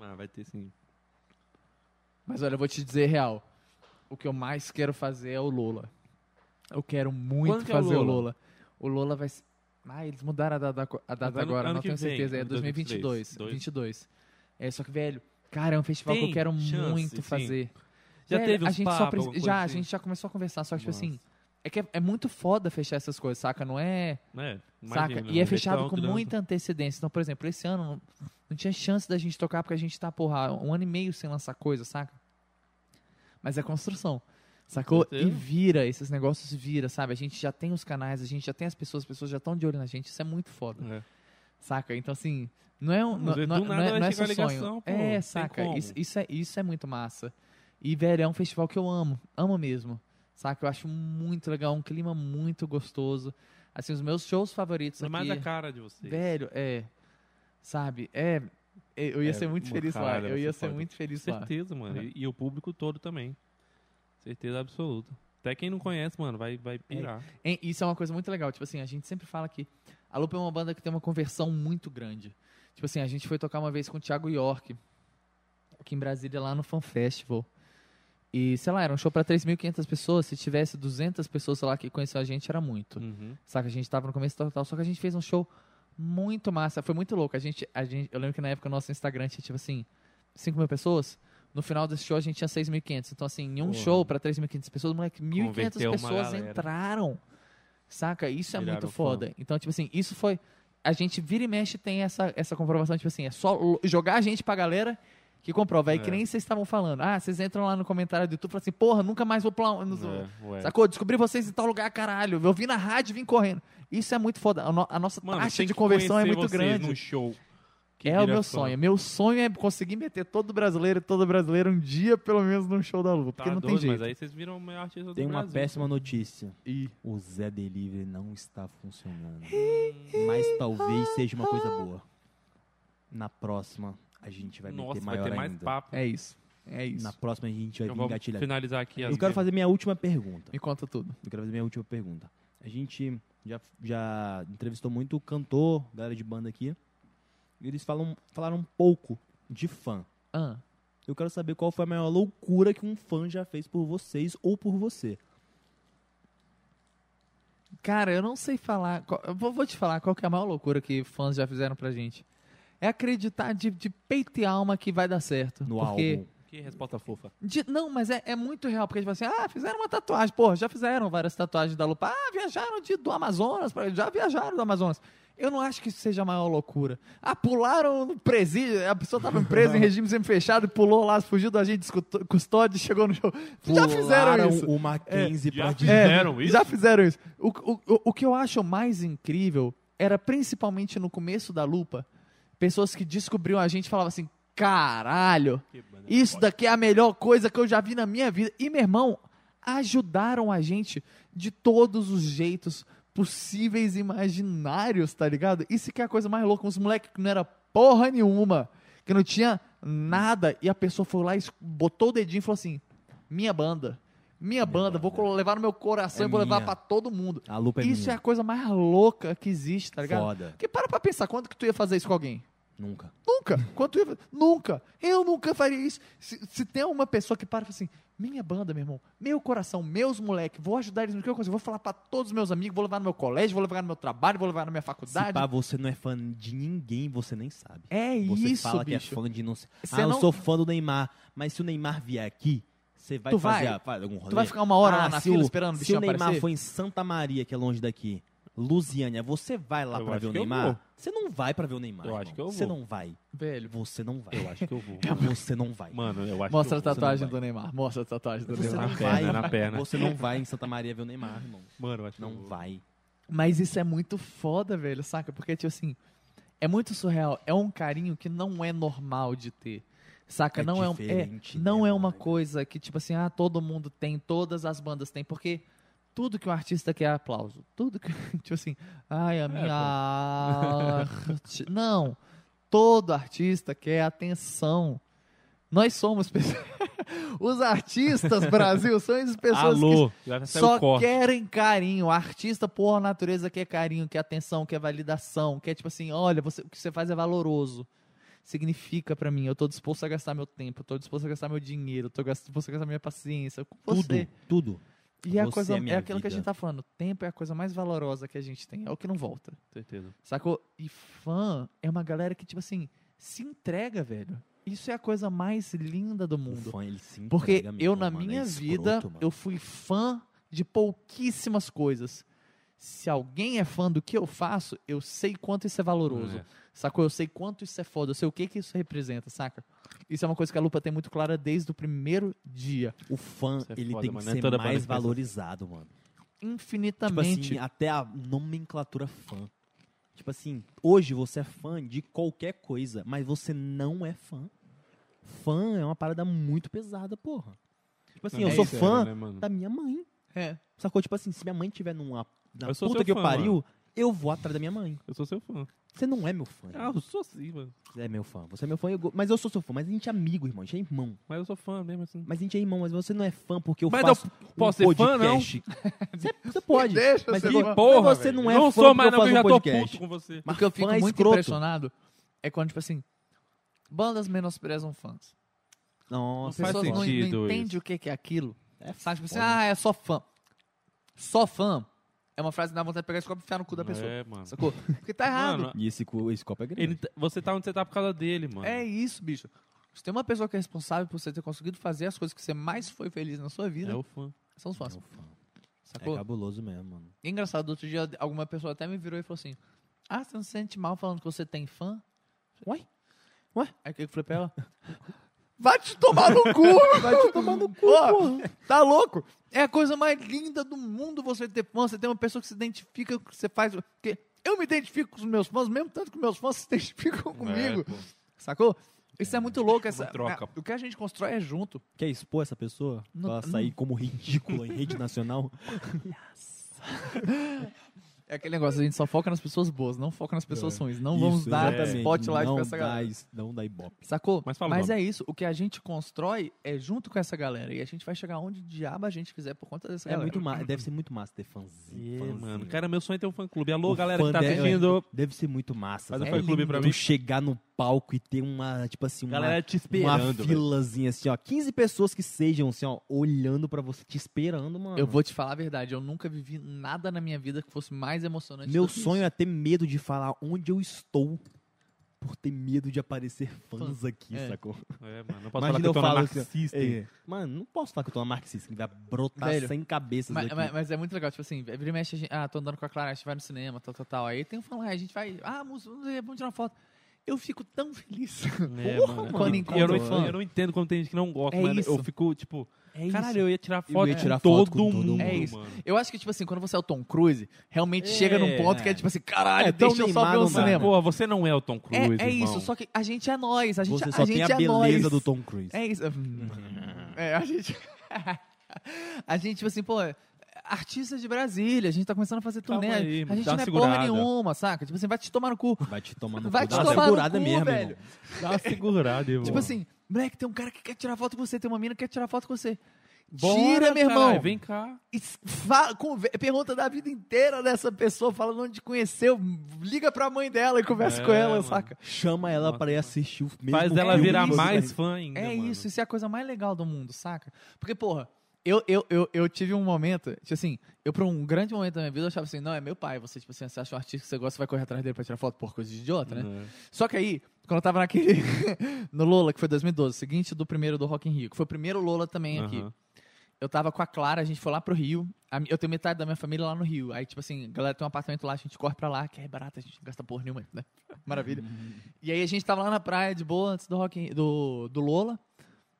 Ah, vai ter sim. Mas olha, eu vou te dizer real. O que eu mais quero fazer é o Lola. Eu quero muito que é o fazer o Lola? Lola. O Lola vai ser... Ah, eles mudaram a data, a data ano- agora, ano não tenho vem, certeza. É 2023. 2022. Dois. 22. É, só que, velho, cara, é um festival que Tem eu quero chance, muito sim. fazer. Já Velho, teve a gente só preci- alguma Já, coisa a assim? gente já começou a conversar, só que, tipo assim... É que é, é muito foda fechar essas coisas, saca? Não é... Né? Saca? Imagina, E é um fechado com muita antecedência. Então, por exemplo, esse ano não, não tinha chance da gente tocar porque a gente tá, porra, um ano e meio sem lançar coisa, saca? Mas é construção. Sacou? E vira, esses negócios vira, sabe? A gente já tem os canais, a gente já tem as pessoas, as pessoas já estão de olho na gente. Isso é muito foda. É. Saca? Então, assim, não é um. Mas Não, não, não é, não é só sonho. ligação, pô, é, saca? Isso, isso, é, isso é muito massa. E, velho, é um festival que eu amo. Amo mesmo. Saca? Eu acho muito legal, um clima muito gostoso. Assim, os meus shows favoritos É aqui. mais a cara de vocês. Velho, é. Sabe? É. é, Eu ia É, ser muito feliz lá. Eu ia ser foda. muito feliz lá. Certeza, mano. É. E, e o público todo também. Certeza absoluta. Até quem não conhece, mano, vai, vai pirar. Hein, Isso é uma coisa muito legal. Tipo assim, a gente sempre fala que a Lupa é uma banda que tem uma conversão muito grande. Tipo assim, a gente foi tocar uma vez com o Thiago York, aqui em Brasília, lá no Fan Festival. E, sei lá, era um show pra 3.500 pessoas. Se tivesse 200 pessoas, sei lá, que conheceu a gente, era muito. Uhum. Saca? A gente tava no começo total, só que a gente fez um show muito massa. Foi muito louco. A gente, a gente, eu lembro que na época o nosso Instagram tinha, tipo assim, 5 mil pessoas. No final desse show a gente tinha 6.500. Então, assim, em um Porra. show pra 3.500 pessoas, moleque, 1.500 Converteu uma pessoas entraram. Saca? Isso é Viraram muito fã. foda. Então, tipo assim, isso foi. A gente vira e mexe tem essa, essa comprovação, tipo assim, é só jogar a gente pra galera que comprova. Aí que É. nem vocês estavam falando. Ah, vocês entram lá no comentário do YouTube e falam assim, porra, nunca mais vou no- É. Sacou? Descobri vocês em tal lugar, caralho. Eu vi na rádio e vim correndo. Isso é muito foda. A, no- a nossa Mano, taxa de que conversão é muito grande. num show. Que É o meu fã. sonho. Meu sonho é conseguir meter todo brasileiro e toda brasileira um dia, pelo menos, num show da Lua. Porque Tá não doido, tem jeito. Mas aí vocês viram o maior artista do Tem uma Brasil. péssima notícia. E O Zé Delivery não está funcionando. Mas talvez seja uma coisa boa. Na próxima, a gente vai Nossa, meter vai maior ter mais ainda. papo. é isso. É isso. Na próxima, a gente vai Então vir vamos engatilhar. finalizar aqui. as Eu quero fazer minha última pergunta. Me conta tudo. Eu quero fazer minha última pergunta. A gente já, já entrevistou muito cantor, galera de banda aqui. Eles falam, falaram um pouco de fã. Ah, Eu quero saber qual foi a maior loucura que um fã já fez por vocês ou por você. cara, eu não sei falar. qual- Eu vou, te falar qual que é a maior loucura que fãs já fizeram pra gente. É acreditar de, de peito e alma que vai dar certo. No porque álbum. Que resposta fofa. De- não, mas é, é muito real, porque tipo assim, ah, fizeram uma tatuagem, porra, já fizeram várias tatuagens da Lupa, ah, viajaram de, do Amazonas, pra- já viajaram do Amazonas. Eu não acho que isso seja a maior loucura. Ah, pularam no presídio, a pessoa tava presa em regime semi-fechado e pulou lá, fugiu do agente de custódia e chegou no show. Já fizeram Pularam isso. o Mackenzie Já pra fizeram É, isso? Já fizeram isso. O, o, o, que eu acho mais incrível era principalmente no começo da lupa, pessoas que descobriam a gente e falavam assim: caralho, isso daqui é a melhor coisa que eu já vi na minha vida. E, meu irmão, ajudaram a gente de todos os jeitos possíveis imaginários, tá ligado? Isso que é a coisa mais louca. Uns moleques que não era porra nenhuma, que não tinha nada, e a pessoa foi lá e botou o dedinho e falou assim: minha banda. Minha banda, vou levar no meu coração É e vou levar pra todo mundo. A lupa é isso minha. é a coisa mais louca que existe, tá ligado? Foda. Porque para pra pensar, quando que tu ia fazer isso com alguém? Nunca. Nunca. Quando tu ia... Nunca. Eu nunca faria isso. Se, se tem uma pessoa que para e fala assim, minha banda, meu irmão, meu coração, meus moleques, vou ajudar eles no que eu consigo, vou falar pra todos os meus amigos, vou levar no meu colégio, vou levar no meu trabalho, vou levar na minha Se faculdade. pá, você não é fã de ninguém, você nem sabe. É Você isso, fala bicho. que é fã de não sei. Ah, eu não- sou fã do Neymar. Mas se o Neymar vier aqui, você vai Tu fazer vai? a- faz algum rolê? Tu vai ficar uma hora Ah, lá na se fila o- esperando o Se bichinho o Neymar aparecer? for em Santa Maria, que é longe daqui, Lusiânia, você vai lá Eu pra acho ver o eu Neymar? Você não vai pra ver o Neymar. Eu acho irmão. que eu Você vou. não vai. Velho, Você não vai. Eu acho que eu vou. Você não vai. Mano, eu acho mostra a que eu vou. tatuagem vai. do Neymar. Mostra a tatuagem do Você Neymar. não Na vai. perna, na perna. Você não vai em Santa Maria ver o Neymar, irmão. Mano, eu acho que eu Não vou. vai. Mas isso é muito foda, velho, saca? Porque, tipo assim, é muito surreal. É um carinho que não é normal de ter. Saca? É não é, um- é não né, é uma mano? coisa que, tipo assim, ah, todo mundo tem, todas as bandas têm, porque tudo que um artista quer é aplauso. Tudo que, tipo assim, ai, É, a minha arte. Não. Todo artista quer atenção. Nós somos pessoas. Os artistas, Brasil, são as pessoas que Alô, saiu só querem carinho. O artista, por natureza, quer carinho, quer atenção, quer validação, quer tipo assim, olha, você, o que você faz é valoroso. Significa pra mim, eu tô disposto a gastar meu tempo, eu tô disposto a gastar meu dinheiro, eu tô disposto a gastar minha paciência com Tudo, você. tudo. E é, a coisa, é é, aquilo que a vida. gente tá falando. Tempo é a coisa mais valorosa que a gente tem. É o que não volta. Certeza. Sacou? E fã é uma galera que, tipo assim, se entrega, velho. Isso é a coisa mais linda do O mundo. fã, ele se Porque entrega eu, mesmo, na mano, é minha escroto, vida, eu fui fã de pouquíssimas coisas. Se alguém é fã do que eu faço, eu sei quanto isso é valoroso. É. Sacou? Eu sei quanto isso é foda. Eu sei o que, que isso representa, saca? Isso é uma coisa que a Lupa tem muito clara desde o primeiro dia. O fã, é ele foda, tem que mano. Não é ser mais que valorizado, mano. Tipo Infinitamente. assim, até a nomenclatura fã. Tipo assim, hoje você é fã de qualquer coisa, mas você não é fã. Fã é uma parada muito pesada, porra. Tipo assim, Não, eu é sou fã né, mano? da minha mãe. é. Sacou? Tipo assim, se minha mãe tiver numa na Eu puta que eu fã, pariu, eu vou atrás da minha mãe. Eu sou seu fã. Você não é meu fã. Ah, eu sou sim, mano. Você é meu fã. Você é meu fã, eu go- mas eu sou seu fã. Mas a gente é amigo, irmão. A gente é irmão. Mas eu sou fã mesmo assim. Mas a gente é irmão, mas você não é fã porque eu Mas faço eu posso um ser fã, não? podcast. Você, você pode. Deixa mas que porra, você não é não fã sou porque mais eu não, eu faço já um tô podcast. puto com você. Porque eu fã fico é muito escroto. impressionado é quando, tipo assim, bandas menosprezam fãs. Nossa, As faz pessoas não, não entendem isso. o que é aquilo. é Sabe, tipo assim, ah, é só fã. Só fã é uma frase que dá vontade de pegar esse copo e enfiar no cu da pessoa. É, mano. Sacou? Porque tá errado. Mano, E esse, cu- esse copo é grande. ele, tá- você tá onde você tá por causa dele, mano. É isso, bicho. Se tem uma pessoa que é responsável por você ter conseguido fazer as coisas que você mais foi feliz na sua vida, É o fã. são os fãs. É o fã. É Sacou? cabuloso mesmo, mano. E é engraçado, outro dia alguma pessoa até me virou e falou assim: Ah, você não se sente mal falando que você tem fã? Ué? Ué? Aí o que eu falei pra ela? Vai te tomar no cu! Vai te tomar no cu! tá louco? É a coisa mais linda do mundo você ter fã. Você tem uma pessoa que se identifica com o que você faz. Porque eu me identifico com os meus fãs, mesmo tanto que meus fãs se identificam comigo. É. Sacou? Isso é muito louco. Essa, troca. a- o que a gente constrói é junto. Quer expor essa pessoa? Não- pra sair como ridícula em rede nacional? É aquele negócio, a gente só foca nas pessoas boas, não foca nas pessoas ruins. Não vamos Isso, dar exatamente. spotlight não pra essa dá, galera. is- Não dá ibope. Sacou? Mas nome. é isso. O que a gente constrói é junto com essa galera. E a gente vai chegar onde diabo a gente quiser por conta dessa É galera. muito massa. Deve ser muito massa ter fãzinho. É, fãzinho. mano. Cara, meu sonho é ter um fã clube. Alô, O galera que tá assistindo. Deve ser muito massa. Faz um sabe? fã-clube pra tu mim. chegar no palco e ter uma, tipo assim, uma, Galera te uma esperando, velho. filazinha assim, ó. 15 pessoas que sejam, assim, ó, olhando pra você, te esperando, mano. Eu vou te falar a verdade, eu nunca vivi nada na minha vida que fosse mais emocionante. Meu do que sonho isso. é ter medo de falar onde eu estou. Por ter medo de aparecer fãs aqui, É. sacou? É, mano. Não posso Imagina falar que eu tô na falo assim, marxista. é, Mano, não posso falar que eu tô na marxista, que vai brotar Velho, sem cabeças Mas, mas- mas é muito legal, tipo assim, vira e mexe, a gente, ah, tô andando com a Clara, a gente vai no cinema, tal, tal, tal. Aí tem um falando, ah, a gente vai, ah, música, vamos tirar uma foto. Eu fico tão feliz. É, Porra, mano. quando E encontra eu, não, fã. eu não entendo quando tem gente que não gosta, É isso. Eu fico, tipo, É isso. caralho, eu ia tirar Eu foto ia tirar com foto todo, com todo mundo, mundo. É isso. mano. Eu acho que, tipo assim, quando você é o Tom Cruise, realmente É, chega num ponto que é tipo assim, caralho, É, deixa eu só ver o cinema. Pô, você não é o Tom Cruise, É, é irmão. isso, só que a gente é nós, a gente, Você a só gente tem a é beleza nós. do Tom Cruise. É isso. É, a gente. a gente, tipo assim, pô, artista de Brasília, a gente tá começando a fazer turnê. aí, a gente não uma é porra segurada. nenhuma, saca? Tipo assim, vai te tomar no cu. Vai te tomar no Vai cu, te dá uma tomar no segurada cu, mesmo, velho. Dá uma segurada, irmão. Tipo assim, moleque, tem um cara que quer tirar foto com você, tem uma mina que quer tirar foto com você. Bora, Tira, meu irmão. caralho, Vem cá. E fala- conver- pergunta da vida inteira dessa pessoa, fala onde conheceu, liga pra mãe dela e conversa É, com ela, mano. saca? Chama ela Nossa, pra ir assistir o mesmo Faz ela virar mais fã ainda, É mano. isso, isso é a coisa mais legal do mundo, saca? Porque, porra, eu, eu, eu, eu tive um momento, tipo assim, eu por um grande momento da minha vida eu achava assim, não, é meu pai, você, tipo assim, você acha um artista que você gosta, você vai correr atrás dele pra tirar foto por coisa de idiota, né? É. Só que aí, quando eu tava naquele, no Lola, que foi 2012, seguinte do primeiro do Rock in Rio, que foi o primeiro Lola também aqui, Aham. eu tava com a Clara, a gente foi lá pro Rio. Eu tenho metade da minha família lá no Rio. Aí, tipo assim, a galera tem um apartamento lá, a gente corre pra lá, que é barato, a gente não gasta porra nenhuma, né? Maravilha. E aí a gente tava lá na praia de boa, antes do, rock, in- do, do Lola.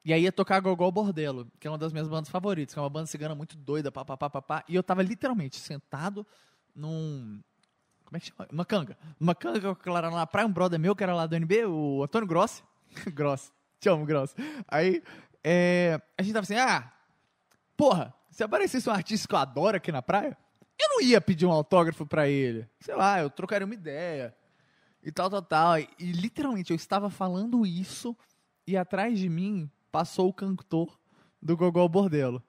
E aí ia tocar Gogol Bordello, que é uma das minhas bandas favoritas, que é uma banda cigana muito doida, pá, pá, pá, pá, pá. E eu tava literalmente sentado num... Como é que chama? Uma canga. Uma canga com a Clara na praia, um brother meu, que era lá do NB, o Antônio Grossi. Grossi. Te amo, Grossi. Aí, é, a gente tava assim, ah, porra, se aparecesse um artista que eu adoro aqui na praia, eu não ia pedir um autógrafo pra ele. Sei lá, eu trocaria uma ideia. E tal, tal, tal. E, e, literalmente eu estava falando isso e atrás de mim passou o cantor do Gogol Bordello.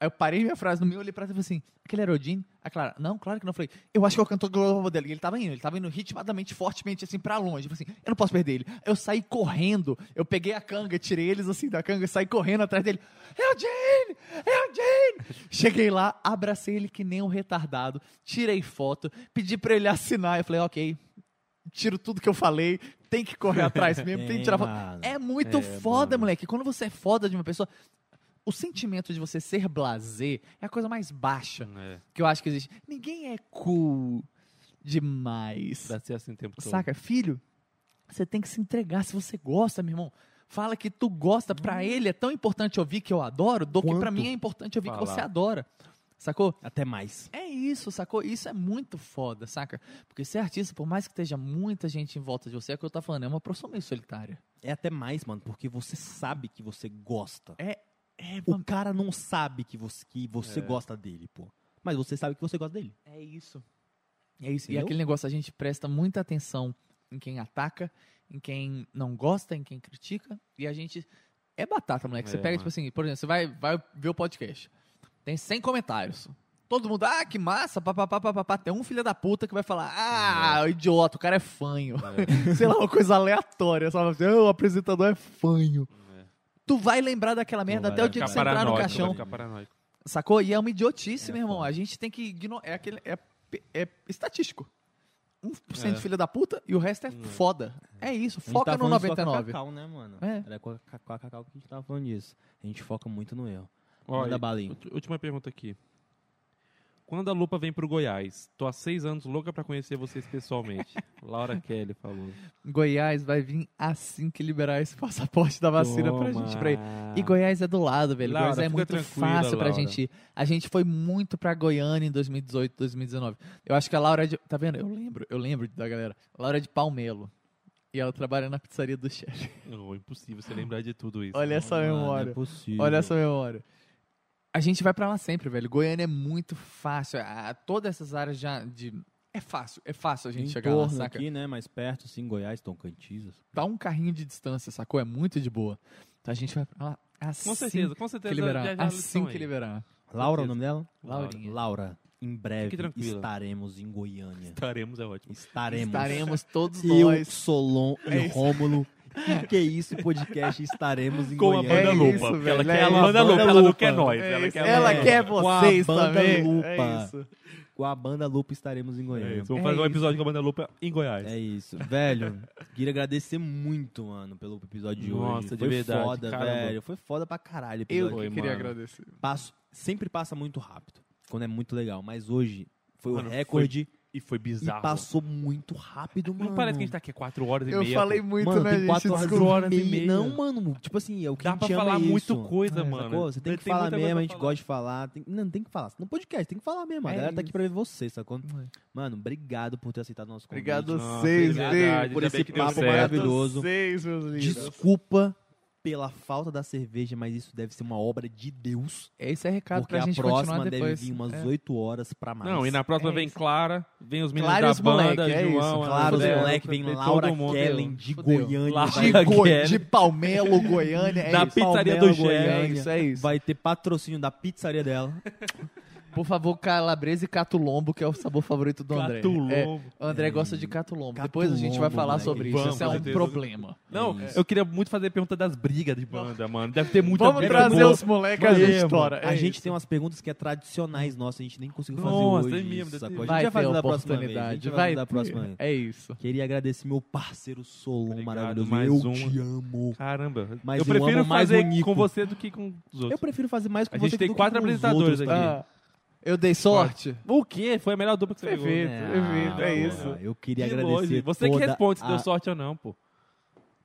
Aí eu parei minha frase no meio, olhei pra ele e falei assim, aquele era o Jim? A Clara, não, claro que não. Eu falei, eu acho que é o cantor do Gogol Bordello. E ele tava indo, ele tava indo ritmadamente, fortemente, assim, pra longe. Eu falei assim, eu não posso perder ele. Eu saí correndo, eu peguei a canga, tirei eles assim da canga e saí correndo atrás dele. É o Jane! É o Jane! Cheguei lá, abracei ele que nem um retardado, tirei foto, pedi pra ele assinar. Eu falei, ok, tiro tudo que eu falei, tem que correr atrás mesmo, tem que tirar foto. É muito É, foda, mano. moleque. Quando você é foda de uma pessoa, o sentimento de você ser blasé é a coisa mais baixa É, que eu acho que existe. Ninguém é cool demais. pra ser assim o tempo todo. Saca? Filho, você tem que se entregar se você gosta, meu irmão. Fala que tu gosta, pra ele é tão importante ouvir que eu adoro, do que pra Quanto mim é importante ouvir que você adora. Sacou? Até mais. É isso, sacou? Isso é muito foda, saca? Porque ser artista, por mais que esteja muita gente em volta de você, é o que eu tô falando, é uma profissão meio solitária. É até mais, mano, porque você sabe que você gosta. É, é, O cara não sabe que você, que você É. gosta dele, pô. Mas você sabe que você gosta dele. É isso. É isso. E Entendeu? aquele negócio, a gente presta muita atenção em quem ataca, em quem não gosta, em quem critica. E a gente. É batata, moleque. Você É, pega, mano. tipo assim, por exemplo, você vai, vai ver o podcast. Tem 100 comentários. Todo mundo, ah, que massa, papapá, papapá. Tem um filho da puta que vai falar, ah, idiota, o cara é fanho. Sei lá, uma coisa aleatória. Sabe assim, "Ah, o apresentador é fanho. É. Tu vai lembrar daquela merda até o dia que você entrar no caixão. Sacou? E é uma idiotice, É meu irmão. foda. A gente tem que ignorar. É, aquele, é, é estatístico. 1% É. de filha da puta e o resto é foda. É isso. A gente Foca tá no falando só com a 99. Cacau, né, mano? É. Era com a Cacau que a gente tava falando disso. A gente foca muito no erro. Aí. ulti- Última pergunta aqui. Quando a Lupa vem pro Goiás? Tô há seis anos louca pra conhecer vocês pessoalmente. Laura Kelly falou. Goiás vai vir assim que liberar esse passaporte da vacina pra gente pra ir. E Goiás é do lado, velho. Laura, Goiás é muito fácil pra Laura. gente ir. A gente foi muito pra Goiânia em 2018, 2019. Eu acho que a Laura é de. Tá vendo? Eu lembro, eu lembro da galera. A Laura é de Palmelo. E ela trabalha na pizzaria do chefe. Não, impossível você lembrar de tudo isso. Olha essa Mano, memória. É possível. Olha essa memória. A gente vai pra lá sempre, velho. Goiânia é muito fácil. A, todas essas áreas já de. É fácil, é fácil a gente Em chegar lá, saca? aqui, né? Mais perto, assim, Goiás, Tocantins. Dá um carrinho de distância, sacou? É muito de boa. Então a gente vai pra lá assim Com certeza, com certeza. que liberar. já- já assim que aí. liberar. Laura, o nome dela? Laurinha. Laura, em breve estaremos em Goiânia. Estaremos, é ótimo. Estaremos. Estaremos todos Eu, nós. Solon É e isso. Rômulo. Que que é isso, podcast? Estaremos em Com a Goiânia. banda É Lupa. isso, porque ela velho, quer é a banda Banda Lupa, ela não quer nós. É ela quer Ela É, quer com a vocês banda também. Lupa. É isso. Com a banda Lupa estaremos em É Goiânia. isso, Vamos É fazer um isso. episódio com a banda Lupa em Goiás. É isso. Velho, queria agradecer muito, mano, pelo episódio de Nossa, hoje. de Foi verdade, foda, caramba. velho. Foi foda pra caralho o Eu episódio. Foi, que queria mano. agradecer. Passo- sempre passa muito rápido, quando é muito legal. Mas hoje foi Mano, o recorde E foi e bizarro. passou muito rápido, mano. Não parece que a gente tá aqui quatro horas e Eu meia. falei pô. muito, Mano, né, tem gente? quatro horas, Desculpa. horas e e meia. Não, mano, tipo assim, é o que Dá a pra gente ama falar é muito isso. coisa, É, mano. sacou? Você tem que Tem falar muita coisa mesmo, pra a gente falar. gosta de falar. Tem- não, tem que falar. No podcast, tem que falar mesmo. A É galera tá aqui isso. pra ver você, sacou? Mano, obrigado por ter aceitado o nosso convite. Obrigado a vocês, ainda por esse que papo maravilhoso. Vocês, meus lindos. Desculpa pela falta da cerveja, mas isso deve ser uma obra de Deus. Esse é recado Porque pra a gente próxima deve depois. vir umas É. 8 horas pra mais. Não, e na próxima É vem isso. Clara, vem os meninos Clara da os banda, moleque, é João, isso. Ana Claro, os Isabela, moleque vem Laura. Kellen de Fudeu. Goiânia. Laura De. Go- de Palmelo, Goiânia. É Da isso. pizzaria Palmela, do. Goiânia. É isso, é isso. Vai ter patrocínio da pizzaria dela. Por favor, calabresa e catulombo, que é o sabor favorito do André. Catulombo. É, o André É gosta de catulombo. Depois a gente vai Catulombo, falar moleque. sobre isso. Vamos, Isso é um certeza. problema. Não, É eu queria muito fazer pergunta das brigas de banda, mano. Deve ter muita Vamos briga trazer boa. os moleques a é, história. a É gente isso. tem umas perguntas que é tradicionais nossas, a gente nem conseguiu fazer Nossa, hoje. é mesmo, sacou? A gente Vai vai fazer da próxima vez. A gente vai Vai próxima vez. É isso. Queria agradecer meu parceiro Solon Obrigado, maravilhoso. mais eu uma. te amo. Caramba. Mas eu eu prefiro fazer com você do que com os Eu outros. prefiro fazer mais com A você gente tem do que quatro com os apresentadores outros, aqui. tá? Ah, eu dei sorte. O quê? Foi a melhor dupla que você pegou. Perfeito. Ah, é isso. Eu queria Que agradecer longe. Você que toda responde se a- deu sorte ou não, pô.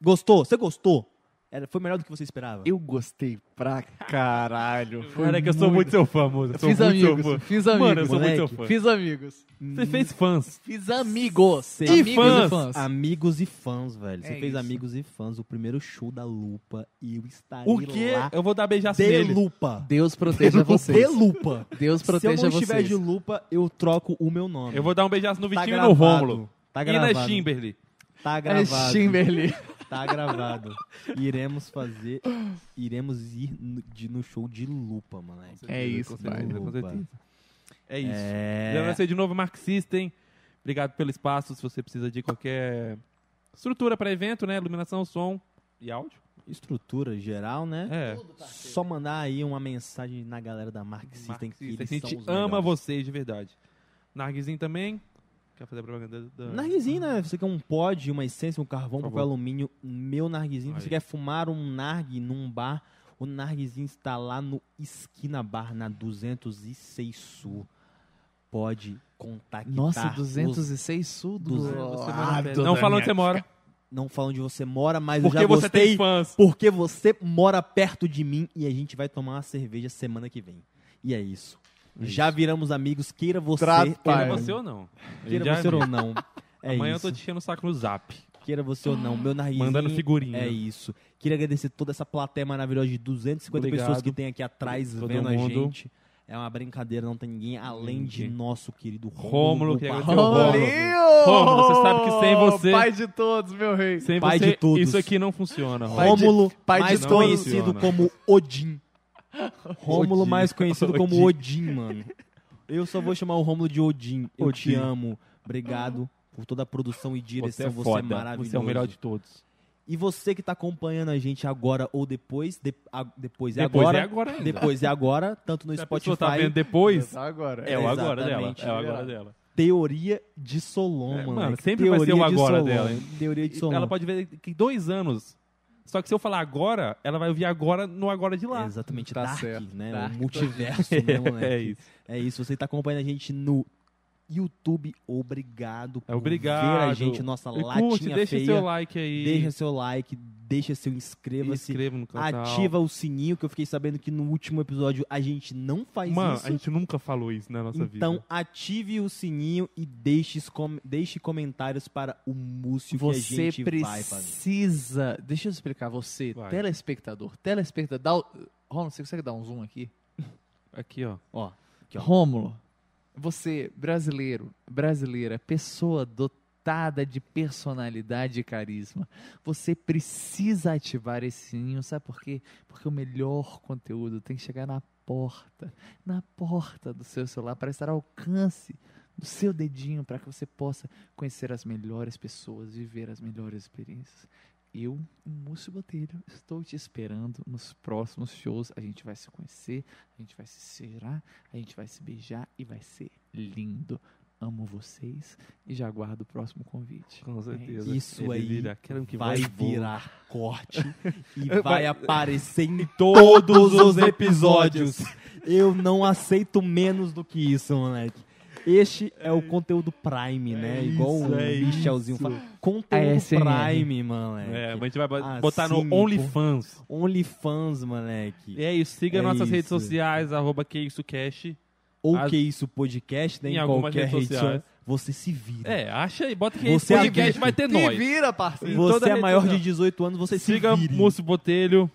Gostou? Você gostou? Era, foi melhor do que você esperava? Eu gostei pra caralho. Cara, é que eu sou muito seu fã, moço. Eu sou Fiz muito seu amigos, fã. fiz Mano, eu amigos. sou muito seu moleque. fã. Fiz amigos. Você fez fãs. Fiz amigos. Cê- amigos fãs. e fãs. Amigos e fãs, velho. Você É fez isso. amigos e fãs. O primeiro show da Lupa. E eu estarei O quê? lá Eu vou dar beijaço de nele. Lupa. Deus proteja vocês. De Lupa. Deus Se eu proteja não estiver vocês. de Lupa, eu troco o meu nome. Eu vou dar um beijaço no Tá Vitinho e no gravado. Rômulo. Tá E na gravado. Kimberly. Tá É gravado. Tá gravado. Iremos fazer. Iremos ir no, de- no show de Lupa, moleque. É isso, Com certeza, pai. com certeza. É isso. É... Agradecer de novo, Mark System. Obrigado pelo espaço. Se você precisa de qualquer estrutura para evento, né? Iluminação, som e áudio. Estrutura geral, né? É. Só mandar aí uma mensagem na galera da System Mark que eles A gente são os ama melhores. vocês de verdade. Narguizinho também. Quer fazer a propaganda da... Narguizinho, né? Você quer um pod, uma essência, um carvão, papel alumínio, meu narguizinho. Aí. Você quer fumar um nargue num bar, o narguizinho está lá no Esquina Bar, na 206 Sul. Pode contactar. Nossa, os- 206 sul do... Você Ah, Não fala onde você mora. Não fala onde você mora, mas eu Porque já você gostei. tem fãs. Porque você mora perto de mim e a gente vai tomar uma cerveja semana que vem. E é isso. Já viramos amigos, queira você. Trato, queira pai. Você ou não. A Queira você é ou amigo. não. É Amanhã isso. eu tô te enchendo o saco no zap. Queira você ou não, meu narguizinho. Mandando figurinha. É isso. Queria agradecer toda essa plateia maravilhosa de 250 Obrigado. pessoas que tem aqui atrás Todo vendo a mundo. gente. É uma brincadeira, não tem ninguém além de nosso querido Rômulo, Rômulo. que é Rômulo. Rômulo, você sabe que sem você- Pai de todos, meu rei. Sem Pai você, de todos. isso aqui não funciona. Pai de- Rômulo, pai de mais todos. conhecido Funciona. como Odin. Rômulo, Odin. mais conhecido como Odin. Odin, mano. Eu só vou chamar o Rômulo de Odin. Eu te Odin. amo. Obrigado por toda a produção e Você direção. é Você, é maravilhoso. Você é o melhor de todos. E você que tá acompanhando a gente agora ou depois, de- a- depois é Depois agora. é agora ainda. Depois é agora, tanto no Se Spotify. tá vendo depois, Tá agora. é o agora dela. É o agora dela. Teoria de Solon, É, mano. mano, sempre vai ser o Teoria de agora Solon. dela, hein? Teoria de Solon. Ela pode ver que dois anos. Só que se eu falar agora, ela vai ouvir agora no agora de lá. É exatamente, Tá Dark, certo. né? Dark. O multiverso, né, moleque? É isso. É isso. Você tá acompanhando a gente no YouTube. Obrigado por É, obrigado. ver a gente, nossa E latinha curte, deixa feia. seu like aí. Deixa seu like, deixa seu inscreva-se. inscreva no canal. Ativa o sininho, que eu fiquei sabendo que no último episódio a gente não faz Mano, isso. a gente nunca falou isso na nossa então vida. ative o sininho e deixe, com- deixe comentários para o Múcio que a Você gente vai fazer. precisa. Deixa eu explicar. Você, Vai. telespectador, telespectador. Dá o... Romulo, você consegue dar um zoom aqui? Aqui, ó. Ó, Aqui, ó. Rômulo, você, brasileiro, brasileira, pessoa dotada de personalidade e carisma, você precisa ativar esse sininho, sabe por quê? Porque o melhor conteúdo tem que chegar na porta, na porta do seu celular, para estar ao alcance do seu dedinho, para que você possa conhecer as melhores pessoas, viver as melhores experiências. Eu, o Múcio Botelho, estou te esperando nos próximos shows. A gente vai se conhecer, a gente vai se cheirar, a gente vai se beijar e vai ser lindo. Amo vocês e já aguardo o próximo convite. Com certeza. Isso Ele aí vira, quero que vai virar corte e vai aparecer em todos todos os os episódios. Eu não aceito menos do que isso, moleque. Este é o conteúdo Prime, né? Igual o é Michelzinho isso. fala. Conteúdo ASMR. Prime, moleque. É, mas a gente vai Assim, botar no pô. OnlyFans. OnlyFans, moleque. E é isso, siga É nossas redes isso. sociais, arroba que isso cash. Ou as- que isso, podcast, né? Em Em, qualquer redes rede sociais. social. você se vira. É, acha aí, bota que Você podcast vai ter Se nós. vira, parceiro. Você é maior de 18 anos, você Siga se vire. Múcio Botelho.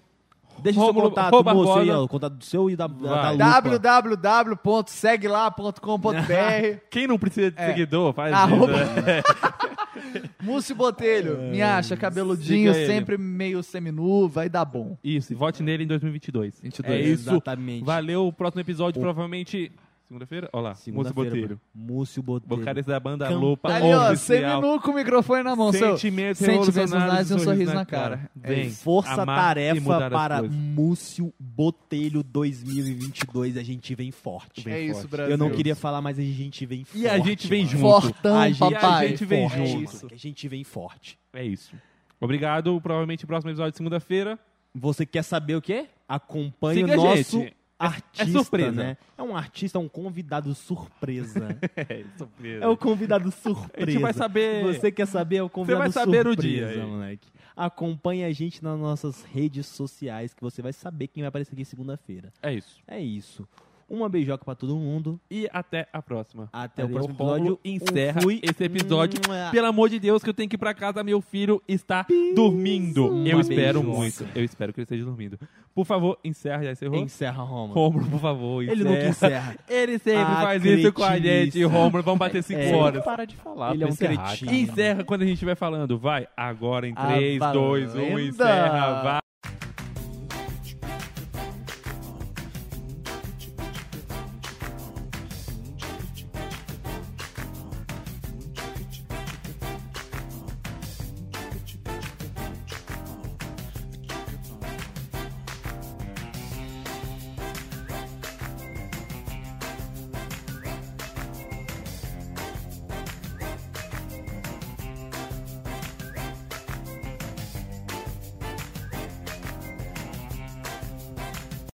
Deixa seu Rômulo- contato, Rô moço, aí, Barbosa. ó, o contato do seu e da, da, Vai. da lupa. www.seglá.com.br Quem não precisa de É. seguidor, faz Arroba- isso. né? Múcio Botelho, me acha cabeludinho, Siga ele. sempre meio seminu, vai dar bom. Isso, e vote nele em 2022. 22. É isso. Exatamente. Valeu, o próximo episódio O- provavelmente... Segunda-feira? Olha lá, Múcio Segunda-feira, Botelho. Múcio Botelho. Vocalista da banda Campanha. Lupa Ali, ó, Oficial. seminu com o microfone na mão, seu. Sentimentos Sentimentos revolucionários e um sorriso na cara. Vem, Força amar e tarefa mudar as para. Múcio Botelho 2022. A gente vem forte. É isso, forte. Brasil. Eu não queria falar, mas a gente vem forte. E a gente vem mano. junto. Fortão, a gente, papai. a gente vem forte, junto. que A gente vem forte. É isso. Obrigado. Provavelmente próximo episódio de segunda-feira. Você quer saber o quê? Acompanhe Siga o a nosso artista, surpresa. né? É um artista, um convidado surpresa. É, surpresa. é o convidado surpresa. A gente vai saber. Você quer saber é o convidado vai saber o surpresa, dia aí. moleque. Acompanhe a gente nas nossas redes sociais que você vai saber quem vai aparecer aqui segunda-feira. É isso. É isso. Uma beijoca pra todo mundo. E até a próxima. Até Valeu, o próximo episódio. Encerra Fui. esse episódio. Mua. Pelo amor de Deus, que eu tenho que ir pra casa, meu filho está dormindo. Eu Uma espero beijoca. muito. Eu espero que ele esteja dormindo. Por favor, encerra. Já encerrou? Encerra, Roma. Rômulo, por favor, Ele encerra. nunca encerra. Ele sempre faz isso com a gente, Rômulo. Vamos bater 5 É. horas. Para de falar. Ele é um cretino. Encerra quando a gente estiver falando. Vai, agora em Ah, 3, 2, 1, valenda. encerra. Vai.